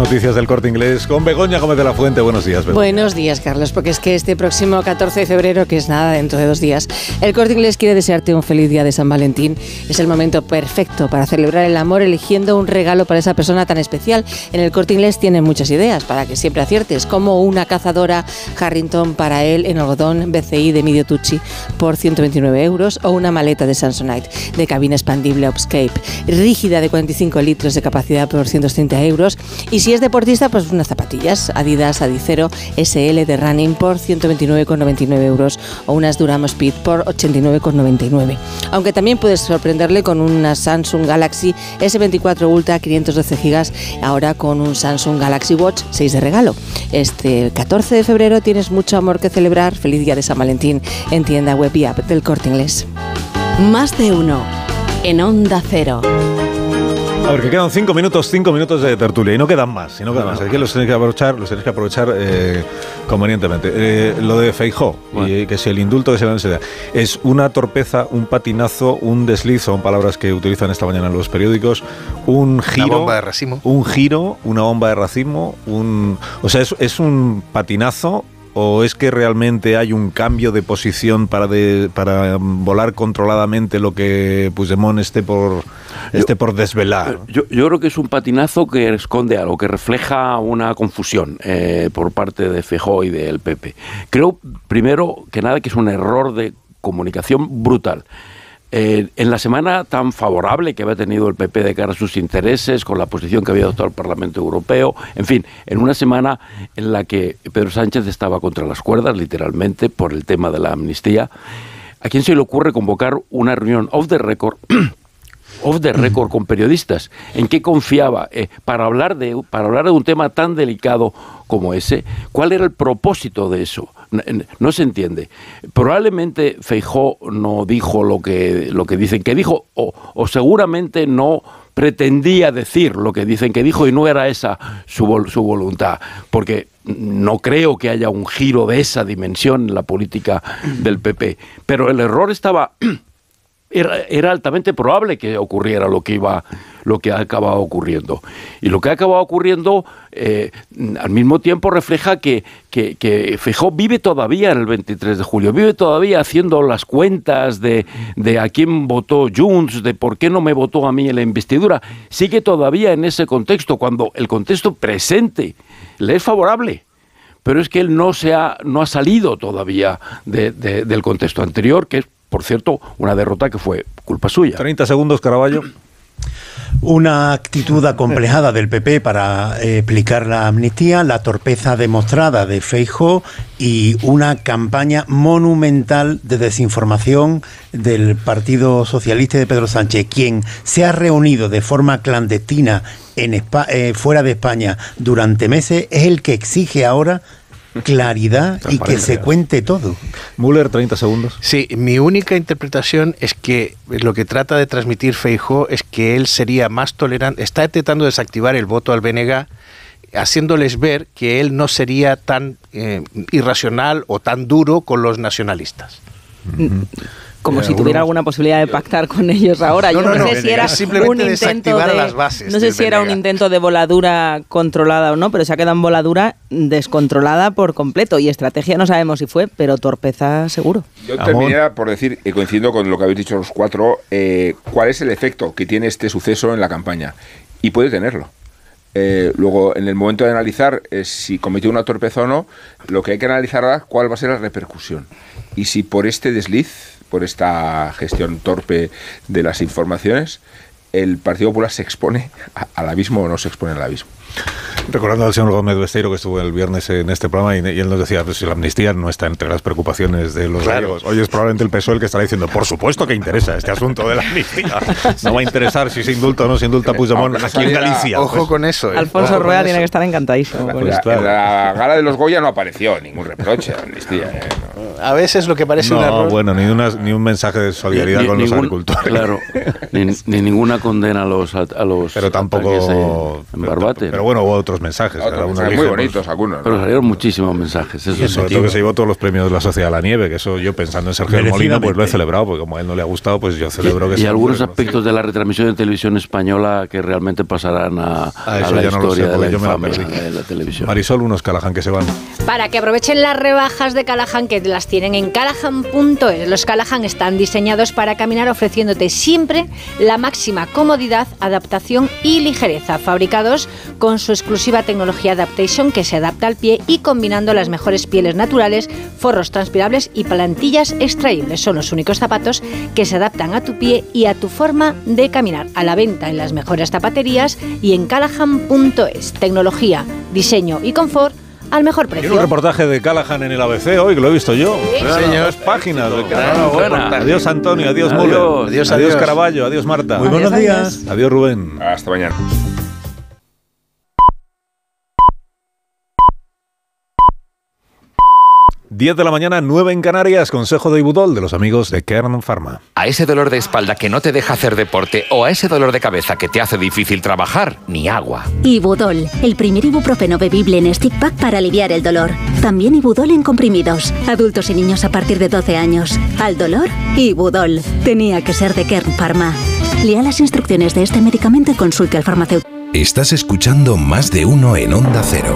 noticias del corte inglés con Begoña Gómez de la Fuente. Buenos días, Begoña. Buenos días, Carlos, porque es que este próximo 14 de febrero, que es nada, dentro de dos días, el corte inglés quiere desearte un feliz día de San Valentín. Es el momento perfecto para celebrar el amor eligiendo un regalo para esa persona tan especial. En el corte inglés tienen muchas ideas para que siempre aciertes, como una cazadora Harrington para él en algodón BCI de Medio Tucci por 129 euros o una maleta de Samsonite de cabina expandible Upscape rígida de 45 litros de capacidad por 230 euros y si es deportista, pues unas zapatillas Adidas Adicero SL de running por 129,99 euros o unas Duramo Speed por 89,99. Aunque también puedes sorprenderle con una Samsung Galaxy S24 Ultra 512 GB, ahora con un Samsung Galaxy Watch 6 de regalo. Este 14 de febrero tienes mucho amor que celebrar. Feliz día de San Valentín en tienda web y app del Corte Inglés. Más de uno. En Onda Cero. A ver, que quedan cinco minutos, cinco minutos de tertulia y no quedan más, y no quedan más. Hay que los tenéis que aprovechar, los tenéis que aprovechar eh, convenientemente. Eh, lo de Feijó, y que si el indulto que se le es una torpeza, un patinazo, un desliz, son palabras que utilizan esta mañana en los periódicos, un giro, Una bomba de racimo. un giro, una bomba de racimo, un, o sea, es, es un patinazo. ¿O es que realmente hay un cambio de posición para, de- para mm, volar controladamente lo que Puigdemont esté por, esté por desvelar? Yo, yo creo que es un patinazo que esconde algo, que refleja una confusión eh, por parte de Feijóo y del PP. Creo, primero que nada, que es un error de comunicación brutal. Eh, en la semana tan favorable que había tenido el PP de cara a sus intereses, con la posición que había adoptado el Parlamento Europeo, en fin, en una semana en la que Pedro Sánchez estaba contra las cuerdas, literalmente, por el tema de la amnistía, ¿a quién se le ocurre convocar una reunión off the record off the record con periodistas. ¿En qué confiaba? Eh, para, hablar de, para hablar de un tema tan delicado como ese, ¿cuál era el propósito de eso? No, se entiende. Probablemente Feijó no dijo lo que, lo que dicen que dijo, o, seguramente no pretendía decir lo que dicen que dijo y no era esa su, su voluntad, porque no creo que haya un giro de esa dimensión en la política del PP. Pero el error estaba era, era altamente probable que ocurriera lo que iba lo que ha acabado ocurriendo y lo que ha acabado ocurriendo eh, al mismo tiempo refleja que, que, que Feijóo vive todavía en el 23 de julio vive todavía haciendo las cuentas de, de a quién votó Junts de por qué no me votó a mí en la investidura sigue todavía en ese contexto cuando el contexto presente le es favorable pero es que él no se ha, no ha salido todavía de- del contexto anterior, que es, por cierto, una derrota que fue culpa suya. 30 segundos, Caraballo. Una actitud acomplejada del PP para eh, explicar la amnistía, la torpeza demostrada de Feijo y una campaña monumental de desinformación del Partido Socialista de Pedro Sánchez, quien se ha reunido de forma clandestina en eh, fuera de España durante meses, es el que exige ahora claridad y que se cuente todo. Müller, 30 segundos. Sí, mi única interpretación es que lo que trata de transmitir Feijó es que él sería más tolerante, está intentando desactivar el voto al BNG, haciéndoles ver que él no sería tan eh, irracional o tan duro con los nacionalistas. Como Eh, si tuviera alguna posibilidad de pactar con ellos ahora. No, Yo no, no, no, sé si era simplemente un intento de las bases no sé si era un intento de voladura controlada o no, pero se ha quedado en voladura descontrolada por completo y estrategia no sabemos si fue, pero torpeza seguro. Yo terminaría por decir, y coincidiendo con lo que habéis dicho los cuatro, eh, cuál es el efecto que tiene este suceso en la campaña. Y puede tenerlo. Eh, luego, en el momento de analizar eh, si cometió una torpeza o no, lo que hay que analizar es cuál va a ser la repercusión. Y si por este desliz por esta gestión torpe de las informaciones, el Partido Popular se expone al abismo o no se expone al abismo. Recordando al señor Gómez Besteiro que estuvo el viernes en este programa y, y él nos decía, pues si la amnistía no está entre las preocupaciones de los Claro. gallegos. Hoy es probablemente el PSOE el que estará diciendo, por supuesto que interesa este asunto de la amnistía. No va a interesar si se indulta o no se indulta a Puigdemont aquí en Galicia. Ojo Pues, con eso. ¿eh? Alfonso Ojo Rueda tiene que estar encantadísimo. con La, eso. en la gala de los Goya no apareció ningún reproche a la amnistía. ¿eh? No. A veces lo que parece un no, error. bueno, ni, una- ni un mensaje de solidaridad Ni- con los ningún- agricultores. Claro, ni, ni ninguna condena a los, a, a los Pero tampoco... en Barbate. Pero bueno, hubo otros mensajes. Otros mensajes muy bonitos algunos. ¿no? Pero salieron muchísimos mensajes. Eso Y sobre todo que se llevó todos los premios de la Sociedad de la Nieve, que eso yo pensando en Sergio del Molino, pues lo he celebrado, porque como a él no le ha gustado, pues yo celebro que y sea algunos aspectos de la retransmisión de televisión española que realmente pasarán a, a Ah, eso la ya no lo sé, historia de la yo me la de la televisión. Marisol, unos Callahan que se van. Para que aprovechen las rebajas de Callahan que las tienen en callahan.es. Los Callahan están diseñados para caminar ofreciéndote siempre la máxima comodidad, adaptación y ligereza. Fabricados con su exclusiva tecnología Adaptation que se adapta al pie y combinando las mejores pieles naturales, forros transpirables y plantillas extraíbles. Son los únicos zapatos que se adaptan a tu pie y a tu forma de caminar. A la venta en las mejores zapaterías y en callahan.es. Tecnología, diseño y confort al mejor Tiene un precio. reportaje de Callahan en el ABC hoy, que lo he visto yo. Sí, señor. Dos páginas. de Callahan. Adiós Antonio, adiós Adiós. Müller. Adiós, adiós adiós. Caraballo, adiós Marta. Muy buenos Adiós, días. Adiós Rubén. Hasta mañana. 10 de la mañana, 9 en Canarias, consejo de Ibudol de los amigos de Kern Pharma. A ese dolor de espalda que no te deja hacer deporte o a ese dolor de cabeza que te hace difícil trabajar, ni agua. Ibudol, el primer ibuprofeno bebible en stick pack para aliviar el dolor. También Ibudol en comprimidos, adultos y niños a partir de 12 años. Al dolor, Ibudol. Tenía que ser de Kern Pharma. Lea las instrucciones de este medicamento y consulte al farmacéutico. Estás escuchando más de uno en Onda Cero.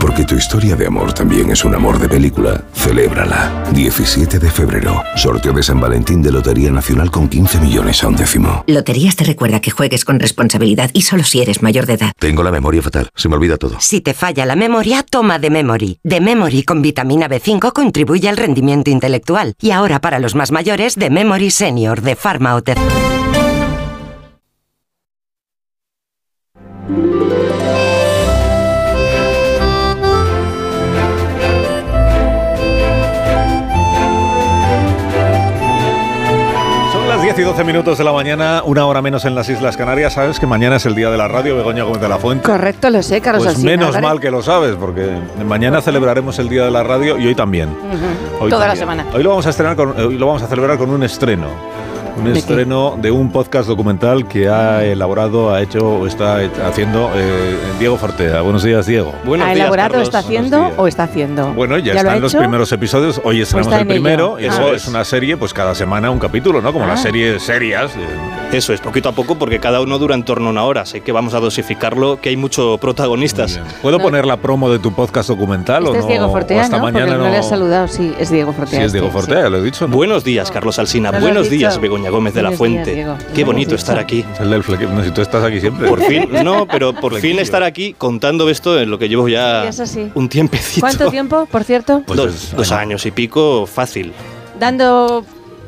Porque tu historia de amor también es un amor de película. Celébrala. 17 de febrero. Sorteo de San Valentín de Lotería Nacional con 15 millones a un décimo. Loterías te recuerda que juegues con responsabilidad y solo si eres mayor de edad. Tengo la memoria fatal. Se me olvida todo. Si te falla la memoria, toma de Memory. De Memory con vitamina B5 contribuye al rendimiento intelectual. Y ahora para los más mayores, de Memory Senior de Pharma OTC. Y 12 minutos de la mañana, una hora menos en las Islas Canarias. Sabes que mañana es el día de la radio, Begoña Gómez de la Fuente. Correcto, lo sé, Carlos Pues Alsina, menos ¿vale? mal que lo sabes, porque mañana celebraremos el Día de la Radio y hoy también. Ujú. Hoy Toda la también. semana. Hoy lo vamos a estrenar con- hoy lo vamos a celebrar con un estreno. Un ¿De qué? estreno de un podcast documental que ha elaborado, ha hecho o está haciendo eh, Diego Fortea. Buenos días, Diego. ¿Ha elaborado, está haciendo o está haciendo? Bueno, ya, lo ha están los hecho? primeros episodios. Hoy estrenamos está el ello? primero. Y eso Ah. es una serie, pues cada semana un capítulo, ¿no? Como las Ah. series serias. Eso es, poquito a poco, porque cada uno dura en torno a una hora. Sé que vamos a dosificarlo, que hay muchos protagonistas. ¿Puedo poner la promo de tu podcast documental o Este no? es Diego O Fortea, hasta ¿no? mañana Porque no, no. le has saludado. Sí, es Diego Fortea. Sí, es Diego Fortea, lo he dicho. ¿no? Buenos días, Carlos Alsina. ¿No lo Buenos días, Begoña Gómez de la Fuente. días. Qué ¿No lo has bonito estar aquí. El del fleque- no, si tú estás aquí siempre. Por fin, no, pero por fin estar aquí contando esto en lo que llevo ya Sí, es un tiempecito. ¿Cuánto tiempo, por cierto? Pues dos, dos años y pico, fácil. Dando.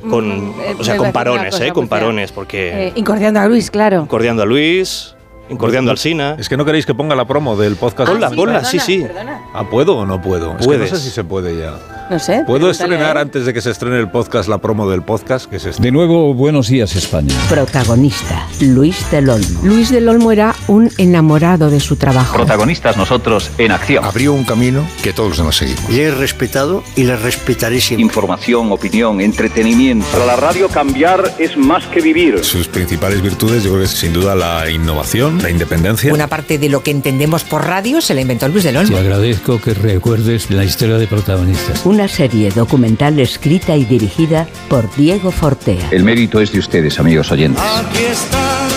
Con, mm, eh, o sea, con parones, cosa, ¿eh? Con pues ya. parones, porque Eh, incordiando a Luis, claro. incordiando a Luis, incordiando al Sina. Es que no queréis que ponga la promo del podcast. Ponla, Ah, sí, ponla, sí, sí. perdona. Ah, ¿puedo o no puedo? Es que Puedes. no sé si se puede ya. No sé. ¿Puedo estrenar antes de que se estrene el podcast la promo del podcast? Que estrene? De nuevo, buenos días España. Protagonista, Luis del Olmo. Luis del Olmo era un enamorado de su trabajo. Protagonistas nosotros en acción. Abrió un camino que todos nos seguimos. Le he respetado y le respetaré siempre. Información, opinión, entretenimiento. Para la radio cambiar es más que vivir. Sus principales virtudes yo creo que es sin duda la innovación, la independencia. Una parte de lo que entendemos por radio se la inventó Luis del Olmo. Te agradezco que recuerdes la historia de protagonistas. Una serie documental escrita y dirigida por Diego Fortea. El mérito es de ustedes, amigos oyentes. Aquí están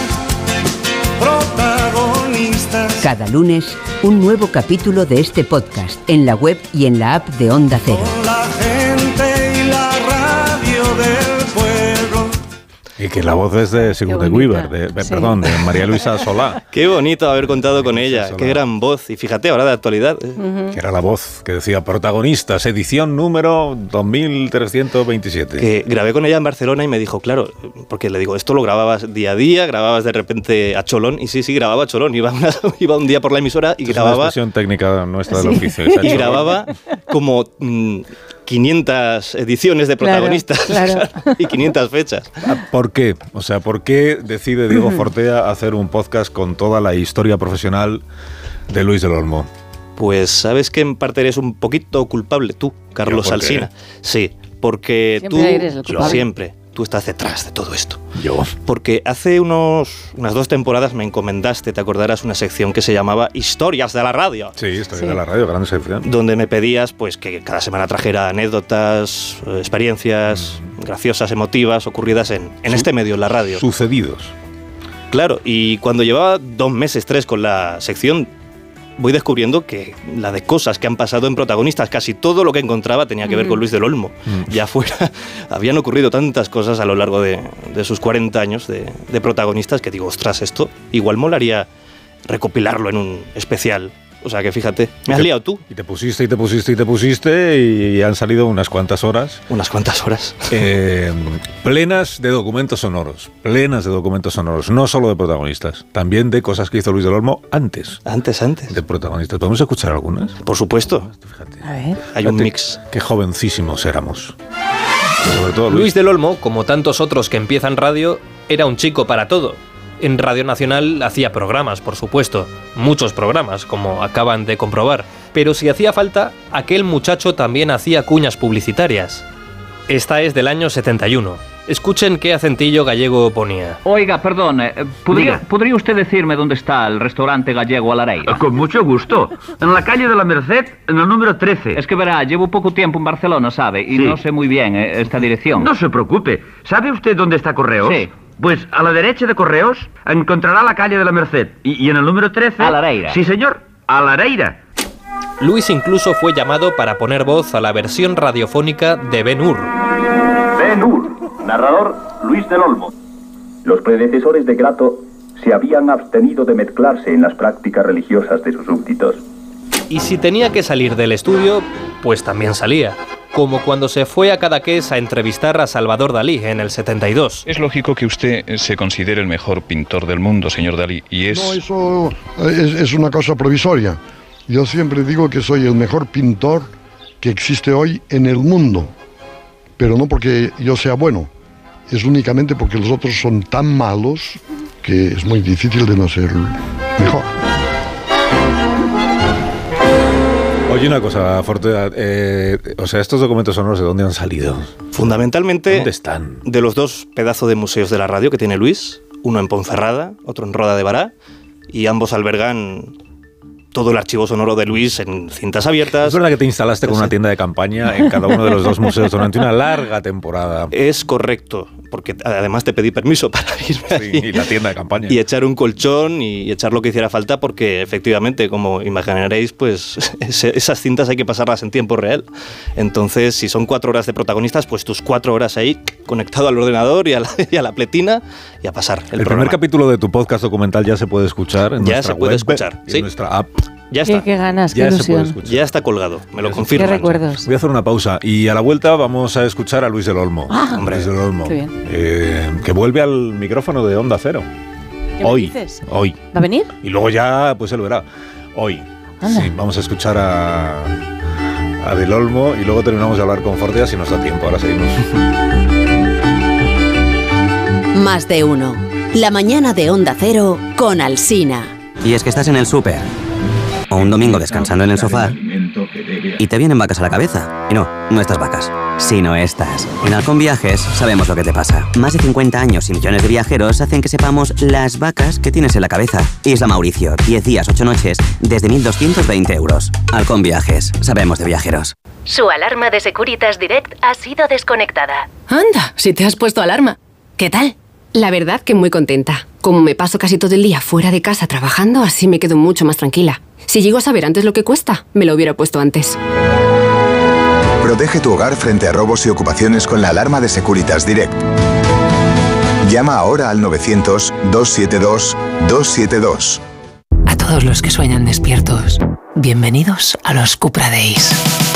protagonistas. Cada lunes, un nuevo capítulo de este podcast en la web y en la app de Onda Cero. Y que la voz es de Sigourney Weaver, de, de- Sí. perdón, de María Luisa Solá, Qué bonito haber contado con ella, qué gran voz. Y fíjate, ahora de actualidad. eh, que era la voz que decía protagonistas, edición número 2327. que grabé con ella en Barcelona y me dijo, claro, porque le digo, esto lo grababas día a día, grababas de repente a cholón, y sí, sí, grababa a cholón, iba, una- iba un día por la emisora y Es una grababa, expresión técnica nuestra del Sí. oficio. y grababa como mm, 500 ediciones de protagonistas claro. y 500 fechas. ¿Por qué? O sea, ¿por qué decide Diego Fortea hacer un podcast con toda la historia profesional de Luis del Olmo? Pues sabes que en parte eres un poquito culpable tú, Carlos. Alsina. Sí, porque Siempre tú eres el culpable. siempre tú estás detrás de todo esto. Yo. Porque hace unos, unas dos temporadas me encomendaste, te acordarás, una sección que se llamaba Historias de la radio. Sí, estoy de la radio, gran sección. Donde me pedías pues que cada semana trajera anécdotas, eh, experiencias graciosas, emotivas, ocurridas en, en Su- este medio, en la radio. Sucedidos. Claro, y cuando llevaba dos meses, tres con la sección, voy descubriendo que la de cosas que han pasado en protagonistas, casi todo lo que encontraba tenía que ver con Luis del Olmo. Ya fuera, habían ocurrido tantas cosas a lo largo de, de sus 40 años de, de protagonistas que digo, ostras, esto igual molaría recopilarlo en un especial. O sea que fíjate, me has te- liado tú. Y te pusiste, y te pusiste, y te pusiste, y han salido unas cuantas horas. Unas cuantas horas. eh, plenas de documentos sonoros. Plenas de documentos sonoros. No solo de protagonistas, también de cosas que hizo Luis del Olmo antes. Antes, antes. De protagonistas. ¿Podemos escuchar algunas? Por supuesto. A ver. Hay un Fíjate mix. Qué jovencísimos éramos. Sobre todo Luis del Olmo, como tantos otros que empiezan radio, era un chico para todo. En Radio Nacional hacía programas, por supuesto, muchos programas, como acaban de comprobar. Pero si hacía falta, aquel muchacho también hacía cuñas publicitarias. Esta es del año 71. Escuchen qué acentillo gallego ponía. Oiga, perdón, eh, ¿podría. ¿podría usted decirme dónde está el restaurante gallego Alareira? Con mucho gusto. En la calle de la Merced, en el número 13. Es que verá, llevo poco tiempo en Barcelona, ¿sabe? Y Sí. no sé muy bien eh, esta dirección. No se preocupe. ¿Sabe usted dónde está Correos? Sí. Pues a la derecha de Correos encontrará la calle de la Merced. Y, y en el número 13... Alareira. Sí, señor. Alareira. Luis incluso fue llamado para poner voz a la versión radiofónica de Ben Hur. Ben Hur, narrador Luis del Olmo. Los predecesores de Grato se habían abstenido de mezclarse en las prácticas religiosas de sus súbditos. Y si tenía que salir del estudio, pues también salía. Como cuando se fue a Cadaqués a entrevistar a Salvador Dalí en el 72. Es lógico que usted eh, se considere el mejor pintor del mundo, señor Dalí, y es... No, eso es, es una cosa provisoria. Yo siempre digo que soy el mejor pintor que existe hoy en el mundo, pero no porque yo sea bueno, es únicamente porque los otros son tan malos que es muy difícil de no ser mejor. Oye, una cosa, Forte, eh, o sea, estos documentos sonoros, ¿de dónde han salido? Fundamentalmente ¿Dónde están? de los dos pedazos de museos de la radio que tiene Luis, uno en Ponferrada, otro en Roda de Bará, y ambos albergan todo el archivo sonoro de Luis en cintas abiertas. Es verdad que te instalaste con una tienda de campaña en cada uno de los dos museos durante una larga temporada. Es correcto, porque además te pedí permiso para irme allí Y la tienda de campaña. y echar un colchón y echar lo que hiciera falta, porque efectivamente, como imaginaréis, pues esas cintas hay que pasarlas en tiempo real. Entonces, si son cuatro horas de protagonistas, pues tus cuatro horas ahí conectado al ordenador y a la, y a la pletina y a pasar el, El, primer capítulo de tu podcast documental ya se puede escuchar en Ya nuestra se puede web escuchar, sí. en nuestra app. Ya Qué, está. qué ganas, qué Ya se puede. Ya está colgado, me lo Qué confirman. recuerdos. Voy a hacer una pausa y a la vuelta vamos a escuchar a Luis del Olmo. Ah, Hombre, Luis del Olmo. qué bien. eh, que vuelve al micrófono de Onda Cero. ¿Qué me Hoy. dices? Hoy. ¿Va a venir? Y luego ya, pues él verá. Hoy. Anda. Sí, vamos a escuchar a, a Del Olmo y luego terminamos de hablar con Fortea si nos da tiempo. Ahora seguimos. Más de uno. La mañana de Onda Cero con Alsina. Y es que estás en el súper. O un domingo descansando en el sofá. Y te vienen vacas a la cabeza. Y no, no estas vacas. Sino estas. En Halcón Viajes sabemos lo que te pasa. Más de 50 años y millones de viajeros hacen que sepamos las vacas que tienes en la cabeza. Isla Mauricio, 10 días, 8 noches, desde 1.220 euros. Halcón Viajes, sabemos de viajeros. Su alarma de Securitas Direct ha sido desconectada. Anda, si te has puesto alarma. ¿Qué tal? La verdad que muy contenta. Como me paso casi todo el día fuera de casa trabajando, así me quedo mucho más tranquila. Si llego a saber antes lo que cuesta, me lo hubiera puesto antes. Protege tu hogar frente a robos y ocupaciones con la alarma de Securitas Direct. Llama ahora al 900-272-272. A todos los que sueñan despiertos, bienvenidos a los Cupra Days.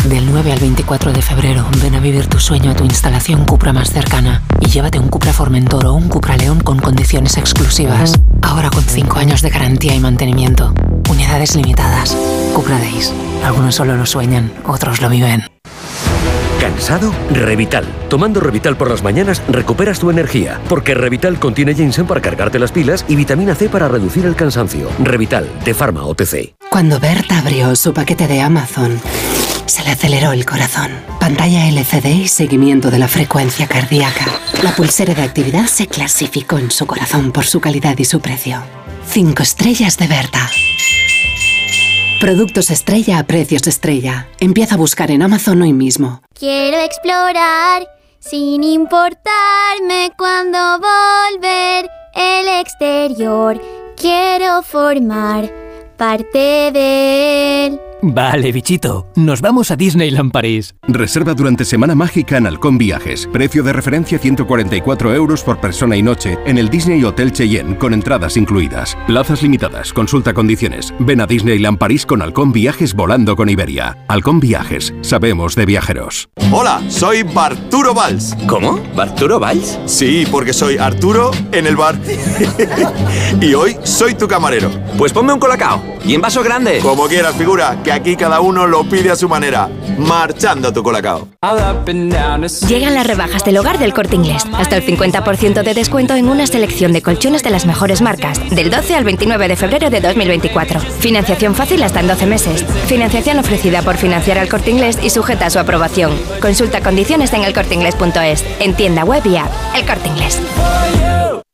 Del 9 al 24 de febrero, ven a vivir tu sueño a tu instalación Cupra más cercana y llévate un Cupra Formentor o un Cupra León con condiciones exclusivas. Ahora con 5 años de garantía y mantenimiento. Unidades limitadas. Cupra Days. Algunos solo lo sueñan, otros lo viven. ¿Cansado? Revital. Tomando Revital por las mañanas recuperas tu energía, porque Revital contiene ginseng para cargarte las pilas y vitamina C para reducir el cansancio. Revital, de Pharma OTC. Cuando Berta abrió su paquete de Amazon, se le aceleró el corazón. Pantalla LCD y seguimiento de la frecuencia cardíaca. La pulsera de actividad se clasificó en su corazón por su calidad y su precio. Cinco estrellas de Berta. Productos estrella a precios estrella. Empieza a buscar en Amazon hoy mismo. Quiero explorar sin importarme cuando volver el exterior. Quiero formar parte de él. Vale, bichito, nos vamos a Disneyland París. Reserva durante Semana Mágica en Halcón Viajes. Precio de referencia 144 euros por persona y noche en el Disney Hotel Cheyenne con entradas incluidas. Plazas limitadas. Consulta condiciones. Ven a Disneyland París con Halcón Viajes volando con Iberia. Halcón Viajes. Sabemos de viajeros. Hola, soy Barturo Valls. ¿Cómo? ¿Barturo Valls? Sí, porque soy Arturo en el bar. y hoy soy tu camarero. Pues ponme un colacao. Y en vaso grande. Como quieras, figura, que aquí cada uno lo pide a su manera. Marchando tu colacao. Llegan las rebajas del hogar del corte inglés. Hasta el 50% de descuento en una selección de colchones de las mejores marcas. Del 12 al 29 de febrero de 2024. Financiación fácil hasta en 12 meses. Financiación ofrecida por financiar al corte inglés y sujeta a su aprobación. Consulta condiciones en elcorteinglés.es. En tienda web y app. El corte inglés.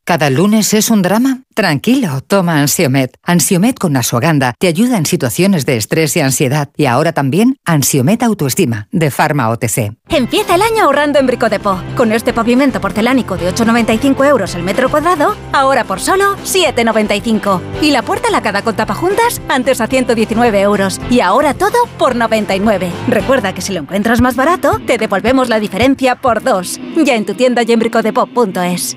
¿Cada lunes es un drama? Tranquilo, toma Ansiomet. Ansiomet con Asuaganda te ayuda en situaciones de estrés y ansiedad. Y ahora también Ansiomet Autoestima, de Pharma OTC. Empieza el año ahorrando en Bricodepo. Con este pavimento porcelánico de 8,95 euros el metro cuadrado, ahora por solo 7,95. Y la puerta lacada con tapajuntas, antes a 119 euros. Y ahora todo por 99. Recuerda que si lo encuentras más barato, te devolvemos la diferencia por dos. Ya en tu tienda y en bricodepo.es.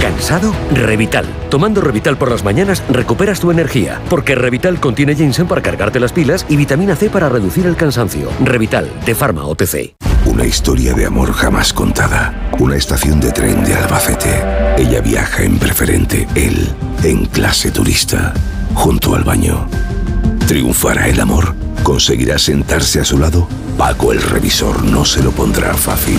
¿Cansado? Revital. Tomando Revital por las mañanas recuperas tu energía, porque Revital contiene ginseng para cargarte las pilas y vitamina C para reducir el cansancio. Revital, de Pharma OTC. Una historia de amor jamás contada. Una estación de tren de Albacete. Ella viaja en preferente, él en clase turista, junto al baño. ¿Triunfará el amor? ¿Conseguirá sentarse a su lado? Paco el revisor no se lo pondrá fácil.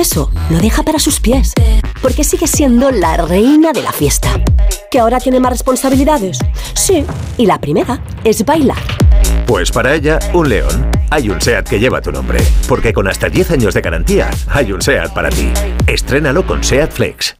Eso lo deja para sus pies. Porque sigue siendo la reina de la fiesta. ¿Que ahora tiene más responsabilidades? Sí, y la primera es bailar. Pues para ella, un león. Hay un SEAT que lleva tu nombre. Porque con hasta 10 años de garantía, hay un SEAT para ti. Estrénalo con SEAT Flex.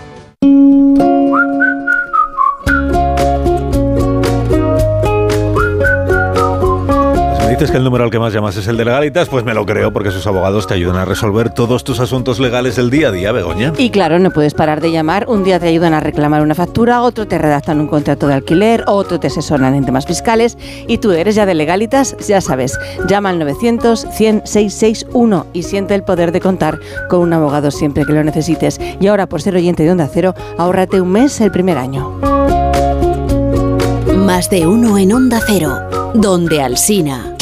Dices que el número al que más llamas es el de legalitas, pues me lo creo porque sus abogados te ayudan a resolver todos tus asuntos legales del día a día, Begoña. Y claro, no puedes parar de llamar. Un día te ayudan a reclamar una factura, otro te redactan un contrato de alquiler, otro te asesoran en temas fiscales y tú eres ya de legalitas, ya sabes. Llama al 900 100 661 y siente el poder de contar con un abogado siempre que lo necesites. Y ahora, por ser oyente de Onda Cero, ahórrate un mes el primer año. Más de uno en Onda Cero, donde Alsina.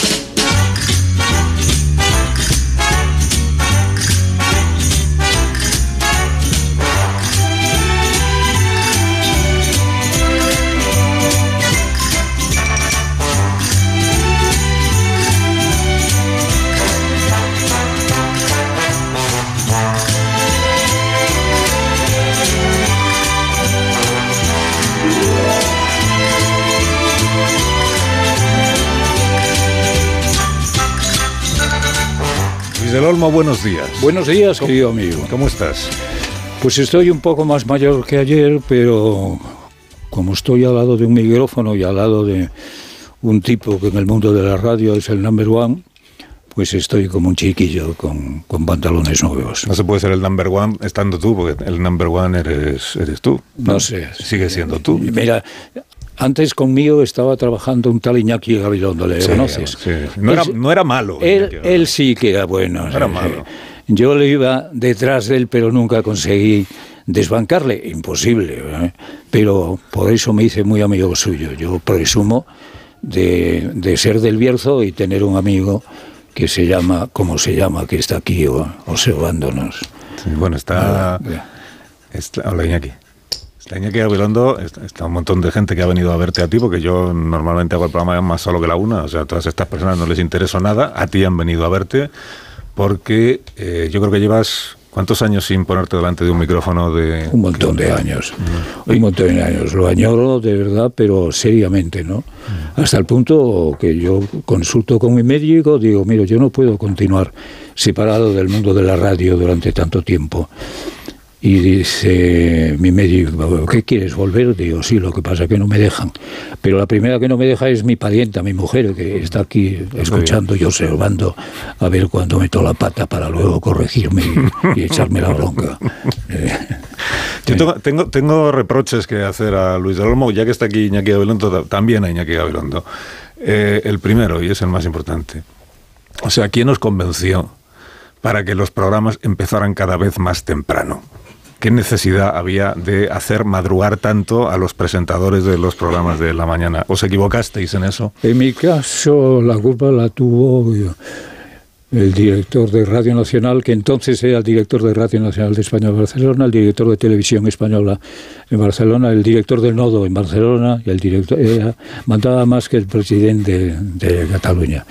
Buenos días. Buenos días, querido amigo. ¿Cómo estás? Pues estoy un poco más mayor que ayer, pero como estoy al lado de un micrófono y al lado de un tipo que en el mundo de la radio es el number one, pues estoy como un chiquillo con, con pantalones nuevos. No se puede ser el number one estando tú, porque el number one eres, eres tú. No sé. Sigue siendo tú. Mira, antes conmigo estaba trabajando un tal Iñaki Gabilondo, ¿le Sí, conoces? sí. No, era, no era malo. Él, él sí que era bueno. Era sí, malo. Yo le iba detrás de él, pero nunca conseguí desbancarle. Imposible. ¿eh? Pero por eso me hice muy amigo suyo. Yo presumo de, de ser del Bierzo y tener un amigo que se llama, como se llama, que está aquí o- observándonos. Sí, bueno, está, está- Hola, Iñaki. Está Iñaki Gabilondo, está, está un montón de gente que ha venido a verte a ti, porque yo normalmente hago el programa más solo que la una, o sea, a todas estas personas no les intereso nada, a ti han venido a verte, porque eh, yo creo que llevas... ¿Cuántos años sin ponerte delante de un micrófono de...? Un montón de años. Un montón de años. Lo añoro de verdad, pero seriamente, ¿no? Hasta el punto que yo consulto con mi médico, digo, mira, yo no puedo continuar separado del mundo de la radio durante tanto tiempo. Y dice mi médico, ¿qué quieres volver? Digo, sí, lo que pasa es que no me dejan. Pero la primera que no me deja es mi parienta, mi mujer, que está aquí escuchando y observando a ver cuándo meto la pata para luego corregirme y, y echarme la bronca. Eh, Yo tengo, tengo, tengo reproches que hacer a Luis del Olmo, ya que está aquí Iñaki Gabilondo, también a Iñaki Gabilondo. Eh, el primero, y es el más importante. O sea, ¿quién nos convenció para que los programas empezaran cada vez más temprano? ¿Qué necesidad había de hacer madrugar tanto a los presentadores de los programas de la mañana? ¿Os equivocasteis en eso? En mi caso, la culpa la tuvo el director de Radio Nacional, que entonces era el director de Radio Nacional de España en Barcelona, el director de Televisión Española en Barcelona, el director del Nodo en Barcelona, y el director era, mandaba más que el presidente de, Cataluña,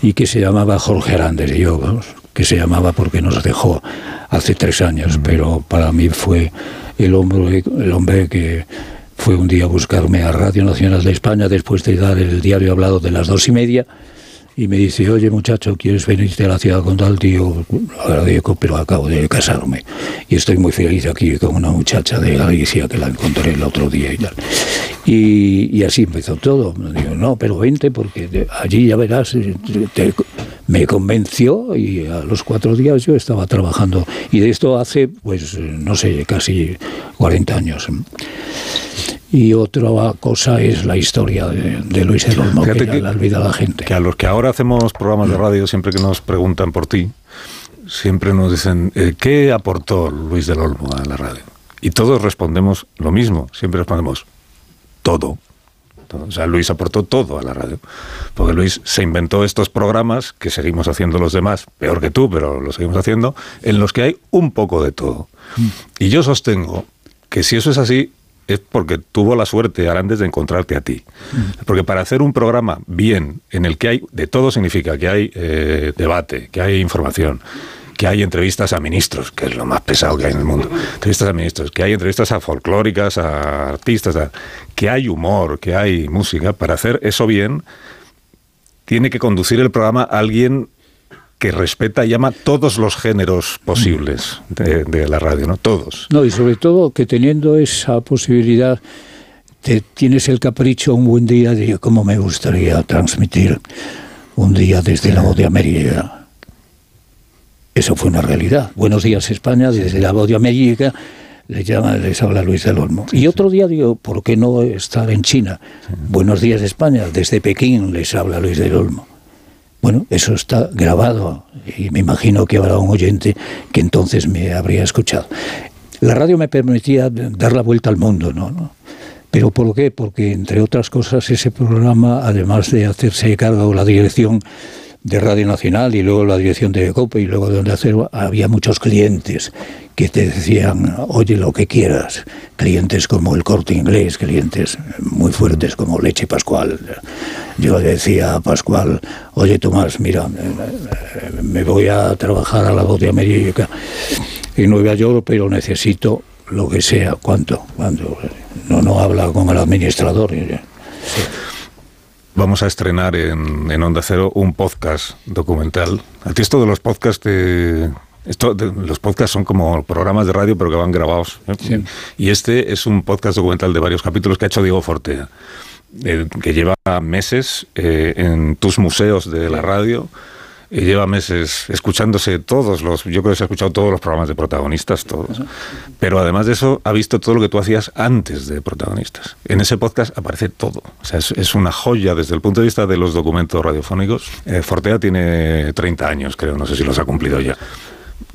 y que se llamaba Jorge Arandes, y yo, vamos, que se llamaba porque nos dejó hace tres años, pero para mí fue el hombre, el hombre que fue un día a buscarme a Radio Nacional de España después de dar el diario hablado de las dos y media y me dice, oye muchacho, ¿quieres venirte a la ciudad con tal tío? Agradezco, pero acabo de casarme y estoy muy feliz aquí con una muchacha de Galicia que la encontré el otro día y tal. Y, y así empezó todo. Digo, no, pero vente porque allí ya verás, te- me convenció y a los cuatro días yo estaba trabajando. Y de esto hace, pues, no sé, casi 40 años. Y otra cosa es la historia de, de Luis el Olmo, que, Fíjate que- la olvida la gente. Que a los que ahora hacemos programas de radio, siempre que nos preguntan por ti, siempre nos dicen, eh, ¿qué aportó Luis del Olmo a la radio? Y todos respondemos lo mismo, siempre respondemos, todo. O sea, Luis aportó todo a la radio. Porque Luis se inventó estos programas que seguimos haciendo los demás, peor que tú, pero lo seguimos haciendo, en los que hay un poco de todo. Y yo sostengo que si eso es así, es porque tuvo la suerte Arandes de encontrarte a ti. Porque para hacer un programa bien, en el que hay de todo, significa que hay eh, debate, que hay información, que hay entrevistas a ministros, que es lo más pesado que hay en el mundo. Entrevistas a ministros, que hay entrevistas a folclóricas, a artistas, a- que hay humor, que hay música. Para hacer eso bien, tiene que conducir el programa alguien que respeta y llama todos los géneros posibles de, la radio, ¿no? Todos. No, y sobre todo que teniendo esa posibilidad, te tienes el capricho un buen día de cómo me gustaría transmitir un día desde la voz de América. Eso fue una realidad. Buenos días España, desde la voz de América les llama, les habla Luis del Olmo. y otro día digo, ¿por qué no estar en China? Buenos días España, desde Pekín les habla Luis del Olmo. Bueno, eso está grabado y me imagino que habrá un oyente que entonces me habría escuchado. La radio me permitía dar la vuelta al mundo, ¿no? ¿no? ¿Pero por qué? Porque, entre otras cosas, ese programa, además de hacerse cargo la dirección de Radio Nacional y luego la dirección de COPE y luego de Onda Cero, había muchos clientes que te decían, oye, lo que quieras. Clientes como el Corte Inglés, clientes muy fuertes como Leche Pascual. Yo le decía a Pascual, oye, Tomás, mira, me voy a trabajar a la voz de América en Nueva York, pero necesito lo que sea. ¿Cuánto? ¿Cuánto? No, no habla con el administrador. Vamos a estrenar en, en Onda Cero un podcast documental. A ti esto de los podcasts te- Esto, de- los podcasts son como programas de radio, pero que van grabados. ¿eh? Y este es un podcast documental de varios capítulos que ha hecho Diego Fortea, eh, que lleva meses eh, en tus museos de la radio. Y lleva meses escuchándose todos los, yo creo que se ha escuchado todos los programas de protagonistas, todos. Pero además de eso, ha visto todo lo que tú hacías antes de protagonistas. En ese podcast aparece todo. O sea, es, es una joya desde el punto de vista de los documentos radiofónicos. Eh, Fortea tiene 30 años, creo, no sé si los ha cumplido ya.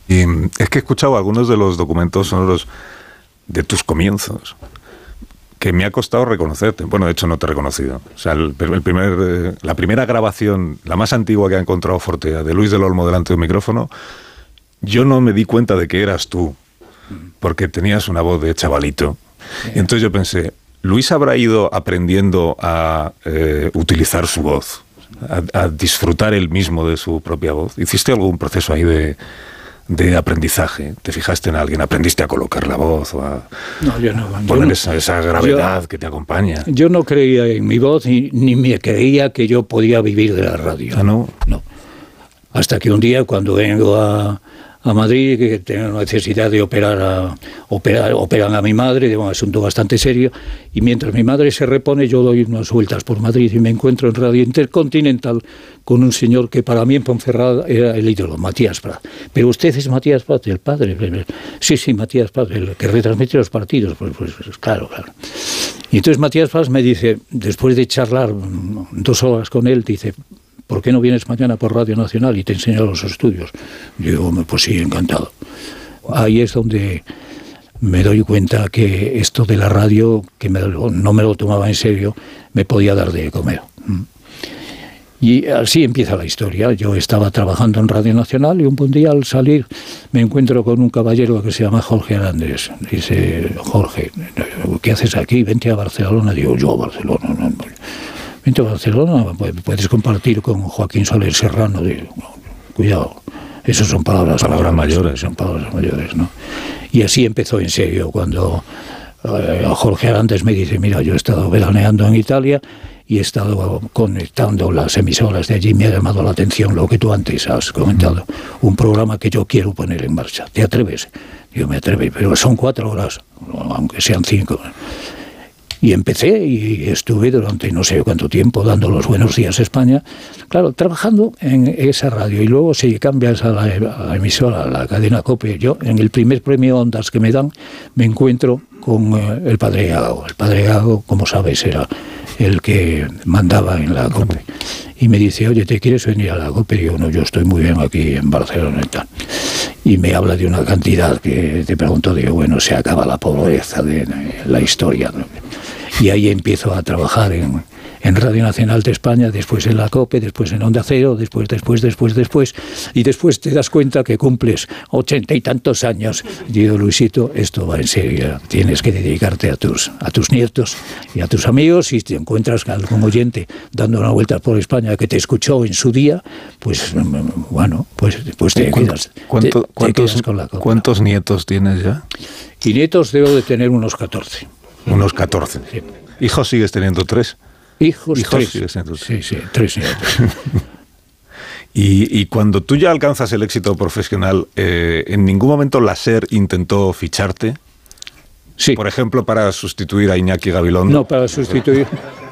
Y mm, es que he escuchado algunos de los documentos sonoros de tus comienzos que me ha costado reconocerte. Bueno, de hecho no te he reconocido. O sea, el, el primer, eh, la primera grabación, la más antigua que ha encontrado Fortea, de Luis del Olmo delante de un micrófono, yo no me di cuenta de que eras tú, porque tenías una voz de chavalito. Y entonces yo pensé, Luis habrá ido aprendiendo a eh, utilizar su voz, a, a disfrutar él mismo de su propia voz. ¿Hiciste algún proceso ahí de, de aprendizaje? ¿Te fijaste en alguien? ¿Aprendiste a colocar la voz o a No, yo no. poner no- esa, esa gravedad que te acompaña? Yo no creía en mi voz ni, ni me creía que yo podía vivir de la radio. Ah, no? No. Hasta que un día, cuando vengo a, a Madrid, que tenían necesidad de operar a, operan a mi madre, de un asunto bastante serio, y mientras mi madre se repone, yo doy unas vueltas por Madrid y me encuentro en Radio Intercontinental con un señor que para mí en Ponferrada era el ídolo, Matías Prat. Pero usted es Matías Prat, el padre. Sí, sí, Matías Prat, el que retransmite los partidos. Pues, pues, pues claro, claro. Y entonces Matías Prat me dice, después de charlar dos horas con él, dice, ¿por qué no vienes mañana por Radio Nacional y te enseño los estudios? Yo digo, pues sí, encantado. Ahí es donde me doy cuenta que esto de la radio, que no me lo tomaba en serio, me podía dar de comer. Y así empieza la historia. Yo estaba trabajando en Radio Nacional y un buen día al salir me encuentro con un caballero que se llama Jorge Hernández. Dice, Jorge, ¿qué haces aquí? Vente a Barcelona. Digo, yo a Barcelona. No, vente a Barcelona, pues, puedes compartir con Joaquín Soler Serrano. cuidado, esas son palabras, palabras mayores. Son palabras mayores, ¿no? Y así empezó en serio, cuando eh, Jorge Arantes me dice, mira, yo he estado veraneando en Italia y he estado conectando las emisoras de allí, me ha llamado la atención lo que tú antes has comentado, un programa que yo quiero poner en marcha. ¿Te atreves? Yo me atrevo, pero son cuatro horas, aunque sean cinco. Y empecé y estuve durante no sé cuánto tiempo dando los buenos días a España, claro, trabajando en esa radio. Y luego si cambias a la, emisora, a la cadena COPE, yo en el primer premio Ondas que me dan, me encuentro con eh, el padre Gago. El padre Gago, como sabes, era el que mandaba en la COPE. Y me dice, oye, ¿te quieres venir a la COPE? Y yo, no, yo estoy muy bien aquí en Barcelona y tal. Y me habla de una cantidad que te pregunto, digo, bueno, se acaba la pobreza de, la historia. Y ahí empiezo a trabajar en, en Radio Nacional de España, después en la COPE, después en Onda Cero, después, después, después, después, y después te das cuenta que cumples ochenta y tantos años. Digo, Luisito, esto va en serio, tienes que dedicarte a tus, a tus nietos y a tus amigos, y si te encuentras algún oyente dando una vuelta por España que te escuchó en su día, pues bueno, pues, pues te, quedas, ¿Cuánto, cuántos, con la ¿Cuántos nietos tienes ya? Y nietos debo de tener unos 14. Unos 14. ¿Hijos sigues teniendo tres? Hijos, tres. Sí, sí, tres y, y, cuando tú ya alcanzas el éxito profesional, eh, ¿en ningún momento la SER intentó ficharte? Sí. Por ejemplo, para sustituir a Iñaki Gabilondo. No, para sustituir.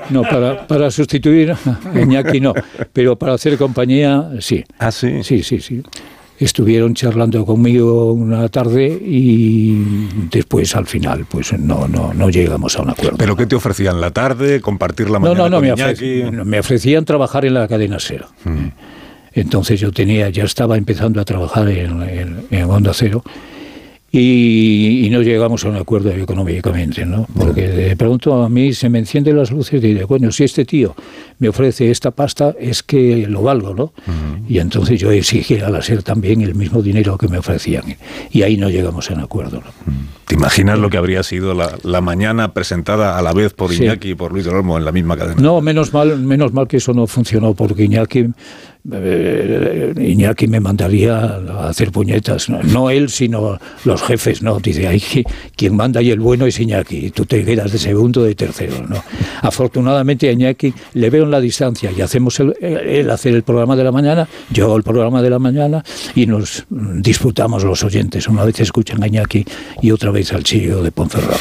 No, para, para sustituir a Iñaki no, pero para hacer compañía sí. Ah, sí. Sí, sí, sí estuvieron charlando conmigo una tarde y después al final pues no no no llegamos a un acuerdo. ¿Pero qué te ofrecían? ¿La tarde? ¿Compartir la mañana No, no, no, me, ofrecían, me, ofrecían trabajar en la cadena Cero. Mm. Entonces yo tenía, ya estaba empezando a trabajar en, en Onda Cero y, no llegamos a un acuerdo económicamente, ¿no? Porque de pronto a mí se me encienden las luces y digo, bueno, si este tío me ofrece esta pasta es que lo valgo, ¿no? Y entonces yo exigí a la SER también el mismo dinero que me ofrecían y ahí no llegamos a un acuerdo, ¿no? ¿Te imaginas lo que habría sido la, mañana presentada a la vez por Iñaki y por Luis Olmo en la misma cadena? No, menos mal, menos mal que eso no funcionó porque Iñaki eh, Iñaki me mandaría a hacer puñetas. No, él, sino los jefes, ¿no? Dice, ahí quien manda y el bueno es Iñaki, tú te quedas de segundo, de tercero, ¿no? Afortunadamente a Iñaki le veo en la distancia y hacemos el, hacer el programa de la mañana, yo el programa de la mañana y nos disputamos los oyentes. Una vez escuchan a Iñaki y otra vez al chico de Ponferrada.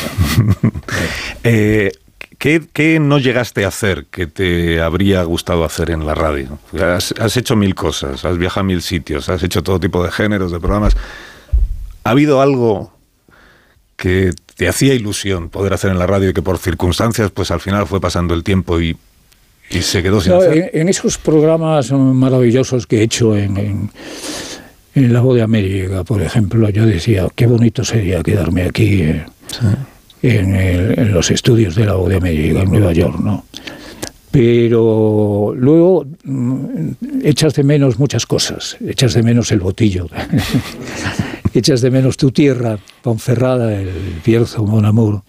eh, ¿Qué, no llegaste a hacer que te habría gustado hacer en la radio? Has, hecho mil cosas, has viajado a mil sitios, has hecho todo tipo de géneros, de programas. ¿Ha habido algo que te hacía ilusión poder hacer en la radio y que por circunstancias, pues al final fue pasando el tiempo y, se quedó sin hacer? En, esos programas maravillosos que he hecho en, en, La Voz de América, por ejemplo, yo decía, qué bonito sería quedarme aquí. Eh, en, los estudios de la América en Nueva York, ¿no? Pero luego mm, echas de menos muchas cosas, echas de menos el botillo, echas de menos tu tierra, Ponferrada, el Bierzo, Mon Amour,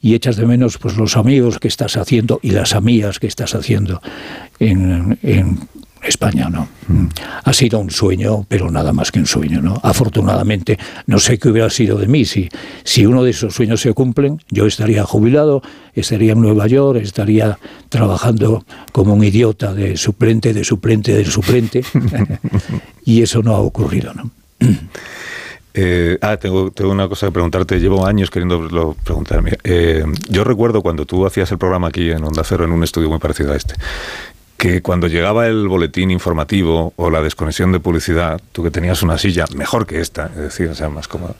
y echas de menos pues los amigos que estás haciendo y las amigas que estás haciendo en, en España, ¿no? Ha sido un sueño, pero nada más que un sueño, ¿no? Afortunadamente, no sé qué hubiera sido de mí si, si uno de esos sueños se cumplen, yo estaría jubilado, estaría en Nueva York, estaría trabajando como un idiota de suplente, de suplente, de suplente, y eso no ha ocurrido, ¿no? Eh, ah, tengo, tengo una cosa que preguntarte. Llevo años queriendo preguntarme. Eh, yo recuerdo cuando tú hacías el programa aquí en Onda Cero, en un estudio muy parecido a este, que cuando llegaba el boletín informativo o la desconexión de publicidad, tú que tenías una silla mejor que esta, es decir, o sea, más cómoda,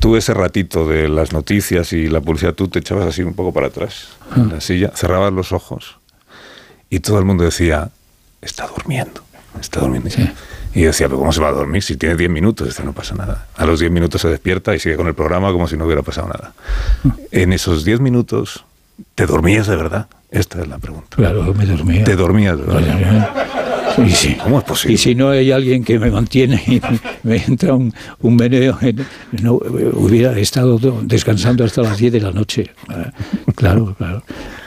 tú ese ratito de las noticias y la publicidad, tú te echabas así un poco para atrás en la silla, cerrabas los ojos y todo el mundo decía, está durmiendo, está durmiendo. Y decía, pero ¿cómo se va a dormir? Si tiene 10 minutos, este no pasa nada. A los 10 minutos se despierta y sigue con el programa como si no hubiera pasado nada. En esos 10 minutos, ¿te dormías de verdad? Esta es la pregunta. Claro, me dormía. ¿Te dormías de verdad? Y si, ¿Cómo es posible? Y si no hay alguien que me mantiene y me entra un, un meneo, no, hubiera estado descansando hasta las 10 de la noche. Claro, claro.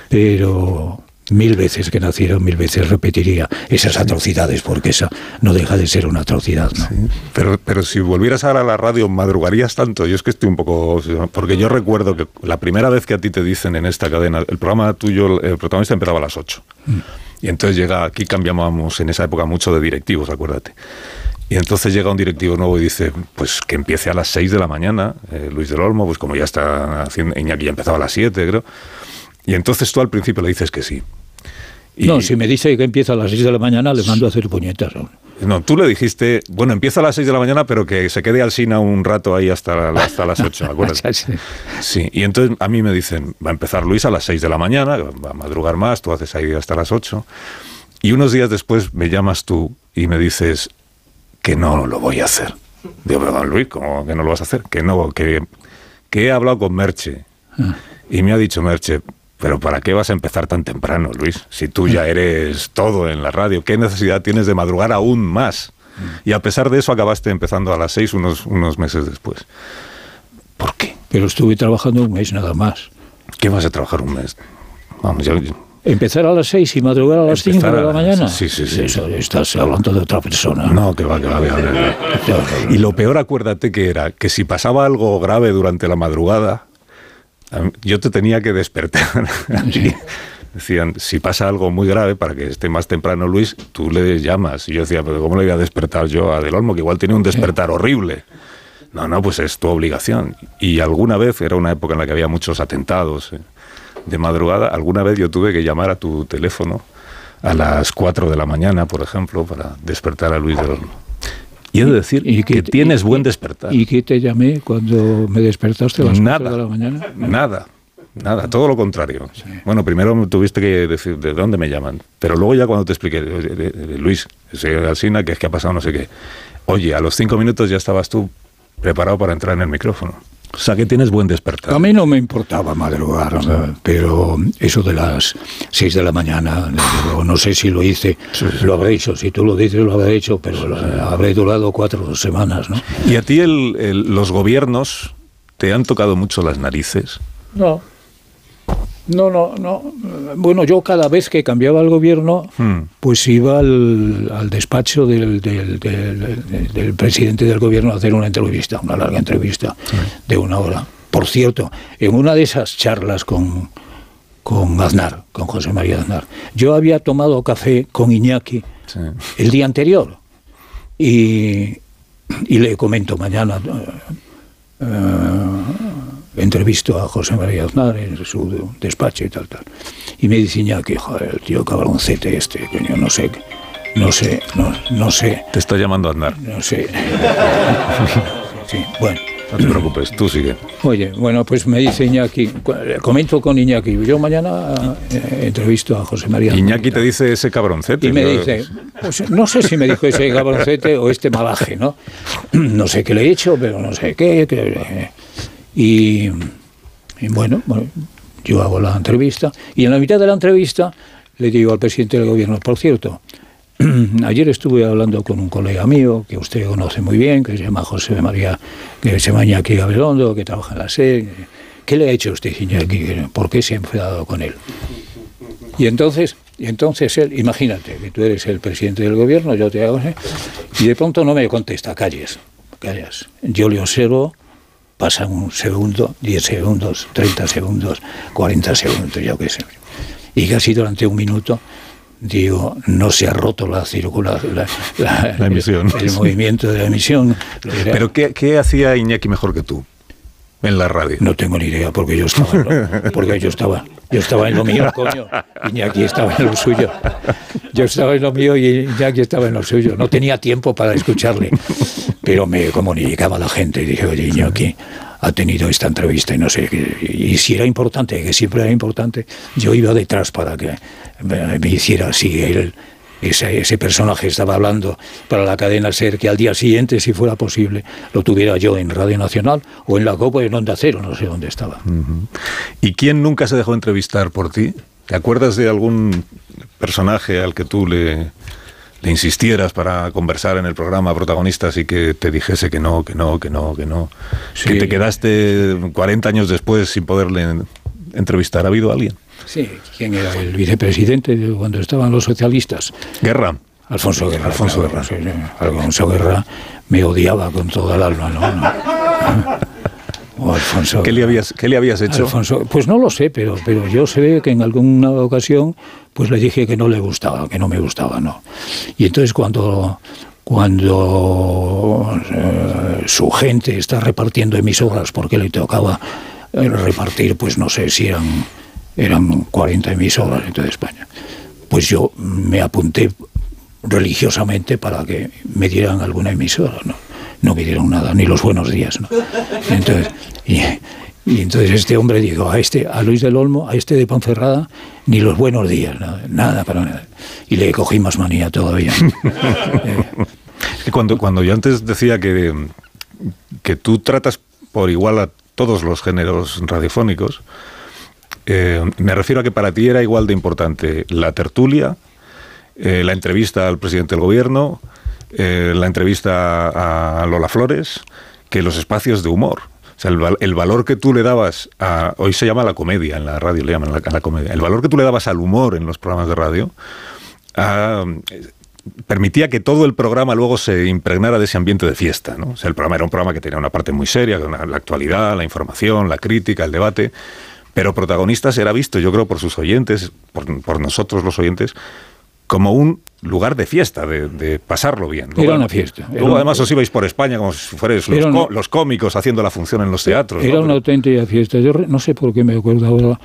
Pero mil veces que nacieron, mil veces repetiría esas atrocidades, porque esa no deja de ser una atrocidad. ¿no? Pero, pero si volvieras ahora a la radio, ¿madrugarías tanto? Yo es que estoy un poco... Porque yo recuerdo que la primera vez que a ti te dicen en esta cadena, el programa tuyo, el protagonista empezaba a las 8. Mm. Y entonces llega, aquí cambiábamos en esa época mucho de directivos, acuérdate. Y entonces llega un directivo nuevo y dice, pues que empiece a las 6 de la mañana, eh, Luis del Olmo, pues como ya está haciendo, Iñaki ya empezaba a las 7, creo. Y entonces tú al principio le dices que sí. no, si me dice que empieza a las 6 de la mañana, le mando a hacer puñetas. No, tú le dijiste, bueno, empieza a las 6 de la mañana, pero que se quede al Sina un rato ahí hasta, hasta las 8, ¿acuerdas? sí. y entonces a mí me dicen, va a empezar Luis a las 6 de la mañana, va a madrugar más, tú haces ahí hasta las 8. Y unos días después me llamas tú y me dices que no lo voy a hacer. Digo, perdón, Luis, ¿cómo que no lo vas a hacer? Que no, que, que he hablado con Merche. Ah. Y me ha dicho Merche, pero ¿para qué vas a empezar tan temprano, Luis? Si tú ya eres todo en la radio, ¿qué necesidad tienes de madrugar aún más? Y a pesar de eso acabaste empezando a las seis unos, unos meses después. ¿Por qué? Pero estuve trabajando un mes nada más. ¿Qué vas a trabajar un mes? Vamos, ya, ¿Empezar a las seis y madrugar a las cinco de la mañana? Sí, sí, sí. Eso, estás hablando de otra persona. No, que va, que va, que va. Y lo peor, acuérdate que era que si pasaba algo grave durante la madrugada, yo te tenía que despertar. Decían, si pasa algo muy grave, para que esté más temprano Luis, tú le llamas. Y yo decía, pero ¿cómo le voy a despertar yo a Del Olmo, que igual tiene un despertar horrible? No, no, pues es tu obligación. Y alguna vez, era una época en la que había muchos atentados eh, de madrugada, alguna vez yo tuve que llamar a tu teléfono a las 4 de la mañana, por ejemplo, para despertar a Luis Del Olmo. Y he de decir y que, tienes buen despertar. ¿Y qué te llamé cuando me despertaste a las nada, de la mañana? Nada, nada, todo lo contrario. Bueno, primero tuviste que decir de dónde me llaman, pero luego ya cuando te expliqué, Luis, soy Alsina, que es que ha pasado no sé qué. Oye, a los cinco minutos ya estabas tú preparado para entrar en el micrófono. O sea que tienes buen despertar. A mí no me importaba madrugar, pero eso de las 6 de la mañana, no sé si lo hice, lo habré hecho. Si tú lo dices, lo habré hecho, pero habré durado cuatro semanas. ¿no? ¿Y a ti los gobiernos te han tocado mucho las narices? No. No, no, no. Bueno, yo cada vez que cambiaba el gobierno, hmm. pues iba al, despacho del, del, presidente del gobierno a hacer una entrevista, una larga entrevista de una hora. Por cierto, en una de esas charlas con, con Aznar, con José María Aznar, yo había tomado café con Iñaki el día anterior y, y le comento mañana. Uh, entrevisto a José María Aznar en su despacho y tal, tal. Y me dice que joder, el tío cabroncete este, coño, no sé, no sé, no, no sé. Te está llamando Aznar. No sé. sí, bueno. No te preocupes, tú sigue. Oye, bueno, pues me dice Iñaki, comento con Iñaki, yo mañana eh, entrevisto a José María. Iñaki te dice ese cabroncete. Y me dice, pues no sé si me dijo ese cabroncete o este malaje, ¿no? No sé qué le he hecho, pero no sé qué. qué y, bueno, yo hago la entrevista y en la mitad de la entrevista le digo al presidente del gobierno, por cierto, ayer estuve hablando con un colega mío que usted conoce muy bien, que se llama José María, que se llama Iñaki Gabelondo, que trabaja en la SED. ¿Qué le ha hecho usted, Iñaki? ¿Por qué se ha enfadado con él? Y entonces, y entonces él, imagínate que tú eres el presidente del gobierno, yo te hago, y de pronto no me contesta, calles, calles. Yo le observo pasan un segundo, 10 segundos, 30 segundos, 40 segundos, yo qué sé. Y casi durante un minuto digo, no se ha roto la circulación, la, la- La emisión. El, el movimiento de la emisión. ¿Pero qué, qué hacía Iñaki mejor que tú en la radio? No tengo ni idea, porque yo estaba, porque yo estaba, yo estaba en lo mío, coño. Iñaki estaba en lo suyo. Yo estaba en lo mío y Iñaki estaba en lo suyo. No tenía tiempo para escucharle, pero me comunicaba la gente y dije, oye, Iñaki ha tenido esta entrevista y no sé, qué". y si era importante, que siempre era importante, yo iba detrás para que me, hiciera así él. Ese, personaje estaba hablando para la cadena SER que al día siguiente, si fuera posible, lo tuviera yo en Radio Nacional o en la Copa en Onda Cero, no sé dónde estaba. ¿Y quién nunca se dejó entrevistar por ti? ¿Te acuerdas de algún personaje al que tú le, le insistieras para conversar en el programa protagonistas y que te dijese que no, que no, que no, que no? Que te quedaste 40 años después sin poderle entrevistar. ¿Ha habido alguien? Sí, ¿quién era el vicepresidente de cuando estaban los socialistas? Guerra. Alfonso Guerra. Alfonso Guerra. sí, sí. Alfonso Guerra me odiaba con toda el alma, ¿no? no. O Alfonso, ¿Qué le habías, qué le habías hecho? Alfonso, pues no lo sé, pero, pero yo sé que en alguna ocasión pues le dije que no le gustaba, que no me gustaba, ¿no? Y entonces cuando cuando eh, su gente está repartiendo emisoras porque le tocaba eh, repartir, pues no sé si eran eran 40 emisoras en toda España. Pues yo me apunté religiosamente para que me dieran alguna emisora, ¿no? No me dieron nada, ni los buenos días, ¿no? Entonces, y, y entonces este hombre dijo, a este, a Luis del Olmo, a este de Ponferrada, ni los buenos días, nada, para nada. Y le cogí más manía todavía. Cuando, cuando yo antes decía que, que tú tratas por igual a todos los géneros radiofónicos, eh, me refiero a que para ti era igual de importante la tertulia, eh, la entrevista al presidente del gobierno, eh, la entrevista a Lola Flores, que los espacios de humor. O sea, el, el valor que tú le dabas a... Hoy se llama la comedia, en la radio le llaman la, la comedia. El valor que tú le dabas al humor en los programas de radio eh, permitía que todo el programa luego se impregnara de ese ambiente de fiesta. O sea, el programa era un programa que tenía una parte muy seria, la actualidad, la información, la crítica, el debate, pero protagonistas era visto, yo creo, por sus oyentes, por, por nosotros los oyentes, como un lugar de fiesta, de, de pasarlo bien. Era una fiesta, Luego además os ibais por España como si fuerais los, una- cómicos haciendo la función en los teatros. Era ¿no? una auténtica fiesta. Yo no sé por qué me acuerdo ahora.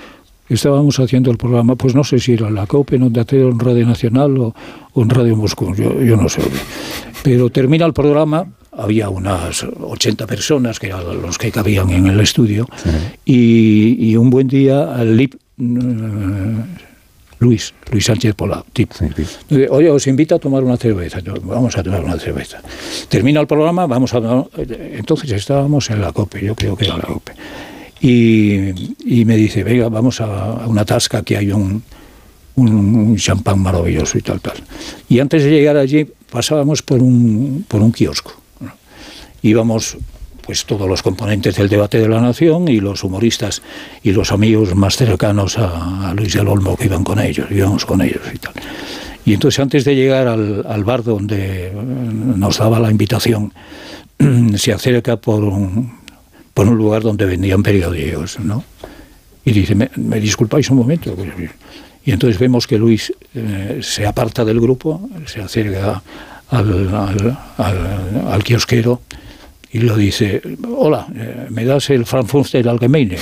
Estábamos haciendo el programa, pues no sé si era la COPE, en Onda Cero, en Radio Nacional o, o en Radio Moscú, yo, yo no sé. Pero termina el programa, había unas 80 personas, que eran los que cabían en el estudio, y, y un buen día al LIP, eh, Luis, Luis Sánchez Pola, tip. Dice, Oye, os invito a tomar una cerveza. Vamos a tomar una cerveza. Termina el programa, vamos a tomar- Entonces estábamos en la COPE, yo creo que era la COPE. Y, y me dice, venga, vamos a, una tasca que hay un, un, un champán maravilloso y tal, tal. Y antes de llegar allí pasábamos por un, por un kiosco. Íbamos pues todos los componentes del debate de la nación y los humoristas y los amigos más cercanos a, a Luis del Olmo que iban con ellos, íbamos con ellos y tal. Y entonces antes de llegar al, al bar donde eh, nos daba la invitación, se acerca por un, por un lugar donde vendían periódicos, ¿no? Y dice, ¿me, me disculpáis un momento? Y entonces vemos que Luis eh, se aparta del grupo, se acerca al, al, al- al kiosquero y lo dice, hola, eh, ¿me das el Frankfurter Allgemeine?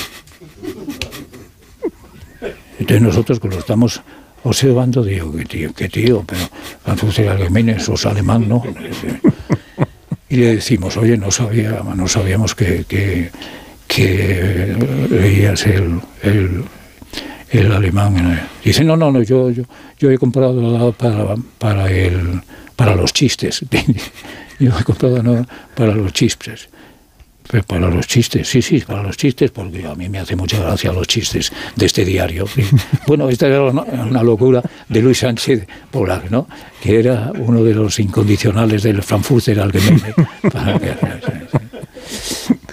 Entonces nosotros que lo estamos observando, digo, qué tío, qué tío, pero Frankfurter Allgemeine, sos alemán, ¿no? Y le decimos, oye, no, sabía, no sabíamos que, que, que leías el, el, el alemán. Dice, no, no, no, yo, yo, yo he comprado para, para, el, para los chistes. yo he comprado no, para los chistes. Pero para los chistes, sí, sí, para los chistes, porque a mí me hace mucha gracia los chistes de este diario. sí. Bueno, esta era una, una locura de Luis Sánchez Polar, ¿no? Que era uno de los incondicionales del Frankfurter Allgemeine. Para que-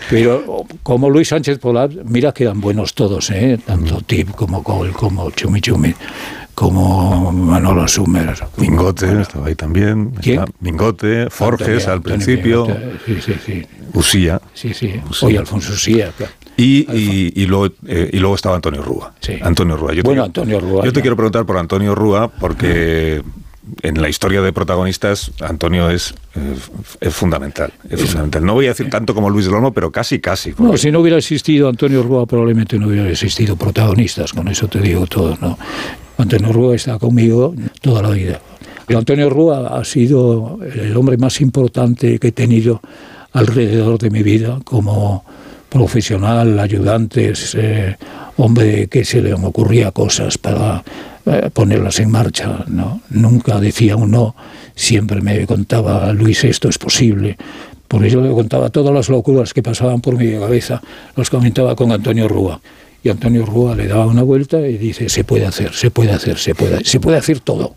Pero como Luis Sánchez Polar, mira que eran buenos todos, ¿eh? Tanto Tip como Cole, como Chumi Chumi, como Manolo Sumer. Mingote estaba ahí también. ¿Quién? Está Mingote, Forges Antonio- al Antonio principio, Mingote, Sí, sí, sí. Usía. Sí, sí. Usía. Oye, Alfonso Usía. claro. Y, y, y luego, eh, y luego estaba Antonio Rúa. Antonio Rúa. Yo te Bueno, quiero- Antonio Rúa, Yo te ya. quiero preguntar por Antonio Rúa, porque en la historia de protagonistas, Antonio es, eh, es fundamental. Es fundamental. No voy a decir tanto como Luis del Olmo, pero casi, casi. No, si no hubiera existido Antonio Rúa, probablemente no hubiera existido protagonistas, con eso te digo todo, ¿no? Antonio Rúa está conmigo toda la vida. Y Antonio Rúa ha sido el hombre más importante que he tenido alrededor de mi vida como profesional, ayudantes, eh, hombre que se le ocurría cosas para eh, ponerlas en marcha, ¿no? Nunca decía un no, siempre me contaba, Luis, esto es posible. Por eso le contaba todas las locuras que pasaban por mi cabeza, las comentaba con Antonio Rúa. Y Antonio Rúa le daba una vuelta y dice, se puede hacer, se puede hacer, se puede, se puede hacer todo.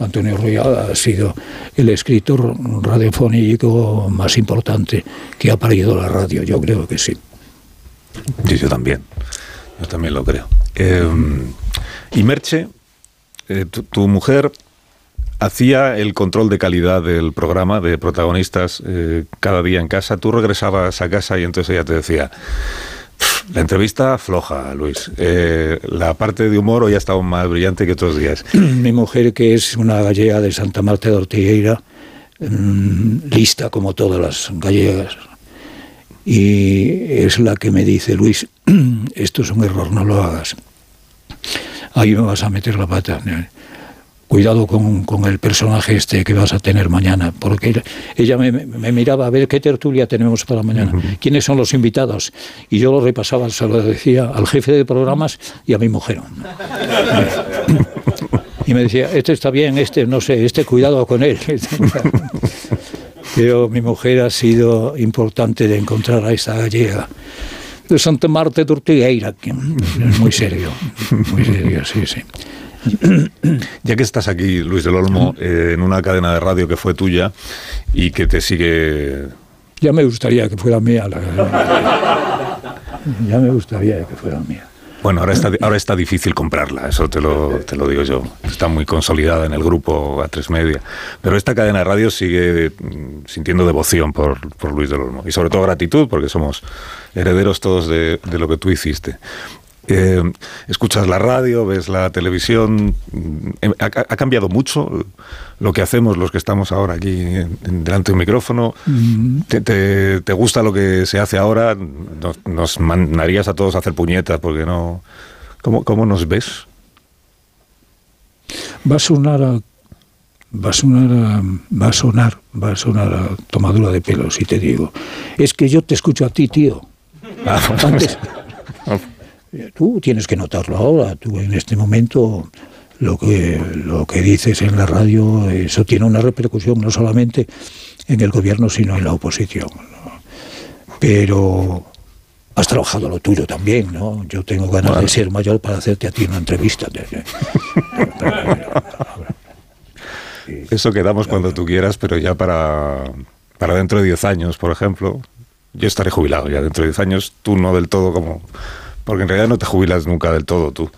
Antonio Rúa ha sido el escritor radiofónico más importante que ha parido la radio, yo creo que sí. Sí, yo también. Yo también lo creo. Eh, y Merche, eh, tu, mujer hacía el control de calidad del programa de protagonistas eh, cada día en casa. Tú regresabas a casa y entonces ella te decía, "Pff, la entrevista floja, Luis. Eh, la parte de humor hoy ha estado más brillante que otros días. Mi mujer, que es una gallega de Santa Marta de Ortigueira, mm, lista como todas las gallegas, y es la que me dice, Luis, esto es un error, no lo hagas. Ahí me vas a meter la pata. Cuidado con, con el personaje este que vas a tener mañana, porque ella- me miraba a ver qué tertulia tenemos para mañana, quiénes son los invitados, y yo lo repasaba, se lo decía al jefe de programas y a mi mujer. Y me decía, este está bien, este no sé, este cuidado con él. Pero mi mujer ha sido importante de encontrar a esta gallega de Santa Marta de Ortigueira, que es muy serio, muy serio, sí, sí. Ya que estás aquí, Luis del Olmo, eh, en una cadena de radio que fue tuya y que te sigue Ya me gustaría que fuera mía. la- ya me gustaría que fuera mía. Bueno, ahora está, ahora está difícil comprarla, eso te lo, te lo digo yo. Está muy consolidada en el grupo A3 Media. Pero esta cadena de radio sigue mm, sintiendo devoción por, por Luis del Olmo. Y sobre todo gratitud, porque somos herederos todos de, de lo que tú hiciste. Eh, escuchas la radio, ves la televisión. mm, Ha, ha cambiado mucho lo que hacemos los que estamos ahora aquí en- en- delante de un micrófono. ¿Te, te, te gusta lo que se hace ahora? Nos, nos mandarías a todos a hacer puñetas porque no... ¿Cómo, cómo nos ves? Va a sonar a, va a sonar a- va a sonar, va a sonar a tomadura de pelo, si te digo. Es que yo te escucho a ti, tío. Antes, tú tienes que notarlo ahora. Tú en este momento lo que lo que dices en la radio, eso tiene una repercusión no solamente en el gobierno, sino en la oposición. ¿no? Pero has trabajado lo tuyo también, ¿no? Yo tengo ganas de ser mayor para hacerte a ti una entrevista. Eso quedamos cuando tú quieras, pero ya para, para dentro de 10 años, por ejemplo. Yo estaré jubilado ya dentro de 10 años, tú no del todo como... Porque en realidad no te jubilas nunca del todo tú.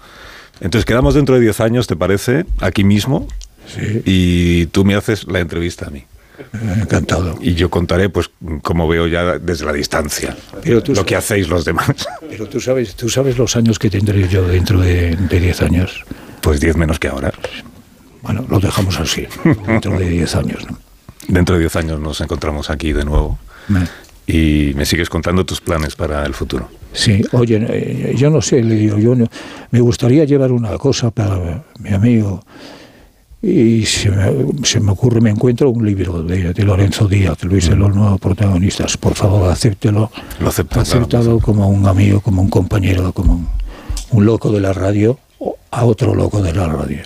Entonces quedamos dentro de 10 años, ¿te parece? Aquí mismo. Y tú me haces la entrevista a mí. Encantado. Y yo contaré, pues, cómo veo ya desde la distancia Pero tú lo que hacéis los demás. Pero tú sabes, tú sabes los años que tendré yo dentro de de 10 años. Pues 10 menos que ahora. Bueno, lo dejamos así, dentro de 10 años. ¿no? Dentro de 10 años nos encontramos aquí de nuevo. Me- Y me sigues contando tus planes para el futuro. Sí, oye, eh, yo no sé, le digo, yo no, me gustaría llevar una cosa para mi amigo y se me, se me ocurre, me encuentro un libro de, de Lorenzo Díaz, Luis de los nuevos protagonistas. Por favor, acéptelo. Lo acepto. Acéptalo como un amigo, como un compañero, como un, un loco de la radio a otro loco de la radio.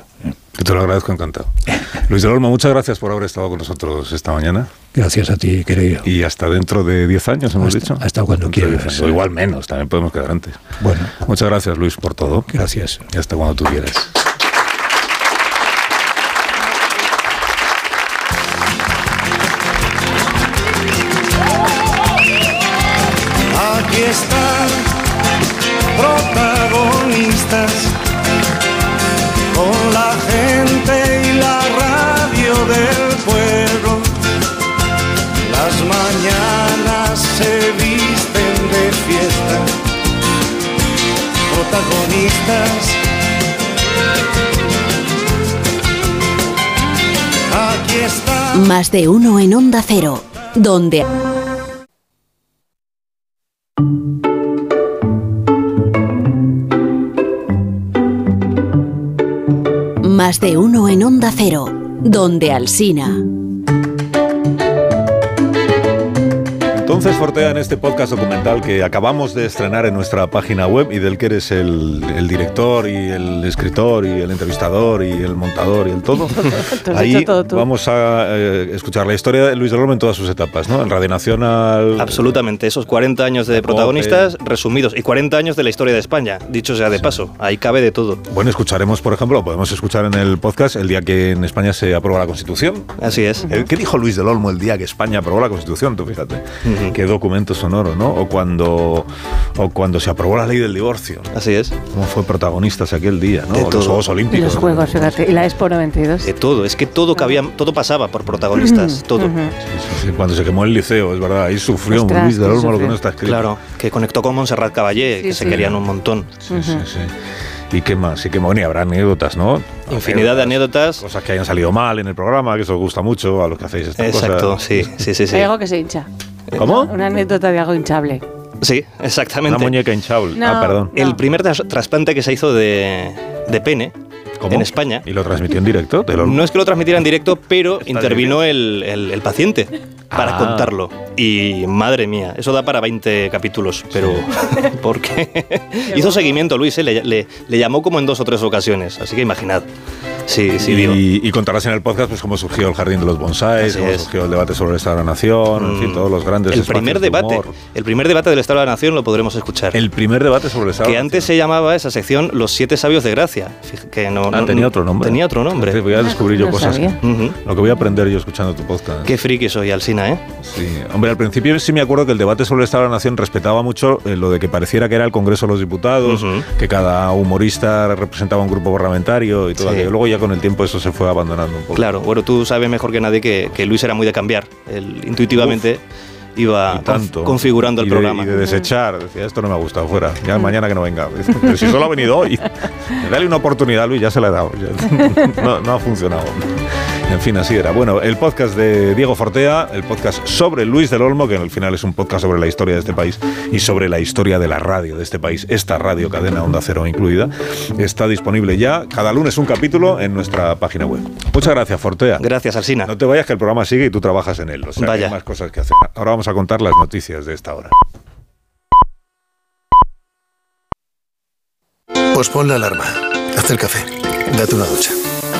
Te lo agradezco encantado. Luis del Olmo, muchas gracias por haber estado con nosotros esta mañana. Gracias a ti, querido. Y hasta dentro de 10 años, hemos Hasta- dicho. hasta cuando quieras. 10 años. O igual menos, también podemos quedar antes. Bueno, Muchas gracias, Luis, por todo. gracias. Y hasta cuando tú quieras. Aquí están Aquí. Más de uno en Onda Cero, donde... Más de uno en Onda Cero, donde Alsina. Entonces, Fortea, en este podcast documental que acabamos de estrenar en nuestra página web y del que eres el, el director y el escritor y el entrevistador y el montador y el todo, ahí todo vamos a eh, escuchar la historia de Luis del Olmo en todas sus etapas, ¿no? En Radio Nacional... Absolutamente, esos 40 años de protagonistas resumidos y 40 años de la historia de España, dicho sea de paso, ahí cabe de todo. Bueno, escucharemos, por ejemplo, podemos escuchar en el podcast el día que en España se aprueba la Constitución. Así es. Eh, ¿Qué dijo Luis del Olmo el día que España aprobó la Constitución? Tú fíjate. Qué documento sonoro, ¿no? O cuando, o cuando se aprobó la ley del divorcio. Así es. Cómo fue protagonistas aquel día, ¿no? De O los todo. Juegos Y Olímpicos. los juegos, fíjate. Y la Expo 92. De todo, es que todo cabía, todo pasaba por protagonistas, todo. Sí, sí, cuando se quemó el liceo, es verdad, ahí sufrió Ostras, Luis del Olmo lo que no está escrito. Claro, que conectó con Montserrat Caballé, Sí, que se querían un montón. Sí, sí, sí. ¿Y qué más? Y qué más, Bueno, y habrá anécdotas, ¿no? Infinidad de anécdotas. Cosas que hayan salido mal en el programa, que eso os gusta mucho a los que hacéis estas Exacto, cosas. sí, sí, sí, sí. Hay algo que se hincha. ¿Cómo? Una anécdota de algo hinchable. Sí, exactamente. Una muñeca hinchable. No, ah, perdón. El primer tras- trasplante que se hizo de, de pene en España. ¿Y lo transmitió en directo? Olmo? No es que lo transmitiera en directo, pero intervino el, el- el paciente para Ah. contarlo. Y madre mía, eso da para 20 capítulos, pero ¿por qué? Hizo seguimiento Luis, ¿eh? le, le- le llamó como en dos o tres ocasiones, así que imaginad. Sí, sí, digo. y, y contarás en el podcast pues cómo surgió el Jardín de los Bonsáis, Así cómo es. surgió el debate sobre el Estado de la Nación, en fin, todos los grandes El primer de debate, humor. el primer debate del Estado de la Nación lo podremos escuchar. El primer debate sobre el Estado que de la antes se llamaba esa sección Los siete sabios de Gracia. Que no, Ah, no- tenía otro nombre. Tenía otro nombre. Voy a descubrir yo No cosas. sabía. Ujú. Lo que voy a aprender yo escuchando tu podcast. Qué friki soy, Alsina, ¿eh? Sí, hombre, al principio sí me acuerdo que el debate sobre el Estado de la Nación respetaba mucho eh, lo de que pareciera que era el Congreso de los Diputados, que cada humorista representaba un grupo parlamentario y todo Sí. aquello. Luego ya con el tiempo eso se fue abandonando un poco. Claro, bueno, tú sabes mejor que nadie que, que Luis era muy de cambiar. Él intuitivamente iba tanto. configurando el Y de- programa. Y de desechar. Decía, esto no me ha gustado, fuera. Ya mañana que no venga. Pero si solo ha venido hoy. Dale una oportunidad, Luis, ya se la he dado. No ha funcionado. En fin, así era. Bueno, el podcast de Diego Fortea, el podcast sobre Luis del Olmo, que al final es un podcast sobre la historia de este país y sobre la historia de la radio de este país, esta radio cadena Onda Cero incluida, está disponible ya cada lunes un capítulo en nuestra página web. Muchas gracias, Fortea. Gracias, Alsina. No te vayas que el programa sigue y tú trabajas en él. O sea, Vaya. hay más cosas que hacer. Ahora vamos a contar las noticias de esta hora. Pues pon la alarma, haz el café, date una ducha,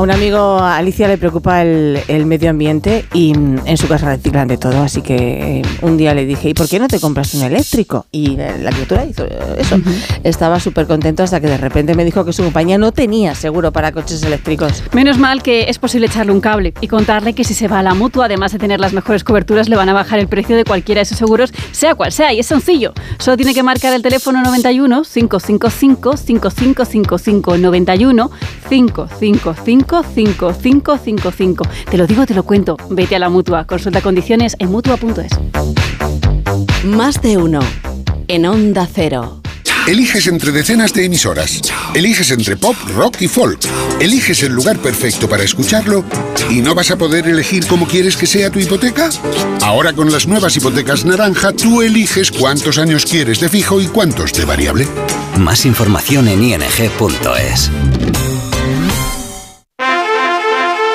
A un amigo, a Alicia, le preocupa el, el medio ambiente y mm, en su casa reciclan de todo. Así que eh, un día le dije, ¿y por qué no te compras un eléctrico? Y la, la criatura hizo eh, eso. Estaba súper contento hasta que de repente me dijo que su compañía no tenía seguro para coches eléctricos. Menos mal que es posible echarle un cable y contarle que si se va a la mutua, además de tener las mejores coberturas, le van a bajar el precio de cualquiera de sus seguros, sea cual sea. Y es sencillo. Solo tiene que marcar el teléfono 91 555 5555 91 555 5555. Te lo digo, te lo cuento. Vete a la mutua. Consulta condiciones en mutua.es. Más de uno en Onda Cero. Eliges entre decenas de emisoras. Eliges entre pop, rock y folk. Eliges el lugar perfecto para escucharlo y no vas a poder elegir cómo quieres que sea tu hipoteca. Ahora con las nuevas hipotecas naranja, tú eliges cuántos años quieres de fijo y cuántos de variable. Más información en ing.es.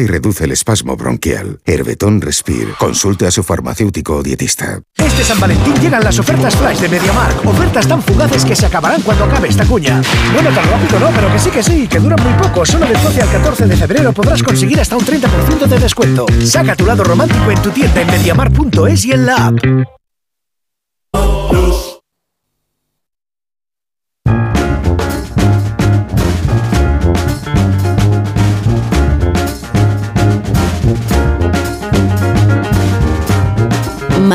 y reduce el espasmo bronquial. Herbetón Respire. Consulte a su farmacéutico o dietista. Este San Valentín llegan las ofertas flash de MediaMark. Ofertas tan fugaces que se acabarán cuando acabe esta cuña. Bueno, tan rápido no, pero que sí que sí, que duran muy poco. Solo del 12 al 14 de febrero podrás conseguir hasta un 30% de descuento. Saca tu lado romántico en tu tienda en MediaMark.es y en la app.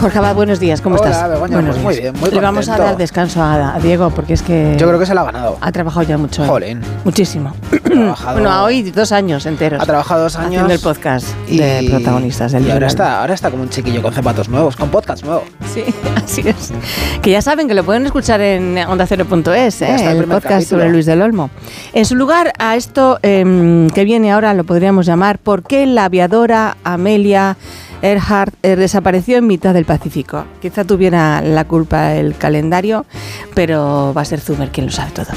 Jorge Abad, buenos días, ¿cómo Hola, estás? Begoña, buenos pues muy días. bien, muy Le vamos a dar descanso a, a Diego porque es que. Yo creo que se la ha ganado. Ha trabajado ya mucho. ¿eh? Jolín. Muchísimo. trabajado- Bueno, a hoy dos años enteros. Ha trabajado dos años. Haciendo el podcast de protagonistas del y ahora está, ahora está como un chiquillo con zapatos nuevos, con podcast nuevo. Sí, así es. Que ya saben que lo pueden escuchar en ondacero.es, ¿eh? el podcast capítulo. sobre Luis del Olmo. En su lugar, a esto em, que viene ahora lo podríamos llamar ¿Por qué la aviadora Amelia Earhart eh, desapareció en mitad del Pacífico? Quizá tuviera la culpa el calendario, pero va a ser Zumer quien lo sabe todo.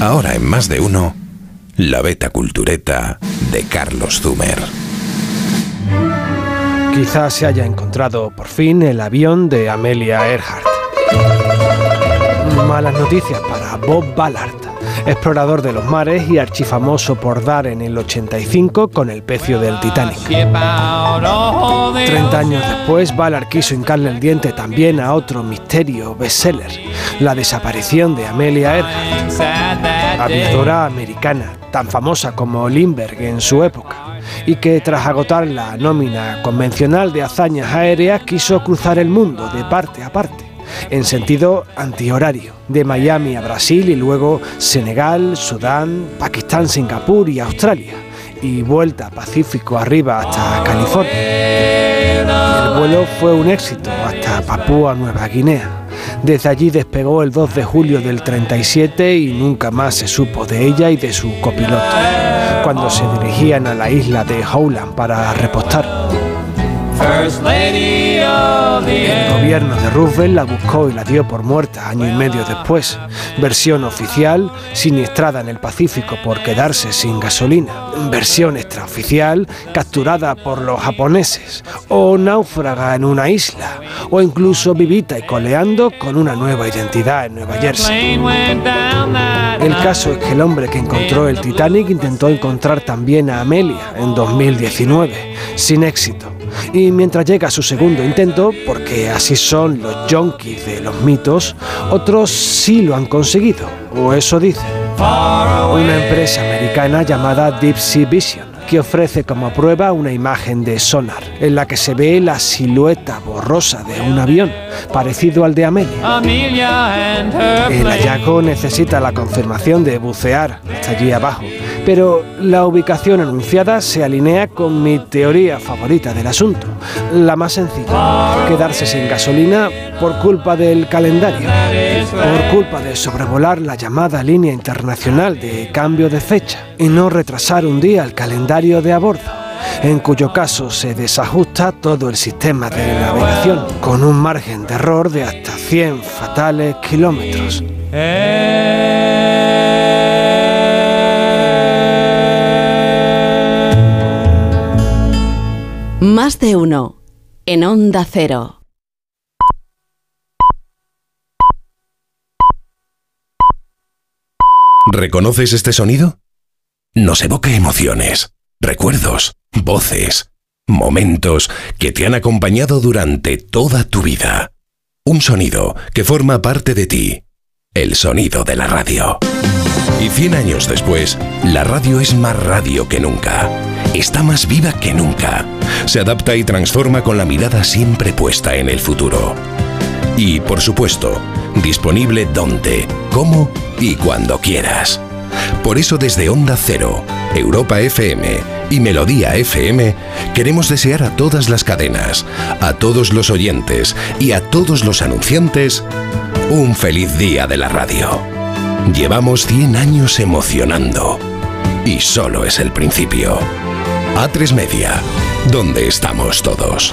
Ahora en más de uno, la beta cultureta de Carlos Zumer. Quizás se haya encontrado por fin el avión de Amelia Earhart. Malas noticias para Bob Ballard, explorador de los mares y archifamoso por dar en el 85 con el pecio del Titanic. 30 años después, Ballard quiso hincarle el diente también a otro misterio bestseller, la desaparición de Amelia Earhart, aviadora americana, tan famosa como Lindbergh en su época, y que tras agotar la nómina convencional de hazañas aéreas quiso cruzar el mundo de parte a parte, en sentido antihorario, de Miami a Brasil y luego Senegal, Sudán, Pakistán, Singapur y Australia, y vuelta Pacífico arriba hasta California. El vuelo fue un éxito hasta Papúa Nueva Guinea. Desde allí despegó el 2 de julio del 37 y nunca más se supo de ella y de su copiloto, cuando se dirigían a la isla de Howland para repostar. El gobierno de Roosevelt la buscó y la dio por muerta año y medio después. Versión oficial, siniestrada en el Pacífico por quedarse sin gasolina. Versión extraoficial, capturada por los japoneses. O náufraga en una isla. O incluso vivita y coleando con una nueva identidad en Nueva Jersey. El caso es que el hombre que encontró el Titanic intentó encontrar también a Amelia en 2019, sin éxito. Y mientras llega su segundo intento, porque así son los junkies de los mitos, otros sí lo han conseguido, o eso dicen. Una empresa americana llamada Deep Sea Vision, que ofrece como prueba una imagen de sonar, en la que se ve la silueta borrosa de un avión, parecido al de Amelia. El hallazgo necesita la confirmación de bucear hasta allí abajo, pero la ubicación anunciada se alinea con mi teoría favorita del asunto, la más sencilla, quedarse sin gasolina por culpa del calendario, por culpa de sobrevolar la llamada línea internacional de cambio de fecha y no retrasar un día el calendario de a bordo en cuyo caso se desajusta todo el sistema de navegación, con un margen de error de hasta 100 fatales kilómetros. Más de uno en Onda Cero. ¿Reconoces este sonido? Nos evoca emociones, recuerdos, voces, momentos que te han acompañado durante toda tu vida. Un sonido que forma parte de ti. El sonido de la radio. Y 100 años después, la radio es más radio que nunca. Está más viva que nunca. Se adapta y transforma con la mirada siempre puesta en el futuro. Y, por supuesto, disponible donde, cómo y cuando quieras. Por eso desde Onda Cero, Europa FM y Melodía FM queremos desear a todas las cadenas, a todos los oyentes y a todos los anunciantes un feliz día de la radio. Llevamos 100 años emocionando y solo es el principio. A3 Media, donde estamos todos.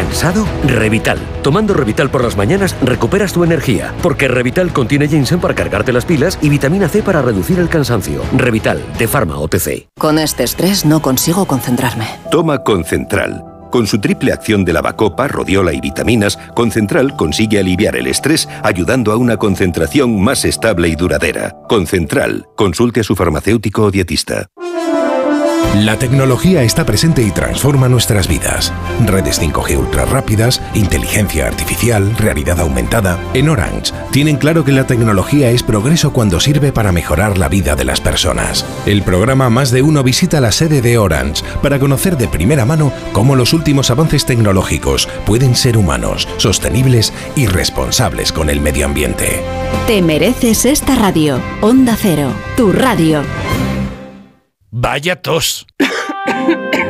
¿Cansado? Revital. Tomando Revital por las mañanas recuperas tu energía, porque Revital contiene ginseng para cargarte las pilas y vitamina C para reducir el cansancio. Revital, de Pharma OTC. Con este estrés no consigo concentrarme. Toma Concentral. Con su triple acción de lavacopa, rodiola y vitaminas, Concentral consigue aliviar el estrés ayudando a una concentración más estable y duradera. Concentral. Consulte a su farmacéutico o dietista. La tecnología está presente y transforma nuestras vidas. Redes 5G ultra rápidas, inteligencia artificial, realidad aumentada. En Orange tienen claro que la tecnología es progreso cuando sirve para mejorar la vida de las personas. El programa Más de Uno visita la sede de Orange para conocer de primera mano cómo los últimos avances tecnológicos pueden ser humanos, sostenibles y responsables con el medio ambiente. Te mereces esta radio. Onda Cero, tu radio. Vaya tos.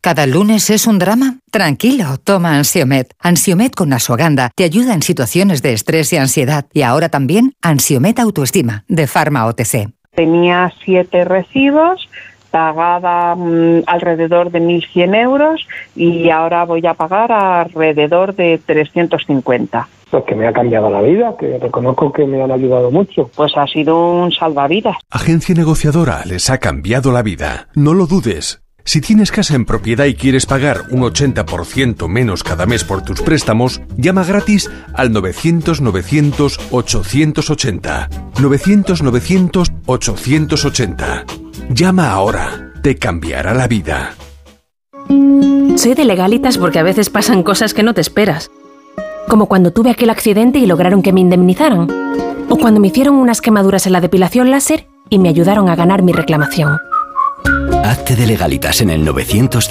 ¿Cada lunes es un drama? Tranquilo, toma Ansiomet. Ansiomet con Asuaganda te ayuda en situaciones de estrés y ansiedad. Y ahora también Ansiomet Autoestima, de Pharma OTC. Tenía siete recibos, pagaba mm, alrededor de 1.100 euros y ahora voy a pagar alrededor de 350. Pues que me ha cambiado la vida, que reconozco que me han ayudado mucho. Pues ha sido un salvavidas. Agencia negociadora les ha cambiado la vida. No lo dudes. Si tienes casa en propiedad y quieres pagar un 80% menos cada mes por tus préstamos, llama gratis al 900-900-880. 900-900-880. Llama ahora, te cambiará la vida. Soy de legalitas porque a veces pasan cosas que no te esperas. Como cuando tuve aquel accidente y lograron que me indemnizaran. O cuando me hicieron unas quemaduras en la depilación láser y me ayudaron a ganar mi reclamación. Hazte de legalitas en el 900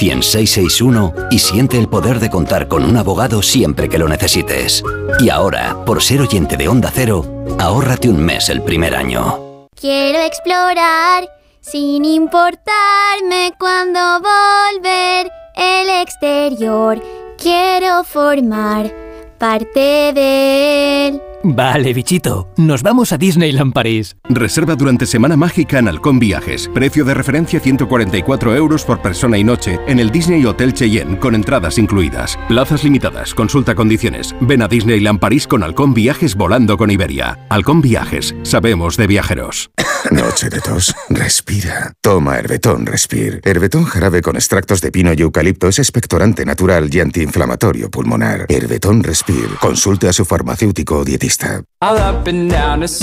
y siente el poder de contar con un abogado siempre que lo necesites. Y ahora, por ser oyente de Onda Cero, ahórrate un mes el primer año. Quiero explorar sin importarme cuando volver el exterior. Quiero formar parte de él. Vale, bichito. Nos vamos a Disneyland París. Reserva durante Semana Mágica en Halcón Viajes. Precio de referencia 144 euros por persona y noche en el Disney Hotel Cheyenne, con entradas incluidas. Plazas limitadas. Consulta condiciones. Ven a Disneyland París con Halcón Viajes volando con Iberia. Halcón Viajes. Sabemos de viajeros. Noche de tos. Respira. Toma Herbetón Respir. Herbetón jarabe con extractos de pino y eucalipto es expectorante natural y antiinflamatorio pulmonar. Herbetón Respir. Consulte a su farmacéutico o dietista.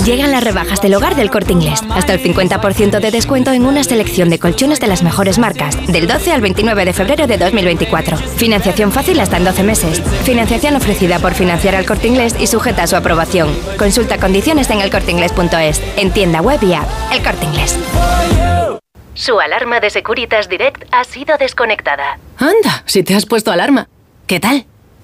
Llegan las rebajas del hogar del corte inglés. Hasta el 50% de descuento en una selección de colchones de las mejores marcas. Del 12 al 29 de febrero de 2024. Financiación fácil hasta en 12 meses. Financiación ofrecida por financiar al corte inglés y sujeta a su aprobación. Consulta condiciones en elcorteinglés.es. En tienda web y app. El corte inglés. Su alarma de Securitas Direct ha sido desconectada. Anda, si te has puesto alarma. ¿Qué tal?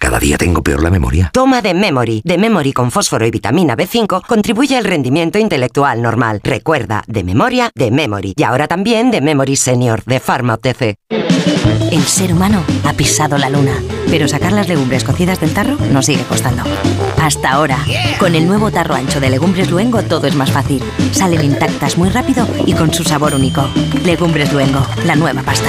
Cada día tengo peor la memoria. Toma de Memory. De Memory con fósforo y vitamina B5 contribuye al rendimiento intelectual normal. Recuerda, de memoria, de Memory. Y ahora también de Memory Senior, de Pharma OTC. El ser humano ha pisado la luna, pero sacar las legumbres cocidas del tarro nos sigue costando. Hasta ahora, con el nuevo tarro ancho de Legumbres Luengo todo es más fácil. Salen intactas muy rápido y con su sabor único. Legumbres Luengo, la nueva pasta.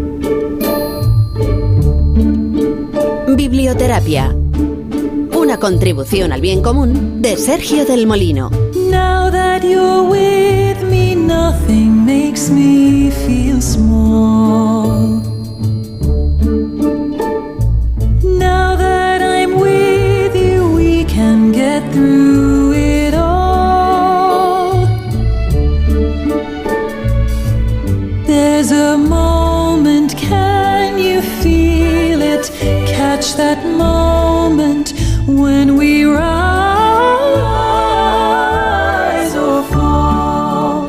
Biblioterapia. Una contribución al bien común de Sergio del Molino. That moment when we rise or fall.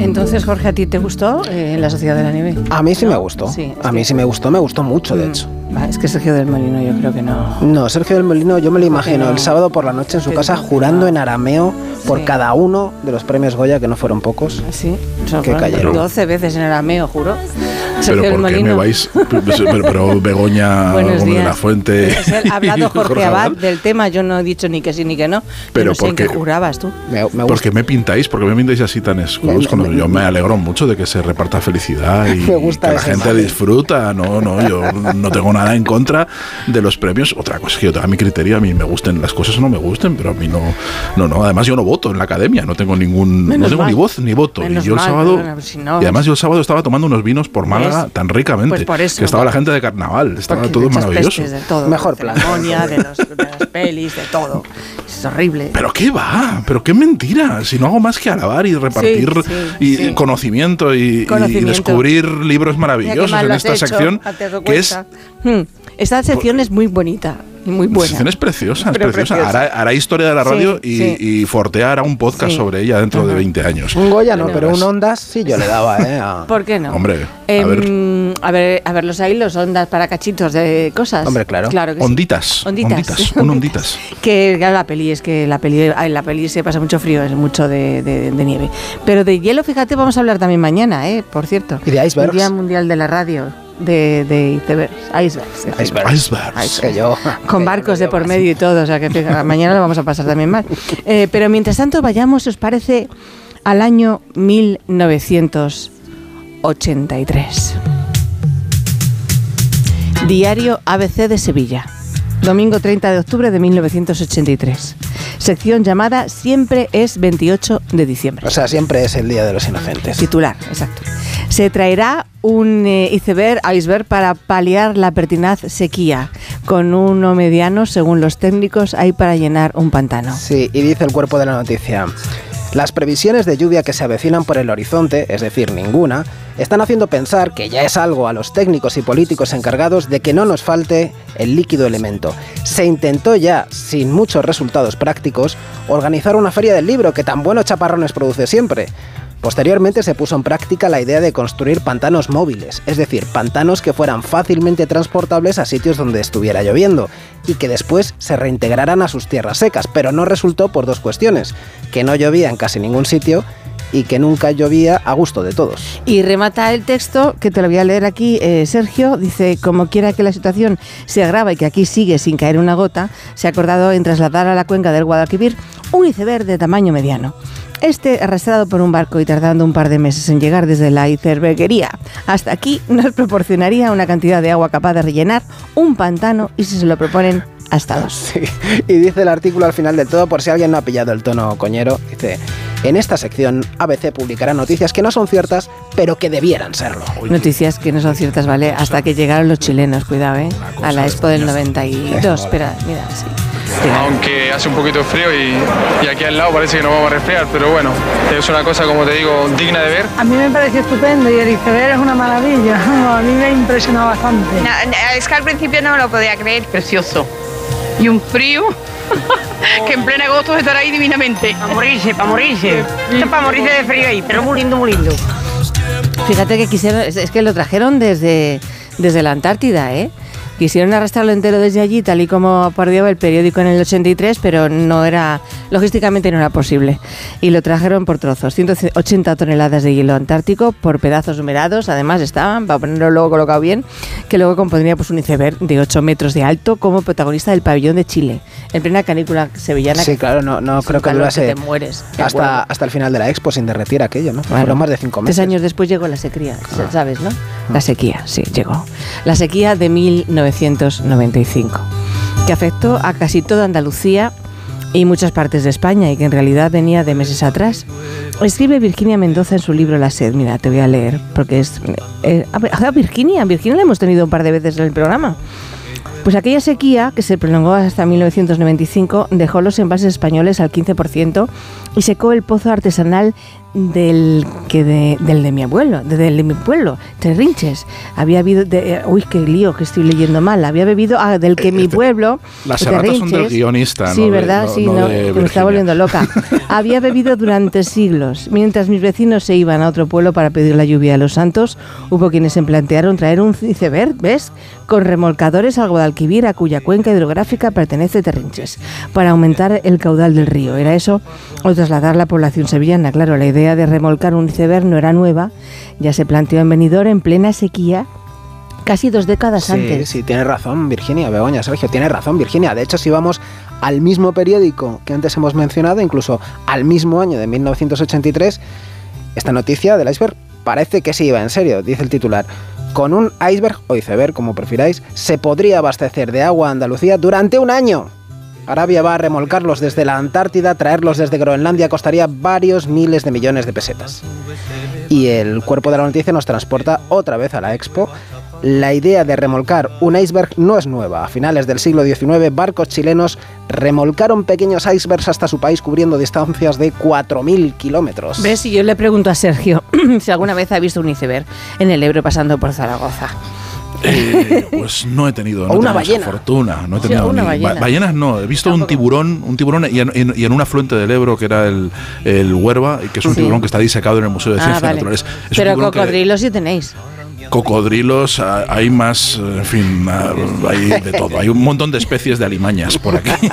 Entonces, Jorge, ¿a ti te gustó eh, La Sociedad de la Nieve? A mí sí me gustó. Sí, a mí que- sí me gustó, me gustó mucho, de Mm. hecho. Es que Sergio del Molino yo creo que no. No, Sergio del Molino, yo me lo imagino no. el sábado por la noche en su casa no. jurando en arameo por Sí. cada uno de los premios Goya, que no fueron pocos, Sí, son que cayeron. 12 veces en arameo, juro. Pero ¿por qué me vais? Pero, pero Begoña Gómez de la Fuente. Ha hablado Jorge Abad del tema, yo no he dicho ni que sí ni que no. Pero no sé en qué porque- jurabas tú. ¿Por qué me pintáis? ¿Por qué me pintáis así tan escudos? Me- me- yo me alegro mucho de que se reparta felicidad y Me gusta que la gente mame. disfruta. No, no, yo no tengo nada en contra de los premios. Otra cosa es que yo tenga mi criterio, a mí me gusten las cosas o no me gusten, pero a mí no. No, no. Además, yo no voto en la academia, no tengo ningún. Menos no tengo mal. ni voz ni voto. Menos y yo el mal, sábado. si no- y además, yo el sábado estaba tomando unos vinos por Málaga ¿Ves? tan ricamente. Pues por eso. que estaba la gente de carnaval, estaba todo maravilloso. de todo. Mejor de plan. ceremonia, de, los- de las pelis, de todo. Es horrible. Pero qué va, pero qué mentira. Si no hago más que alabar y repartir Sí, y sí, conocimiento, y, descubrir libros maravillosos en esta hecho, sección, que es. Hmm, Esta sección es muy bonita y muy la buena. sección es preciosa, es preciosa. preciosa. Hará, hará historia de la Sí, radio y, sí. y Fortea hará un podcast Sí. sobre ella dentro de 20 años. Un Goya no, pero verás. un Ondas sí yo le daba, ¿eh? a- ¿Por qué no? Hombre, a Em, ver. a ver, a ver los ahí, los ondas para cachitos de cosas. Hombre, claro. Claro que sí. Onditas, Onditas. onditas, un onditas. Que claro, la peli es que la peli, ay, la peli se pasa mucho frío, es mucho de, de- de nieve. Pero de hielo, fíjate, vamos a hablar también mañana, ¿eh? Por cierto. Y de icebergs. El Día Mundial de la Radio, de, de icebergs. Icebergs. Icebergs. Icebergs. Que yo. Con barcos de por medio y todo, o sea que mañana lo vamos a pasar también mal. Eh, pero mientras tanto, vayamos, os parece, al año 1983. Diario ABC de Sevilla. Domingo 30 de octubre de 1983. Sección llamada Siempre es 28 de diciembre. O sea, siempre es el Día de los Inocentes. Titular, exacto. Se traerá un eh, iceberg, iceberg para paliar la pertinaz sequía. Con uno mediano, según los técnicos, hay para llenar un pantano. Sí, y dice el cuerpo de la noticia. Las previsiones de lluvia que se avecinan por el horizonte, es decir, ninguna, están haciendo pensar que ya es algo a los técnicos y políticos encargados de que no nos falte el líquido elemento. Se intentó ya, sin muchos resultados prácticos, organizar una feria del libro que tan buenos chaparrones produce siempre. Posteriormente se puso en práctica la idea de construir pantanos móviles, es decir, pantanos que fueran fácilmente transportables a sitios donde estuviera lloviendo y que después se reintegraran a sus tierras secas, pero no resultó por dos cuestiones, que no llovía en casi ningún sitio y que nunca llovía a gusto de todos. Y remata el texto, que te lo voy a leer aquí, eh, Sergio, dice, como quiera que la situación se agrava y que aquí sigue sin caer una gota, se ha acordado en trasladar a la cuenca del Guadalquivir un iceberg de tamaño mediano. Este, arrastrado por un barco y tardando un par de meses en llegar desde la iceberguería hasta aquí, nos proporcionaría una cantidad de agua capaz de rellenar un pantano y si se lo proponen hasta dos. Sí. Y dice el artículo al final del todo, por si alguien no ha pillado el tono coñero, dice, en esta sección ABC publicará noticias que no son ciertas, pero que debieran serlo. Noticias que no son ciertas, ¿vale? Hasta que llegaron los chilenos, cuidado, ¿eh? A la Expo del 92. Espera, mira, sí. aunque hace un poquito de frío y, y aquí al lado parece que nos vamos a resfriar, pero bueno, es una cosa, como te digo, digna de ver. A mí me pareció estupendo y el iceberg es una maravilla. A mí me ha impresionado bastante. es que al principio no me lo podía creer. Precioso. Y un frío que en pleno agosto estará ahí divinamente. Para morirse, para morirse. Esto es para morirse de frío ahí, pero muy lindo, muy lindo. Fíjate que quisieron, es, es que lo trajeron desde, desde la Antártida, ¿eh? Quisieron arrastrarlo entero desde allí, tal y como parodiaba el periódico en el 83, pero no era, logísticamente no era posible. Y lo trajeron por trozos, 180 toneladas de hielo antártico por pedazos numerados, además estaban, para ponerlo luego colocado bien, que luego compondría pues, un iceberg de 8 metros de alto como protagonista del pabellón de Chile, en plena canícula sevillana. Sí, que claro, no, no creo que durase te mueres. hasta, hasta el final de la expo sin derretir aquello, ¿no? Fueron más de cinco Tres meses. años después llegó la sequía, ¿sabes, no? La sequía, sí, llegó. La sequía de 1995, que afectó a casi toda Andalucía y muchas partes de España y que en realidad venía de meses atrás. Escribe Virginia Mendoza en su libro La sed. Mira, te voy a leer, porque es... eh, a Virginia, Virginia la hemos tenido un par de veces en el programa. Pues aquella sequía, que se prolongó hasta 1995, dejó los envases españoles al 15% y secó el pozo artesanal del que de, del de mi abuelo, de- del de mi pueblo, Terrinches. Había habido, de- eh, uy, qué lío que estoy leyendo mal. Había bebido ah, del que mi pueblo, Las erratas son del guionista, Sí, no verdad, no- sí, no que me estaba volviendo loca. Había bebido durante siglos. Mientras mis vecinos se iban a otro pueblo para pedir la lluvia a los santos, hubo quienes se plantearon traer un iceberg, ¿ves? Con remolcadores al Guadalquivir, a cuya cuenca hidrográfica pertenece Terrinches, para aumentar el caudal del río. ¿Era eso? O trasladar la población sevillana. Claro, la idea de remolcar un iceberg no era nueva, ya se planteó en Benidorm en plena sequía, casi dos décadas Sí, antes. sí, tiene razón Virginia, Begoña, Sergio, tiene razón Virginia. De hecho, si vamos al mismo periódico que antes hemos mencionado, incluso al mismo año de 1983, esta noticia del iceberg parece que sí iba en serio, dice el titular. Con un iceberg o iceberg, como prefiráis, se podría abastecer de agua a Andalucía durante un año. Arabia va a remolcarlos desde la Antártida, traerlos desde Groenlandia costaría varios miles de millones de pesetas. Y el cuerpo de la noticia nos transporta otra vez a la Expo. La idea de remolcar un iceberg no es nueva. A finales del siglo XIX, barcos chilenos remolcaron pequeños icebergs hasta su país cubriendo distancias de 4.000 kilómetros. ¿Ves? Y yo le pregunto a Sergio si alguna vez ha visto un iceberg en el Ebro pasando por Zaragoza. Eh, pues no he tenido, no O una ballena. fortuna. No he Sí, tenido una ni- ballena. ba- ballenas no, he visto un tiburón, un tiburón y en, en- y en un afluente del Ebro que era el, el Huerva, y que es un Sí. tiburón que está disecado en el Museo de Ah, Ciencias vale. Naturales. Es Pero cocodrilos sí tenéis. Cocodrilos, ah, hay más, en fin, ah, hay de todo. Hay un montón de especies de alimañas por aquí.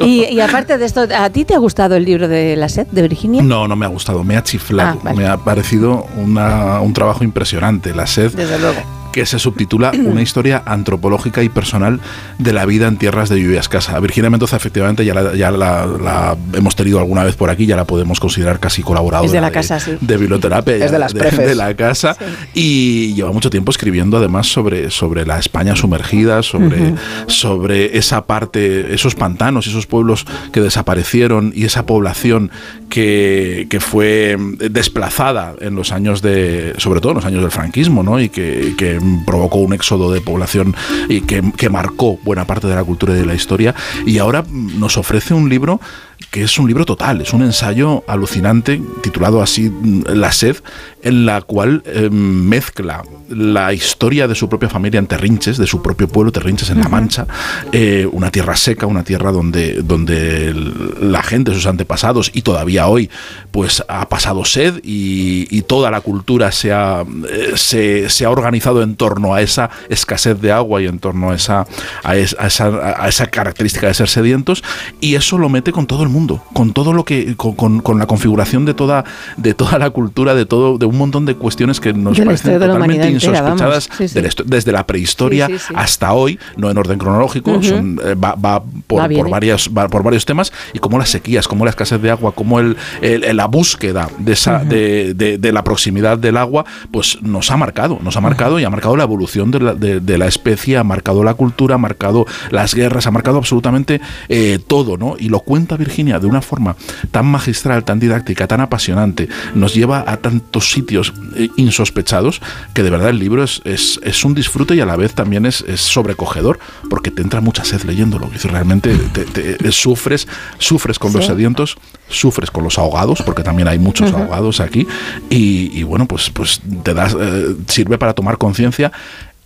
Y, y aparte de esto, ¿a ti te ha gustado el libro de La Sed de Virginia? No, no me ha gustado, me ha chiflado, Ah, vale. me ha parecido una- un trabajo impresionante. La sed Desde luego. Que se subtitula Una historia antropológica y personal de la vida en tierras de lluvia escasa. Virginia Mendoza, efectivamente, ya, la, ya la, la hemos tenido alguna vez por aquí, ya la podemos considerar casi colaboradora Es de la casa, sí. de biblioterapia, Es de las prefes. de la casa, y lleva mucho tiempo escribiendo además sobre, sobre la España sumergida, sobre, sobre esa parte, esos pantanos, esos pueblos que desaparecieron y esa población que, que fue desplazada en los años de, sobre todo en los años del franquismo, ¿no? Y que, que provocó un éxodo de población y que, que marcó buena parte de la cultura y de la historia. Y ahora nos ofrece un libro que es un libro total, es un ensayo alucinante titulado así mm, La sed, en la cual eh, mezcla la historia de su propia familia en Terrinches, de su propio pueblo, Terrinches en La Mancha, eh, una tierra seca, una tierra donde, donde la gente, sus antepasados y todavía hoy, pues ha pasado sed y, y toda la cultura se ha, eh, se, se ha organizado en torno a esa escasez de agua y en torno a esa, a, es- a esa, a esa característica de ser sedientos y eso lo mete con todo el mundo, con todo lo que, con, con- con la configuración de toda, de toda la cultura, de todo, de un montón de cuestiones que nos De parecen totalmente entera, insospechadas Sí, sí. desde la prehistoria Sí, hasta hoy, no en orden cronológico, son, eh, va, va por, Va, por viene. varias, va por varios temas, y cómo las sequías, cómo la escasez de agua, cómo el, el- la búsqueda de, esa, de, de- de la proximidad del agua, pues nos ha marcado, nos ha marcado y ha marcado la evolución de la, de- de la especie, ha marcado la cultura, ha marcado las guerras, ha marcado absolutamente eh, todo, ¿no? Y lo cuenta Virginia de una forma tan magistral, tan didáctica, tan apasionante, nos lleva a tantos sitios eh, insospechados que de verdad el libro es, es, es un disfrute y a la vez también es, es sobrecogedor porque te entra mucha sed leyéndolo. Realmente te- te- eh, sufres, sufres con los sedientos, sufres con los ahogados, porque también hay muchos ahogados aquí, y, y bueno, pues, pues te das, eh, sirve para tomar conciencia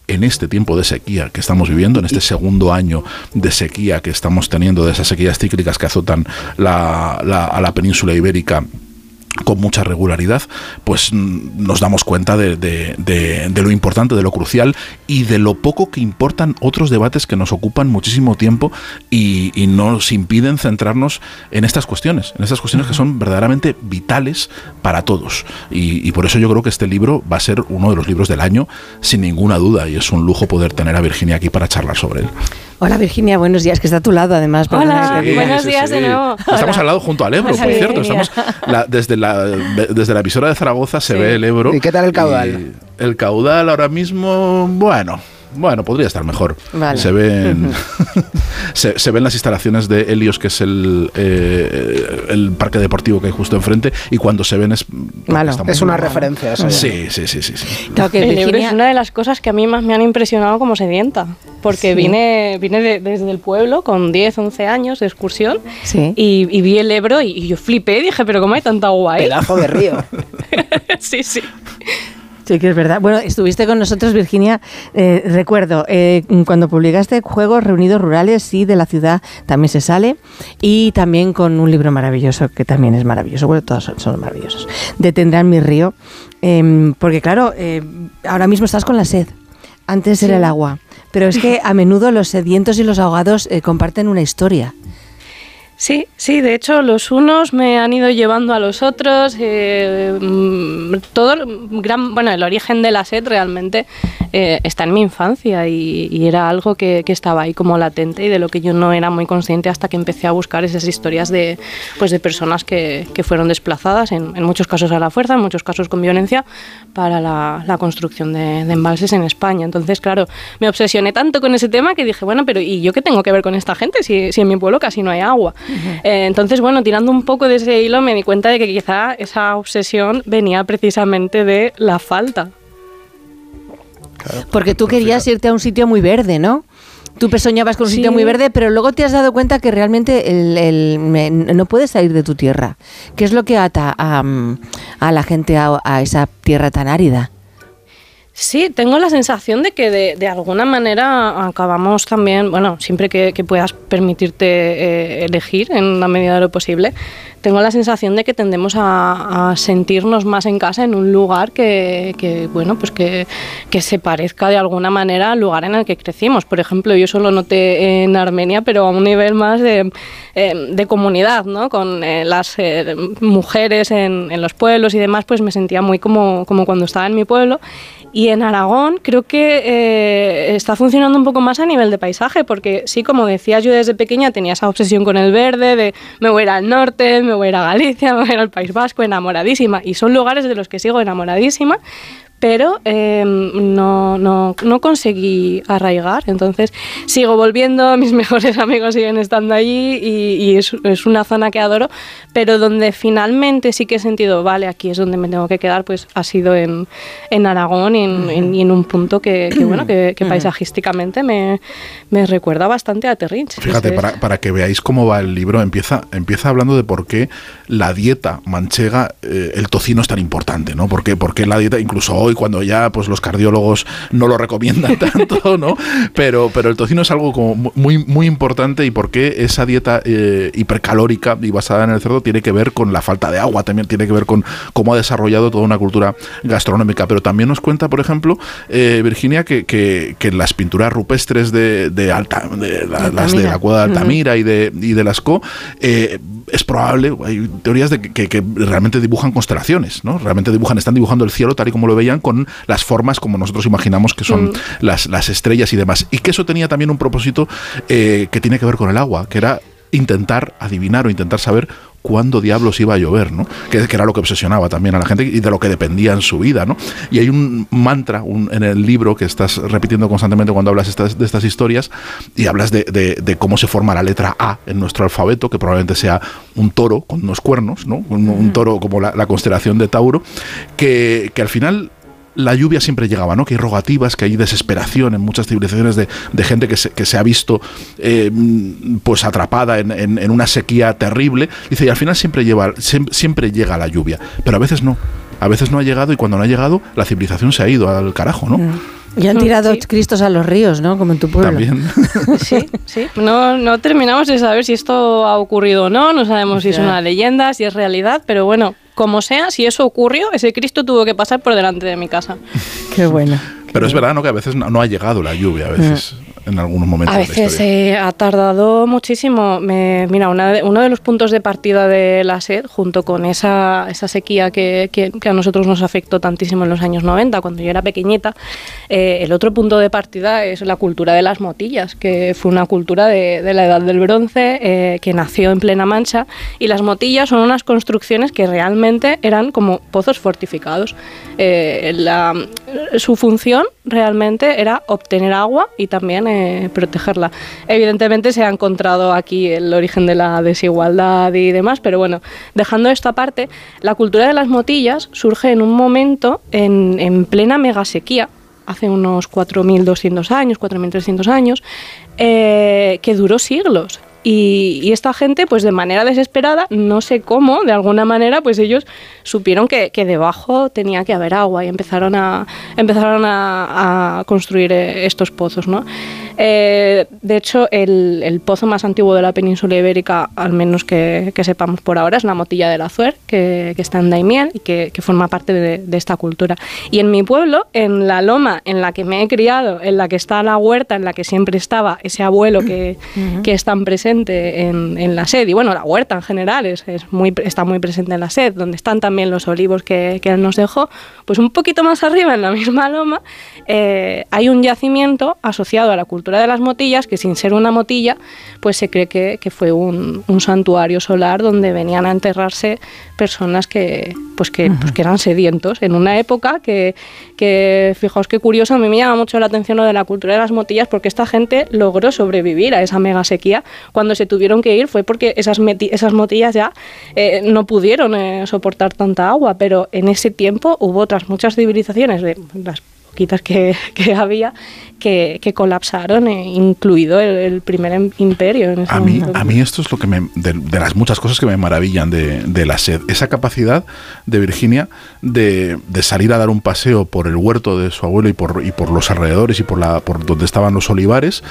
en este tiempo de sequía que estamos viviendo, en este segundo año de sequía que estamos teniendo, de esas sequías cíclicas que azotan la- la- a la península ibérica con mucha regularidad, pues mm, nos damos cuenta de, de- de- de lo importante, de lo crucial y de lo poco que importan otros debates que nos ocupan muchísimo tiempo y, y nos impiden centrarnos en estas cuestiones, en estas cuestiones que son verdaderamente vitales para todos. Y, y por eso yo creo que este libro va a ser uno de los libros del año, sin ninguna duda, y es un lujo poder tener a Virginia aquí para charlar sobre él. Hola Virginia, buenos días, que está a tu lado además. diga. buenos días de nuevo. Estamos al lado junto al Ebro, Hola, por cierto. Estamos la- desde, la, desde la emisora de Zaragoza se Sí. ve el Ebro. ¿Y qué tal el caudal? el caudal ahora mismo, bueno. Bueno, podría estar mejor. Vale. Se ven se, se ven las instalaciones de Helios, que es el, eh, el parque deportivo que hay justo enfrente, y cuando se ven es Malo. Es una mal. referencia eso. Sí, sí, sí, sí. sí. Claro que el Ebro Virginia- es una de las cosas que a mí más me han impresionado como sedienta, porque Sí. vine, vine de- desde el pueblo con 10, 11 años de excursión Sí. y, y vi el Ebro y, y yo flipé, dije, pero ¿cómo hay tanta agua ahí? Pedazo de río. sí, sí. Sí, que es verdad. Bueno, estuviste con nosotros, Virginia. eh, recuerdo, eh, cuando publicaste Juegos Reunidos Rurales, sí, de la ciudad también se sale. Y también con un libro maravilloso, que también es maravilloso. Bueno, todos son, son maravillosos. Detendrán mi río. Em, porque, claro, eh, ahora mismo estás con la sed. Antes era el agua. Pero es que a menudo los sedientos y los ahogados eh, comparten una historia. Sí, sí, de hecho los unos me han ido llevando a los otros. eh, mm, todo, gran, bueno, el origen de la sed realmente eh, está en mi infancia y, y era algo que, que estaba ahí como latente y de lo que yo no era muy consciente hasta que empecé a buscar esas historias de, pues de personas que, que fueron desplazadas, en, en muchos casos a la fuerza, en muchos casos con violencia, para la, construcción de, de embalses en España. Entonces, claro, me obsesioné tanto con ese tema que dije, bueno, pero ¿y yo qué tengo que ver con esta gente si, si en mi pueblo casi no hay agua? Eh, entonces, bueno, tirando un poco de ese hilo me di cuenta de que quizá esa obsesión venía precisamente de la falta. Porque tú querías irte a un sitio muy verde, ¿no? Tú soñabas con un Sí. sitio muy verde, pero luego te has dado cuenta que realmente el, el- me- no puedes salir de tu tierra. ¿Qué es lo que ata a, mm, a la gente a, a esa tierra tan árida? Sí, tengo la sensación de que de, de alguna manera acabamos también, bueno, siempre que, que puedas permitirte eh, elegir en la medida de lo posible, tengo la sensación de que tendemos a, a sentirnos más en casa en un lugar que, que, bueno, pues que, que se parezca de alguna manera al lugar en el que crecimos. Por ejemplo, yo solo noté en Armenia, pero a un nivel más de, eh, de comunidad, ¿no? Con eh, las eh, mujeres en, en los pueblos y demás, pues me sentía muy como, como cuando estaba en mi pueblo. Y en Aragón creo que eh, está funcionando un poco más a nivel de paisaje, porque sí, como decías, yo desde pequeña tenía esa obsesión con el verde, de me voy a ir al norte, me voy a ir a Galicia, me voy a ir al País Vasco, enamoradísima. Y son lugares de los que sigo enamoradísima, pero eh, no, no, no, conseguí arraigar. Entonces sigo volviendo, mis mejores amigos siguen estando allí y, es, es, una zona que adoro, pero donde finalmente sí que he sentido, vale, aquí es donde me tengo que quedar, pues ha sido en, en Aragón y en, en, un punto que, que bueno, que, que paisajísticamente me, me, recuerda bastante a Terrinch. Fíjate, para, para, que veáis cómo va el libro, empieza, empieza hablando de por qué la dieta manchega, eh, el tocino es tan importante, ¿no? ¿Por qué, porque la dieta, incluso hoy, cuando ya pues los cardiólogos no lo recomiendan tanto, ¿no? Pero, pero el tocino es algo como muy, muy importante y por qué esa dieta eh, hipercalórica y basada en el cerdo tiene que ver con la falta de agua, también tiene que ver con cómo ha desarrollado toda una cultura gastronómica. Pero también nos cuenta, por ejemplo, eh, Virginia, que, que, que, las pinturas rupestres de, de, Alta, de la, las de la cueva de Altamira uh -huh. y, de, y de Lascaux, eh, es probable, hay teorías de que, que, realmente dibujan constelaciones, ¿no? Realmente dibujan, están dibujando el cielo tal y como lo veían con las formas como nosotros imaginamos que son mm. las, las, estrellas y demás. Y que eso tenía también un propósito eh, que tiene que ver con el agua, que era intentar adivinar o intentar saber cuándo diablos iba a llover, ¿no? Que, que, era lo que obsesionaba también a la gente y de lo que dependía en su vida, ¿no? Y hay un mantra un, en el libro que estás repitiendo constantemente cuando hablas estas, de estas historias y hablas de, de, de, cómo se forma la letra A en nuestro alfabeto, que probablemente sea un toro con unos cuernos, ¿no? Un, un toro como la, la, constelación de Tauro, que, que al final la lluvia siempre llegaba, ¿no? Que hay rogativas, que hay desesperación en muchas civilizaciones de, de gente que se, que se, ha visto eh, pues atrapada en, en, en, una sequía terrible. Dice, y al final siempre, lleva, siempre, siempre llega la lluvia, pero a veces no. A veces no ha llegado y cuando no ha llegado, la civilización se ha ido al carajo, ¿no? Mm. Y han tirado sí. cristos a los ríos, ¿no? Como en tu pueblo. También. Sí, sí. No, no terminamos de saber si esto ha ocurrido o no, no sabemos si es una leyenda, si es realidad, pero bueno, como sea, si eso ocurrió, ese Cristo tuvo que pasar por delante de mi casa. Qué bueno. Pero es verdad, ¿no? Que a veces no, no ha llegado la lluvia, a veces. Mm en algunos momentos. A veces eh, ha tardado muchísimo. Me, mira, de, uno de los puntos de partida de la sed, junto con esa, esa sequía que, que, que, a nosotros nos afectó tantísimo en los años 90, cuando yo era pequeñita, eh, el otro punto de partida es la cultura de las motillas, que fue una cultura de, de la edad del bronce eh, que nació en plena mancha. Y las motillas son unas construcciones que realmente eran como pozos fortificados. Eh, la, su función realmente era obtener agua y también eh, protegerla. Evidentemente se ha encontrado aquí el origen de la desigualdad y demás, pero bueno, dejando esto aparte, la cultura de las motillas surge en un momento en, en plena megasequía, hace unos 4.200 años, 4.300 años, eh, que duró siglos. Y, esta gente, pues de manera desesperada, no sé cómo, de alguna manera, pues ellos supieron que, debajo tenía que haber agua y empezaron a, empezaron a, a construir eh, estos pozos, ¿no? Eh, de hecho, el, el, pozo más antiguo de la península ibérica, al menos que, que sepamos por ahora, es la Motilla del Azuer, que, que está en Daimiel y que, que forma parte de, de, esta cultura. Y en mi pueblo, en la loma en la que me he criado, en la que está la huerta, en la que siempre estaba ese abuelo que, uh -huh. que es tan presente en, en, la sed, y bueno, la huerta en general es, es, muy, está muy presente en la sed, donde están también los olivos que, él nos dejó, pues un poquito más arriba, en la misma loma, eh, hay un yacimiento asociado a la cultura de las motillas, que sin ser una motilla, pues se cree que, que fue un, un, santuario solar donde venían a enterrarse personas que, pues que, pues que eran sedientos en una época que, que, fijaos qué curioso, a mí me llama mucho la atención lo de la cultura de las motillas porque esta gente logró sobrevivir a esa mega sequía. Cuando se tuvieron que ir fue porque esas, esas motillas ya eh, no pudieron eh, soportar tanta agua, pero en ese tiempo hubo otras muchas civilizaciones, de las poquitas que, que había, que, que colapsaron, eh, incluido el, el, primer imperio. En ese a, mí, a mí esto es lo que me, de, de, las muchas cosas que me maravillan de, de, la sed, esa capacidad de Virginia de, de, salir a dar un paseo por el huerto de su abuelo y por, y por los alrededores y por, la, por donde estaban los olivares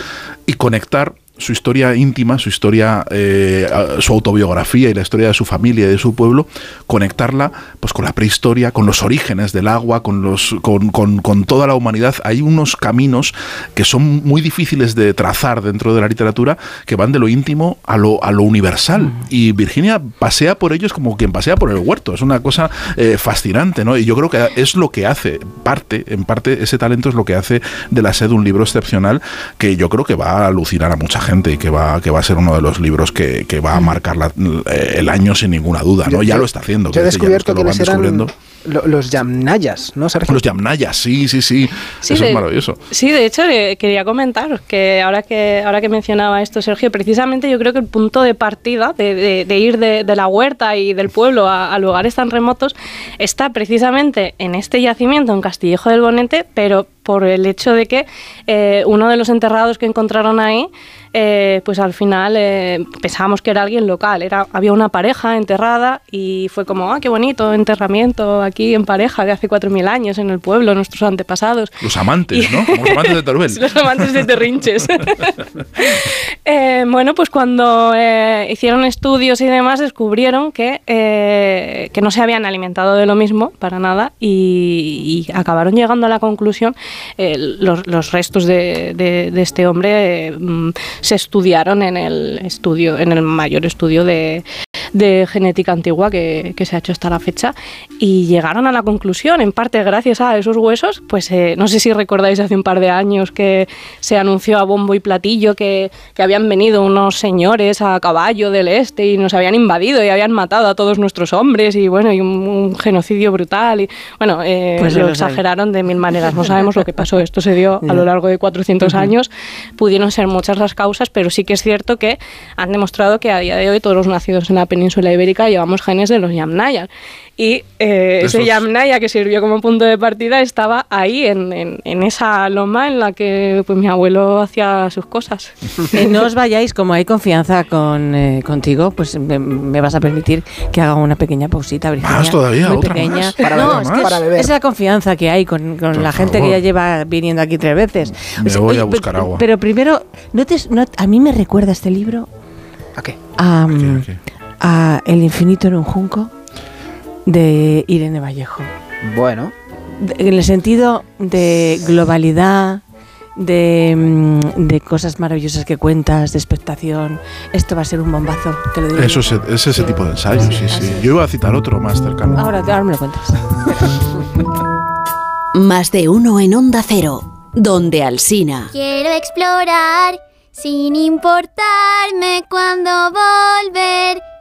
y conectar su historia íntima, su historia, eh, su autobiografía y la historia de su familia y de su pueblo, conectarla pues con la prehistoria, con los orígenes del agua, con, los, con, con, con, toda la humanidad. Hay unos caminos que son muy difíciles de trazar dentro de la literatura que van de lo íntimo a lo, a lo universal. Y Virginia pasea por ellos como quien pasea por el huerto. Es una cosa eh, fascinante, ¿no? Y yo creo que es lo que hace, parte, en parte, ese talento es lo que hace de la sed un libro excepcional que yo creo que va a alucinar a mucha gente y que va, que va a ser uno de los libros que, que va a marcar la, el año sin ninguna duda, ¿no? Yo, ya lo está haciendo. Yo he descubierto que, que eran lo- los yamnayas, ¿no, Sergio? Los yamnayas, sí, sí, sí. Sí, Eso de- es maravilloso. Sí, de hecho le quería comentar que ahora que ahora que mencionaba esto Sergio, precisamente yo creo que el punto de partida de, de- de ir de, de la huerta y del pueblo a, a lugares tan remotos está precisamente en este yacimiento, en Castillejo del Bonete, pero por el hecho de que eh, uno de los enterrados que encontraron ahí, eh, pues al final eh, pensábamos que era alguien local, era había una pareja enterrada y fue como, ah, qué bonito, enterramiento aquí en pareja de hace 4.000 años en el pueblo, nuestros antepasados. Los amantes, ¿no? Como los amantes de Teruel. Los amantes de Terrinches. Eh, bueno, pues cuando eh, hicieron estudios y demás descubrieron que, eh, que no se habían alimentado de lo mismo para nada y, y acabaron llegando a la conclusión, eh, los, los restos de, de- este hombre eh, mm, se estudiaron en el estudio, en el mayor estudio de, de genética antigua que, que se ha hecho hasta la fecha y llegaron a la conclusión, en parte gracias a esos huesos, pues eh, no sé si recordáis hace un par de años que se anunció a bombo y platillo que, que habían venido unos señores a caballo del este y nos habían invadido y habían matado a todos nuestros hombres y bueno, y un, un genocidio brutal y bueno, eh, Pues lo hay. exageraron de mil maneras, no sabemos lo que pasó, esto se dio a lo largo de 400 Ujú. años, pudieron ser muchas las causas, pero sí que es cierto que han demostrado que a día de hoy todos los nacidos en la península ibérica llevamos genes de los Yamnayas. Y eh, ese Yamnaya que sirvió como punto de partida estaba ahí, en, en- en esa loma en la que pues, mi abuelo hacía sus cosas. Eh, no os vayáis, como hay confianza con, eh, contigo, pues me, me vas a permitir que haga una pequeña pausita, Virginia. ¿Más todavía? Muy ¿Otra pequeña. más? Para no, es más. que Para es- beber. es la confianza que hay con, con la gente favor. que ya lleva viniendo aquí tres veces. Me voy a pe- buscar agua. Pero primero, ¿no te- no- a mí me recuerda este libro ¿A qué? a, mm, a El infinito en un junco de Irene Vallejo. Bueno, En el sentido de globalidad, de, mm, de cosas maravillosas que cuentas, de expectación. Esto va a ser un bombazo, te lo digo. Eso es, es ese tipo de ensayo, sí, sí. Yo iba a citar otro más cercano. Ahora, ahora me lo cuentas. Más de uno en Onda Cero, donde Alsina. Quiero explorar sin importarme cuando volver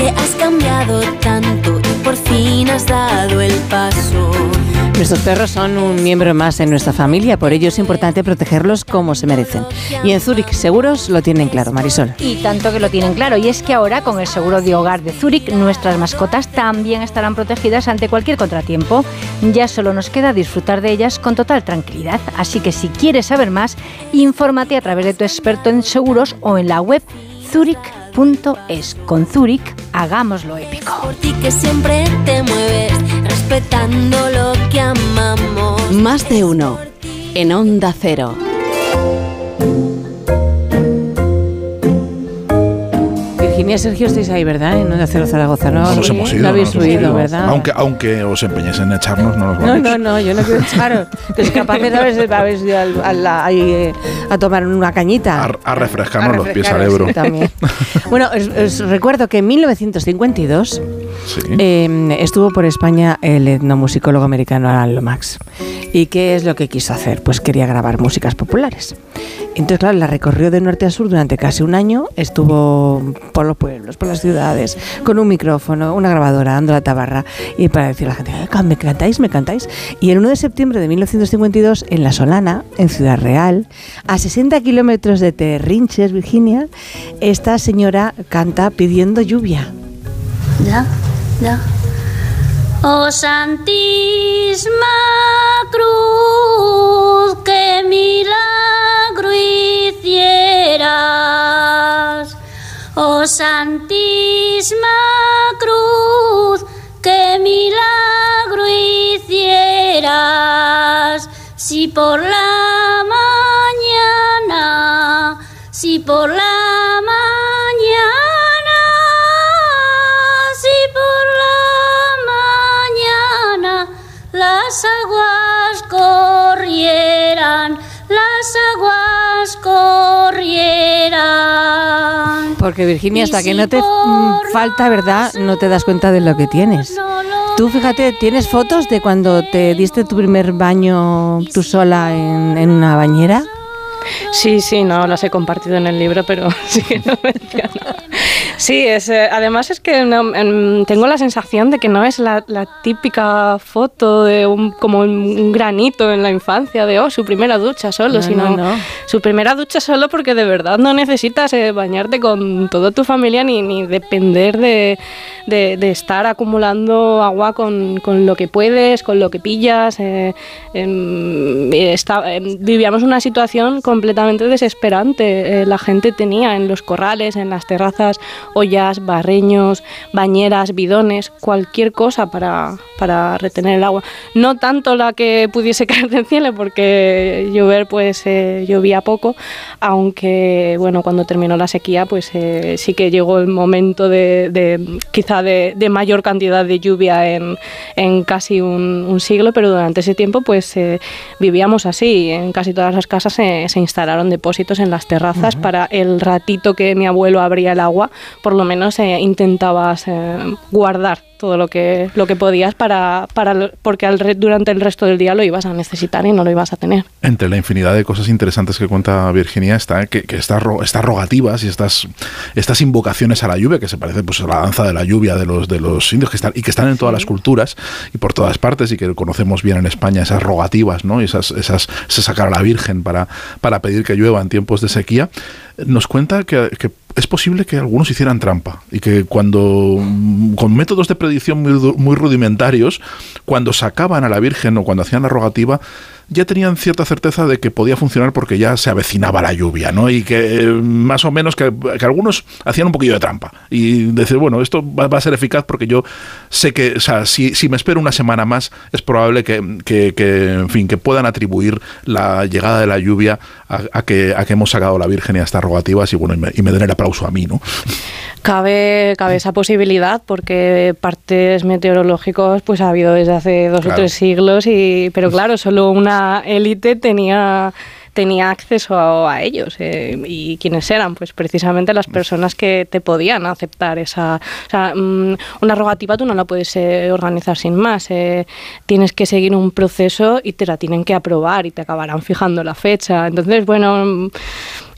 Que has cambiado tanto y por fin has dado el paso. Nuestros perros son un miembro más en nuestra familia, por ello es importante protegerlos como se merecen. Y en Zurich Seguros lo tienen claro, Marisol. Y tanto que lo tienen claro, y es que ahora con el seguro de hogar de Zurich nuestras mascotas también estarán protegidas ante cualquier contratiempo. Ya solo nos queda disfrutar de ellas con total tranquilidad. Así que si quieres saber más, infórmate a través de tu experto en seguros o en la web zurich.es. Con Zurich, hagámoslo épico. Por ti que siempre te mueves, respetando lo que amamos. Más de uno en Onda Cero. Virginia, Sergio, estáis ahí, ¿verdad? En Onda Cero Zaragoza, ¿no? No nos hemos ido. No habéis huido, ido. ¿verdad? Aunque, aunque os empeñéis en echarnos, no nos No, vamos. no, no, yo no quiero echaros. Que es capaz de habéis ido al- a, la- ahí, eh, a tomar una cañita. A, a refrescarnos los pies al Ebro. sí, también. Bueno, os, os recuerdo que en 1952 eh, estuvo por España el etnomusicólogo americano Alan Lomax. ¿Y qué es lo que quiso hacer? Pues quería grabar músicas populares. Entonces, claro, la recorrió de norte a sur durante casi un año. Estuvo por los pueblos, por las ciudades, con un micrófono, una grabadora, dando la tabarra y para decir a la gente, "Ah, ¿me cantáis? ¿Me cantáis? Y el 1 de septiembre de 1952, en La Solana, en Ciudad Real, a 60 kilómetros de Terrinches, Virginia, esta señora canta pidiendo lluvia. Ya, ya. Oh Santísima Cruz, que milagro hicieras. Santísima Cruz, que milagro hicieras. Si por la Porque Virginia, hasta que no te mm, falta, ¿verdad? No te das cuenta de lo que tienes. Tú fíjate, ¿tienes fotos de cuando te diste tu primer baño tú sola en, en una bañera? Sí, sí, no las he compartido en el libro, pero sí que lo menciono. Sí, es, eh, además es que no, em, tengo la sensación de que no es la, la típica foto de un, como un, granito en la infancia de, oh, su primera ducha solo, No, sino no, no. su primera ducha solo porque de verdad no necesitas eh, bañarte con toda tu familia ni, ni depender de, de- de estar acumulando agua con, con lo que puedes, con lo que pillas. eh, em, está- em, vivíamos una situación completamente desesperante. Eh, la gente tenía en los corrales, en las terrazas, ollas, barreños, bañeras, bidones, cualquier cosa para, para retener el agua. No tanto la que pudiese caer del cielo, porque llover pues eh, llovía poco, aunque bueno, cuando terminó la sequía pues eh, sí que llegó el momento de, quizá de, mayor cantidad de lluvia en, en casi un, un siglo, pero durante ese tiempo pues eh, vivíamos así. En casi todas las casas se, se instalaron depósitos en las terrazas para el ratito que mi abuelo abría el agua, por lo menos eh, intentabas eh, guardar todo lo que, lo que podías para, para porque al durante el resto del día lo ibas a necesitar y no lo ibas a tener. Entre la infinidad de cosas interesantes que cuenta Virginia está que, que estas, estas rogativas y estas, estas invocaciones a la lluvia, que se parece pues, a la danza de la lluvia de los, de los indios, que están, y que están en todas las culturas y por todas partes, y que conocemos bien en España, esas rogativas, ¿no? Y esas, esas, ese sacar a la Virgen para, para pedir que llueva en tiempos de sequía, nos cuenta que, que es posible que algunos hicieran trampa y que cuando mm, con métodos de predicción muy, muy rudimentarios, cuando sacaban a la Virgen o cuando hacían la rogativa, ya tenían cierta certeza de que podía funcionar porque ya se avecinaba la lluvia, ¿no? Y que eh, más o menos que, algunos hacían un poquillo de trampa y decir, bueno, esto va, a ser eficaz porque yo sé que, o sea, si, si me espero una semana más, es probable que, que- que, en fin, que puedan atribuir la llegada de la lluvia a, a que, a que hemos sacado la Virgen y a estas rogativas y bueno, me, y me den el aplauso a mí, ¿no? Cabe, cabe esa posibilidad porque partes meteorológicos pues ha habido desde hace dos Claro. o tres siglos y pero claro solo una élite tenía tenía acceso a, a ellos eh, y quiénes eran pues precisamente las personas que te podían aceptar esa o sea, mm, una rogativa tú no la puedes eh, organizar sin más eh, tienes que seguir un proceso y te la tienen que aprobar y te acabarán fijando la fecha entonces bueno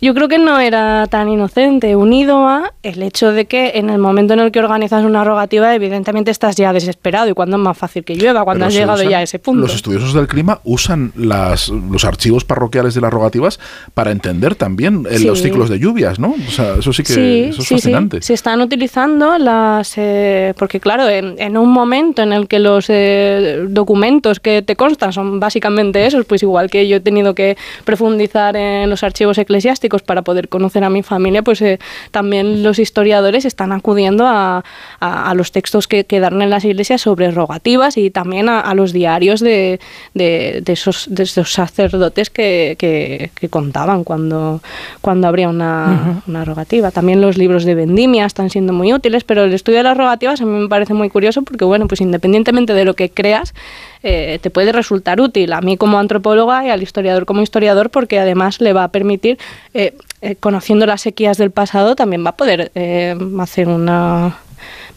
yo creo que no era tan inocente, unido a el hecho de que en el momento en el que organizas una rogativa, evidentemente estás ya desesperado y cuando es más fácil que llueva, cuando Pero has llegado usan- ya a ese punto. Los estudiosos del clima usan las, los archivos parroquiales de las rogativas para entender también eh, Sí. los ciclos de lluvias, ¿no? O sea, eso sí que sí, eso es sí, sí. fascinante. Se están utilizando las... eh, porque claro, en, en un momento en el que los eh, documentos que te constan son básicamente esos, pues igual que yo he tenido que profundizar en los archivos eclesiásticos para poder conocer a mi familia, pues eh, también los historiadores están acudiendo a, a- a los textos que quedaron en las iglesias sobre rogativas y también a, a los diarios de, de- de esos, de esos sacerdotes que, que- que contaban cuando, cuando habría una, una rogativa. También los libros de vendimia están siendo muy útiles, pero el estudio de las rogativas a mí me parece muy curioso porque, bueno, pues independientemente de lo que creas, eh, te puede resultar útil a mí como antropóloga y al historiador como historiador porque además le va a permitir, eh, eh, conociendo las sequías del pasado, también va a poder eh, hacer una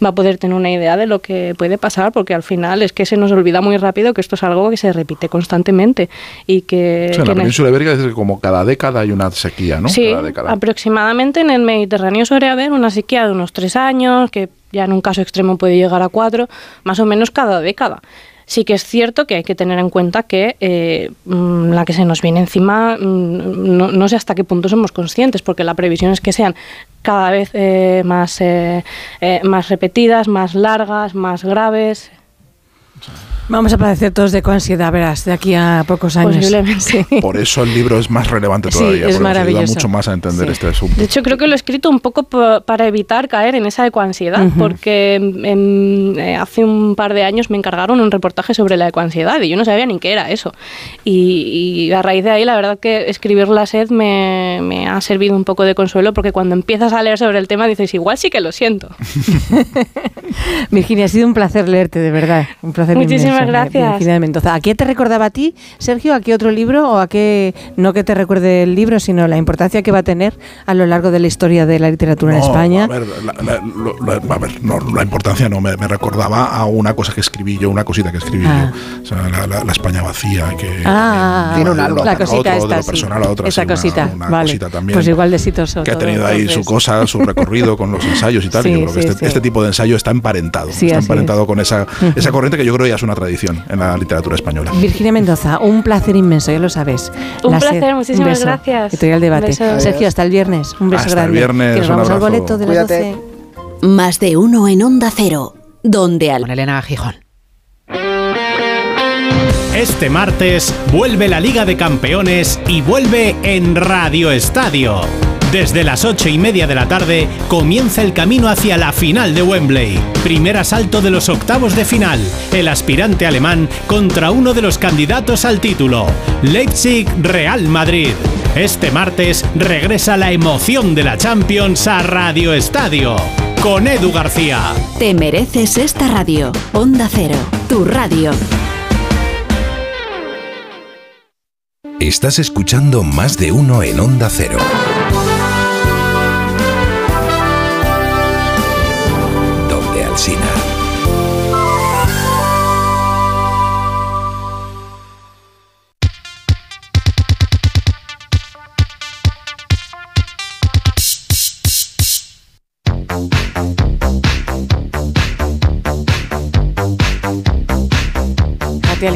va a poder tener una idea de lo que puede pasar porque al final es que se nos olvida muy rápido que esto es algo que se repite constantemente y que, O sea, en que la península ibérica es como cada década hay una sequía, ¿no? Sí, Cada aproximadamente en el Mediterráneo suele haber una sequía de unos tres años, que ya en un caso extremo puede llegar a cuatro, más o menos cada década. Sí que es cierto que hay que tener en cuenta que eh, mm, la que se nos viene encima, mm, no, no sé hasta qué punto somos conscientes, porque la previsión es que sean cada vez eh, más, eh, eh, más repetidas, más largas, más graves. Vamos a padecer todos de ansiedad, verás, de aquí a pocos años. Posiblemente. Por eso el libro es más relevante Sí, todavía, es porque nos ayuda maravilloso. mucho más a entender Sí. este asunto. De hecho, creo que lo he escrito un poco po- para evitar caer en esa ecoansiedad, porque eh, hace un par de años me encargaron un reportaje sobre la ecoansiedad y yo no sabía ni qué era eso. Y, y a raíz de ahí, la verdad que escribir la sed me, me ha servido un poco de consuelo, porque cuando empiezas a leer sobre el tema dices, igual sí que lo siento. Virginia, ha sido un placer leerte, de verdad. Un placer. Placer Muchísimas inmenso, gracias. Virginia de Mendoza. ¿A qué te recordaba a ti, Sergio? ¿A qué otro libro? ¿O a qué, no que te recuerde el libro, sino la importancia que va a tener a lo largo de la historia de la literatura en No, España? A ver, la, la- la- a ver, no, la importancia no, me, me recordaba a una cosa que escribí yo, una cosita que escribí Ah. yo. O sea, la, la- la España vacía, que Ah, que va de la cosita otro, esta, de lo sí. personal a otra, Esa sí, una- cosita, una vale. cosita también. Pues igual de exitoso que ha todo, tenido ahí su entonces. cosa, su recorrido con los ensayos y tal. Sí, y yo creo que sí, este, sí. este tipo de ensayo está emparentado. Sí, está emparentado con esa, esa corriente que yo creo ya es una tradición en la literatura española. Virginia Mendoza, un placer inmenso, ya lo sabes. Un La placer, muchísimas beso. gracias. Editorial Debate. Un beso. Sergio, hasta el viernes. Un beso Hasta el viernes, Que nos vamos al boleto de las Cuídate. 12. Más de uno en Onda Cero, donde al... Con Elena Gijón. Este martes vuelve la Liga de Campeones y vuelve en Radio Estadio. Desde las ocho y media de la tarde comienza el camino hacia la final de Wembley. Primer asalto de los octavos de final. El aspirante alemán contra uno de los candidatos al título. Leipzig Real Madrid. Este martes regresa la emoción de la Champions a Radio Estadio. Con Edu García. Te mereces esta radio. Onda Cero, tu radio. Estás escuchando más de uno en Onda Cero.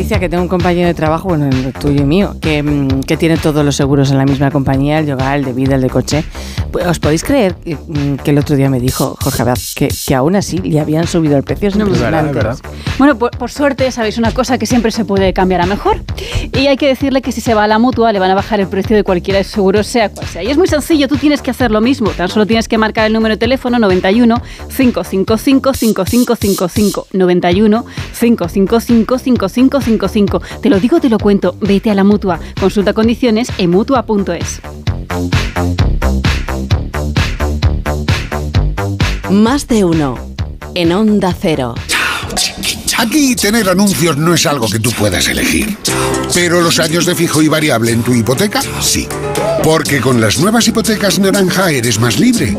A ti, Alicia, que tengo un compañero de trabajo, bueno, el tuyo y mío, que, mm, que tiene todos los seguros en la misma compañía, el yoga, el de vida, el de coche. Pues, ¿Os podéis creer que, mm, que el otro día me dijo Jorge Abad que, que aún así le habían subido el precio? Es No me impresionante. Bueno, por, por suerte, sabéis una cosa que siempre se puede cambiar a mejor. Y hay que decirle que si se va a la mutua, le van a bajar el precio de cualquiera de sus seguros, sea cual sea. Y es muy sencillo, tú tienes que hacer lo mismo. Tan solo tienes que marcar el número de teléfono 91 555 5555. 91 555 5555. Te lo digo, te lo cuento. Vete a la mutua. Consulta condiciones en mutua.es. Más de uno en Onda Cero. Aquí tener anuncios no es algo que tú puedas elegir. Pero los años de fijo y variable en tu hipoteca, sí. Porque con las nuevas hipotecas naranja eres más libre.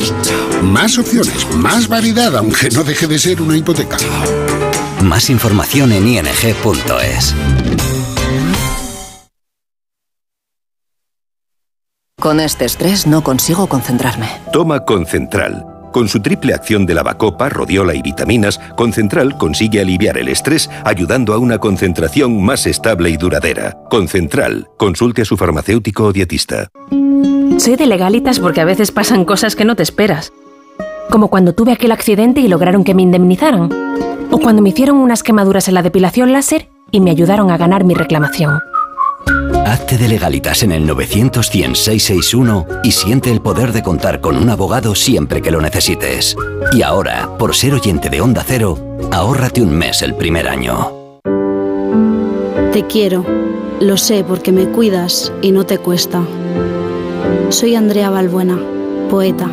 Más opciones, más variedad, aunque no deje de ser una hipoteca. Más información en ing.es. Con este estrés no consigo concentrarme. Toma Concentral. Con su triple acción de lavacopa, rodiola y vitaminas, Concentral consigue aliviar el estrés ayudando a una concentración más estable y duradera. Concentral. Consulte a su farmacéutico o dietista. Soy de legalitas porque a veces pasan cosas que no te esperas. Como cuando tuve aquel accidente y lograron que me indemnizaran. O cuando me hicieron unas quemaduras en la depilación láser y me ayudaron a ganar mi reclamación. Hazte de legalitas en el 900 661 y siente el poder de contar con un abogado siempre que lo necesites. Y ahora, por ser oyente de Onda Cero, ahórrate un mes el primer año. Te quiero, lo sé porque me cuidas y no te cuesta. Soy Andrea Balbuena, poeta.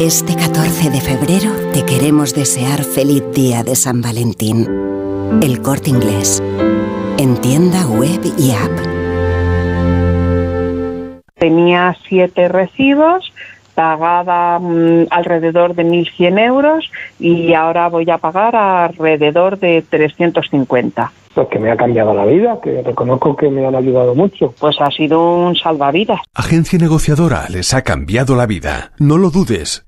Este 14 de febrero te queremos desear feliz día de San Valentín. El corte inglés. En tienda web y app. Tenía siete recibos, pagaba mm, alrededor de 1.100 euros y ahora voy a pagar alrededor de 350. Pues que me ha cambiado la vida, que reconozco que me han ayudado mucho. Pues ha sido un salvavidas. Agencia negociadora les ha cambiado la vida. No lo dudes.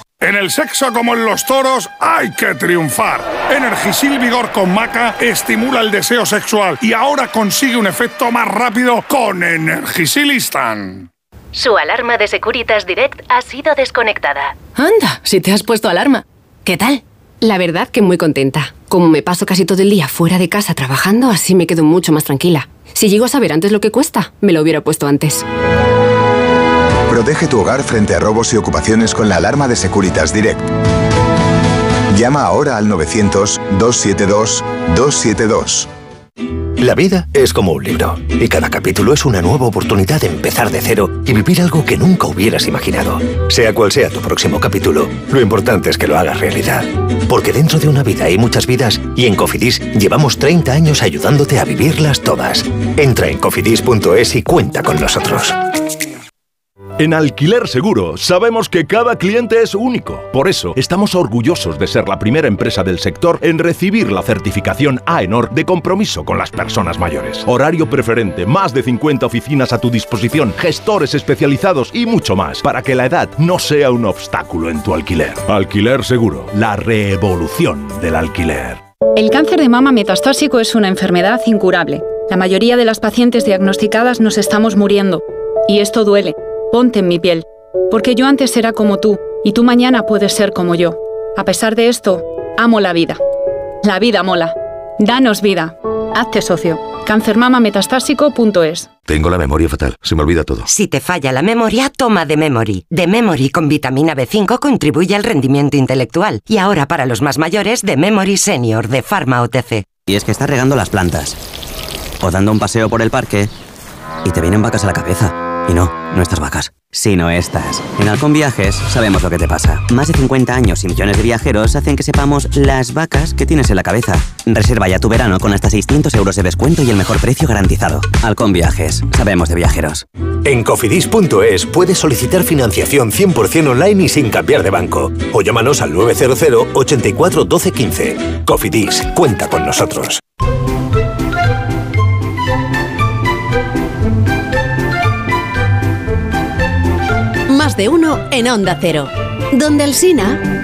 En el sexo como en los toros hay que triunfar. Energisil Vigor con Maca estimula el deseo sexual y ahora consigue un efecto más rápido con Energisilistan. Su alarma de Securitas Direct ha sido desconectada. Anda, si te has puesto alarma. ¿Qué tal? La verdad que muy contenta. Como me paso casi todo el día fuera de casa trabajando, así me quedo mucho más tranquila. Si llego a saber antes lo que cuesta, me lo hubiera puesto antes. Protege tu hogar frente a robos y ocupaciones con la alarma de Securitas Direct. Llama ahora al 900-272-272. La vida es como un libro y cada capítulo es una nueva oportunidad de empezar de cero y vivir algo que nunca hubieras imaginado. Sea cual sea tu próximo capítulo, lo importante es que lo hagas realidad. Porque dentro de una vida hay muchas vidas y en Cofidis llevamos 30 años ayudándote a vivirlas todas. Entra en cofidis.es y cuenta con nosotros. En Alquiler Seguro sabemos que cada cliente es único. Por eso estamos orgullosos de ser la primera empresa del sector en recibir la certificación AENOR de compromiso con las personas mayores. Horario preferente, más de 50 oficinas a tu disposición, gestores especializados y mucho más para que la edad no sea un obstáculo en tu alquiler. Alquiler Seguro, la revolución del alquiler. El cáncer de mama metastásico es una enfermedad incurable. La mayoría de las pacientes diagnosticadas nos estamos muriendo. Y esto duele. Ponte en mi piel, porque yo antes era como tú y tú mañana puedes ser como yo. A pesar de esto, amo la vida. La vida mola. Danos vida. Hazte socio. Cancermamametastásico.es Tengo la memoria fatal, se me olvida todo. Si te falla la memoria, toma de Memory. De Memory con vitamina B5 contribuye al rendimiento intelectual. Y ahora para los más mayores, de Memory Senior de Pharma OTC. Y es que estás regando las plantas. O dando un paseo por el parque. Y te vienen vacas a la cabeza. Y no, estas vacas, sino estas. En Halcón Viajes sabemos lo que te pasa. Más de 50 años y millones de viajeros hacen que sepamos las vacas que tienes en la cabeza. Reserva ya tu verano con hasta 600 euros de descuento y el mejor precio garantizado. Halcón Viajes, sabemos de viajeros. En cofidis.es puedes solicitar financiación 100% online y sin cambiar de banco. O llámanos al 900 84 12 15. Cofidis, cuenta con nosotros. De uno en Onda Cero. Donde el Sina.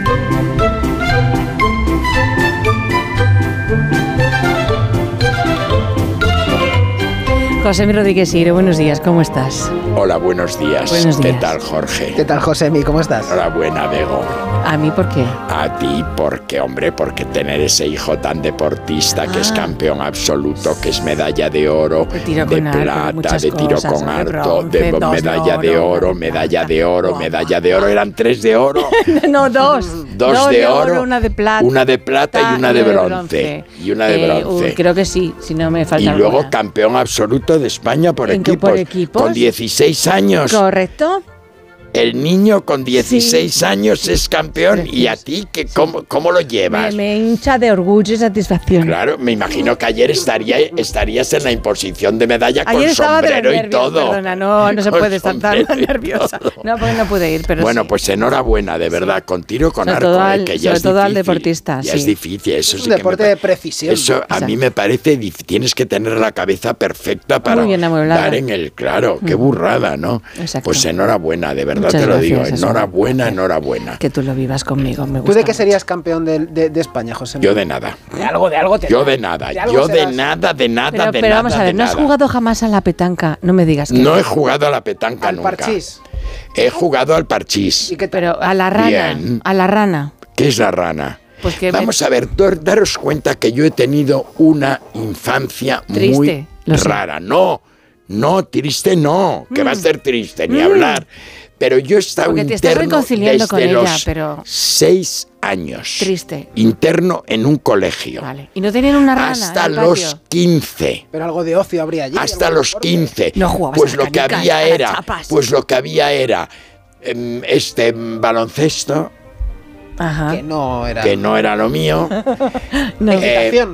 José Rodríguez Sire, buenos días, ¿cómo estás? Hola, buenos días. Buenos ¿Qué días. tal, Jorge? ¿Qué tal, Josemi? ¿Cómo estás? Enhorabuena, Bego. ¿A mí por qué? A ti, porque, hombre, porque tener ese hijo tan deportista que es campeón absoluto, que es medalla de oro, De tiro de con arco, plata, de tiro cosas, con de bronce, de dos medalla de oro, medalla de oro, medalla de oro. Eran tres de oro, no, dos. dos de oro, una de plata. una de plata y una de bronce. Y una de Eh, bronce. creo que sí, si no me Y falta luego alguna. campeón absoluto de España por ¿En qué- equipos, por equipos? con 16 años. ¿Correcto? El niño con 16 años es campeón y a ti que cómo, cómo lo Me, llevas. me hincha de orgullo y satisfacción. Claro, me imagino que ayer estaría, estarías en la imposición de medalla con Ayer sombrero y todo. Perdona, no, no se puede estar tan nerviosa. No, porque no pude ir, pero bueno, sí. pues enhorabuena, de verdad, con tiro con Sobre arco, todo eh, al- que ya sobre es todo al difícil, deportista, Ya sí. es difícil, eso Es un deporte me de precisión. Eso a mí me parece, tienes que tener la cabeza perfecta para dar en el claro. Qué Mm. burrada, ¿no? Exacto. Pues enhorabuena, de verdad Muchas te lo digo. eso. Enhorabuena, enhorabuena. Que tú lo vivas conmigo, me ¿Tú gusta. de qué serías campeón de, de- de España, José? Yo de nada. De algo, de algo te Yo de nada, De yo de nada, de nada, Pero, de pero nada. vamos a ver, ¿no has jugado jamás a la petanca? No me digas que No he jugado a la petanca Al nunca. parchís. He jugado al parchís. Pero a la rana, Bien. a la rana. ¿Qué es la rana? Pues que me- Vamos a ver, dar- daros cuenta que yo he tenido una infancia Triste, muy rara. No, no, triste no, que va a Mm. ser triste, ni Mm. hablar. Pero yo he estado Porque te estás interno reconciliando desde con ella, los pero- seis años. Triste. Interno en un colegio. Y no tenían una rana Hasta en el los patio. 15. Pero algo de ocio habría allí. Hasta los deporte. 15. No jugabas pues a lo que había era, pues lo que había era em, este em, baloncesto Ajá. Que no era. que no era lo mío. No. Eh,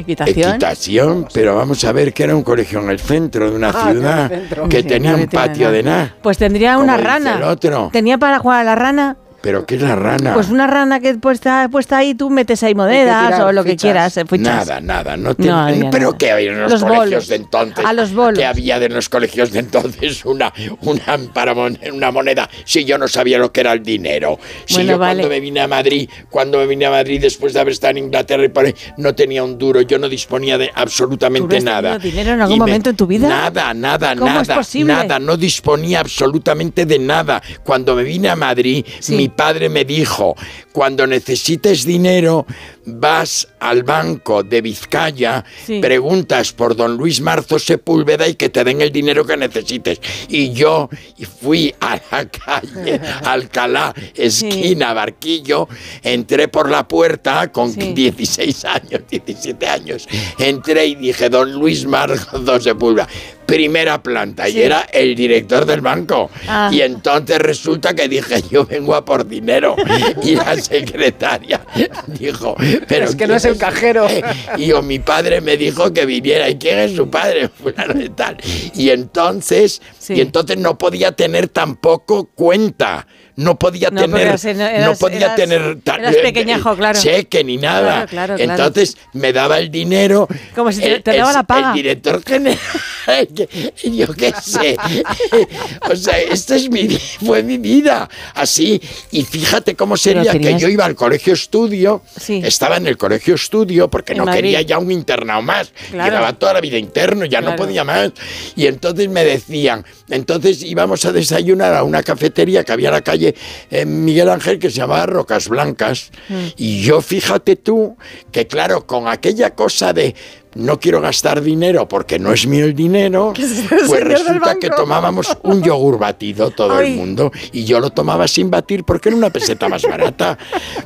Equitación. Equitación, pero vamos a ver que era un colegio en el centro de una Ah, ciudad que Sí, tenía un patio nada. de nada. Pues tendría una rana. el otro. Tenía para jugar a la rana. ¿Pero qué es la rana? Pues una rana que puesta, puesta ahí, tú metes ahí monedas o lo que quieras. eh, fichas. Nada, nada, no, pero nada. que había en los, Los colegios bolos. de entonces. A los bolos. Que había de los colegios de entonces una, una, para mon- una moneda si yo no sabía lo que era el dinero. Si Bueno, yo vale. cuando me vine a Madrid, cuando me vine a Madrid después de haber estado en Inglaterra y por ahí, no tenía un duro, yo no disponía de ¿Tú absolutamente has nada. tenido dinero en algún me- momento en tu vida? Nada, nada, ¿Cómo es nada, posible? nada, no disponía absolutamente de nada. Cuando me vine a Madrid, mi padre me dijo, cuando necesites dinero, vas al banco de Vizcaya, Sí. preguntas por don Luis Marzo Sepúlveda y que te den el dinero que necesites. Y yo fui a la calle Alcalá, esquina Barquillo, entré por la puerta con 16 años, 17 años, entré y dije, don Luis Marzo Sepúlveda, primera planta, y Sí. era el director del banco. Ah. Y entonces resulta que dije, yo vengo a por dinero. Y la secretaria dijo, pero Es que no es el cajero. y yo, mi padre me dijo que viniera. ¿Y quién es su padre? Fulano de tal. Y entonces, y entonces no podía tener tampoco cuenta. No podía No, tener, no eras- podía eras- tener eras pequeñajo, claro. cheque ni nada. Claro, claro. Entonces me daba el dinero. Como si te- el- te daba el- la paga. El director general. yo qué sé. o sea, esta es mi, fue mi vida. Así. Y fíjate cómo sería que yo iba al colegio estudio. Estaba en el colegio estudio porque En no Madrid. quería ya un internado más. Llevaba toda la vida interno, ya no podía más. Y entonces me decían, entonces íbamos a desayunar a una cafetería que había en la calle eh, Miguel Ángel que se llamaba Rocas Blancas. Mm. Y yo fíjate tú que claro, con aquella cosa de no quiero gastar dinero porque no es mío el dinero, es pues resulta que tomábamos un yogur batido todo Ay. el mundo y yo lo tomaba sin batir porque era una peseta más barata.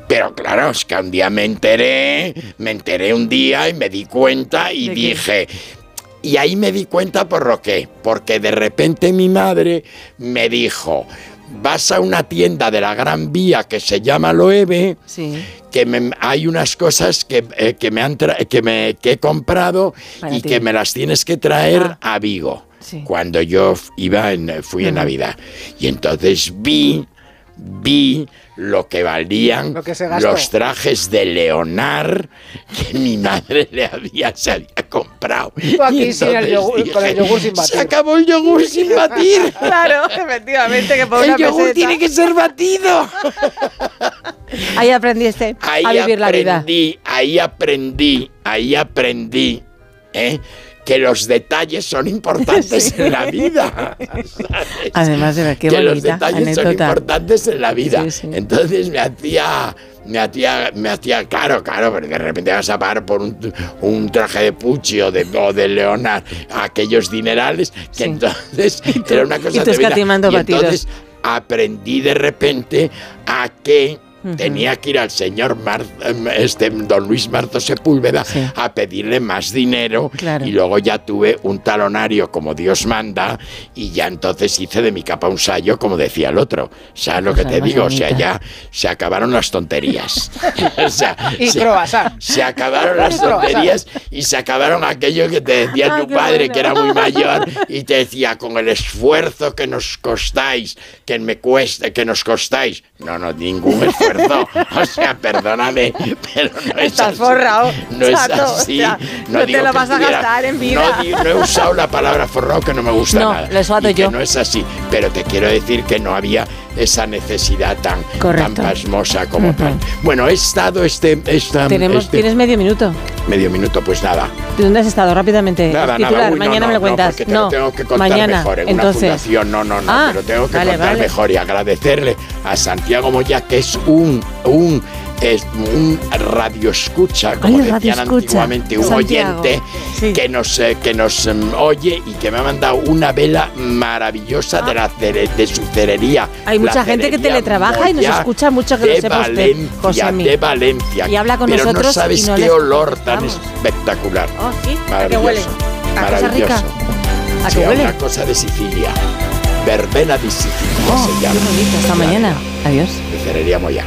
Pero claro, es que un día me enteré, me enteré un día y me di cuenta y dije... Y ahí me di cuenta por lo que, porque de repente mi madre me dijo, vas a una tienda de la Gran Vía que se llama Loewe, Sí. que me- hay unas cosas que, eh, que me han que, me, que he comprado Para y ti. que me las tienes que traer a Vigo. Sí. Cuando yo iba en, fui en. Navidad. Y entonces vi, vi lo que valían Lo que los trajes de Leonard que mi madre le había, se había comprado. Tú aquí Y sin el yogur- con el yogur sin batir". Se acabó el yogur sin batir. Claro, efectivamente, que por El una yogur peseta. tiene que ser batido. Ahí aprendiste Ahí a vivir la vida. aprendí, ahí aprendí, ahí aprendí, ¿eh? Que los detalles son importantes Sí. en la vida. Además de ver qué que los detalles son importantes en la vida. Entonces me hacía, me hacía, me hacía, claro, claro, pero de repente vas a pagar por un, un traje de Pucci o de, o de Leonard aquellos dinerales, que entonces era una cosa y tú de vida. Y entonces aprendí de repente a que Tenía que ir al señor Mar- em, este, don Luis Marzo Sepúlveda a pedirle más dinero Claro. y luego ya tuve un talonario como Dios manda y ya entonces hice de mi capa un sayo como decía el otro. ¿Sabes lo que Cosa te digo? O sea, ya se acabaron las tonterías. o sea, Y se, se acabaron las tonterías y se acabaron aquello que te decía Ay, tu padre bueno. que era muy mayor y te decía con el esfuerzo que nos costáis, que me cueste, que nos costáis. No, no, ningún esfuerzo. O sea, perdóname, pero no es Estás así. forrado, No es chato, así. o sea, no te digo lo que vas a estuviera- gastar en vida. No, no he usado la palabra forrado que no me gusta No, nada. lo he usado y que yo. no es así. Pero te quiero decir que no había esa necesidad tan, tan pasmosa como Ujú. tal. Bueno, he estado este, esta, Tenemos, este Tienes medio minuto. medio minuto, pues nada. ¿De dónde has estado? Rápidamente. Nada, Titular, nada. Uy, no, mañana no, me lo no, cuentas. porque te lo tengo que contar mañana. mejor en Entonces, una fundación. No, no, no, Ah, pero tengo que vale, contar vale. mejor y agradecerle a Santiago Moya, que es un, un, es un radio escucha, como Ay, decían antiguamente, un Santiago. oyente que nos, eh, que nos em, oye y que me ha mandado una vela maravillosa de, la cere- de su cerería. Ah. Hay La mucha gente que teletrabaja y nos escucha mucho, que de lo sepa usted, Valencia, Josemi. de Valencia. Y habla con pero nosotros no y sabes no qué olor tan contestamos. espectacular. Oh, sí, ¿a qué Maravilloso. huele? ¿A cosa Maravilloso. rica? ¿A Sí, huele? una cosa de Sicilia. Verbena Sicilia Oh, se qué llama. bonito. Hasta mañana. Adiós. Moya.